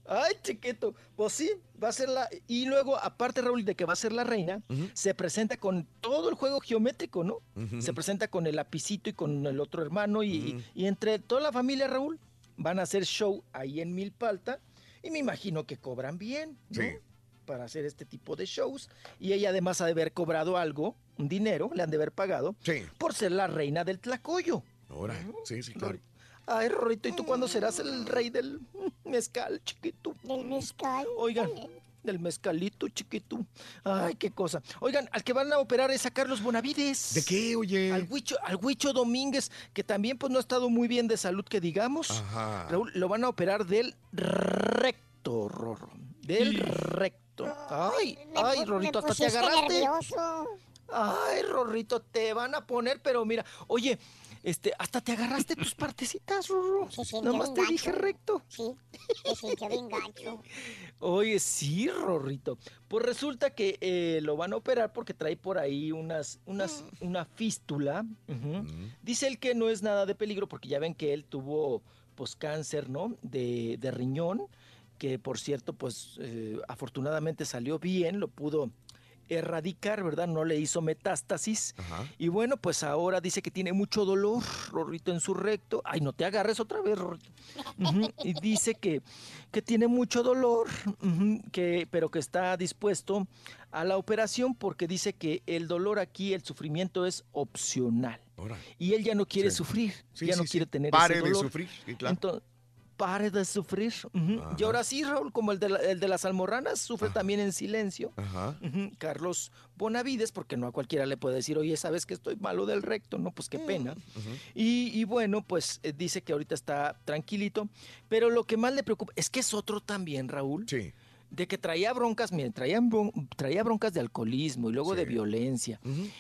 Speaker 35: Ay, chiquito. Pues sí, va a ser la. Y luego, aparte, Raúl, de que va a ser la reina, se presenta con todo el juego geométrico, ¿no? Se presenta con el lapicito y con el otro hermano. Y, y- y entre toda la familia, Raúl, van a hacer show ahí en Milpalta. Y me imagino que cobran bien, ¿no?
Speaker 1: Sí.
Speaker 35: Para hacer este tipo de shows. Y ella además ha de haber cobrado algo, un dinero, le han de haber pagado, por ser la reina del Tlacoyo.
Speaker 1: Ahora, sí, sí, claro.
Speaker 35: Ay, Rorrito, ¿y tú cuándo serás el rey del mezcal, chiquito?
Speaker 3: Del mezcal.
Speaker 35: Oigan, del mezcalito, chiquito. Ay, qué cosa. Oigan, al que van a operar es a Carlos Bonavides.
Speaker 1: ¿De qué, oye?
Speaker 35: Al Huicho, al Huicho Domínguez, que también pues no ha estado muy bien de salud, que digamos.
Speaker 1: Ajá.
Speaker 35: Raúl, lo van a operar del recto, Rorro. Del recto. Ay, ay, Rorrito, hasta te agarraste.
Speaker 3: nervioso.
Speaker 35: Ay, Rorrito, te van a poner, pero mira, oye, este, hasta te agarraste tus partecitas, Rorro. Nomás te dije recto.
Speaker 3: Sí, se sintió bien gacho.
Speaker 35: Oye, sí, Rorrito. Pues resulta que eh, lo van a operar porque trae por ahí unas, unas, una fístula. Ujú. Dice él que no es nada de peligro porque ya ven que él tuvo pues cáncer, ¿no? De, de riñón, que por cierto, pues eh, afortunadamente salió bien, lo pudo erradicar, ¿verdad? No le hizo metástasis. Y bueno, pues ahora dice que tiene mucho dolor, Rorrito, en su recto. Ay, no te agarres otra vez, Rorrito. Y dice que, que tiene mucho dolor, que, pero que está dispuesto a la operación porque dice que el dolor aquí, el sufrimiento es opcional. Y él ya no quiere
Speaker 1: Sí.
Speaker 35: sufrir,
Speaker 1: Sí,
Speaker 35: ya
Speaker 1: sí,
Speaker 35: no quiere tener
Speaker 1: Pare
Speaker 35: ese
Speaker 1: de
Speaker 35: dolor.
Speaker 1: sufrir, sí, claro.
Speaker 35: Entonces, pare de sufrir. Y ahora sí, Raúl, como el de, la- el de las almorranas, sufre también en silencio.
Speaker 1: Ajá.
Speaker 35: Carlos Bonavides, porque no a cualquiera le puede decir, oye, ¿sabes que estoy malo del recto? No, pues qué pena. Y, y bueno, pues eh, dice que ahorita está tranquilito, pero lo que más le preocupa es que es otro también, Raúl.
Speaker 1: Sí.
Speaker 35: De que traía broncas, miren, traía, bron- traía broncas de alcoholismo y luego de violencia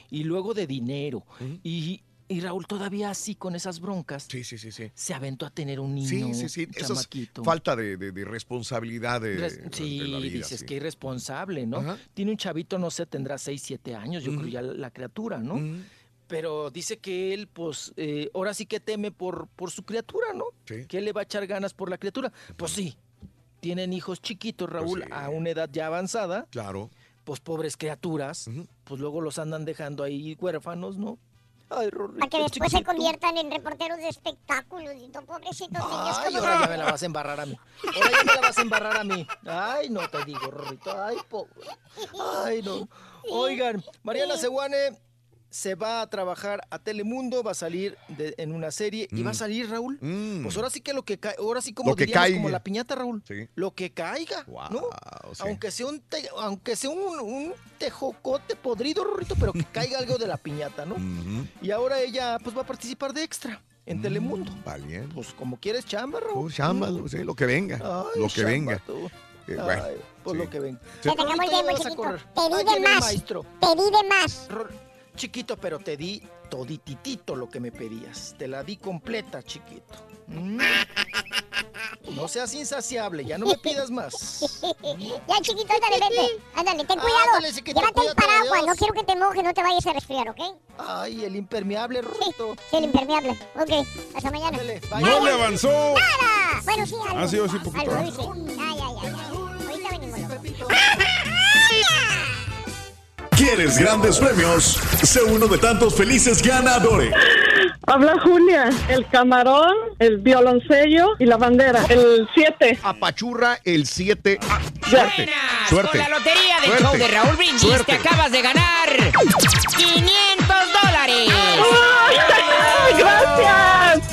Speaker 35: y luego de dinero. y, y Raúl todavía así con esas broncas
Speaker 1: Sí, sí, sí, sí.
Speaker 35: se aventó a tener un niño,
Speaker 1: Sí, sí, sí.
Speaker 35: un
Speaker 1: Eso es
Speaker 35: chamaquito.
Speaker 1: falta de, de- de responsabilidad de,
Speaker 35: Res-
Speaker 1: de
Speaker 35: Sí,
Speaker 1: la vida.
Speaker 35: dices
Speaker 1: sí.
Speaker 35: que irresponsable, ¿no?
Speaker 1: Ajá.
Speaker 35: Tiene un chavito, no sé, tendrá 6, 7 años, yo creo ya la, la criatura, ¿no? Pero dice que él, pues, eh, ahora sí que teme por, por su criatura, ¿no?
Speaker 1: Sí.
Speaker 35: Que él le va a echar ganas por la criatura. Pues sí, tienen hijos chiquitos, Raúl, a una edad ya avanzada.
Speaker 1: Claro.
Speaker 35: Pues pobres criaturas, pues luego los andan dejando ahí huérfanos, ¿no? Ay, Rorrito,
Speaker 3: Para que después se conviertan en reporteros de espectáculos y todo, pobrecitos niños.
Speaker 35: Ay,
Speaker 3: ¿cómo
Speaker 35: ahora ya me la vas a embarrar a mí. Ahora ya me la vas a embarrar a mí. Ay, no te digo, Rorrito. Ay, pobre. Ay, no. Oigan, Mariana Seguane, se va a trabajar a Telemundo, va a salir de- en una serie y va a
Speaker 1: Mm.
Speaker 35: salir, Raúl.
Speaker 1: Mm.
Speaker 35: Pues ahora sí que lo que ca- ahora sí como
Speaker 1: Lo que
Speaker 35: diríamos,
Speaker 1: caiga.
Speaker 35: como la piñata, Raúl.
Speaker 1: Sí.
Speaker 35: Lo que caiga, ¿no?
Speaker 1: sí.
Speaker 35: Aunque sea un te- aunque sea un, un tejocote podrido, Rorrito, pero que caiga algo de la piñata, ¿no? Y ahora ella pues va a participar de extra en Telemundo.
Speaker 1: Valiente.
Speaker 35: Pues como quieres chamba, Raúl.
Speaker 1: Oh, chamba, sí, lo que venga.
Speaker 35: Ay,
Speaker 1: lo que
Speaker 35: chamba,
Speaker 1: venga.
Speaker 35: tú.
Speaker 1: Eh,
Speaker 35: Ay,
Speaker 1: bueno,
Speaker 35: pues
Speaker 1: sí.
Speaker 35: lo que venga.
Speaker 3: Te. Te de
Speaker 35: viene el
Speaker 3: más.
Speaker 35: maestro.
Speaker 3: Te di de más.
Speaker 35: Ror- Chiquito, pero te di todititito lo que me pedías. Te la di completa, chiquito. Mm. No seas insaciable, ya no me pidas más.
Speaker 3: Ya, chiquito, ándale, vete. Ándale, ten cuidado.
Speaker 35: Ándale, chiquito,
Speaker 3: Llévate el paraguas.
Speaker 35: adiós.
Speaker 3: No quiero que te mojes, no te vayas a resfriar, ¿ok?
Speaker 35: Ay, el impermeable, Rorrito.
Speaker 3: Sí, el impermeable. Ok, hasta mañana.
Speaker 2: ¡No le avanzó!
Speaker 3: ¡Nada! Bueno, sí, algo.
Speaker 2: Ah, sí, sí, poquito.
Speaker 3: Algo, sí. Ay, ay, ay, ay. Ahorita venimos. loco.
Speaker 42: ¿Quieres grandes premios? Sé uno de tantos felices ganadores.
Speaker 43: Habla Julia, el camarón, el violoncello y la bandera, el 7.
Speaker 1: Apachurra el 7.
Speaker 43: Suerte.
Speaker 1: Suerte.
Speaker 44: Con la lotería del
Speaker 1: Suerte.
Speaker 44: show de Raúl Brindis
Speaker 1: Suerte.
Speaker 44: te acabas de ganar 500 dólares.
Speaker 43: ¡Gracias!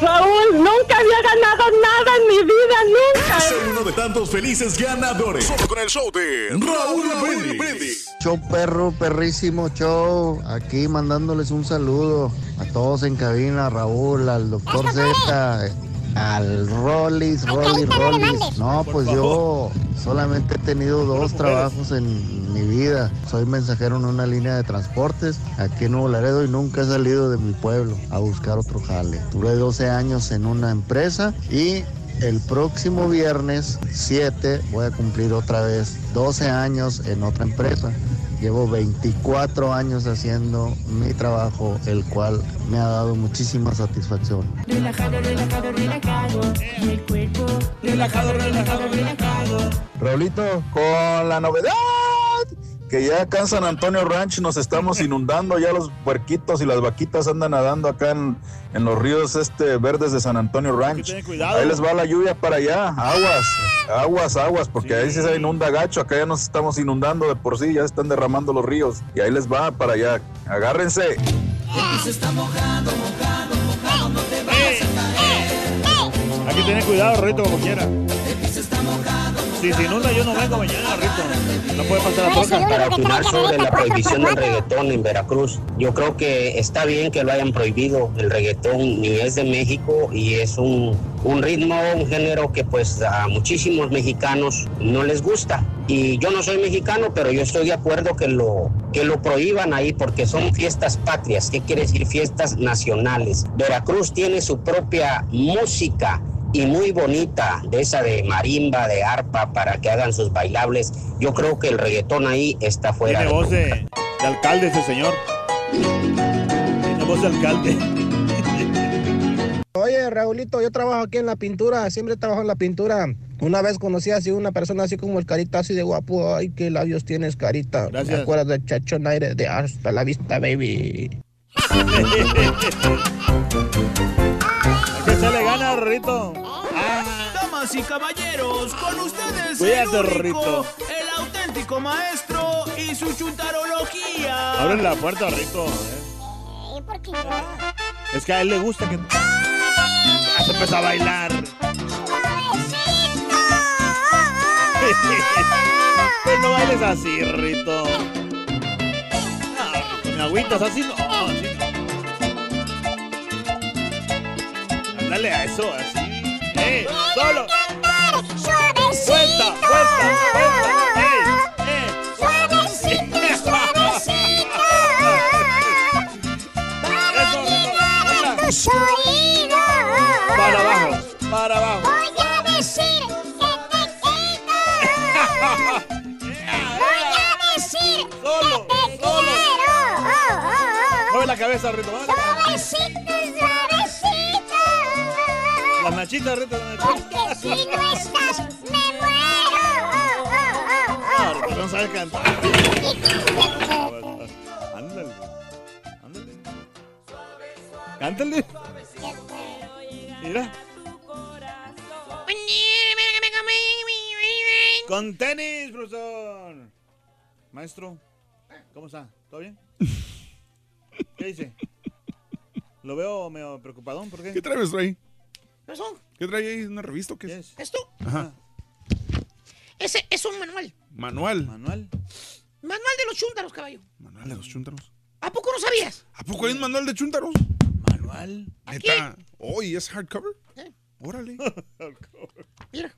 Speaker 43: Raúl, nunca había ganado nada en mi vida, nunca.
Speaker 42: Sé uno de tantos felices ganadores. Solo con el show de Raúl Brindis.
Speaker 45: Show perro, perrísimo show. Aquí mandándoles un saludo a todos en cabina, a Raúl, al doctor Z, al Rollis, Rollis, Rollis. No, pues yo solamente he tenido dos trabajos en mi vida. Soy mensajero en una línea de transportes aquí en Nuevo Laredo y nunca he salido de mi pueblo a buscar otro jale. Duré 12 años en una empresa y el próximo viernes 7 voy a cumplir otra vez 12 años en otra empresa. Llevo 24 años haciendo mi trabajo, el cual me ha dado muchísima satisfacción.
Speaker 41: Relajado, relajado, relajado. El cuerpo. Relajado, relajado, relajado.
Speaker 46: Raulito, con la novedad que ya acá en San Antonio Ranch nos estamos inundando, ya los puerquitos y las vaquitas andan nadando acá en, en los ríos este verdes de San Antonio Ranch. Ahí les va la lluvia para allá, aguas, aguas, aguas, porque ahí sí se inunda gacho, acá ya nos estamos inundando de por sí, ya están derramando los ríos y ahí les va para allá. Agárrense.
Speaker 41: Se está mojando, mojando, mojando. No te vayas a caer.
Speaker 14: Hay que tener cuidado, Rito, como quiera. Si se inunda, yo no vengo mañana, Rito. No puede pasar la troca.
Speaker 47: Para opinar sobre la prohibición del reggaetón en Veracruz, yo creo que está bien que lo hayan prohibido. El reggaetón ni es de México y es un, un ritmo, un género que pues a muchísimos mexicanos no les gusta. Y yo no soy mexicano, pero yo estoy de acuerdo que lo, que lo prohíban ahí porque son fiestas patrias. ¿Qué quiere decir fiestas nacionales? Veracruz tiene su propia música y muy bonita, de esa de marimba, de arpa, para que hagan sus bailables. Yo creo que el reggaetón ahí está fuera
Speaker 14: Tiene
Speaker 47: de
Speaker 14: voz de, de alcalde ese señor. Tiene voz de alcalde.
Speaker 48: Oye, Raulito, yo trabajo aquí en la pintura, siempre trabajo en la pintura. Una vez conocí así una persona así como el carita, así de guapo. Ay, qué labios tienes, carita.
Speaker 14: Gracias.
Speaker 48: Me acuerdas de Chachón Aire de Hasta la Vista, baby.
Speaker 14: Que se le gana, Rito.
Speaker 49: Damas y caballeros, con ustedes
Speaker 14: Cuídate,
Speaker 49: el único,
Speaker 14: Rito.
Speaker 49: el auténtico maestro y su chuntarología.
Speaker 14: Abre la puerta, Rito.
Speaker 3: Eh, ¿por qué no?
Speaker 14: Es que a él le gusta que. Ah, se empezó a bailar. Pues no bailes así, Rito. No, me agüitas así no. Ándale a eso, así. ¡Eh! ¡Solo! ¡Vuelta! ¡Vuelta! ¡Vuelta! ¡Eh! ¡Eh!
Speaker 41: Suavecito, suavecito.
Speaker 14: Rito.
Speaker 3: tus oídos.
Speaker 14: Para abajo, para abajo.
Speaker 3: Voy a decir que te quiero. Voy a decir
Speaker 14: Solo,
Speaker 3: que te
Speaker 14: solo.
Speaker 3: quiero.
Speaker 14: Mueve la cabeza, Rito.
Speaker 3: Suavecito, suavecito.
Speaker 14: Las nachitas, Rito. las nachitas.
Speaker 3: Porque si no estás, me muero.
Speaker 14: Ah, Rito, no sabes cantar. Ándale. Ándale. Cántale. Mira. Con tenis, profesor. Maestro, ¿cómo está? ¿Todo bien? ¿Qué dice? Lo veo medio preocupadón, ¿por qué?
Speaker 2: ¿Qué trae maestro
Speaker 7: ¿Eso?
Speaker 2: ¿Qué trae ahí? ¿Una revista o qué es?
Speaker 7: ¿Esto?
Speaker 2: Ajá.
Speaker 7: Ese es un manual.
Speaker 2: Manual.
Speaker 14: Manual.
Speaker 7: Manual de los chúntaros, caballo.
Speaker 2: Manual de los chúntaros.
Speaker 7: ¿A poco no sabías?
Speaker 2: ¿A poco hay un manual de chúntaros?
Speaker 14: Manual.
Speaker 2: Neta. Oh, ¿y es hardcover?
Speaker 7: ¿Eh?
Speaker 2: Órale.
Speaker 7: Mira,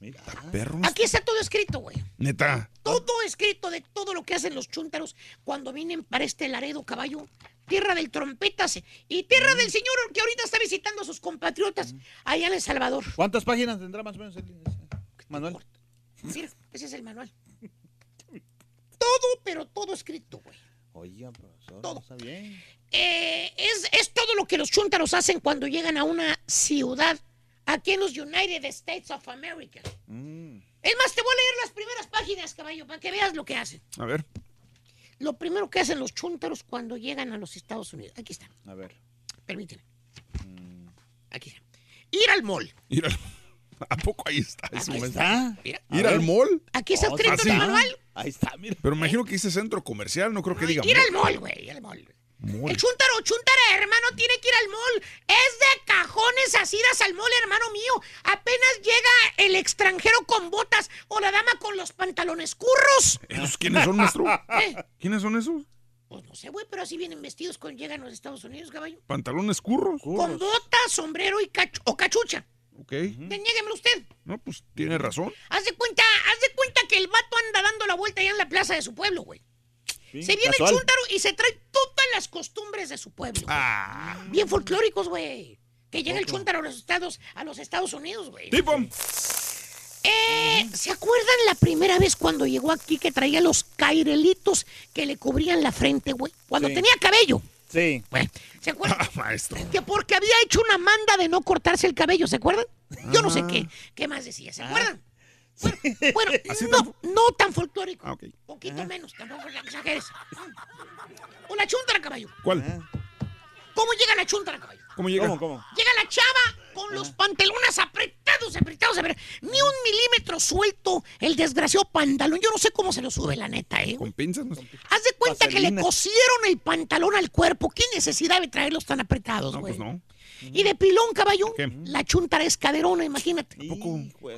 Speaker 14: Mira.
Speaker 2: Perros.
Speaker 7: aquí está todo escrito, güey.
Speaker 2: Neta.
Speaker 7: Todo escrito de todo lo que hacen los chúntaros cuando vienen para este Laredo, caballo. Tierra del trompetas y tierra del señor que ahorita está visitando a sus compatriotas allá en El Salvador.
Speaker 14: ¿Cuántas páginas tendrá más o menos el manual?
Speaker 7: Mira, ese es el manual. Todo, pero todo escrito, güey.
Speaker 14: Oiga, profesor,
Speaker 7: Todo.
Speaker 14: está bien.
Speaker 7: Eh, es, es todo lo que los chúntaros hacen cuando llegan a una ciudad aquí en los United States of America.
Speaker 14: Mm.
Speaker 7: Es más, te voy a leer las primeras páginas, caballo, para que veas lo que hacen.
Speaker 2: A ver.
Speaker 7: Lo primero que hacen los chúntaros cuando llegan a los Estados Unidos. Aquí está,
Speaker 14: A ver.
Speaker 7: permíteme.
Speaker 14: Mm.
Speaker 7: Aquí está. Ir al mall.
Speaker 2: Ir al... ¿A poco ahí está?
Speaker 7: Aquí está. Mira.
Speaker 2: ¿Ir al mall?
Speaker 7: Aquí está
Speaker 14: Oh,
Speaker 7: escrito
Speaker 2: ¿sí?
Speaker 7: en el manual.
Speaker 14: Ahí está, mira.
Speaker 2: Pero imagino que dice centro comercial, no creo que diga
Speaker 7: Ir
Speaker 2: mall.
Speaker 7: al mall, güey, ir al mall.
Speaker 2: Mall.
Speaker 7: El chúntaro, chúntara, hermano, tiene que ir al mall. Es de cajones asidas al mall, hermano mío. Apenas llega el extranjero con botas o la dama con los pantalones curros.
Speaker 2: ¿Esos quiénes son, maestro?
Speaker 7: ¿Eh?
Speaker 2: ¿Quiénes son esos?
Speaker 7: Pues no sé, güey, pero así vienen vestidos cuando llegan a los Estados Unidos, caballo.
Speaker 2: ¿Pantalones curros?
Speaker 7: Con botas, sombrero y cachu- o cachucha.
Speaker 2: Ok.
Speaker 7: Deñéguemelo usted.
Speaker 2: No, pues tiene razón.
Speaker 7: Haz de cuenta, haz de cuenta que el vato anda dando la vuelta allá en la plaza de su pueblo, güey.
Speaker 14: Sí,
Speaker 7: Se viene
Speaker 14: casual.
Speaker 7: el chúntaro y se trae todas las costumbres de su pueblo.
Speaker 2: Ah.
Speaker 7: Bien folclóricos, güey. Que llega el chúntaro a los Estados, a los Estados Unidos, güey.
Speaker 2: Tipo.
Speaker 7: Eh, ¿Se acuerdan la primera vez cuando llegó aquí que traía los cairelitos que le cubrían la frente, güey? Cuando
Speaker 14: Sí.
Speaker 7: tenía cabello.
Speaker 14: Sí.
Speaker 7: Güey, ¿se acuerdan?
Speaker 2: Ah, maestro.
Speaker 7: Que porque había hecho una manda de no cortarse el cabello, ¿se acuerdan? Yo no sé qué, qué más decía, ¿se acuerdan? Bueno, bueno,
Speaker 2: ¿Así
Speaker 7: no, no tan folclórico.
Speaker 2: Ah, ok.
Speaker 7: Poquito menos, tampoco la exageres. O la chuntara, caballo.
Speaker 2: ¿Cuál?
Speaker 7: ¿Cómo llega la chuntara, caballo?
Speaker 2: ¿Cómo llega?
Speaker 14: ¿Cómo, cómo?
Speaker 7: Llega la chava con los pantalones apretados, apretados, apretados. Ni un milímetro suelto el desgraciado pantalón. Yo no sé cómo se lo sube, la neta, ¿eh?
Speaker 2: ¿Con pinzas? maestro?
Speaker 7: Haz de cuenta que le cosieron el pantalón al cuerpo. ¿Qué necesidad de traerlos tan apretados,
Speaker 2: No,
Speaker 7: güey?
Speaker 2: pues no.
Speaker 7: Y de pilón, caballo,
Speaker 2: ¿Qué?
Speaker 7: la chuntara es caderona, imagínate.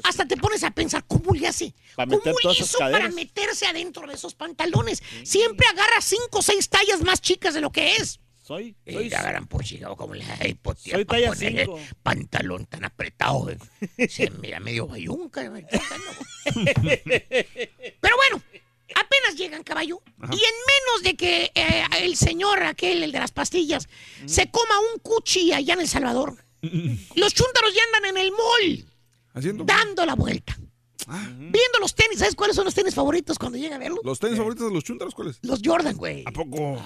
Speaker 7: Hasta te pones a pensar, ¿cómo le hace?
Speaker 14: Para
Speaker 7: ¿Cómo hizo para meterse adentro de esos pantalones? Siempre agarra cinco o seis tallas más chicas de lo que es.
Speaker 14: Soy,
Speaker 7: Y
Speaker 14: soy,
Speaker 7: la gran pochiga, como la pues,
Speaker 14: Soy talla cinco.
Speaker 7: pantalón tan apretado. eh. Se mira medio bayunca. Pero bueno, apenas llegan, caballo. Y en menos de que eh, el señor aquel, el de las pastillas, se coma un cuchi allá en El Salvador, los chúntaros ya andan en el mall,
Speaker 2: ¿Haciendo?
Speaker 7: dando la vuelta. Viendo los tenis, ¿sabes cuáles son los tenis favoritos cuando llega a verlos?
Speaker 2: ¿Los tenis favoritos de los chúntaros cuáles?
Speaker 7: Los Jordan, güey.
Speaker 2: ¿A poco?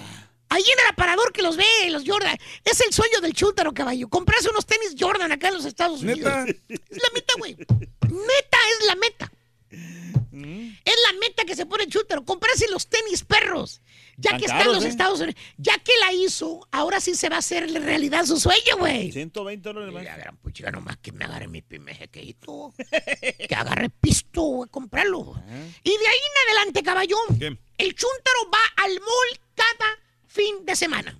Speaker 7: Ahí en el aparador que los ve, los Jordan. Es el sueño del chúntaro, caballo. Comprarse unos tenis Jordan acá en los Estados Unidos.
Speaker 2: ¿Neta?
Speaker 7: Es la meta, güey. Meta es la meta. Es la meta que se pone el chúntaro. Comprarse los tenis perros. Ya
Speaker 14: Tan
Speaker 7: que está en
Speaker 14: caros,
Speaker 7: los
Speaker 14: ¿eh?
Speaker 7: Estados Unidos. Ya que la hizo, ahora sí se va a hacer realidad su sueño, güey.
Speaker 14: 120 dólares más.
Speaker 7: La gran puchiga nomás que me agarre mi primer jequeito. que agarre pisto, güey, comprarlo. Y de ahí en adelante, caballo,
Speaker 2: ¿Qué?
Speaker 7: el chúntaro va al mall cada fin de semana.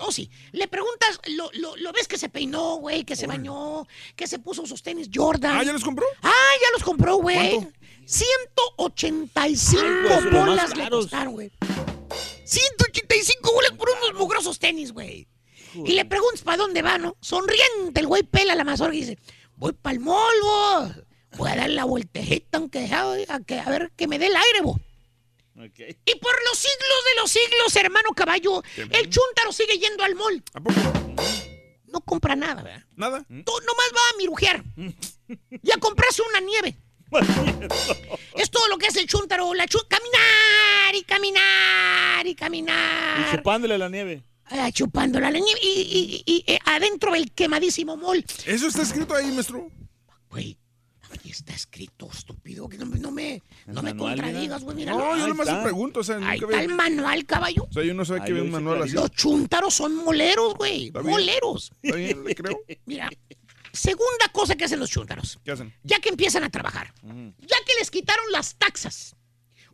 Speaker 7: Oh, sí. Le preguntas, lo, lo- lo ves que se peinó, güey, que se bañó, que se puso sus tenis Jordan.
Speaker 2: ¿Ah, ya los compró?
Speaker 7: Ah, ya los compró, güey.
Speaker 2: ¿Cuánto?
Speaker 7: 185
Speaker 14: pues, los más
Speaker 7: bolas le costaron, güey. 185 bolas por unos mugrosos tenis, güey. Y le preguntas para dónde va, ¿no? Sonriente, el güey pela la mazorca y dice, voy para el mall, vos. Voy a dar la vueltejita, aunque a, que, a ver que me dé el aire, vos. Y por los siglos de los siglos, hermano caballo, el chúntaro sigue yendo al mall.
Speaker 2: ¿A poco?
Speaker 7: No compra nada, ¿verdad?
Speaker 2: ¿Nada?
Speaker 7: Tú nomás va a mirujear. Y a comprarse una nieve. Es todo lo que hace el chúntaro. La caminar y caminar y
Speaker 14: Y
Speaker 7: caminar.
Speaker 14: chupándole la nieve.
Speaker 7: Ah, chupándola la nieve. Y, y- y- y, eh, adentro el quemadísimo mall.
Speaker 2: ¿Eso está escrito ahí, maestro?
Speaker 7: Güey, está escrito, estúpido. Que no, me- no me, no me
Speaker 14: manual,
Speaker 7: contradigas, güey. Mira,
Speaker 2: No, yo nomás te pregunto, o sea,
Speaker 7: ahí
Speaker 2: nunca
Speaker 7: está el manual, caballo.
Speaker 2: O sea, yo no sabía que había un manual así.
Speaker 7: Los chúntaros son moleros, güey. Moleros.
Speaker 2: Está bien, le creo.
Speaker 7: Mira, segunda cosa que hacen los chúntaros.
Speaker 2: ¿Qué hacen?
Speaker 7: ya que empiezan a trabajar, ya que les quitaron las taxas.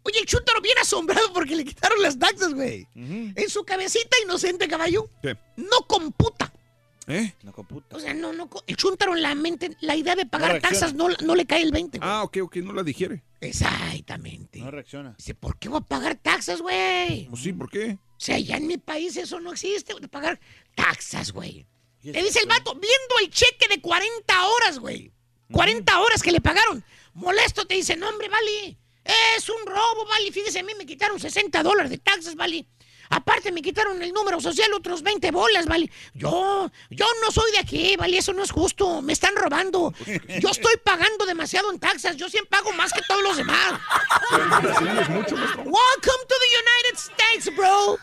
Speaker 7: Oye, el chúntaro bien asombrado porque le quitaron las taxas, güey. En su cabecita inocente, caballo,
Speaker 2: ¿Qué?
Speaker 7: no computa.
Speaker 2: ¿Eh?
Speaker 14: No computa.
Speaker 7: O sea, no, no, el chúntaro en la mente, la idea de pagar
Speaker 2: No
Speaker 7: taxas no, no le cae el 20. güey.
Speaker 2: Ah, ok, ok, no la digiere.
Speaker 7: Exactamente.
Speaker 14: No reacciona.
Speaker 7: Dice, ¿por qué voy a pagar taxas, güey?
Speaker 2: Pues sí, ¿por qué?
Speaker 7: O sea, ya en mi país eso no existe, de pagar taxas, güey. Le dice el vato, viendo el cheque de 40 horas, güey. 40 horas que le pagaron. Molesto te dice, no, hombre, vale. Es un robo, vale. Fíjese, a mí me quitaron 60 dólares de taxas, vale. Aparte me quitaron el número social otros 20 bolas, vale. Yo, yo no soy de aquí, vale. Eso no es justo. Me están robando. Yo estoy pagando demasiado en taxas. Yo siempre pago más que todos los demás. Welcome to the United States, bro.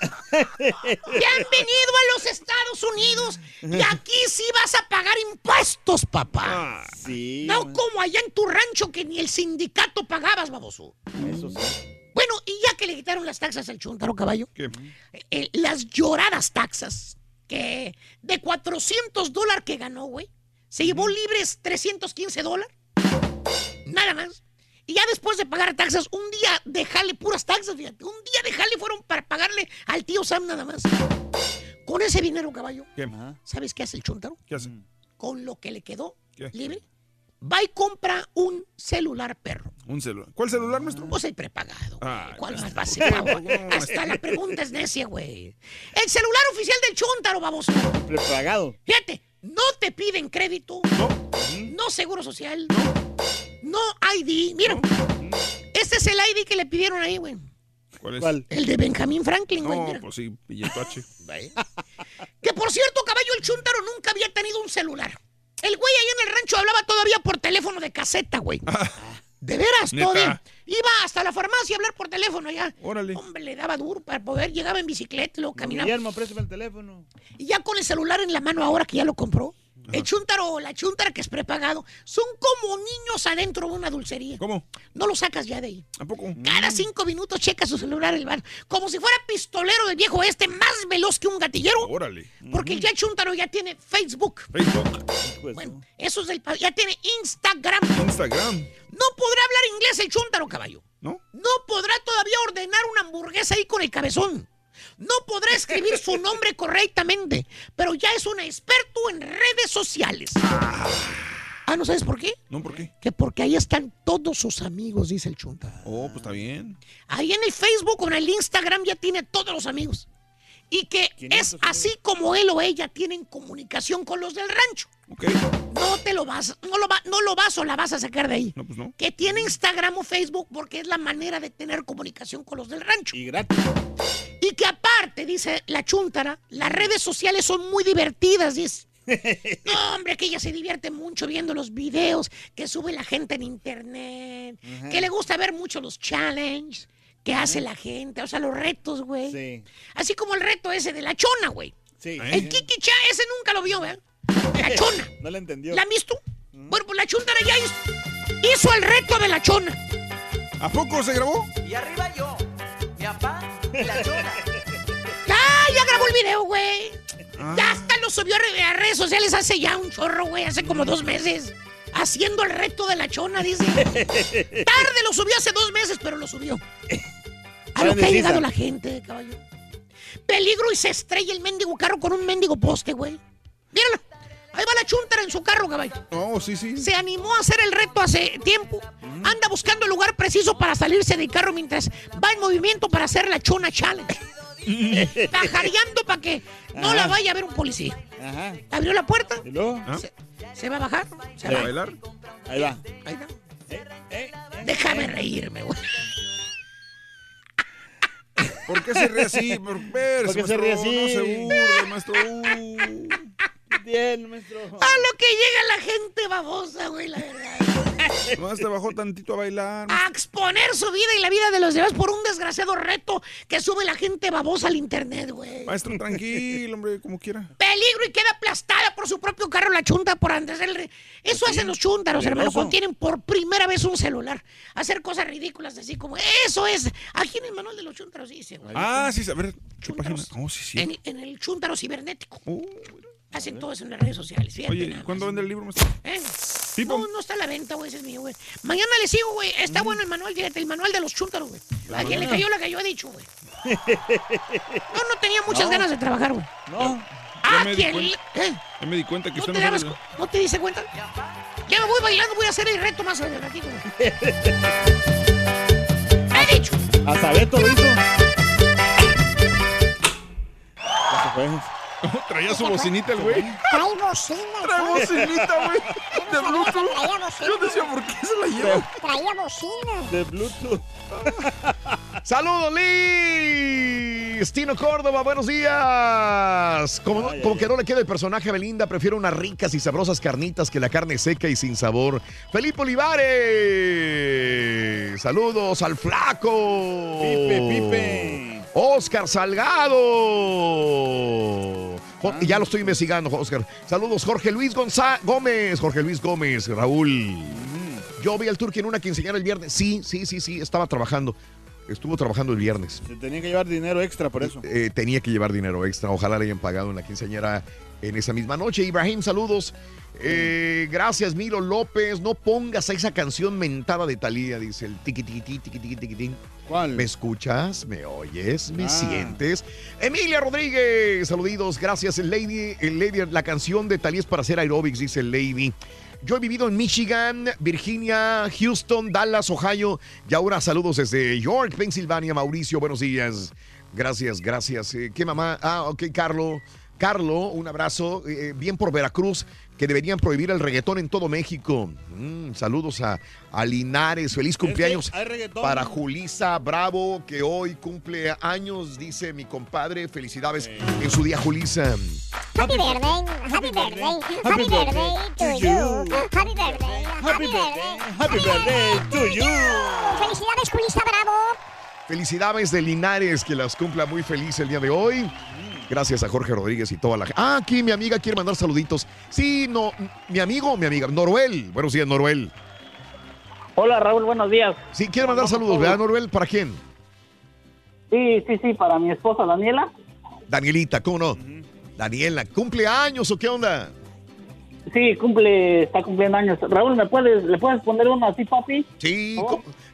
Speaker 7: Bienvenido a los Estados Unidos. Y aquí sí vas a pagar impuestos, papá.
Speaker 14: Sí.
Speaker 7: No como allá en tu rancho que ni el sindicato pagabas, baboso.
Speaker 14: Eso sí.
Speaker 7: Bueno, y ya que le quitaron las taxas al chuntaro caballo, eh, las lloradas taxas, que de 400 dólares que ganó, güey, se llevó libres 315 dólares. Nada más. Y ya después de pagar taxas, un día de jale, puras taxas, fíjate, un día de jale fueron para pagarle al tío Sam nada más. Con ese dinero, caballo,
Speaker 2: ¿Qué?
Speaker 7: ¿sabes qué hace el chuntaro?
Speaker 2: ¿Qué hace?
Speaker 7: Con lo que le quedó
Speaker 2: ¿Qué?
Speaker 7: libre, va y compra un celular perro.
Speaker 2: Un celular. ¿Cuál celular nuestro?
Speaker 7: Pues el prepagado.
Speaker 2: Ah,
Speaker 7: ¿Cuál más básico? Hasta la pregunta es necia, güey. El celular oficial del Chuntaro, baboso.
Speaker 14: Prepagado.
Speaker 7: Fíjate, no te piden crédito. No. seguro social. No. ID. Mira, este es el ID que le pidieron ahí, güey.
Speaker 2: ¿Cuál es?
Speaker 14: ¿Cuál?
Speaker 7: El de Benjamín Franklin, güey.
Speaker 2: No,
Speaker 7: mira.
Speaker 2: pues sí, billetache.
Speaker 7: Que por cierto, caballo, el Chuntaro nunca había tenido un celular. El güey ahí en el rancho hablaba todavía por teléfono de caseta, güey. De veras, todavía. Iba hasta la farmacia a hablar por teléfono ya.
Speaker 2: Órale.
Speaker 7: Hombre, le daba duro para poder. Llegaba en bicicleta, luego caminaba.
Speaker 14: Guillermo, préstame el teléfono.
Speaker 7: Y ya con el celular en la mano ahora que ya lo compró. El chuntaro o la chuntara que es prepagado son como niños adentro de una dulcería.
Speaker 2: ¿Cómo?
Speaker 7: No lo sacas ya de ahí.
Speaker 2: ¿A poco?
Speaker 7: Cada cinco minutos checa su celular el bar. Como si fuera pistolero del viejo este, más veloz que un gatillero.
Speaker 2: Órale.
Speaker 7: Porque ya el chuntaro ya tiene Facebook.
Speaker 2: Facebook.
Speaker 7: Bueno, eso es del... Ya tiene Instagram.
Speaker 2: Instagram.
Speaker 7: No podrá hablar inglés el chúntaro, caballo.
Speaker 2: ¿No?
Speaker 7: No podrá todavía ordenar una hamburguesa ahí con el cabezón. No podrá escribir su nombre correctamente, pero ya es un experto en redes sociales. Ah, ¿no sabes por qué?
Speaker 2: ¿No por qué?
Speaker 7: Que porque ahí están todos sus amigos, dice el chunta.
Speaker 2: Oh, pues está bien.
Speaker 7: Ahí en el Facebook o en el Instagram ya tiene todos los amigos. Y que es así como él o ella tienen comunicación con los del rancho.
Speaker 2: Ok.
Speaker 7: No te lo vas, no lo, va, no lo vas o la vas a sacar de ahí.
Speaker 2: No, pues no.
Speaker 7: Que tiene Instagram o Facebook porque es la manera de tener comunicación con los del rancho.
Speaker 14: Y gratis.
Speaker 7: Y que aparte, dice la chuntara, las redes sociales son muy divertidas, dice. No, hombre, que ella se divierte mucho viendo los videos que sube la gente en internet,
Speaker 14: Ajá.
Speaker 7: que le gusta ver mucho los challenges que hace la gente, o sea, los retos, güey.
Speaker 14: Sí.
Speaker 7: Así como el reto ese de la chona, güey.
Speaker 14: Sí.
Speaker 7: El Kiki Cha, ese nunca lo vio, ¿verdad? La chona.
Speaker 14: No la entendió.
Speaker 7: ¿La han visto? Bueno, pues la chuntara ya hizo, hizo el reto de la chona.
Speaker 2: ¿A poco se grabó?
Speaker 50: Y arriba yo, mi papá y la chona.
Speaker 7: ¡Ah, ya grabó el video, güey!
Speaker 2: Ah.
Speaker 7: Ya hasta lo subió a re- a redes sociales hace ya un chorro, güey, hace como dos meses. Haciendo el reto de la chona, dice. Tarde lo subió hace dos meses, pero lo subió. A lo que ha llegado la gente, caballo. Peligro y se estrella el mendigo carro con un mendigo poste, güey. Míralo. Ahí va la chuntara en su carro, caballo.
Speaker 2: Oh, sí, sí.
Speaker 7: Se animó a hacer el reto hace tiempo. Anda buscando el lugar preciso para salirse del carro mientras va en movimiento para hacer la chona challenge. Pajareando para que no
Speaker 14: Ajá.
Speaker 7: la vaya a ver un policía.
Speaker 14: Ajá.
Speaker 7: Abrió la puerta.
Speaker 14: ¿Y luego?
Speaker 7: Se, se va a bajar. Se
Speaker 2: ¿A
Speaker 7: va.
Speaker 2: bailar?
Speaker 14: Ahí va.
Speaker 7: Ahí va. Déjame reírme, güey.
Speaker 2: ¿Por qué se ríe así? ¿Por, ver,
Speaker 14: ¿Por qué se ríe así?
Speaker 2: No se burle, maestro.
Speaker 14: Bien, maestro.
Speaker 7: A lo que llega la gente babosa, güey, la verdad.
Speaker 2: Nomás te bajó tantito a bailar.
Speaker 7: A exponer su vida y la vida de los demás por un desgraciado reto que sube la gente babosa al internet, güey.
Speaker 2: Maestro, tranquilo, hombre, como quiera.
Speaker 7: Peligro y queda aplastada por su propio carro la chunta por antes del... re- Eso hacen los chuntaros, hermano, cuando tienen por primera vez un celular. Hacer cosas ridículas así como... Eso es. Aquí en el manual de los chuntaros dice, güey.
Speaker 2: Ah, sí, a ver, ¿qué página? Oh, sí, sí.
Speaker 7: En, en el chuntaro cibernético.
Speaker 2: Oh,
Speaker 51: Hacen todo eso en las redes sociales. Fíjate.
Speaker 2: Oye, ¿cuándo vende el libro?
Speaker 51: ¿Eh? No, no está a la venta, güey, ese es mío, güey. Mañana le sigo, güey. Está
Speaker 2: Mm.
Speaker 51: bueno el manual, fíjate, el manual de los chúntaros, güey. ¿A quién le cayó la que yo he dicho, güey? No, no tenía muchas
Speaker 2: No.
Speaker 51: ganas de trabajar, güey.
Speaker 2: No.
Speaker 51: Ah,
Speaker 2: cuenta,
Speaker 51: ¿Eh?
Speaker 2: ya me di cuenta que
Speaker 51: ¿No
Speaker 2: está
Speaker 51: te, dabas ¿No te diste cuenta? Ya me voy bailando, voy a hacer el reto más adelantito, güey. He dicho.
Speaker 14: Hasta Beto lo hizo. Ya se fue.
Speaker 2: Traía su bocinita el güey.
Speaker 3: Trae bocina.
Speaker 2: Trae bocinita, güey. De Bluetooth.
Speaker 3: Traía bocina.
Speaker 2: Yo decía, ¿por qué se la lleva?
Speaker 3: Traía bocina.
Speaker 14: De Bluetooth.
Speaker 1: ¡Saludos, Liz! Tino Córdoba, buenos días. Como,
Speaker 14: Ay,
Speaker 1: como
Speaker 14: ay,
Speaker 1: que no le queda el personaje a Belinda, prefiero unas ricas y sabrosas carnitas que la carne seca y sin sabor. Felipe Olivares. Saludos al flaco.
Speaker 14: Pipe, Pipe.
Speaker 1: Oscar Salgado. Jo- Ya lo estoy investigando, Oscar. Saludos, Jorge Luis Gonzá Gómez. Jorge Luis Gómez, Raúl. Yo vi al Turqui en una quinceañera el viernes. Sí, sí, sí, sí, estaba trabajando. Estuvo trabajando el viernes.
Speaker 14: Se tenía que llevar dinero extra por eso.
Speaker 1: Eh, tenía que llevar dinero extra. Ojalá le hayan pagado en la quinceañera en esa misma noche. Ibrahim, saludos. Eh, gracias, Milo López. No pongas esa canción mentada de Talía, dice el tiqui tiqui tiqui tiqui tiqui tiqui, tiqui.
Speaker 14: ¿Cuál?
Speaker 1: ¿Me escuchas? ¿Me oyes? ¿Me
Speaker 14: Ah.
Speaker 1: sientes? Emilia Rodríguez, saluditos. Gracias, el Lady. El Lady la canción de Talía es para hacer aerobics, dice el Lady. Yo he vivido en Michigan, Virginia, Houston, Dallas, Ohio y ahora saludos desde York, Pensilvania. Mauricio, buenos días. Gracias, gracias. Eh, ¿Qué mamá? Ah, ok, Carlo. Carlo, un abrazo. Eh, bien por Veracruz, que deberían prohibir el reggaetón en todo México. Mm, saludos a, a Linares. Feliz cumpleaños para Julisa Bravo, que hoy cumple años, dice mi compadre. Felicidades en su día, Julisa.
Speaker 3: Happy birthday, happy birthday, happy birthday to you. Happy birthday, happy birthday,
Speaker 14: Happy birthday to you.
Speaker 3: Felicidades, Julissa Bravo.
Speaker 1: Felicidades de Linares, que las cumpla muy feliz el día de hoy. Gracias a Jorge Rodríguez y toda la gente. Ah, aquí mi amiga quiere mandar saluditos. Sí, no, mi amigo o mi amiga, Noruel. Buenos días, Noruel.
Speaker 52: Hola Raúl, buenos días.
Speaker 1: Sí, quiere mandar saludos, ¿verdad, Noruel? ¿Para quién?
Speaker 52: Sí, sí, sí, para mi esposa Daniela.
Speaker 1: Danielita, ¿cómo no? Daniela, ¿cumpleaños o qué onda?
Speaker 52: Sí, cumple, está cumpliendo años. Raúl, ¿me puedes, ¿le puedes poner uno así, papi?
Speaker 1: Sí,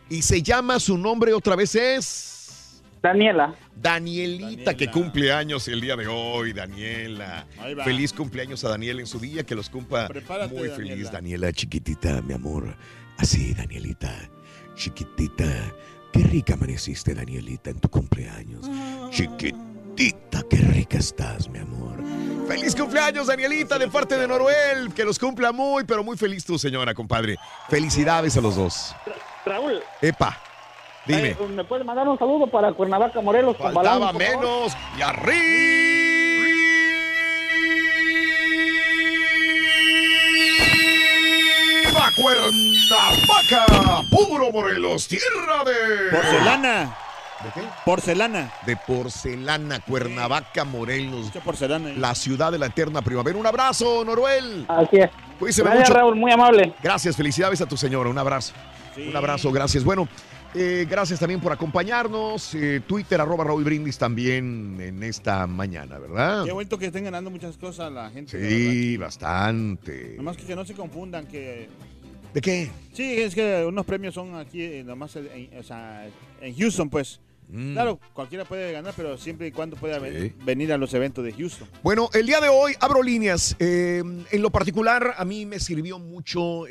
Speaker 1: y se llama, su nombre otra vez es...
Speaker 52: Daniela.
Speaker 1: Danielita, que cumple años el día de hoy, Daniela. Feliz cumpleaños a Daniela en su día, que los cumpla
Speaker 14: Prepárate,
Speaker 1: muy
Speaker 14: Daniela.
Speaker 1: feliz. Daniela, chiquitita, mi amor. Así, Danielita, chiquitita. Qué rica amaneciste, Danielita, en tu cumpleaños. Chiquitita, qué rica estás, mi amor. Feliz cumpleaños, Danielita, de parte de Noruel. Que los cumpla muy, pero muy feliz tu señora, compadre. Felicidades a los dos.
Speaker 52: Raúl,
Speaker 1: Epa, dime.
Speaker 52: eh, ¿me puedes mandar un saludo para Cuernavaca, Morelos?
Speaker 1: Faltaba menos. Y arriba. Cuernavaca, puro Morelos, tierra de
Speaker 14: Porcelana.
Speaker 1: ¿De qué?
Speaker 14: Porcelana.
Speaker 1: De porcelana, Cuernavaca, Morelos.
Speaker 14: Mucha porcelana. ahí.
Speaker 1: La ciudad de la eterna primavera. Un abrazo, Noruel.
Speaker 52: Así es.
Speaker 1: Cuídese
Speaker 52: Gracias,
Speaker 1: mucho.
Speaker 52: Raúl, muy amable.
Speaker 1: Gracias, felicidades a tu señora. Un abrazo. Un abrazo, gracias. Bueno, eh, gracias también por acompañarnos. Eh, Twitter, arroba Raúl Brindis también en esta mañana, ¿verdad?
Speaker 14: Qué bonito que estén ganando muchas cosas la gente.
Speaker 1: Sí, bastante.
Speaker 14: Nomás que, que no se confundan que...
Speaker 1: ¿De qué?
Speaker 14: Sí, es que unos premios son aquí, nomás en, o sea, en Houston, pues.
Speaker 1: Mm.
Speaker 14: Claro, cualquiera puede ganar, pero siempre y cuando pueda ven- venir a los eventos de Houston.
Speaker 1: Bueno, el día de hoy abro líneas. Eh, en lo particular, a mí me sirvió mucho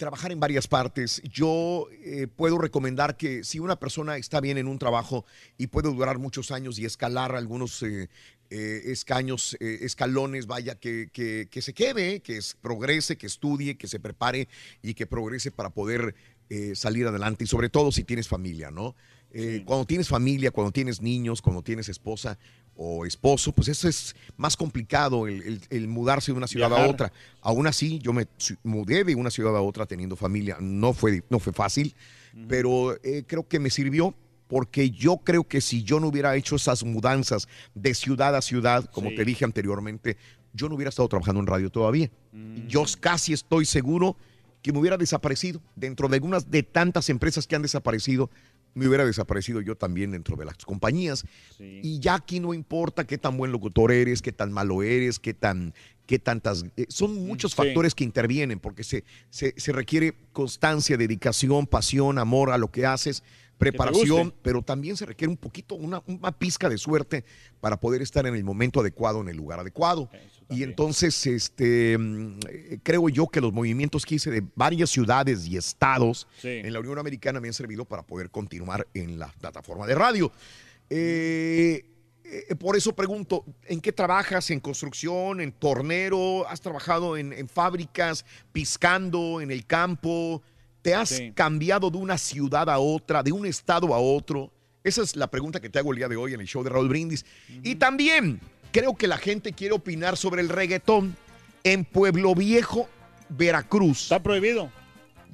Speaker 1: trabajar en varias partes. Yo eh, puedo recomendar que si una persona está bien en un trabajo y puede durar muchos años y escalar algunos eh, eh, escaños, escalones, vaya, que, que- que se quede, que es- progrese, que estudie, que se prepare y que progrese para poder salir adelante. Y sobre todo si tienes familia, ¿no? Cuando tienes familia, cuando tienes niños, cuando tienes esposa o esposo, pues eso es más complicado el, el- el mudarse de una ciudad a otra. Aún así, yo me mudé de una ciudad a otra teniendo familia. No fue, no fue fácil, pero eh, creo que me sirvió porque yo creo que si yo no hubiera hecho esas mudanzas de ciudad a ciudad, como
Speaker 14: Sí.
Speaker 1: te dije anteriormente, yo no hubiera estado trabajando en radio todavía. Yo casi estoy seguro que me hubiera desaparecido. Dentro de algunas de tantas empresas que han desaparecido, me hubiera desaparecido yo también dentro de las compañías. Y ya aquí no importa qué tan buen locutor eres, qué tan malo eres, qué tan, qué tantas. eh, son muchos
Speaker 14: sí.
Speaker 1: factores que intervienen porque se, se, se requiere constancia, dedicación, pasión, amor a lo que haces, preparación, pero también se requiere un poquito, una, una pizca de suerte para poder estar en el momento adecuado, en el lugar adecuado. Y entonces, este, mm, eh, creo yo que los movimientos que hice de varias ciudades y estados
Speaker 14: Sí.
Speaker 1: en la Unión Americana me han servido para poder continuar en la plataforma de radio. Eh, eh, por eso pregunto, ¿en qué trabajas? ¿En construcción? ¿En tornero? ¿Has trabajado en, en fábricas, piscando, en el campo? ¿Te has
Speaker 14: Sí.
Speaker 1: cambiado de una ciudad a otra, de un estado a otro? Esa es la pregunta que te hago el día de hoy en el show de Raúl Brindis. Y también creo que la gente quiere opinar sobre el reggaetón en Pueblo Viejo, Veracruz.
Speaker 14: Está prohibido.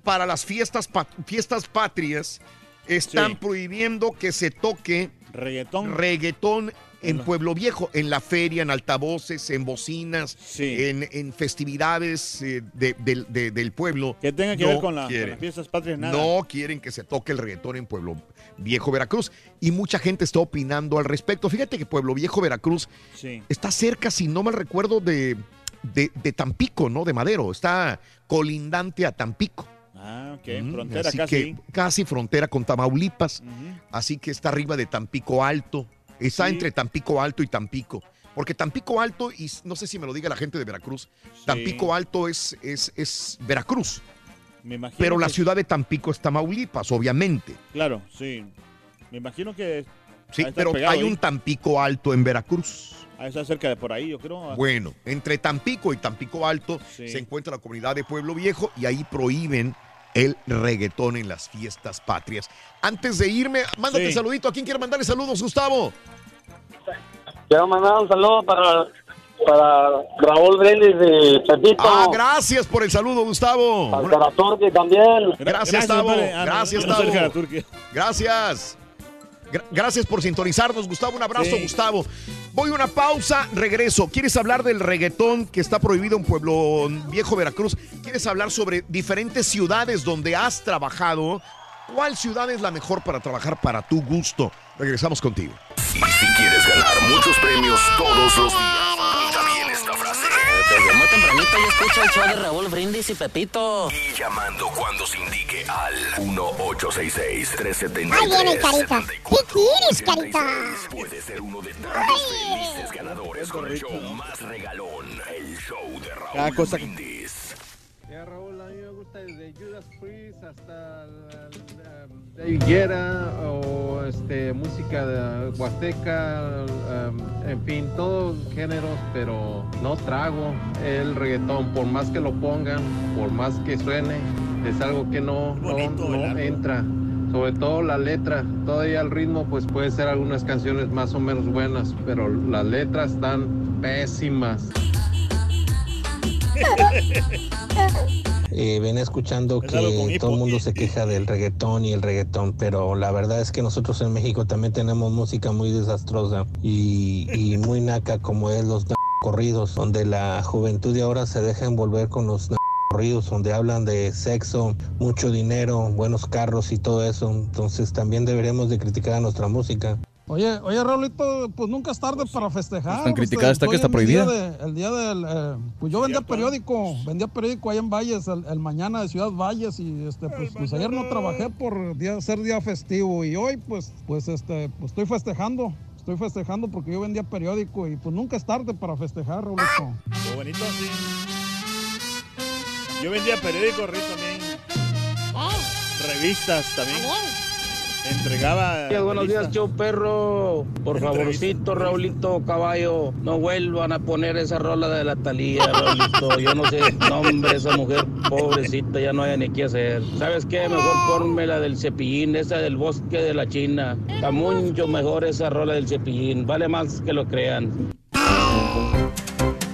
Speaker 1: Para las fiestas, pa- fiestas patrias están
Speaker 14: Sí.
Speaker 1: prohibiendo que se toque
Speaker 14: reggaetón,
Speaker 1: reggaetón en Pueblo Viejo, en la feria, en altavoces, en bocinas, en, en festividades eh, de- del- de- del pueblo.
Speaker 14: Que tenga que
Speaker 1: No
Speaker 14: ver con, la- con las fiestas patrias, nada.
Speaker 1: No quieren que se toque el reggaetón en Pueblo Viejo, Veracruz. Y mucha gente está opinando al respecto. Fíjate que Pueblo Viejo, Veracruz
Speaker 14: Sí.
Speaker 1: está cerca, si no mal recuerdo, de, de, de Tampico, ¿no? De Madero. Está colindante a Tampico.
Speaker 14: Ah, ok.
Speaker 1: Mm,
Speaker 14: Frontera
Speaker 1: así
Speaker 14: casi.
Speaker 1: que casi frontera con Tamaulipas. Así que está arriba de Tampico Alto. Está
Speaker 14: Sí.
Speaker 1: entre Tampico Alto y Tampico. Porque Tampico Alto, y no sé si me lo diga la gente de Veracruz, Tampico Alto es, es, es Veracruz.
Speaker 14: Me imagino
Speaker 1: Pero la ciudad de Tampico es Tamaulipas, obviamente.
Speaker 14: Claro, sí. Me imagino que.
Speaker 1: Sí, pero
Speaker 14: pegado
Speaker 1: hay un Tampico Alto en Veracruz.
Speaker 14: De estar cerca de por ahí, yo creo.
Speaker 1: Bueno, entre Tampico y Tampico Alto
Speaker 14: Sí.
Speaker 1: se encuentra la comunidad de Pueblo Viejo y ahí prohíben el reggaetón en las fiestas patrias. Antes de irme, mándate
Speaker 52: Sí.
Speaker 1: saludito. ¿A quién quiere mandarle saludos, Gustavo?
Speaker 52: Quiero mandar un saludo para, para Raúl Brindis y Pepito.
Speaker 1: Ah, gracias por el saludo, Gustavo.
Speaker 52: Al Caraturque también.
Speaker 1: Gracias, Tavo.
Speaker 14: compadre. No,
Speaker 1: Gracias,
Speaker 14: yo no soy
Speaker 1: Tavo.
Speaker 14: el Caraturque.
Speaker 1: Gracias. Gra- Gracias por sintonizarnos, Gustavo. Un abrazo,
Speaker 14: Sí.
Speaker 1: Gustavo. Voy a una pausa, regreso. ¿Quieres hablar del reggaetón que está prohibido en Pueblo Viejo, Veracruz? ¿Quieres hablar sobre diferentes ciudades donde has trabajado? ¿Cuál ciudad es la mejor para trabajar para tu gusto? Regresamos contigo.
Speaker 42: Y si quieres ganar muchos premios todos los días,
Speaker 53: Desde muy tempranito yo escucho el show de Raúl Brindis y Pepito.
Speaker 42: Y llamando cuando se indique al 1866-373.
Speaker 3: Ahí viene, Carita. ¿Qué quieres, Carita?
Speaker 42: Puede ser uno de tantos felices ganadores con el show más regalón, el show de Raúl
Speaker 14: Cada cosa
Speaker 42: Brindis.
Speaker 39: Ya, Raúl, a mí me gusta desde Judas Priest hasta la- Guerra o este, música de Huasteca, um, en fin, todos géneros, pero no trago el reggaetón, por más que lo pongan, por más que suene, es algo que no, no, no entra. Sobre todo la letra, todavía el ritmo pues puede ser algunas canciones más o menos buenas, pero las letras están pésimas.
Speaker 54: Eh, venía escuchando que todo el mundo se queja del reggaetón y el reggaetón, pero la verdad es que nosotros en México también tenemos música muy desastrosa y, y muy naca como es los corridos, donde la juventud de ahora se deja envolver con los corridos, donde hablan de sexo, mucho dinero, buenos carros y todo eso. Entonces también deberíamos de criticar a nuestra música.
Speaker 55: Oye, oye, Raulito, pues nunca es tarde para festejar.
Speaker 56: tan criticada está que está
Speaker 55: en el día
Speaker 56: prohibida.
Speaker 55: de- el día del, eh, pues yo vendía periódico, vendía periódico allá en Valles, el, el mañana de Ciudad Valles y este, pues, pues ayer no trabajé por día, ser día festivo y hoy pues, pues este, pues estoy festejando, estoy festejando porque yo vendía periódico y pues nunca es tarde para festejar, Raulito.
Speaker 14: Qué bonito, sí. Yo vendía periódicos, Rito, también. Revistas también. Entregaba.
Speaker 39: buenos días, show perro. Por favorcito, Raulito Caballo, no vuelvan a poner esa rola de la Talía, Raulito. Yo no sé, no, hombre, esa mujer pobrecita ya no hay ni qué hacer. ¿Sabes qué? Mejor ponme la del cepillín, esa del bosque de la China. Está mucho mejor esa rola del cepillín. Vale más que lo crean.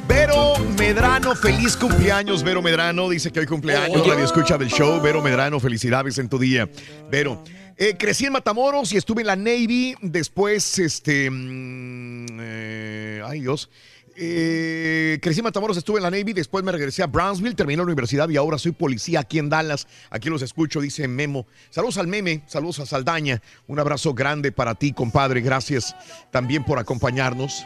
Speaker 1: Vero Medrano, feliz cumpleaños, Vero Medrano. Dice que hoy cumpleaños, radio escucha del show. Vero Medrano, felicidades en tu día. Vero, eh, crecí en Matamoros y estuve en la Navy. Después, este. mm, eh, ay, Dios. Eh, crecí en Matamoros, estuve en la Navy, después me regresé a Brownsville, terminé la universidad y ahora soy policía aquí en Dallas. Aquí los escucho, dice Memo. Saludos al meme, saludos a Saldaña. Un abrazo grande para ti, compadre. Gracias también por acompañarnos.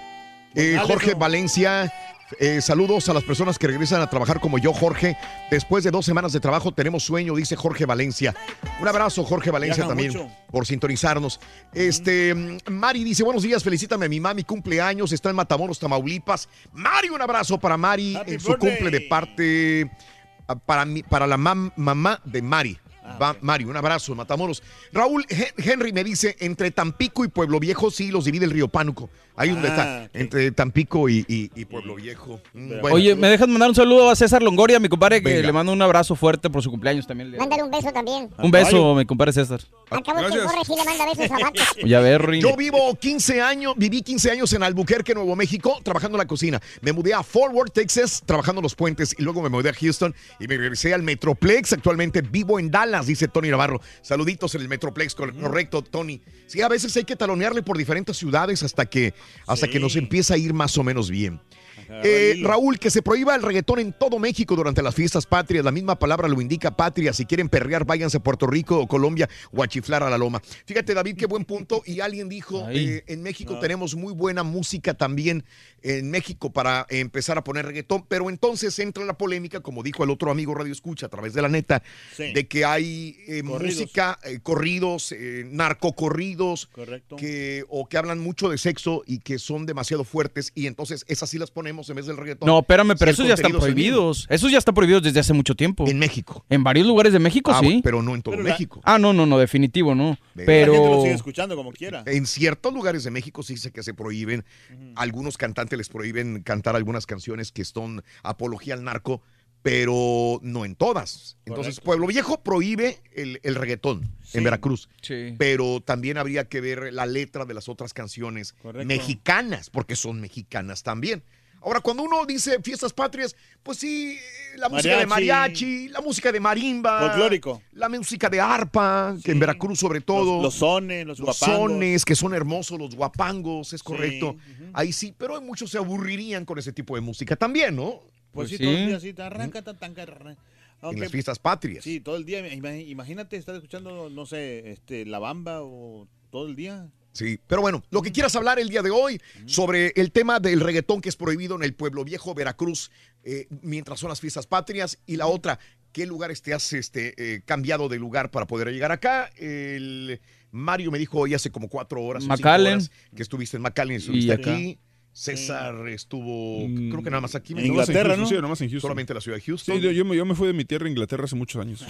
Speaker 1: Eh, Jorge. Valencia, eh, saludos a las personas que regresan a trabajar como yo, Jorge. Después de dos semanas de trabajo tenemos sueño, dice Jorge Valencia. Un abrazo, Jorge Valencia, también
Speaker 14: mucho.
Speaker 1: por sintonizarnos. Este, mm, Mari dice, buenos días, felicítame a mi mami, cumpleaños, está en Matamoros, Tamaulipas. Mari, un abrazo para Mari
Speaker 14: Happy
Speaker 1: en su
Speaker 14: birthday.
Speaker 1: cumple de parte, ah, para, mi- para la mam- mamá de Mari.
Speaker 14: Ah,
Speaker 1: Va- Mari, un abrazo, Matamoros. Raúl Hen- Henry me dice, entre Tampico y Pueblo Viejo, sí, los divide el río Pánuco. Ahí donde
Speaker 14: Ah,
Speaker 1: está, entre Tampico y, y- y Pueblo Viejo. Mm, bueno.
Speaker 57: Oye, ¿me dejas mandar un saludo a César Longoria, mi compadre, que
Speaker 1: Venga.
Speaker 57: le mando un abrazo fuerte por su cumpleaños también. de.
Speaker 3: Mándale un beso también.
Speaker 57: Un beso, mi compadre César.
Speaker 3: Acabo que Borre sí le manda besos a Vaca.
Speaker 57: Ya ver.
Speaker 1: Yo vivo 15 años, viví 15 años en Albuquerque, Nuevo México, trabajando en la cocina. Me mudé a Fort Worth, Texas, trabajando en los puentes y luego me mudé a Houston y me regresé al Metroplex. Actualmente vivo en Dallas, dice Tony Navarro. Saluditos en el Metroplex, cor- correcto, Tony. Sí, a veces hay que talonearle por diferentes ciudades hasta que, hasta que nos empieza a ir más o menos bien. Eh, Raúl, que se prohíba el reggaetón en todo México durante las fiestas patrias. La misma palabra lo indica patria. Si quieren perrear, váyanse a Puerto Rico o Colombia o a chiflar a la loma. Fíjate, David, qué buen punto. Y alguien dijo, eh, en México
Speaker 57: No.
Speaker 1: tenemos muy buena música también en México para empezar a poner reggaetón. Pero entonces entra la polémica, como dijo el otro amigo Radio Escucha a través de la neta,
Speaker 14: Sí.
Speaker 1: de que hay eh,
Speaker 14: Corridos.
Speaker 1: música, eh, corridos, eh, narcocorridos,
Speaker 14: Correcto.
Speaker 1: que, o que hablan mucho de sexo y que son demasiado fuertes. Y entonces esas sí las ponemos en vez del reggaetón.
Speaker 57: No, espérame, pero
Speaker 1: Si
Speaker 57: esos ya están prohibidos. Esos ya están prohibidos desde hace mucho tiempo.
Speaker 1: En México.
Speaker 57: En varios lugares de México,
Speaker 1: Ah,
Speaker 57: sí.
Speaker 1: bueno, pero no en todo
Speaker 14: Pero la-
Speaker 1: México.
Speaker 57: Ah, no, no, no, definitivo, no.
Speaker 14: La gente
Speaker 57: Pero...
Speaker 14: lo sigue escuchando como quiera.
Speaker 1: En ciertos lugares de México sí dice que se prohíben, algunos cantantes les prohíben cantar algunas canciones que son apología al narco, pero no en todas. Entonces,
Speaker 14: Correcto.
Speaker 1: Pueblo Viejo prohíbe el, el reggaetón
Speaker 14: Sí.
Speaker 1: en Veracruz,
Speaker 57: Sí.
Speaker 1: pero también habría que ver la letra de las otras canciones
Speaker 14: Correcto.
Speaker 1: mexicanas, porque son mexicanas también. Ahora, cuando uno dice fiestas patrias, pues sí, la música de
Speaker 14: Mariachi.
Speaker 1: la música de marimba,
Speaker 14: Folclórico.
Speaker 1: la música de arpa, que en
Speaker 14: Sí.
Speaker 1: Veracruz sobre todo
Speaker 14: Los, los sones, los,
Speaker 1: los
Speaker 14: guapangos.
Speaker 1: sones, que son hermosos, los guapangos, es
Speaker 14: Sí,
Speaker 1: correcto. Ahí sí, pero muchos se aburrirían con ese tipo de música también, ¿no?
Speaker 14: Pues,
Speaker 57: Pues
Speaker 14: sí,
Speaker 57: sí.
Speaker 14: todo el día así, te arranca, tan, tan, arranca.
Speaker 1: en
Speaker 14: Aunque,
Speaker 1: las fiestas patrias.
Speaker 14: sí, todo el día. ima- Imagínate estar escuchando, no sé, este, La Bamba o todo el día.
Speaker 1: Sí, pero bueno, lo que quieras hablar el día de hoy sobre el tema del reggaetón que es prohibido en el pueblo viejo Veracruz eh, mientras son las fiestas patrias y la otra, ¿qué lugares te has este, eh, cambiado de lugar para poder llegar acá? El Mario me dijo hoy hace como cuatro horas, o cinco
Speaker 57: McAllen.
Speaker 1: horas que estuviste en McAllen, estuviste
Speaker 57: acá.
Speaker 1: aquí. César estuvo,
Speaker 57: Mm,
Speaker 1: creo que nada más aquí.
Speaker 14: en
Speaker 1: ¿no?
Speaker 14: Inglaterra,
Speaker 2: Houston,
Speaker 14: ¿no?
Speaker 2: Sí, nomás en Houston.
Speaker 1: Solamente la ciudad de Houston.
Speaker 2: Sí, yo, yo me, yo me fui de mi tierra a Inglaterra hace muchos años.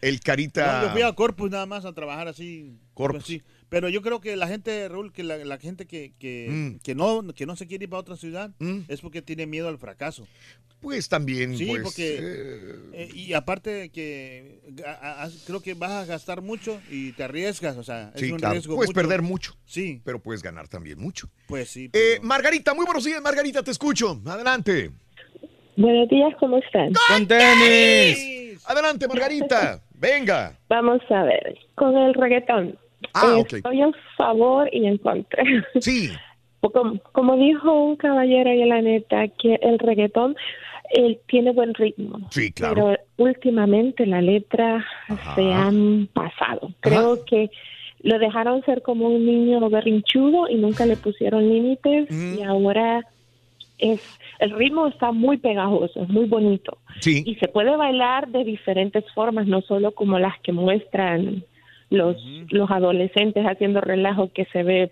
Speaker 1: El Carita.
Speaker 14: No, yo fui a Corpus nada más a trabajar así.
Speaker 1: Corpus.
Speaker 14: pues sí. Pero yo creo que la gente, Raúl, que la, la gente que, que,
Speaker 1: Mm.
Speaker 14: que no, que no se quiere ir para otra ciudad
Speaker 1: Mm.
Speaker 14: es porque tiene miedo al fracaso.
Speaker 1: Pues también,
Speaker 14: Sí,
Speaker 1: pues,
Speaker 14: porque-
Speaker 1: eh,
Speaker 14: Eh, y aparte de que a- a- a- creo que vas a gastar mucho y te arriesgas, o sea, es
Speaker 1: sí,
Speaker 14: un
Speaker 1: claro.
Speaker 14: riesgo.
Speaker 1: Puedes
Speaker 14: mucho.
Speaker 1: perder mucho,
Speaker 14: Sí,
Speaker 1: pero puedes ganar también mucho.
Speaker 14: pues sí.
Speaker 1: Eh,
Speaker 14: pero-
Speaker 1: Margarita, muy buenos días, Margarita, te escucho. Adelante.
Speaker 43: Buenos días, ¿cómo están?
Speaker 57: ¡Con tenis!
Speaker 1: Adelante, Margarita. Venga.
Speaker 43: Vamos a ver, con el reggaetón.
Speaker 1: Ah,
Speaker 43: Eh,
Speaker 1: ok.
Speaker 43: Estoy en favor y en contra.
Speaker 1: Sí.
Speaker 43: Como, como dijo un caballero y la neta, que el reggaetón él tiene buen ritmo.
Speaker 1: Sí, claro.
Speaker 43: Pero últimamente la letra
Speaker 1: Ajá.
Speaker 43: se han pasado. Creo que lo dejaron ser como un niño berrinchudo y nunca le pusieron límites
Speaker 1: Mm.
Speaker 43: y ahora es el ritmo está muy pegajoso, es muy bonito
Speaker 1: Sí.
Speaker 43: y se puede bailar de diferentes formas, no solo como las que muestran los los adolescentes haciendo relajo que se ve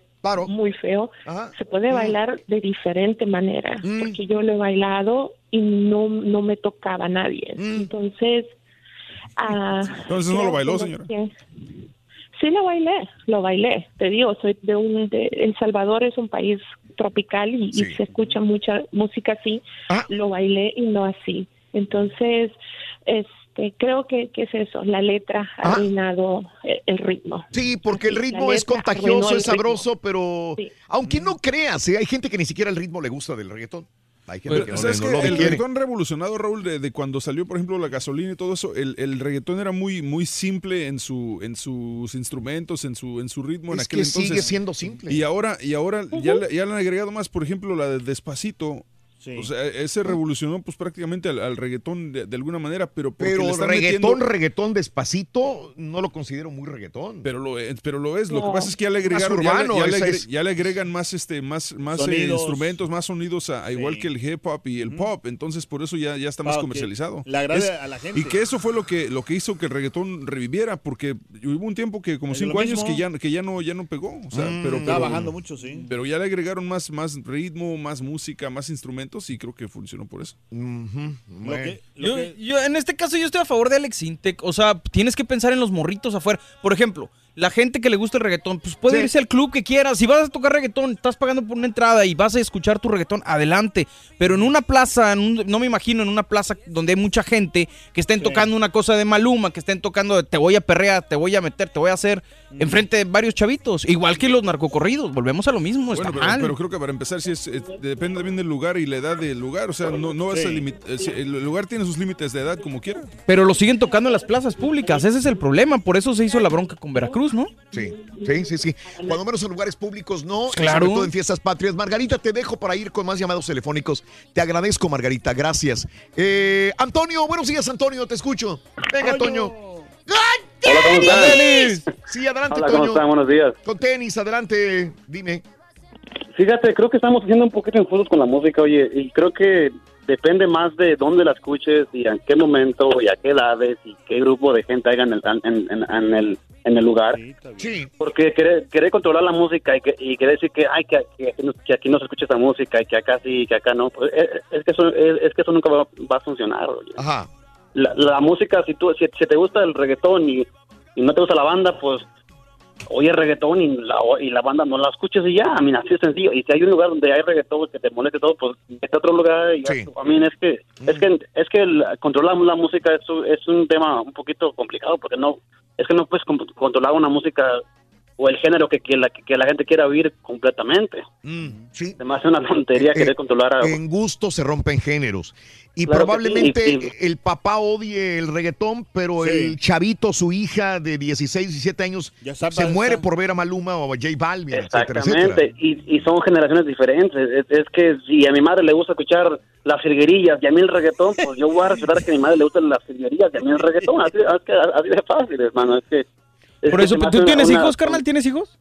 Speaker 43: muy feo.
Speaker 1: Ajá.
Speaker 43: Se puede
Speaker 1: Mm.
Speaker 43: bailar de diferente manera,
Speaker 1: Mm.
Speaker 43: porque yo lo he bailado y no no me tocaba a nadie.
Speaker 1: Mm.
Speaker 43: Entonces, ah,
Speaker 2: Entonces no lo bailó, señora.
Speaker 43: que- Sí lo bailé, lo bailé. Te digo, soy de un de, El Salvador es un país tropical y, se escucha mucha música así.
Speaker 1: Ah.
Speaker 43: Lo bailé y no así. Entonces, este, creo que, que es eso. La letra ha
Speaker 1: Ah.
Speaker 43: arruinado el, el ritmo.
Speaker 1: Sí, porque el ritmo es contagioso, es sabroso, pero
Speaker 43: Sí.
Speaker 1: aunque no creas, ¿eh? hay gente que ni siquiera el ritmo le gusta del reggaetón. Hay gente
Speaker 2: Pero,
Speaker 1: que no,
Speaker 2: ¿sabes
Speaker 1: no
Speaker 2: el
Speaker 1: quiere.
Speaker 2: reggaetón revolucionado, Raúl, de, de cuando salió, por ejemplo, la gasolina y todo eso, el, el reggaetón era muy, muy simple en, su, en sus instrumentos, en su, en su ritmo. en
Speaker 1: Es
Speaker 2: aquel
Speaker 1: que
Speaker 2: entonces.
Speaker 1: sigue siendo simple.
Speaker 2: Y ahora, y ahora ya, le, ya le han agregado más, por ejemplo, la de Despacito. O sea, ese revolucionó pues prácticamente al, al reggaetón de, de alguna manera, pero porque le
Speaker 1: Pero
Speaker 2: están
Speaker 1: reggaetón,
Speaker 2: metiendo-
Speaker 1: reggaetón despacito, no lo considero muy reggaetón.
Speaker 2: Pero lo es, pero lo es. Lo que pasa es que ya le agregaron, ya le-
Speaker 1: urbano,
Speaker 2: ya, le,
Speaker 1: es-
Speaker 2: ya le agregan más este, más, más eh, instrumentos, más sonidos, a, a igual que el hip hop y el pop. Entonces por eso ya, ya está más
Speaker 14: que
Speaker 2: comercializado.
Speaker 14: le agrade
Speaker 2: Es-
Speaker 14: a la gente.
Speaker 2: Y que eso fue lo que, lo que hizo que el reggaetón reviviera, porque hubo un tiempo que como cinco años
Speaker 14: mismo.
Speaker 2: que ya, que ya no, ya no pegó. O sea,
Speaker 14: Mm,
Speaker 2: pero,
Speaker 14: está
Speaker 2: pero-
Speaker 14: bajando mucho, sí.
Speaker 2: Pero ya le agregaron más, más ritmo, más música, más instrumentos y creo que funcionó por eso.
Speaker 4: Yo, yo, en este caso yo estoy a favor de Alex Intec. O sea, tienes que pensar en los morritos afuera. Por ejemplo, la gente que le gusta el reggaetón, pues puede
Speaker 1: Sí.
Speaker 4: irse al club que quiera. Si vas a tocar reggaetón, estás pagando por una entrada y vas a escuchar tu reggaetón, adelante. Pero en una plaza, en un- no me imagino en una plaza donde hay mucha gente que estén tocando una cosa de Maluma, que estén tocando de te voy a perrear, te voy a meter, te voy a hacer, enfrente de varios chavitos. Igual que los narcocorridos, volvemos a lo mismo, está
Speaker 2: Bueno, pero,
Speaker 4: mal.
Speaker 2: pero creo que para empezar, sí es, es- depende también del lugar y la edad del lugar. O sea, no, no vas a
Speaker 4: Sí.
Speaker 2: limit- eh, sí, El lugar tiene sus límites de edad como quiera.
Speaker 4: Pero lo siguen tocando en las plazas públicas, ese es el problema, por eso se hizo la bronca con Veracruz, ¿no?
Speaker 1: Sí, sí, sí, sí. Cuando menos en lugares públicos, no.
Speaker 4: Claro.
Speaker 1: Sobre todo en fiestas patrias. Margarita, te dejo para ir con más llamados telefónicos. Te agradezco, Margarita. Gracias. Eh, Antonio, buenos días, Antonio. Te escucho. Venga, Toño.
Speaker 58: Hola, ¿cómo están?
Speaker 1: Sí, adelante,
Speaker 58: Hola, ¿cómo
Speaker 1: Toño.
Speaker 58: están? Buenos días.
Speaker 1: Con tenis, adelante. Dime.
Speaker 58: Fíjate, creo que estamos haciendo un poquito injustos con la música, oye, y creo que depende más de dónde la escuches y en qué momento y a qué edades y qué grupo de gente haya en el, en, en- en el, en el lugar.
Speaker 1: Sí.
Speaker 58: Porque querer, querer controlar la música y, que, y querer decir que, ay, que, que aquí no, que aquí no se escucha esa música y que acá sí y que acá no, pues, es, es que eso, es, es que eso nunca va, va a funcionar. oye.
Speaker 1: Ajá.
Speaker 58: La, la música, si, tú, si, si te gusta el reggaetón y, y no te gusta la banda, pues oye reggaetón y la, y la banda no la escuches y ya, a mí así es sencillo. Y si hay un lugar donde hay reggaetón que te moleste todo, pues vete a otro lugar y ya, a mí es que, es que, es que el- controlar la música es, es un tema un poquito complicado porque no, es que no puedes con- controlar una música o el género que, que, la, que la gente quiera oír completamente.
Speaker 1: sí.
Speaker 58: Se me hace una tontería
Speaker 1: Eh,
Speaker 58: querer controlar a...
Speaker 1: En gusto se rompen géneros. Y
Speaker 58: Claro
Speaker 1: probablemente
Speaker 58: sí, y-
Speaker 1: el papá odie el reggaetón, pero
Speaker 58: Sí.
Speaker 1: el chavito, su hija de 16, 17 años,
Speaker 58: sabe-
Speaker 1: se muere
Speaker 58: sabe.
Speaker 1: por ver a Maluma o a J Balvin, etcétera, etcétera.
Speaker 58: Exactamente, y, y son generaciones diferentes. Es, es que si a mi madre le gusta escuchar las virguerillas y a mí el reggaetón, pues yo voy a respetar que a mi madre le gustan las virguerillas y a mí el reggaetón. Así, es que- así de fácil, hermano. Es que, es
Speaker 4: Por eso, ¿tú tienes
Speaker 58: una-
Speaker 4: hijos, carnal? ¿Tienes hijos?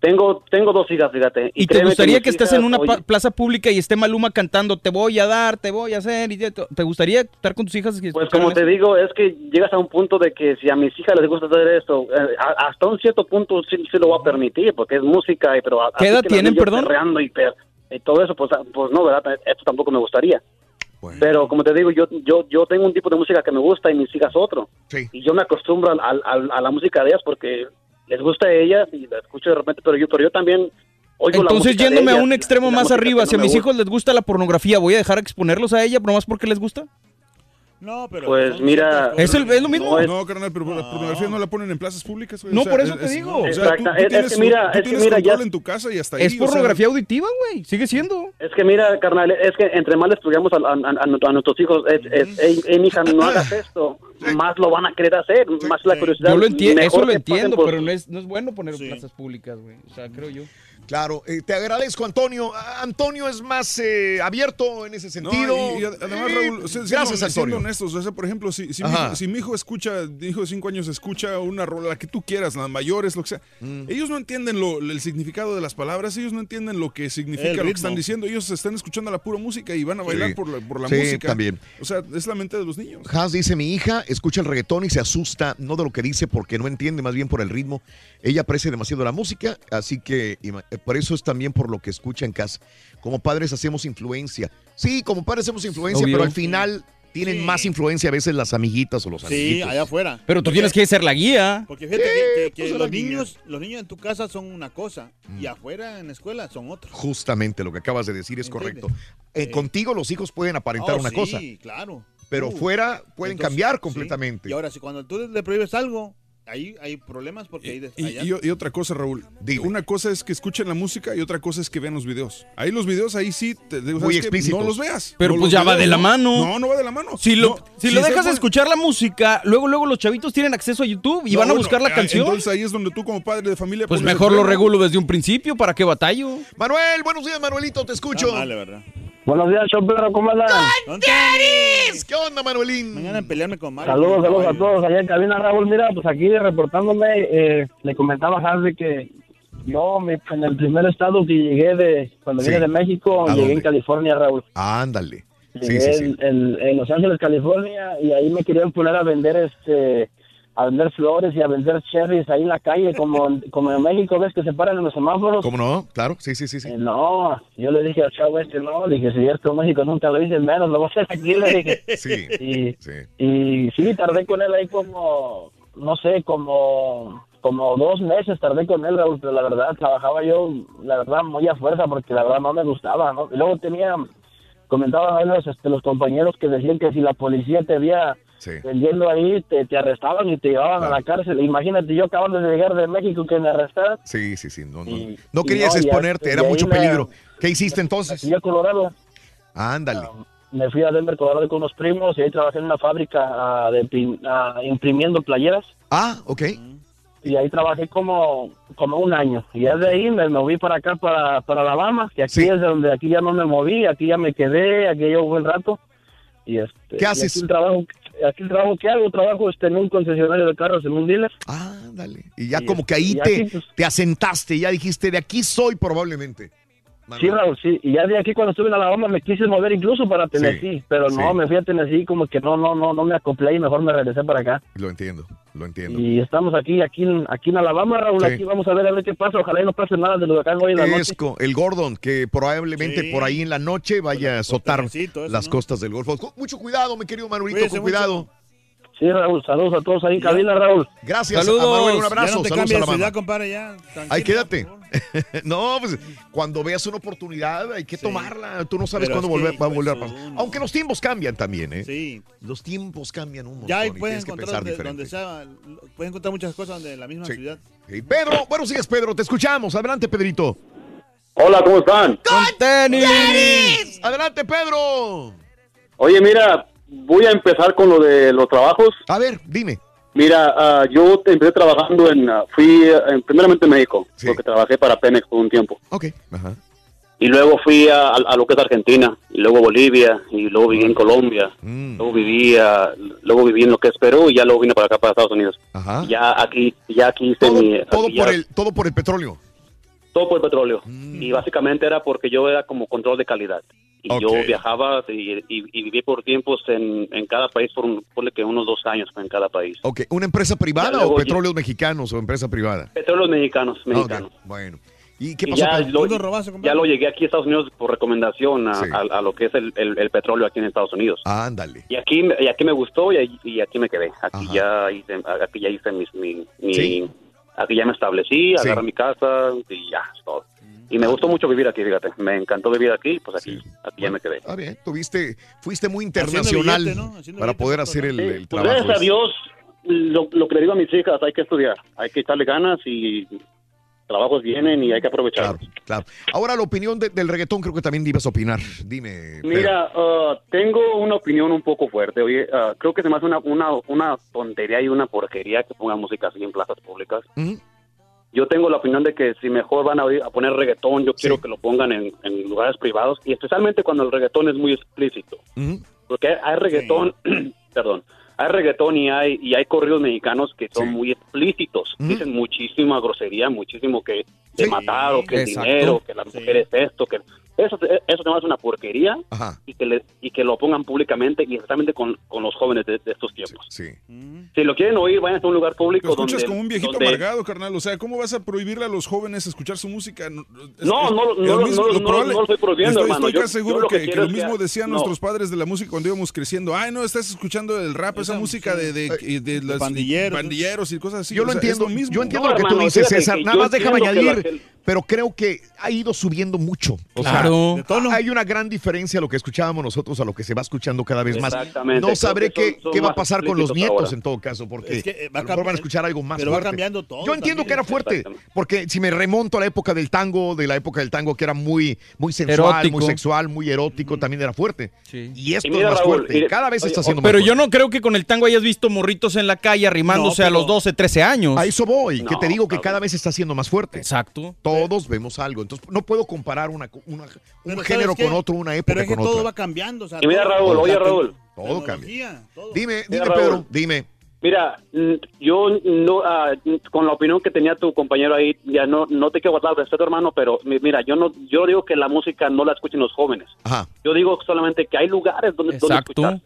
Speaker 58: Tengo, tengo dos hijas, fíjate.
Speaker 4: ¿Y te gustaría que estés
Speaker 58: hijas,
Speaker 4: en una
Speaker 58: oye,
Speaker 4: plaza pública y esté Maluma cantando, te voy a dar, te voy a hacer? y te, te gustaría estar con tus hijas? y
Speaker 58: Pues como
Speaker 4: eso?
Speaker 58: te digo, es que llegas a un punto de que si a mis hijas les gusta hacer esto, eh, hasta un cierto punto sí, sí lo voy a permitir, porque es música, y- pero...
Speaker 4: ¿Qué edad tienen, perdón?
Speaker 58: y, per- y todo eso, pues, ah, pues no, ¿verdad? Esto tampoco me gustaría. Pero como te digo, yo, yo, yo tengo un tipo de música que me gusta y mis hijas otro. Y yo me acostumbro al- al- al- a, la música de ellas porque les gusta a ellas y la escucho de repente, pero yo, pero yo también oigo la
Speaker 4: Entonces, yéndome a un extremo más arriba, si a mis
Speaker 58: gusta.
Speaker 4: hijos les gusta la pornografía, ¿voy a dejar exponerlos a ella nomás porque les gusta?
Speaker 14: No, pero.
Speaker 58: Pues mira...
Speaker 4: Es, el- es lo mismo.
Speaker 2: No, carnal, pero la pornografía no la ponen en plazas públicas. güey.
Speaker 4: No,
Speaker 2: O sea,
Speaker 4: por eso
Speaker 2: es-
Speaker 4: te
Speaker 2: es-
Speaker 4: digo.
Speaker 2: O sea, tú,
Speaker 58: Exacta,
Speaker 2: tú
Speaker 58: es- es
Speaker 2: tienes,
Speaker 58: que mira,
Speaker 2: tú
Speaker 58: es que
Speaker 2: tienes
Speaker 58: mira,
Speaker 2: control
Speaker 58: ya-
Speaker 2: en tu casa y hasta ahí.
Speaker 4: Es
Speaker 2: o sea,
Speaker 4: pornografía auditiva, güey. Sigue siendo.
Speaker 58: Es que mira, carnal, es que entre más les estudiamos a, a- a- a nuestros hijos, es, es, "Ey, ey, mija, no hagas esto, más lo van a querer hacer, más la curiosidad.
Speaker 4: Yo lo entiendo, eso lo entiendo,
Speaker 58: por-
Speaker 4: pero no es, no es bueno poner en plazas públicas, güey. O sea, creo yo.
Speaker 1: Claro, eh, te agradezco, Antonio. Antonio es más eh, abierto en ese
Speaker 2: No,
Speaker 1: sentido.
Speaker 2: y, y además,
Speaker 1: Eh,
Speaker 2: Raúl, siendo-
Speaker 1: gracias,
Speaker 2: siendo
Speaker 1: Antonio.
Speaker 2: honestos, o sea, por ejemplo, si, si, mi hijo, si mi hijo escucha, mi hijo de 5 años escucha una rola, la que tú quieras, las mayores, lo que sea,
Speaker 1: Mm.
Speaker 2: ellos no entienden lo- el significado de las palabras, ellos no entienden lo que significa lo que están diciendo, ellos están escuchando la pura música y van a bailar
Speaker 1: Sí.
Speaker 2: por la, por la
Speaker 1: Sí,
Speaker 2: música.
Speaker 1: también.
Speaker 2: O sea, es la mente de los niños.
Speaker 1: Has dice, mi hija escucha el reggaetón y se asusta, no de lo que dice porque no entiende, más bien por el ritmo. Ella aprecia demasiado la música, así que por eso es también por lo que escucha en casa. Como padres hacemos influencia. Sí, como padres hacemos influencia,
Speaker 4: Obvio.
Speaker 1: pero al final tienen más influencia a veces las amiguitas o los
Speaker 14: Sí,
Speaker 1: amiguitos.
Speaker 14: allá afuera.
Speaker 4: Pero tú
Speaker 14: Porque-
Speaker 4: tienes que ser la guía.
Speaker 14: Porque fíjate que, que- que
Speaker 1: pues,
Speaker 14: los
Speaker 1: guía.
Speaker 14: niños, los niños en tu casa son una cosa y afuera en la escuela son otra.
Speaker 1: Justamente lo que acabas de decir es
Speaker 14: ¿Entiendes?
Speaker 1: correcto. Eh, Contigo los hijos pueden aparentar
Speaker 14: Oh,
Speaker 1: una
Speaker 14: sí,
Speaker 1: cosa,
Speaker 14: claro.
Speaker 1: pero
Speaker 14: Uh,
Speaker 1: fuera pueden
Speaker 14: entonces,
Speaker 1: cambiar
Speaker 14: sí.
Speaker 1: completamente.
Speaker 14: Y ahora, si cuando tú le prohíbes algo, ahí hay problemas porque ahí...
Speaker 2: Y,
Speaker 14: allá-
Speaker 2: y- y otra cosa, Raúl. Una cosa es que escuchen la música y otra cosa es que vean los videos. Ahí los videos, ahí sí, te,
Speaker 1: Muy explícitos.
Speaker 2: No los veas.
Speaker 4: Pero
Speaker 2: No
Speaker 4: pues ya va
Speaker 2: videos,
Speaker 4: de la
Speaker 2: no.
Speaker 4: mano.
Speaker 2: No, no va de la mano.
Speaker 4: Si lo,
Speaker 2: No,
Speaker 4: si
Speaker 2: si
Speaker 4: lo dejas de
Speaker 2: pone-
Speaker 4: escuchar la música, luego luego los chavitos tienen acceso a YouTube y
Speaker 2: No,
Speaker 4: van a
Speaker 2: bueno,
Speaker 4: buscar la
Speaker 2: ah,
Speaker 4: canción.
Speaker 2: Entonces ahí es donde tú como padre de familia...
Speaker 4: pues mejor lo regulo desde un principio, ¿para qué batallo?
Speaker 1: Manuel, buenos días, Manuelito, te escucho.
Speaker 14: Vale, ¿verdad?
Speaker 56: Buenos días, show perro, ¿cómo andan?
Speaker 1: ¿Qué onda, Manuelín?
Speaker 14: Mañana en pelearme con Mario.
Speaker 56: Saludos, saludos a todos allá en cabina, Raúl. Mira, pues aquí reportándome, eh, le comentaba a Harvey que yo en el primer estado que llegué de, cuando
Speaker 1: Sí.
Speaker 56: vine de México,
Speaker 1: ¿A
Speaker 56: llegué
Speaker 1: dónde?
Speaker 56: en California, Raúl.
Speaker 1: Ándale. Sí,
Speaker 56: Llegué
Speaker 1: sí, sí.
Speaker 56: En, en- en Los Ángeles, California, y ahí me querían poner a vender este a vender flores y a vender cherries ahí en la calle, como, en- como en México, ves que se paran en los semáforos.
Speaker 1: ¿Cómo no? Claro, sí, sí, sí. sí.
Speaker 56: Eh, No, yo le dije al chavo este, no, le dije, si esto en México nunca lo hice, menos lo voy a hacer aquí, le dije.
Speaker 1: Sí,
Speaker 56: Y,
Speaker 1: sí.
Speaker 56: y sí, tardé con él ahí como, no sé, como, como dos meses tardé con él, Raúl, pero la verdad, trabajaba yo, la verdad, muy a fuerza, porque la verdad no me gustaba, ¿no? Y luego tenía, comentaban ahí los, este, los compañeros que decían que si la policía te veía vendiendo ahí, te, te arrestaban y te llevaban a la cárcel. Imagínate, yo acabando de llegar de México que me arrestaran.
Speaker 1: Sí, sí, sí. No, no,
Speaker 56: Y-
Speaker 1: no
Speaker 56: y
Speaker 1: querías
Speaker 56: no, y
Speaker 1: exponerte, era
Speaker 56: y
Speaker 1: mucho peligro. ¿Qué hiciste entonces?
Speaker 56: Fui a Colorado.
Speaker 1: Ándale.
Speaker 56: Me fui a Denver, Colorado con unos primos y ahí trabajé en una fábrica ah, de ah, imprimiendo playeras.
Speaker 1: Ah, ok.
Speaker 56: Y ahí trabajé como, como un año. Y ya de ahí me moví para acá, para, para Alabama, que aquí es donde aquí ya no me moví, aquí ya me quedé, aquí llevo buen rato. Y este,
Speaker 1: ¿Qué
Speaker 56: y
Speaker 1: haces?
Speaker 56: Aquí el trabajo, aquí trabajo que hago, trabajo este, en un concesionario de carros, en un dealer.
Speaker 1: Ándale. Y ya
Speaker 56: Y
Speaker 1: como que ahí te,
Speaker 56: aquí, pues,
Speaker 1: te asentaste, ya dijiste, de aquí soy probablemente.
Speaker 56: Sí, Raúl, sí. Y ya de aquí cuando estuve en Alabama me quise mover incluso para Tennessee, pero no,
Speaker 1: sí.
Speaker 56: me fui a Tennessee como que no, no, no, no me acoplé y mejor me regresé para acá.
Speaker 1: Lo entiendo, lo entiendo.
Speaker 56: Y estamos aquí, aquí, en- aquí en Alabama, Raúl,
Speaker 1: Sí.
Speaker 56: aquí vamos a ver a ver qué pasa. Ojalá y no pase nada del huracán hoy en la noche.
Speaker 1: Esco, el Gordon, que probablemente
Speaker 56: Sí.
Speaker 1: por ahí en la noche vaya a azotar
Speaker 56: eso,
Speaker 1: las
Speaker 56: ¿no?
Speaker 1: costas del Golfo. Con mucho cuidado, mi querido
Speaker 56: Cuídese
Speaker 1: con
Speaker 56: mucho.
Speaker 1: cuidado.
Speaker 56: Sí, Raúl, saludos a todos ahí en cabina, Raúl.
Speaker 1: Gracias, a Manuel, un abrazo.
Speaker 14: Ya no te
Speaker 1: Saludos
Speaker 14: cambies
Speaker 1: a la
Speaker 14: ciudad, compadre, ya.
Speaker 1: Ahí quédate. no, pues cuando veas una oportunidad hay que tomarla. Tú no sabes
Speaker 14: Pero
Speaker 1: cuándo
Speaker 14: que,
Speaker 1: volver, va a
Speaker 14: hijo
Speaker 1: volver a pasar. Aunque los tiempos cambian también, ¿eh?
Speaker 14: Sí.
Speaker 1: Los tiempos cambian un montón.
Speaker 14: Ya ahí
Speaker 1: y
Speaker 14: puedes
Speaker 1: que
Speaker 14: encontrar
Speaker 1: pensar
Speaker 14: donde,
Speaker 1: diferente.
Speaker 14: donde sea, puedes encontrar muchas cosas donde en la misma
Speaker 1: Sí.
Speaker 14: ciudad.
Speaker 1: Sí, Pedro, buenos días, Pedro. Te escuchamos. Adelante, Pedrito.
Speaker 58: Hola, ¿cómo están?
Speaker 1: tenis! Adelante, Pedro.
Speaker 58: Oye, mira, voy a empezar con lo de los trabajos.
Speaker 1: A ver, dime.
Speaker 58: Mira, ah, yo empecé trabajando en, ah, fui en- primeramente en México, porque trabajé para Pemex por un tiempo.
Speaker 1: Ok, ajá.
Speaker 58: Y luego fui a, a- a lo que es Argentina, y luego Bolivia, y luego viví en Colombia, luego viví, ah, luego viví en lo que es Perú, y ya luego vine para acá, para Estados Unidos.
Speaker 1: Ajá.
Speaker 58: Ya aquí, ya aquí hice mi...
Speaker 1: Todo
Speaker 58: aquí
Speaker 1: por,
Speaker 58: ya-
Speaker 1: el, todo por el petróleo.
Speaker 58: Todo por el petróleo.
Speaker 1: Mm.
Speaker 58: Y básicamente era porque yo era como control de calidad. Y yo viajaba y, y- y viví por tiempos en, en cada país, por un, ponle que unos dos años en cada país.
Speaker 1: Ok, ¿una empresa privada
Speaker 58: Ya
Speaker 1: o
Speaker 58: yo-
Speaker 1: petróleos mexicanos o empresa privada?
Speaker 58: Petróleos mexicanos, mexicanos.
Speaker 1: Bueno. ¿Y qué
Speaker 58: Y
Speaker 1: pasó?
Speaker 58: ya,
Speaker 1: con-
Speaker 58: lo, ya lo llegué aquí a Estados Unidos por recomendación a, a- a lo que es el, el- el petróleo aquí en Estados Unidos.
Speaker 1: Ándale.
Speaker 58: Y aquí, me- y aquí me gustó y, y aquí me quedé. Aquí ya hice, aquí ya hice mis, mi, mi-
Speaker 1: Sí.
Speaker 58: Aquí ya me establecí,
Speaker 1: Sí.
Speaker 58: agarré mi casa y ya, es todo. Y me gustó mucho vivir aquí, fíjate. Me encantó vivir aquí, pues aquí, aquí ya me quedé.
Speaker 1: Está bien, tuviste, fuiste muy internacional
Speaker 58: billete, ¿no? Haciendo
Speaker 1: para
Speaker 58: billete
Speaker 1: poder hacer el,
Speaker 58: Pues
Speaker 1: trabajo.
Speaker 58: gracias a. Dios, lo, lo que le digo a mis hijas, hay que estudiar, hay que echarle ganas y trabajos vienen y hay que aprovecharlos.
Speaker 1: Claro. Ahora la opinión de- del reggaetón creo que también ibas a opinar. Dime. Pedro.
Speaker 58: Mira, ah, tengo una opinión un poco fuerte. Oye, ah, creo que se me hace una, una, una tontería y una porquería que pongan música así en plazas públicas. Yo tengo la opinión de que si mejor van a, a poner reggaetón, yo quiero que lo pongan en, en lugares privados y especialmente cuando el reggaetón es muy explícito. Porque hay, hay reggaetón, perdón, hay reggaetón y hay y hay corridos mexicanos que son muy explícitos. Dicen muchísima grosería, muchísimo que de matar o que el dinero, que la mujer es esto, que eso eso se me hace una porquería
Speaker 1: Ajá.
Speaker 58: y que le, y que lo pongan públicamente y especialmente con, con los jóvenes de, de estos tiempos.
Speaker 1: Sí.
Speaker 58: Si lo quieren oír, vayan a un lugar público
Speaker 2: Lo escuchas
Speaker 58: donde
Speaker 2: como un viejito
Speaker 58: donde-
Speaker 2: amargado, carnal. O sea, ¿cómo vas a prohibirle a los jóvenes escuchar su música? No, es-
Speaker 58: No,
Speaker 2: es-
Speaker 58: no,
Speaker 2: es
Speaker 58: no,
Speaker 2: lo
Speaker 58: no,
Speaker 2: mismo-
Speaker 58: no,
Speaker 2: lo
Speaker 58: no,
Speaker 2: probable-
Speaker 58: no lo estoy prohibiendo,
Speaker 2: Estoy,
Speaker 58: hermano.
Speaker 2: estoy
Speaker 58: Yo-
Speaker 2: casi seguro
Speaker 58: yo lo que
Speaker 2: que, que lo
Speaker 58: es que-
Speaker 2: mismo decían
Speaker 58: no.
Speaker 2: nuestros padres de la música cuando íbamos creciendo. Ay, no, estás escuchando el rap, esa música de, de, de, de las-
Speaker 58: pandilleros.
Speaker 2: pandilleros y cosas así.
Speaker 1: Yo
Speaker 2: O
Speaker 1: lo
Speaker 2: sea,
Speaker 1: entiendo,
Speaker 2: es lo mismo.
Speaker 1: yo entiendo lo que tú dices, César. Nada más déjame añadir, pero creo que ha ido subiendo mucho. O
Speaker 2: Claro.
Speaker 1: sea, hay una gran diferencia a lo que escuchábamos nosotros a lo que se va escuchando cada vez más.
Speaker 58: Exactamente.
Speaker 1: No sabré
Speaker 58: que son-
Speaker 1: qué,
Speaker 58: son
Speaker 1: qué va a pasar con los nietos
Speaker 58: ahora.
Speaker 1: en todo caso, porque
Speaker 58: Es que, eh,
Speaker 1: a lo mejor van a escuchar algo más
Speaker 58: pero va cambiando todo
Speaker 1: Yo entiendo
Speaker 58: también.
Speaker 1: que era fuerte, porque si me remonto a la época del tango, de la época del tango que era muy, muy sensual,
Speaker 4: Erótico.
Speaker 1: muy sexual, muy erótico, también era fuerte. Y esto
Speaker 4: Y mira,
Speaker 1: es más
Speaker 4: Raúl,
Speaker 1: fuerte. y
Speaker 4: mire,
Speaker 1: cada vez
Speaker 4: oye,
Speaker 1: está siendo más
Speaker 4: Pero yo no creo que con el tango hayas visto morritos en la calle arrimándose
Speaker 1: No,
Speaker 4: a los
Speaker 1: pero-
Speaker 4: 12, 13 años.
Speaker 1: A eso voy, que te digo que cada vez está siendo más fuerte.
Speaker 4: Exacto.
Speaker 1: Todo. Todos vemos algo. Entonces, no puedo comparar una, una- un
Speaker 14: Pero ¿sabes
Speaker 1: género con otro, una
Speaker 14: Pero
Speaker 1: época
Speaker 14: es que
Speaker 1: con
Speaker 14: todo
Speaker 1: otra.
Speaker 14: va cambiando. o sea,
Speaker 58: Y mira, Raúl, oye, Raúl.
Speaker 1: Todo cambia.
Speaker 14: todo.
Speaker 1: Dime,
Speaker 58: Mira,
Speaker 1: dime,
Speaker 58: Raúl.
Speaker 1: Pedro, dime.
Speaker 58: Mira, yo no, ah, con la opinión que tenía tu compañero ahí, ya no, no te quiero guardar respeto, hermano, pero mi- mira, yo no, yo digo que la música no la escuchen los jóvenes.
Speaker 1: Ajá.
Speaker 58: Yo digo solamente que hay lugares donde, donde escuchar.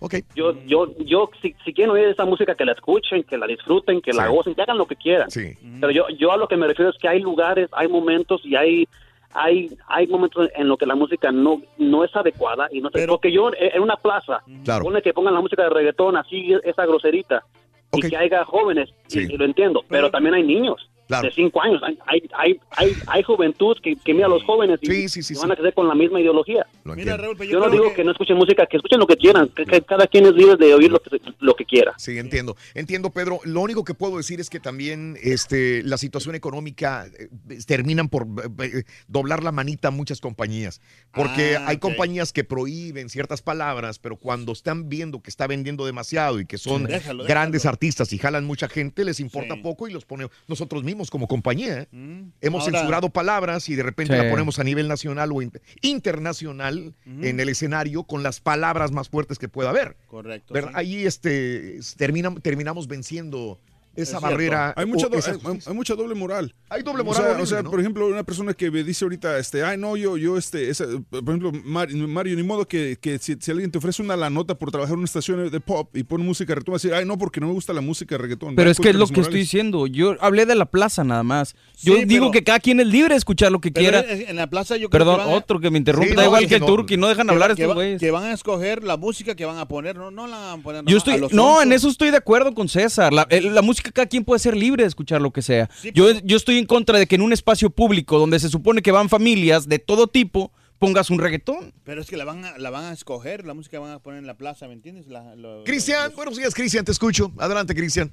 Speaker 1: Ok.
Speaker 58: Yo, yo, yo, si, si quieren oír esa música, que la escuchen, que la disfruten, que la
Speaker 1: Sí.
Speaker 58: gocen, que hagan lo que quieran.
Speaker 1: Sí.
Speaker 58: Pero yo, yo a lo que me refiero es que hay lugares, hay momentos y hay, hay, hay momentos en los que la música no, no es adecuada y no sé, porque yo en una plaza,
Speaker 1: Claro.
Speaker 58: pone que pongan la música de reggaetón así, esa groserita, y que haya jóvenes, y- y, lo entiendo, pero también hay niños. De cinco años, hay, hay, hay, hay, hay juventud que, que mira a los jóvenes y, y van a crecer con la misma ideología.
Speaker 14: Mira, Raúl, pero
Speaker 58: Yo, no
Speaker 14: creo
Speaker 58: digo que... no escuchen música, que escuchen lo que quieran, que, que cada quien es libre de oír lo que, lo que quiera.
Speaker 1: Sí, entiendo. Entiendo, Pedro. Lo único que puedo decir es que también este, la situación económica eh, terminan por eh, eh, doblar la manita a muchas compañías. Porque
Speaker 14: Ah,
Speaker 1: hay compañías que prohíben ciertas palabras, pero cuando están viendo que está vendiendo demasiado y que son
Speaker 14: Sí. Déjalo,
Speaker 1: grandes artistas y jalan mucha gente, les importa poco y los ponemos nosotros mismos como compañía. ¿eh? Hemos
Speaker 14: Ahora-
Speaker 1: censurado palabras y de repente
Speaker 14: Sí.
Speaker 1: la ponemos a nivel nacional o in- internacional en el escenario con las palabras más fuertes que pueda haber.
Speaker 14: Correcto.
Speaker 1: ¿verdad? Ahí este, termina- terminamos venciendo esa
Speaker 2: Es
Speaker 1: barrera.
Speaker 2: Hay mucha,
Speaker 1: esa-
Speaker 2: hay, hay mucha doble moral.
Speaker 1: Hay doble
Speaker 2: O
Speaker 1: moral
Speaker 2: sea,
Speaker 1: horrible,
Speaker 2: o sea,
Speaker 1: ¿no?
Speaker 2: por ejemplo, una persona que me dice ahorita, este, ay, no, yo, yo, este, esa- por ejemplo, Mar- Mario, ni modo que, que si, si alguien te ofrece una la nota por trabajar en una estación de pop y pone música reggaetón, vas a decir, ay, no, porque no me gusta la música reggaetón.
Speaker 57: Pero es que es lo que estoy diciendo. Yo hablé de la plaza nada más. Yo
Speaker 14: Sí,
Speaker 57: digo
Speaker 14: pero-
Speaker 57: que cada quien es libre de escuchar lo que
Speaker 14: Pero
Speaker 57: quiera.
Speaker 14: en la plaza yo creo
Speaker 57: Perdón,
Speaker 14: que van a-
Speaker 57: otro que me interrumpe.
Speaker 14: Sí,
Speaker 57: da
Speaker 14: no,
Speaker 57: igual que el
Speaker 14: no-
Speaker 57: Turqui. No dejan
Speaker 14: que
Speaker 57: hablar
Speaker 14: que
Speaker 57: estos güeyes.
Speaker 14: Que van a escoger la música que van a poner, no, no la van a poner
Speaker 57: Yo estoy, no, en eso estoy de acuerdo con César. La, el- música cada quien puede ser libre de escuchar lo que sea. yo, yo estoy en contra de que en un espacio público donde se supone que van familias de todo tipo pongas un reggaetón.
Speaker 14: Pero es que la van a, la van a escoger, la música que van a poner en la plaza, ¿me entiendes?
Speaker 1: Cristian, buenos días, Cristian, te escucho. Adelante, Cristian.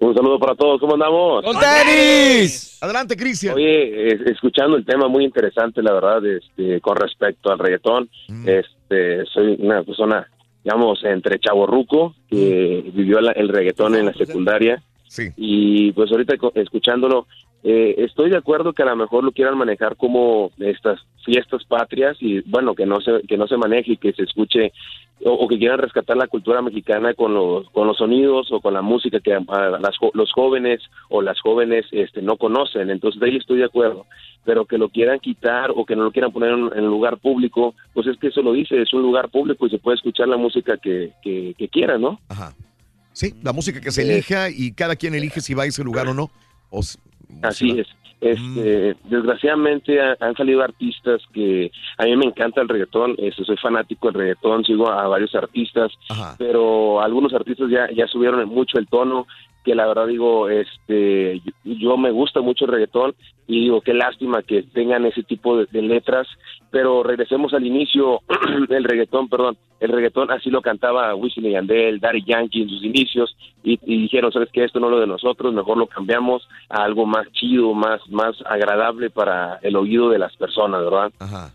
Speaker 59: Un saludo para todos, ¿cómo andamos?
Speaker 1: ¡Con tenis! Adelante, Cristian.
Speaker 59: Oye, es- escuchando el tema muy interesante, la verdad, este, con respecto al reggaetón.
Speaker 1: Mm.
Speaker 59: Este, soy una persona, digamos, entre chaborruco, que vivió la- el reggaetón en la secundaria.
Speaker 1: Sí.
Speaker 59: Y pues ahorita escuchándolo, eh, estoy de acuerdo que a lo mejor lo quieran manejar como estas fiestas patrias y bueno, que no se, que no se maneje y que se escuche o, o que quieran rescatar la cultura mexicana con los, con los sonidos o con la música que las los jóvenes o las jóvenes este, no conocen. Entonces, de ahí estoy de acuerdo. Pero que lo quieran quitar o que no lo quieran poner en, en lugar público, pues es que eso lo dice, es un lugar público y se puede escuchar la música que, que, que quieran, ¿no?
Speaker 1: Ajá. Sí, la música que se
Speaker 59: Eh,
Speaker 1: elija y cada quien elige si va a ese lugar o no. O
Speaker 59: Así es. Este, Desgraciadamente ha- han salido artistas que a mí me encanta el reggaetón, este, soy fanático del reggaetón, sigo a varios artistas, pero algunos artistas ya, ya subieron mucho el tono, que la verdad digo, este, yo, me gusta mucho el reggaetón y digo, qué lástima que tengan ese tipo de, de letras, pero regresemos al inicio, el reggaetón, perdón, el reggaetón así lo cantaba Wisin y Yandel, Daddy Yankee en sus inicios y, y dijeron, sabes que esto no es lo de nosotros, mejor lo cambiamos a algo más chido, más, más agradable para el oído de las personas, ¿verdad?
Speaker 1: Ajá.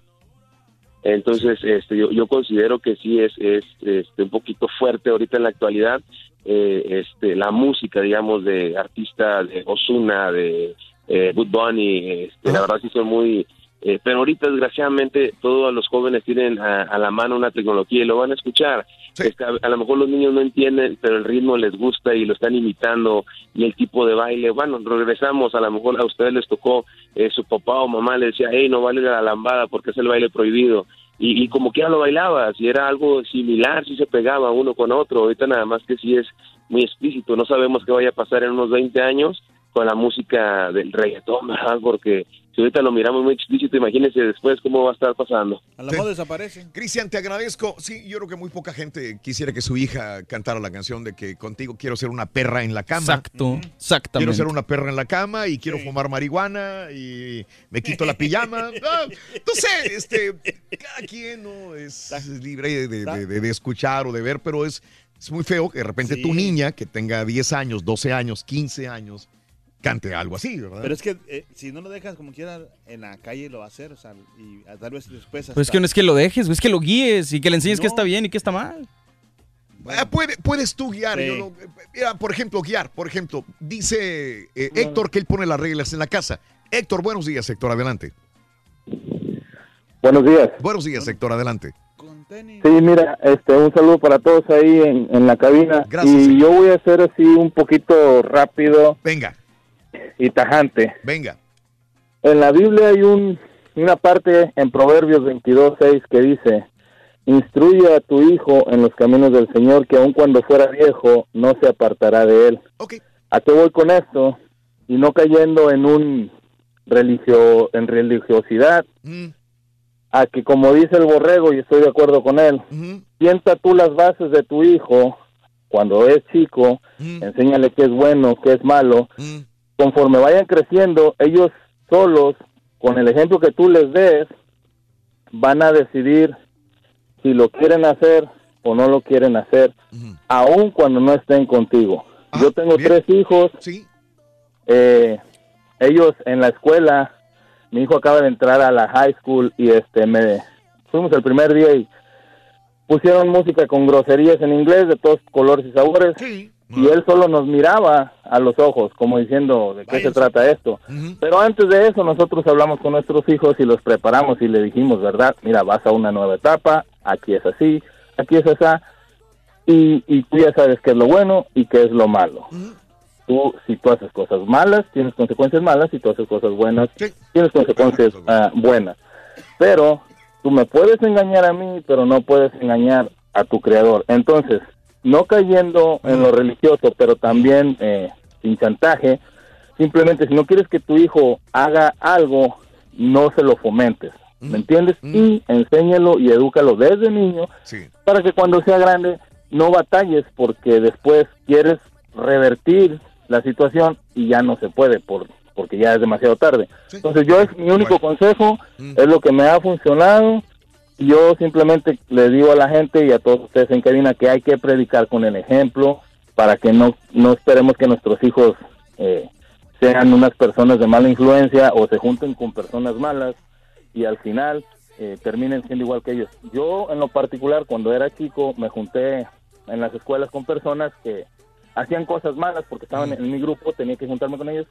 Speaker 59: Entonces, este, yo, yo considero que sí es, es este, un poquito fuerte ahorita en la actualidad eh, este, la música, digamos, de artista de Osuna, de eh, Good Bunny, este, la verdad sí son muy... eh, pero ahorita, desgraciadamente, todos los jóvenes tienen a, a la mano una tecnología y lo van a escuchar. Este, a, a lo mejor los niños no entienden, pero el ritmo les gusta y lo están imitando y el tipo de baile. Bueno, regresamos, a lo mejor a ustedes les tocó, eh, su papá o mamá le decía, hey, no baile la lambada porque es el baile prohibido. Y, y como que ya lo bailaba, si era algo similar, si se pegaba uno con otro. Ahorita nada más que sí es muy explícito. No sabemos qué vaya a pasar en unos 20 años con la música del reggaetón, ¿verdad? Porque si ahorita lo miramos muy explícito, imagínense después cómo va a estar pasando.
Speaker 14: A lo mejor desaparece.
Speaker 1: Cristian, te agradezco. Sí, yo creo que muy poca gente quisiera que su hija cantara la canción de que contigo quiero ser una perra en la cama.
Speaker 57: Exacto, exactamente.
Speaker 1: Quiero ser una perra en la cama y quiero fumar marihuana y me quito la pijama. Ah, no sé, este, cada quien no es libre de, de- de- de- de escuchar o de ver, pero es, es muy feo que de repente tu niña, que tenga 10 años, 12 años, 15 años, cante algo así, ¿verdad?
Speaker 14: Pero es que eh, si no lo dejas como quiera en la calle lo va a hacer, o sea, y a- tal vez después
Speaker 57: Pues es que no es que lo dejes, es que lo guíes y que le enseñes que
Speaker 14: No.
Speaker 57: está bien y que está mal.
Speaker 1: Ah, puede- puedes tú guiar.
Speaker 14: Sí.
Speaker 1: yo no- mira, por ejemplo, guiar. Por ejemplo, dice eh, Héctor que él pone las reglas en la casa. Héctor, buenos días, Héctor, adelante.
Speaker 60: Buenos días.
Speaker 1: Buenos días, Héctor, adelante.
Speaker 60: Sí, mira, este, un saludo para todos ahí en, en la cabina.
Speaker 1: Gracias,
Speaker 60: Y yo voy a hacer así un poquito rápido.
Speaker 1: Venga.
Speaker 60: Y tajante.
Speaker 1: Venga.
Speaker 60: En la Biblia hay un, una parte en Proverbios 22.6 que dice, instruye a tu hijo en los caminos del Señor, que aun cuando fuera viejo, no se apartará de él. ¿A qué voy con esto? Y no cayendo en un religio, en religiosidad, a que como dice el borrego, y estoy de acuerdo con él, sienta tú las bases de tu hijo cuando es chico, enséñale qué es bueno, qué es malo. Conforme vayan creciendo, ellos solos, con el ejemplo que tú les des, van a decidir si lo quieren hacer o no lo quieren hacer, aun cuando no estén contigo. Yo tengo tres hijos. Eh, ellos en la escuela, mi hijo acaba de entrar a la high school y este me fuimos el primer día y pusieron música con groserías en inglés de todos colores y sabores. Y él solo nos miraba a los ojos, como diciendo, ¿de qué se trata esto? Pero antes de eso, nosotros hablamos con nuestros hijos y los preparamos y le dijimos, ¿verdad? Mira, vas a una nueva etapa, aquí es así, aquí es así, y, y tú ya sabes qué es lo bueno y qué es lo malo. Tú, si tú haces cosas malas, tienes consecuencias malas, si tú haces cosas buenas, tienes consecuencias ah, buenas. Pero tú me puedes engañar a mí, pero no puedes engañar a tu creador. Entonces, no cayendo en lo religioso, pero también eh, sin chantaje, simplemente si no quieres que tu hijo haga algo, no se lo fomentes. ¿Me entiendes? Y enséñalo y edúcalo desde niño para que cuando sea grande no batalles porque después quieres revertir la situación y ya no se puede por porque ya es demasiado tarde. Entonces yo es mi único consejo, es lo que me ha funcionado. Yo simplemente le digo a la gente y a todos ustedes en cabina que hay que predicar con el ejemplo para que no, no esperemos que nuestros hijos eh, sean unas personas de mala influencia o se junten con personas malas y al final eh, terminen siendo igual que ellos. Yo en lo particular cuando era chico me junté en las escuelas con personas que hacían cosas malas porque estaban en mi grupo, tenía que juntarme con ellos,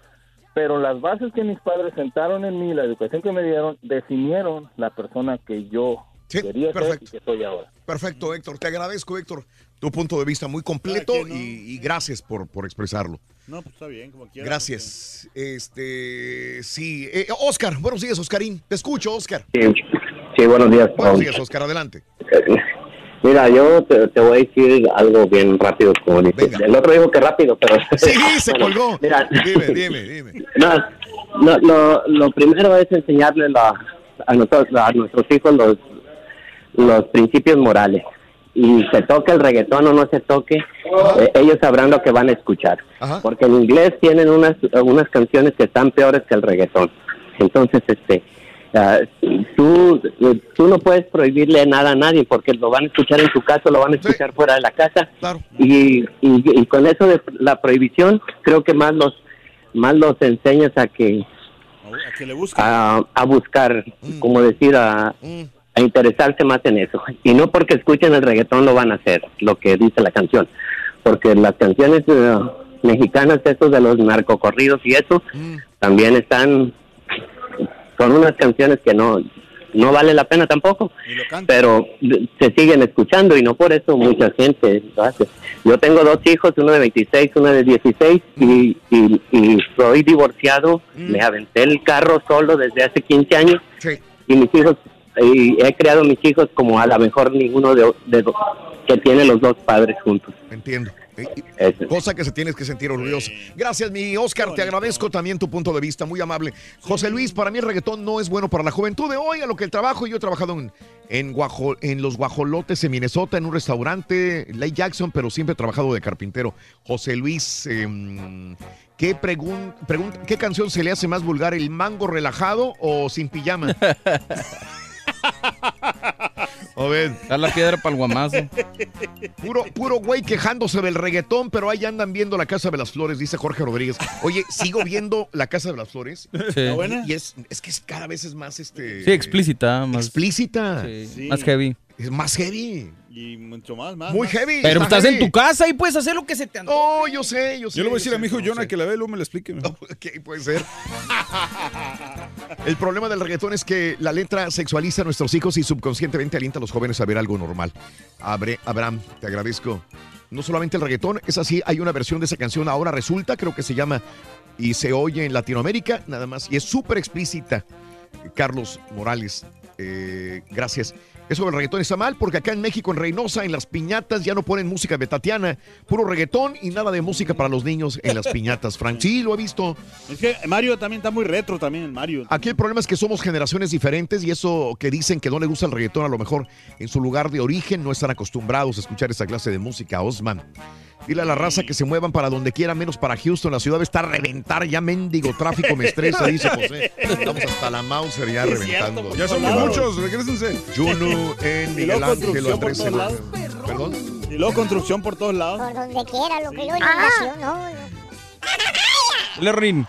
Speaker 60: pero las bases que mis padres sentaron en mí, la educación que me dieron, definieron la persona que yo quería ser y que soy ahora.
Speaker 1: Perfecto, Héctor. Te agradezco, Héctor, tu punto de vista muy completo y, y gracias por, por expresarlo.
Speaker 14: No, pues está bien, como quiera.
Speaker 1: Gracias. Este, sí. Eh, Oscar, buenos días, Oscarín. Te escucho, Oscar.
Speaker 61: Sí, sí, buenos días.
Speaker 1: Buenos días, Oscar, adelante.
Speaker 61: Mira, yo te, te voy a decir algo bien rápido, como. El otro dijo que rápido, pero...
Speaker 1: Sí, se
Speaker 61: Bueno,
Speaker 1: colgó.
Speaker 61: Mira,
Speaker 1: Dime, dime, dime.
Speaker 61: no, no, lo, lo primero es enseñarle la- a, nosotros, a nuestros hijos los, los principios morales. Y se toque el reggaetón o no se toque, eh, ellos sabrán lo que van a escuchar. Porque en inglés tienen unas, unas canciones que están peores que el reggaetón. Entonces, este, ah, tú, tú no puedes prohibirle nada a nadie porque lo van a escuchar en su casa, lo van a escuchar fuera de la casa. Y, y, y con eso de la prohibición, creo que más los, más los enseñas a que
Speaker 14: A que le
Speaker 61: a, a buscar, como decir, a, a interesarse más en eso. Y no porque escuchen el reggaetón lo van a hacer, lo que dice la canción. Porque las canciones eh, mexicanas, esos de los narcocorridos y eso, también están, son unas canciones que no, no vale la pena tampoco, pero se siguen escuchando y no por eso mucha gente lo hace. Yo tengo dos hijos, uno de 26, uno de 16 y, y, y soy divorciado, me aventé el carro solo desde hace 15 años. Y mis hijos, y he creado mis hijos como a lo mejor ninguno de, de dos que tiene los dos padres juntos.
Speaker 1: Entiendo. Cosa que se tienes que sentir orgulloso. Gracias, mi Oscar. Te agradezco también tu punto de vista, muy amable. José Luis, para mí el reggaetón no es bueno para la juventud de hoy, a lo que el trabajo. Yo he trabajado en, en, guajo- en los guajolotes en Minnesota, en un restaurante, Lake Jackson, pero siempre he trabajado de carpintero. José Luis, em, ¿qué, pregun- pregun- ¿qué canción se le hace más vulgar, el mango relajado o sin pijama? A ver.
Speaker 57: Da la piedra para el guamazo.
Speaker 1: Puro, puro güey quejándose del reggaetón, pero ahí andan viendo la Casa de las Flores, dice Jorge Rodríguez. Oye, sigo viendo la Casa de las Flores.
Speaker 57: Sí.
Speaker 1: Y es, es que es- cada vez es más este.
Speaker 57: Sí, explícita. Más,
Speaker 1: Explícita.
Speaker 57: Sí, Más heavy.
Speaker 1: Es más heavy.
Speaker 14: Y mucho más, más.
Speaker 1: Muy
Speaker 14: más.
Speaker 1: heavy.
Speaker 4: Pero
Speaker 1: está
Speaker 4: estás en tu casa y puedes hacer lo que se te antoje.
Speaker 1: Oh, yo sé, yo sé.
Speaker 2: Yo le voy a decir a mi hijo
Speaker 1: yo
Speaker 2: Jonah
Speaker 1: sé.
Speaker 2: que la ve, luego me la explique. mejor.
Speaker 1: Ok, puede ser. El problema del reggaetón es que la letra sexualiza a nuestros hijos y subconscientemente alienta a los jóvenes a ver algo normal. Abre, Abraham, te agradezco. No solamente el reggaetón, es así, hay una versión de esa canción ahora resulta, creo que se llama y se oye en Latinoamérica, nada más, y es súper explícita. Carlos Morales, eh, gracias. Eso del reggaetón está mal porque acá en México, en Reynosa, en las piñatas ya no ponen música betatiana, puro reggaetón y nada de música para los niños en las piñatas, Frank. Sí, lo he visto.
Speaker 14: Es que Mario también está muy retro también, Mario.
Speaker 1: Aquí el problema es que somos generaciones diferentes y eso que dicen que no le gusta el reggaetón, a lo mejor en su lugar de origen no están acostumbrados a escuchar esa clase de música, Osman. Dile a la raza que se muevan para donde quiera, menos para Houston. La ciudad está a reventar, ya mendigo tráfico me estresa, dice José. Estamos hasta la Mauser ya
Speaker 14: es
Speaker 1: reventando.
Speaker 14: cierto,
Speaker 2: Ya somos muchos, regresense.
Speaker 1: Juno en
Speaker 14: Y
Speaker 1: Miguel Ángel Andrés.
Speaker 14: todos lados.
Speaker 1: Perdón.
Speaker 14: Y luego construcción por todos lados.
Speaker 3: Por donde quiera, lo que yo inundación, no.
Speaker 4: Lerrin.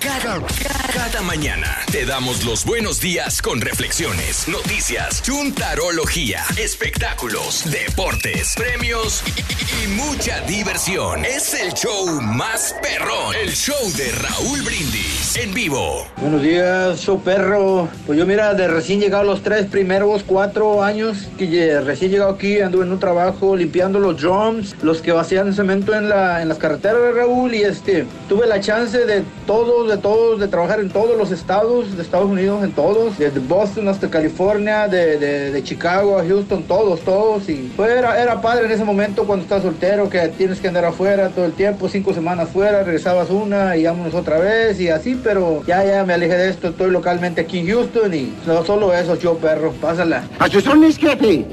Speaker 8: Cada, cada mañana te damos los buenos días con reflexiones, noticias, chuntarología, espectáculos, deportes, premios y, mucha diversión. Es el show más perrón, el show de Raúl Brindis en vivo.
Speaker 62: Buenos días, show perro. Pues yo mira, de recién llegado los tres primeros cuatro años que recién llegado aquí, anduve en un trabajo limpiando los drums, los que vacían cemento en, la, en las carreteras de Raúl y este, tuve la chance de todos, de todos, de trabajar en todos los estados de Estados Unidos, en todos, desde Boston hasta California, de, de- de Chicago a Houston, todos, todos. Y pues era, era padre en ese momento cuando estás soltero, que tienes que andar afuera todo el tiempo, cinco semanas fuera, regresabas una y vámonos otra vez y así, pero ya, ya me alejé de esto, estoy localmente aquí en Houston y no solo eso, yo perro, pásala.
Speaker 63: ¡A sus!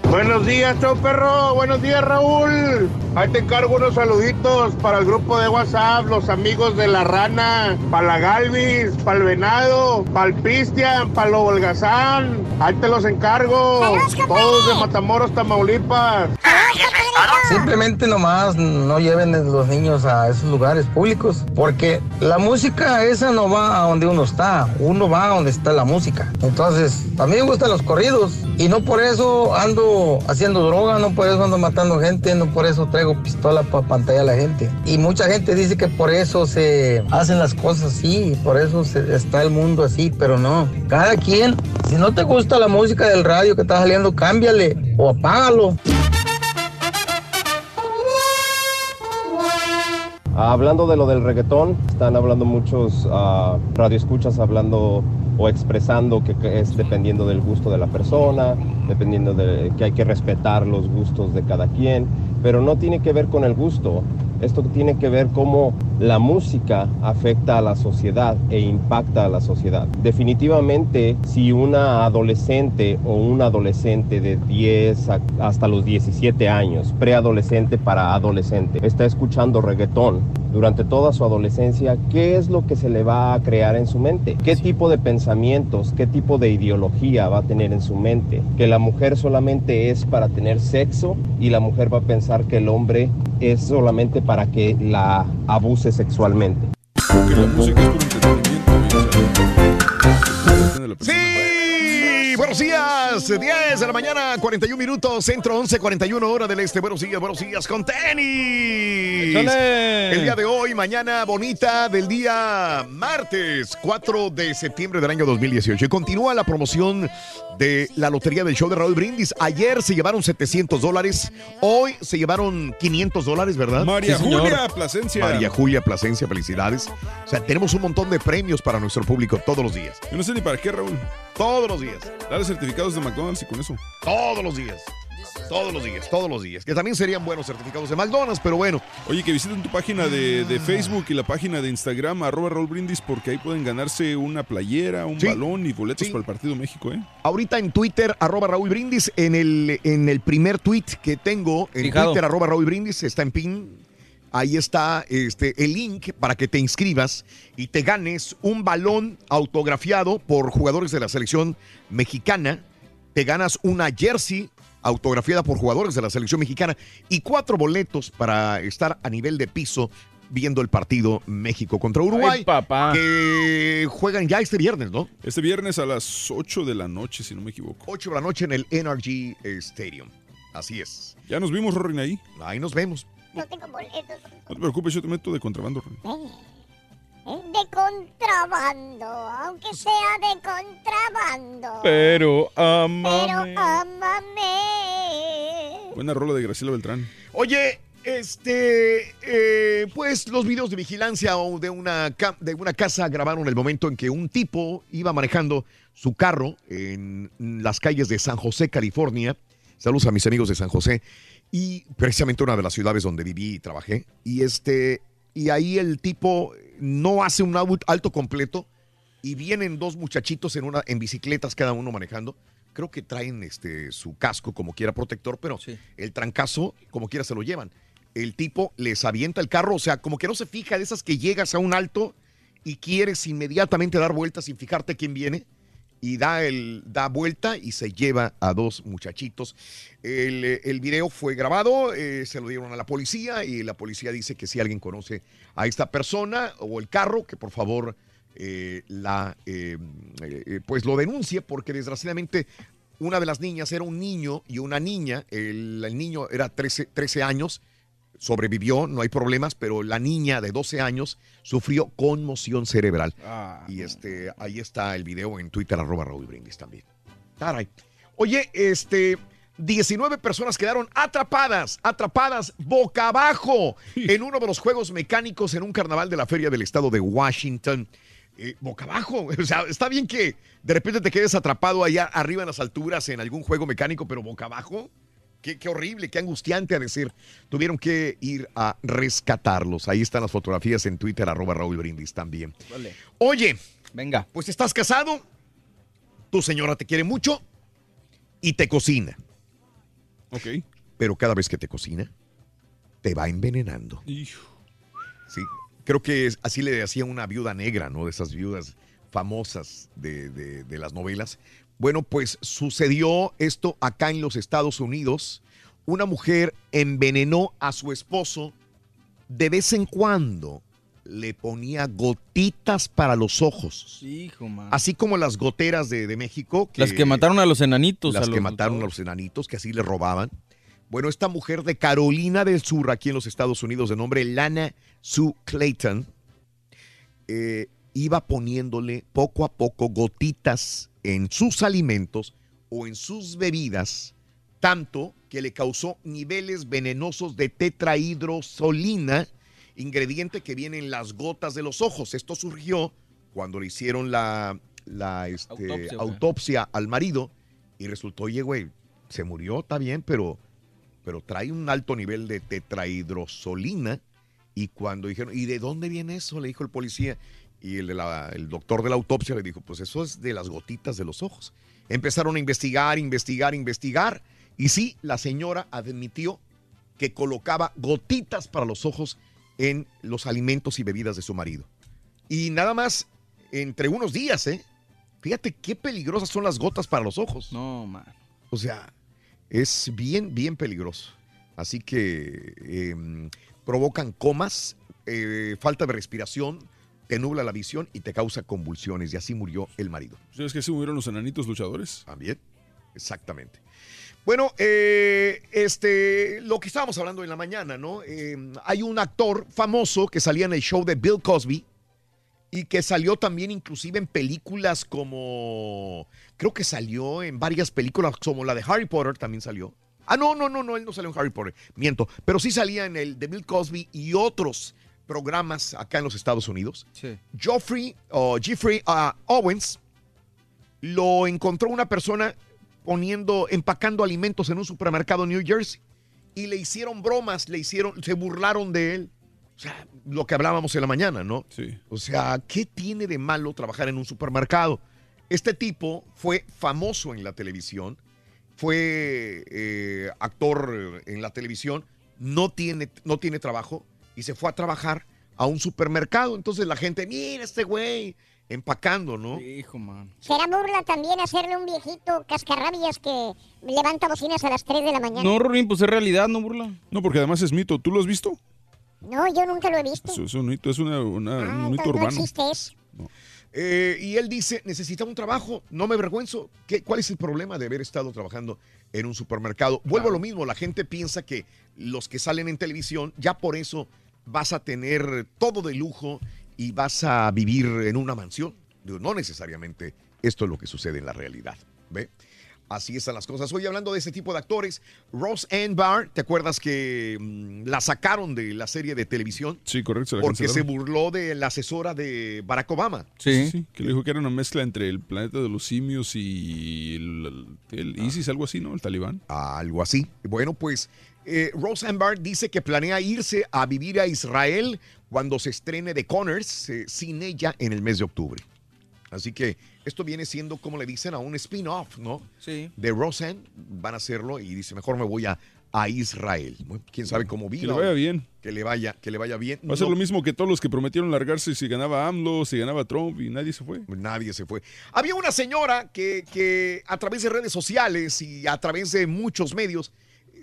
Speaker 63: Buenos días, show perro. Buenos días, Raúl. Ahí te encargo unos saluditos para el grupo de WhatsApp, los amigos de la rana, para la Galvis, para el venado, para el Pistian, para el Holgazán. Ahí te los encargo. Todos de Matamoros, Tamaulipas.
Speaker 61: Simplemente nomás no lleven los niños a esos lugares públicos, porque la música esa no va a donde uno está, uno va a donde está la música. Entonces, a mí me gustan los corridos y no por eso ando haciendo droga, no por eso ando matando gente, no por eso traigo pistola para pantalla a la gente. Y mucha gente dice que por eso se hacen las cosas así, por eso está el mundo así, pero no. Cada quien, si no te gusta la música del radio que está saliendo, cámbiale o apágalo.
Speaker 64: Hablando de lo del reggaetón, están hablando muchos ah, radioescuchas hablando o expresando que es dependiendo del gusto de la persona, dependiendo de que hay que respetar los gustos de cada quien, pero no tiene que ver con el gusto. Esto tiene que ver cómo la música afecta a la sociedad e impacta a la sociedad. Definitivamente, si una adolescente o un adolescente de 10 a- hasta los 17 años, preadolescente para adolescente, está escuchando reggaetón durante toda su adolescencia, ¿qué es lo que se le va a crear en su mente? ¿Qué tipo de pensamientos, qué tipo de ideología va a tener en su mente? Que la mujer solamente es para tener sexo y la mujer va a pensar que el hombre es solamente para que la abuse sexualmente.
Speaker 2: Que la música es por entretenimiento. y, o sea, depende
Speaker 1: buenos días. 10 de la mañana, 41 minutos, centro 11, 41 hora del este. Buenos días, buenos días con tenis.
Speaker 4: Échale.
Speaker 1: El día de hoy, mañana bonita del día martes 4 de septiembre del año 2018. Y continúa la promoción de la lotería del show de Raúl Brindis. Ayer se llevaron 700 dólares, hoy se llevaron 500 dólares, ¿verdad?
Speaker 2: María
Speaker 1: Sí.
Speaker 2: Julia Plasencia.
Speaker 1: María Julia Plasencia, felicidades. O sea, tenemos un montón de premios para nuestro público todos los días.
Speaker 2: Yo no sé ni para qué, Raúl.
Speaker 1: Todos los días.
Speaker 2: Dale certificados de McDonald's y con eso.
Speaker 1: Todos los días. Todos los días, todos los días. Que también serían buenos certificados de McDonald's, pero bueno.
Speaker 2: Oye, que visiten tu página de, de Facebook y la página de Instagram, arroba Raúl Brindis, porque ahí pueden ganarse una playera, un
Speaker 1: Sí.
Speaker 2: balón y boletos para el partido México, ¿eh?
Speaker 1: Ahorita en Twitter, arroba Raúl Brindis, en el, en el primer tweet que tengo, en
Speaker 4: Fijado.
Speaker 1: Twitter, arroba Raúl Brindis, está en pin. Ahí está este, el link para que te inscribas y te ganes un balón autografiado por jugadores de la selección mexicana. Te ganas una jersey autografiada por jugadores de la selección mexicana y cuatro boletos para estar a nivel de piso viendo el partido México contra Uruguay.
Speaker 57: Ay, papá.
Speaker 1: Que juegan ya este viernes, ¿no?
Speaker 2: Este viernes a las 8 de la noche, si no me equivoco.
Speaker 1: 8 de la noche en el NRG Stadium. Así es.
Speaker 2: Ya nos vimos, Rorin, ahí.
Speaker 1: Ahí nos vemos.
Speaker 3: No tengo boletos.
Speaker 2: No te preocupes, yo te meto de contrabando, Rorin.
Speaker 3: De contrabando, aunque sea de contrabando.
Speaker 57: Pero
Speaker 3: Pero
Speaker 57: amame.
Speaker 3: amame.
Speaker 2: Buena rola de Graciela Beltrán.
Speaker 1: Oye, este, eh, pues los videos de vigilancia o de una, de una casa grabaron el momento en que un tipo iba manejando su carro en las calles de San José, California. Saludos a mis amigos de San José. Y precisamente una de las ciudades donde viví y trabajé. Y este, y ahí el tipo no hace un alto completo y vienen dos muchachitos en una en bicicletas cada uno manejando. Creo que traen este su casco como quiera protector, pero el trancazo como quiera se lo llevan. El tipo les avienta el carro, o sea, como que no se fija de esas que llegas a un alto y quieres inmediatamente dar vueltas sin fijarte quién viene y da da vuelta y se lleva a dos muchachitos. El, eh, el video fue grabado, eh, se lo dieron a la policía y la policía dice que si alguien conoce a esta persona o el carro, que por favor eh, la pues lo denuncie porque desgraciadamente una de las niñas era un niño y una niña, el, el niño era 13, 13 años, sobrevivió, no hay problemas, pero la niña de 12 años sufrió conmoción cerebral. y este, ahí está el video en Twitter, arroba Raúl Brindis también. Caray. Oye, este, 19 personas quedaron atrapadas, atrapadas boca abajo en uno de los juegos mecánicos en un carnaval de la Feria del Estado de Washington. Eh, boca abajo, o sea, está bien que de repente te quedes atrapado allá arriba en las alturas en algún juego mecánico, pero boca abajo. Qué, qué horrible, qué angustiante a decir. Tuvieron que ir a rescatarlos. Ahí están las fotografías en Twitter, arroba Raúl Brindis también. Oye,
Speaker 57: venga.
Speaker 1: Pues estás casado, tu señora te quiere mucho y te cocina.
Speaker 2: Ok.
Speaker 1: Pero cada vez que te cocina, te va envenenando. Sí, creo que es- así le decía una viuda negra, ¿no? De esas viudas famosas de, de- de las novelas. Bueno, pues sucedió esto acá en los Estados Unidos. Una mujer envenenó a su esposo de vez en cuando. Le ponía gotitas para los ojos.
Speaker 57: Hijo.
Speaker 1: Así como las goteras de, de México.
Speaker 57: Las que mataron a los enanitos.
Speaker 1: Las que mataron a los enanitos, que así le robaban. Bueno, esta mujer de Carolina del Sur, aquí en los Estados Unidos, de nombre Lana Sue Clayton, eh, iba poniéndole poco a poco gotitas en sus alimentos o en sus bebidas, tanto que le causó niveles venenosos de tetrahidrosolina, ingrediente que viene en las gotas de los ojos. Esto surgió cuando le hicieron la, la, este,
Speaker 57: Autopsia,
Speaker 1: autopsia, al marido y resultó, oye, güey, se murió, está bien, pero, pero trae un alto nivel de tetrahidrosolina. Y cuando dijeron, ¿y de dónde viene eso? Le dijo el policía. Y el, de la- el doctor de la autopsia le dijo, pues eso es de las gotitas de los ojos. Empezaron a investigar, investigar, investigar. Y sí, la señora admitió que colocaba gotitas para los ojos en los alimentos y bebidas de su marido. Y nada más entre unos días, ¿eh? Fíjate qué peligrosas son las gotas para los ojos.
Speaker 57: No, man.
Speaker 1: O sea, es bien, bien peligroso. Así que eh, provocan comas, eh, falta de respiración, te nubla la visión y te causa convulsiones. Y así murió el marido.
Speaker 2: ¿Sabes que se murieron los enanitos luchadores?
Speaker 1: También, exactamente. Bueno, eh, este, lo que estábamos hablando en la mañana, ¿no? Eh, hay un actor famoso que salía en el show de Bill Cosby y que salió también inclusive en películas como, creo que salió en varias películas como la de Harry Potter también salió. Ah, no, no, no, no, él no salió en Harry Potter, miento, pero sí salía en el de Bill Cosby y otros programas acá en los Estados Unidos.
Speaker 57: Sí.
Speaker 1: Geoffrey o Jeffrey ah, Owens lo encontró una persona poniendo, empacando alimentos en un supermercado en New Jersey y le hicieron bromas, le hicieron, se burlaron de él. O sea, lo que hablábamos en la mañana, ¿no?
Speaker 2: Sí.
Speaker 1: O sea, ¿qué tiene de malo trabajar en un supermercado? Este tipo fue famoso en la televisión, fue eh, actor en la televisión, no tiene, no tiene trabajo y se fue a trabajar a un supermercado. Entonces la gente, mira este güey, empacando, ¿no?
Speaker 57: Hijo, man.
Speaker 3: Será burla también hacerle un viejito cascarrabias que levanta bocinas a las 3 de la mañana.
Speaker 57: No, Rorín, pues es realidad, no burla.
Speaker 2: No, porque además es mito. ¿Tú lo has visto?
Speaker 3: No, yo nunca lo he visto.
Speaker 2: Eso es un hito, es una, una-
Speaker 3: Ah,
Speaker 2: un hito
Speaker 3: entonces no
Speaker 2: urbano.
Speaker 3: existe eso.
Speaker 1: Eh, y él dice, necesita un trabajo, no me avergüenzo. ¿Qué, ¿Cuál es el problema de haber estado trabajando en un supermercado? Vuelvo a lo mismo, la gente piensa que los que salen en televisión, ya por eso vas a tener todo de lujo y vas a vivir en una mansión. Digo, no necesariamente esto es lo que sucede en la realidad. ¿Ve? Así están las cosas. Hoy hablando de ese tipo de actores, Rose Ann Barr, ¿te acuerdas que mm, la sacaron de la serie de televisión?
Speaker 2: Sí, correcto. se la
Speaker 1: Porque se burló de la asesora de Barack Obama.
Speaker 2: Sí. que le dijo que era una mezcla entre el planeta de los simios y el, el ISIS, algo así, ¿no? El talibán.
Speaker 1: Algo así. Bueno, pues eh, dice que planea irse a vivir a Israel cuando se estrene The Connors eh, sin ella en el mes de octubre. Así que esto viene siendo, como le dicen, a un spin-off, ¿no?
Speaker 57: Sí.
Speaker 1: De Roseanne. Van a hacerlo y dice, mejor me voy a, a Israel. Bueno, Quién sabe cómo viva.
Speaker 2: Que le vaya bien.
Speaker 1: Que le vaya, que le vaya bien.
Speaker 2: Va a ser
Speaker 1: No-
Speaker 2: lo mismo que todos los que prometieron largarse si ganaba AMLO, si ganaba Trump y nadie se fue.
Speaker 1: Nadie se fue. Había una señora que, que a través de redes sociales y a través de muchos medios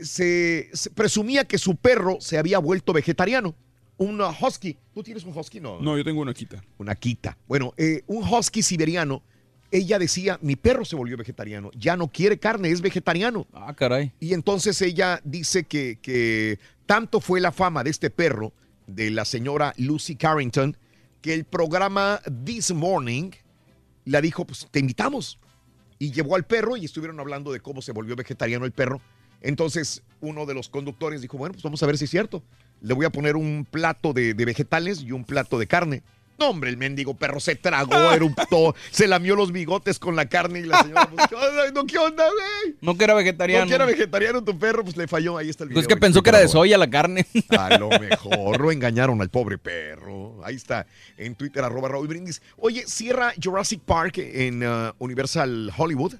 Speaker 1: se, se presumía que su perro se había vuelto vegetariano. Un husky. ¿Tú tienes un husky? No.
Speaker 2: No, yo tengo una quita.
Speaker 1: Una quita. Bueno, eh, un husky siberiano. Ella decía, mi perro se volvió vegetariano, ya no quiere carne, es vegetariano.
Speaker 57: Ah, caray.
Speaker 1: Y entonces ella dice que, que tanto fue la fama de este perro, de la señora Lucy Carrington, que el programa This Morning la dijo, pues te invitamos. Y llevó al perro y estuvieron hablando de cómo se volvió vegetariano el perro. Entonces uno de los conductores dijo, bueno, pues vamos a ver si es cierto. Le voy a poner un plato de, de vegetales y un plato de carne. No, hombre, el mendigo perro se tragó, eruptó, se lamió los bigotes con la carne y la señora, pues, ¿qué onda, no, ¿qué onda, güey?
Speaker 57: No que era vegetariano.
Speaker 1: No que era vegetariano tu perro, pues le falló. Ahí está el video.
Speaker 57: Pues que pensó que era de soya la carne.
Speaker 1: A lo mejor lo engañaron al pobre perro. Ahí está, en Twitter, arroba Raúl Brindis. Oye, cierra Jurassic Park en uh, Universal Hollywood,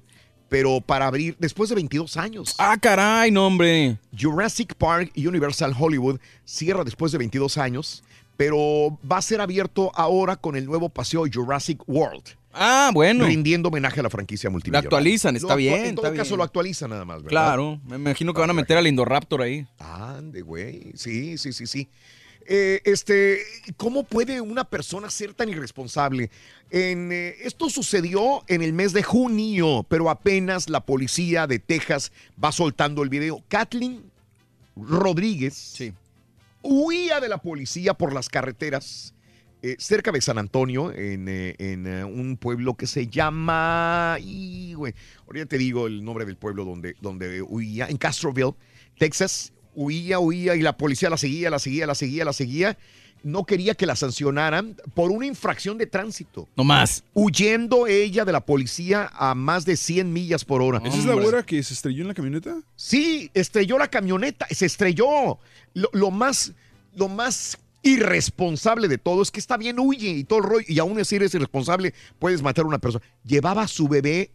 Speaker 1: pero para abrir después de 22 años.
Speaker 57: Ah, caray, no, hombre.
Speaker 1: Jurassic Park y Universal Hollywood cierra después de 22 años, pero va a ser abierto ahora con el nuevo paseo Jurassic World.
Speaker 57: Ah, bueno.
Speaker 1: Rindiendo homenaje a la franquicia
Speaker 57: Lo
Speaker 1: multimillonaria.
Speaker 57: actualizan, está
Speaker 1: Lo actua-
Speaker 57: bien.
Speaker 1: En todo
Speaker 57: está
Speaker 1: caso
Speaker 57: bien.
Speaker 1: lo actualizan nada más, ¿verdad?
Speaker 57: Claro, me imagino que van a meter al Indoraptor ahí.
Speaker 1: Ande, güey. Sí, sí, sí, sí. Eh, este, ¿cómo puede una persona ser tan irresponsable? En, eh, esto sucedió en el mes de junio, pero apenas la policía de Texas va soltando el video. Kathleen Rodríguez huía de la policía por las carreteras eh, cerca de San Antonio, en, eh, en, eh, un pueblo que se llama. Y, güey, ahorita te digo el nombre del pueblo donde, donde huía, en Castroville, Texas. Huía, huía y la policía la seguía, la seguía, la seguía, la seguía. No quería que la sancionaran por una infracción de tránsito.
Speaker 57: No más.
Speaker 1: Huyendo ella de la policía a más de 100 millas por hora.
Speaker 2: ¿Esa es la güera que se estrelló en la camioneta?
Speaker 1: Sí, estrelló la camioneta, se estrelló. Lo, lo más, lo más irresponsable de todo es que está bien, huye y todo el rollo, y aún así eres irresponsable, puedes matar a una persona. Llevaba a su bebé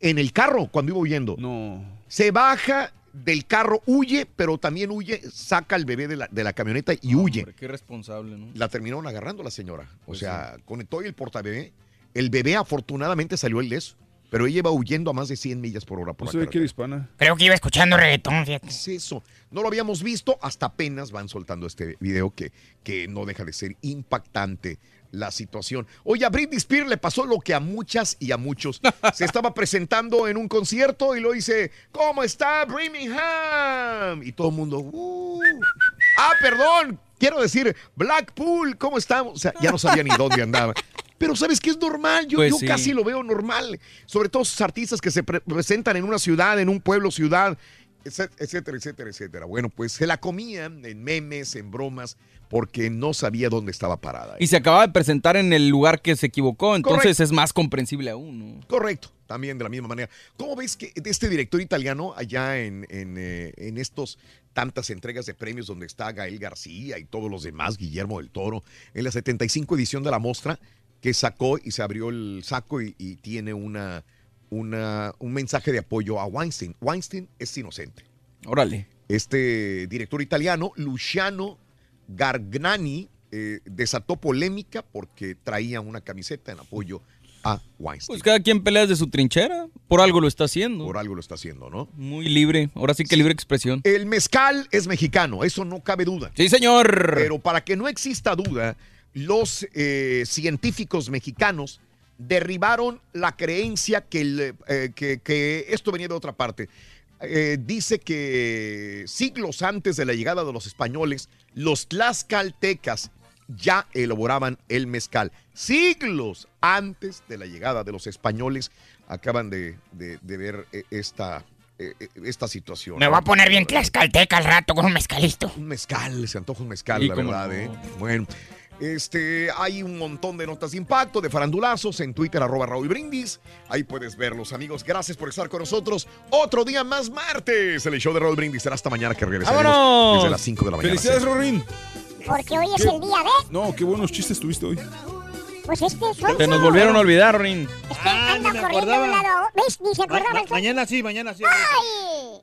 Speaker 1: en el carro cuando iba huyendo.
Speaker 2: No.
Speaker 1: Se baja del carro, huye, pero también huye, saca al bebé de la, de la camioneta y huye.
Speaker 57: Hombre, qué irresponsable, ¿no?
Speaker 1: La terminaron agarrando la señora. O
Speaker 57: Pues
Speaker 1: sea, conectó el portabebé. El bebé afortunadamente salió ileso, pero ella iba huyendo a más de 100 millas por hora por
Speaker 2: No
Speaker 1: la
Speaker 2: se ve que
Speaker 1: carretera.
Speaker 2: era hispana.
Speaker 65: Creo que iba escuchando reggaetón, fíjate.
Speaker 1: ¿Qué es eso? No lo habíamos visto, hasta apenas van soltando este video que, que no deja de ser impactante la situación. Oye, a Britney Spears le pasó lo que a muchas y a muchos. Se estaba presentando en un concierto y lo dice, ¿cómo está Birmingham? Y todo el mundo, "Uh". ah, perdón, quiero decir, Blackpool, ¿cómo estamos? O sea, ya no sabía ni dónde andaba. Pero ¿sabes qué es normal? Yo,
Speaker 57: Pues
Speaker 1: yo
Speaker 57: sí.
Speaker 1: casi lo veo normal. Sobre todo esos artistas que se pre- presentan en una ciudad, en un pueblo, ciudad, etcétera, etcétera, etcétera. Bueno, pues se la comían en memes, en bromas, porque no sabía dónde estaba parada.
Speaker 57: Y se acaba de presentar en el lugar que se equivocó, entonces
Speaker 1: Correcto.
Speaker 57: es más comprensible aún, ¿no?
Speaker 1: Correcto, también de la misma manera. ¿Cómo ves que de este director italiano allá en, en, eh, en estos tantas entregas de premios donde está Gael García y todos los demás, Guillermo del Toro, en la 75 edición de la mostra, que sacó y se abrió el saco y, y tiene una, una, un mensaje de apoyo a Weinstein. Weinstein es inocente.
Speaker 57: Órale.
Speaker 1: Este director italiano, Luciano Gargnani, eh, desató polémica porque traía una camiseta en apoyo a Weinstein.
Speaker 57: Pues cada quien pelea desde su trinchera. Por algo lo está haciendo.
Speaker 1: Por algo lo está haciendo, ¿no?
Speaker 57: Muy libre. Ahora sí que libre expresión.
Speaker 1: El mezcal es mexicano, eso no cabe duda.
Speaker 57: Sí, señor.
Speaker 1: Pero para que no exista duda, los eh, científicos mexicanos derribaron la creencia que, el, eh, que, que esto venía de otra parte. Eh, dice que siglos antes de la llegada de los españoles, los tlaxcaltecas ya elaboraban el mezcal. Siglos antes de la llegada de los españoles, acaban de, de- de ver eh, esta, esta situación.
Speaker 65: Me voy a poner bien tlaxcalteca al rato con un mezcalito.
Speaker 1: Un mezcal, se antoja un mezcal,
Speaker 65: Sí,
Speaker 1: la verdad,
Speaker 65: no.
Speaker 1: ¿eh? Bueno. Este, hay un montón de notas de impacto, de farandulazos en Twitter, arroba Raúl Brindis. Ahí puedes verlos, amigos. Gracias por estar con nosotros. Otro día más martes. El show de Raúl Brindis será hasta mañana que regresaremos
Speaker 2: ¡Vámonos!
Speaker 1: desde las 5 de la mañana.
Speaker 2: Felicidades, Rorín.
Speaker 3: Porque hoy es
Speaker 2: ¿Qué?
Speaker 3: el día de.
Speaker 2: No, qué buenos chistes tuviste hoy.
Speaker 3: Pues este es
Speaker 57: Te nos volvieron a olvidar, Rin.
Speaker 3: anda corriendo de un lado. ¿Ves? Ni se
Speaker 14: Ma-
Speaker 3: acordaba
Speaker 14: ma-
Speaker 3: Sonso.
Speaker 14: mañana sí, mañana sí.
Speaker 3: ¡Ay!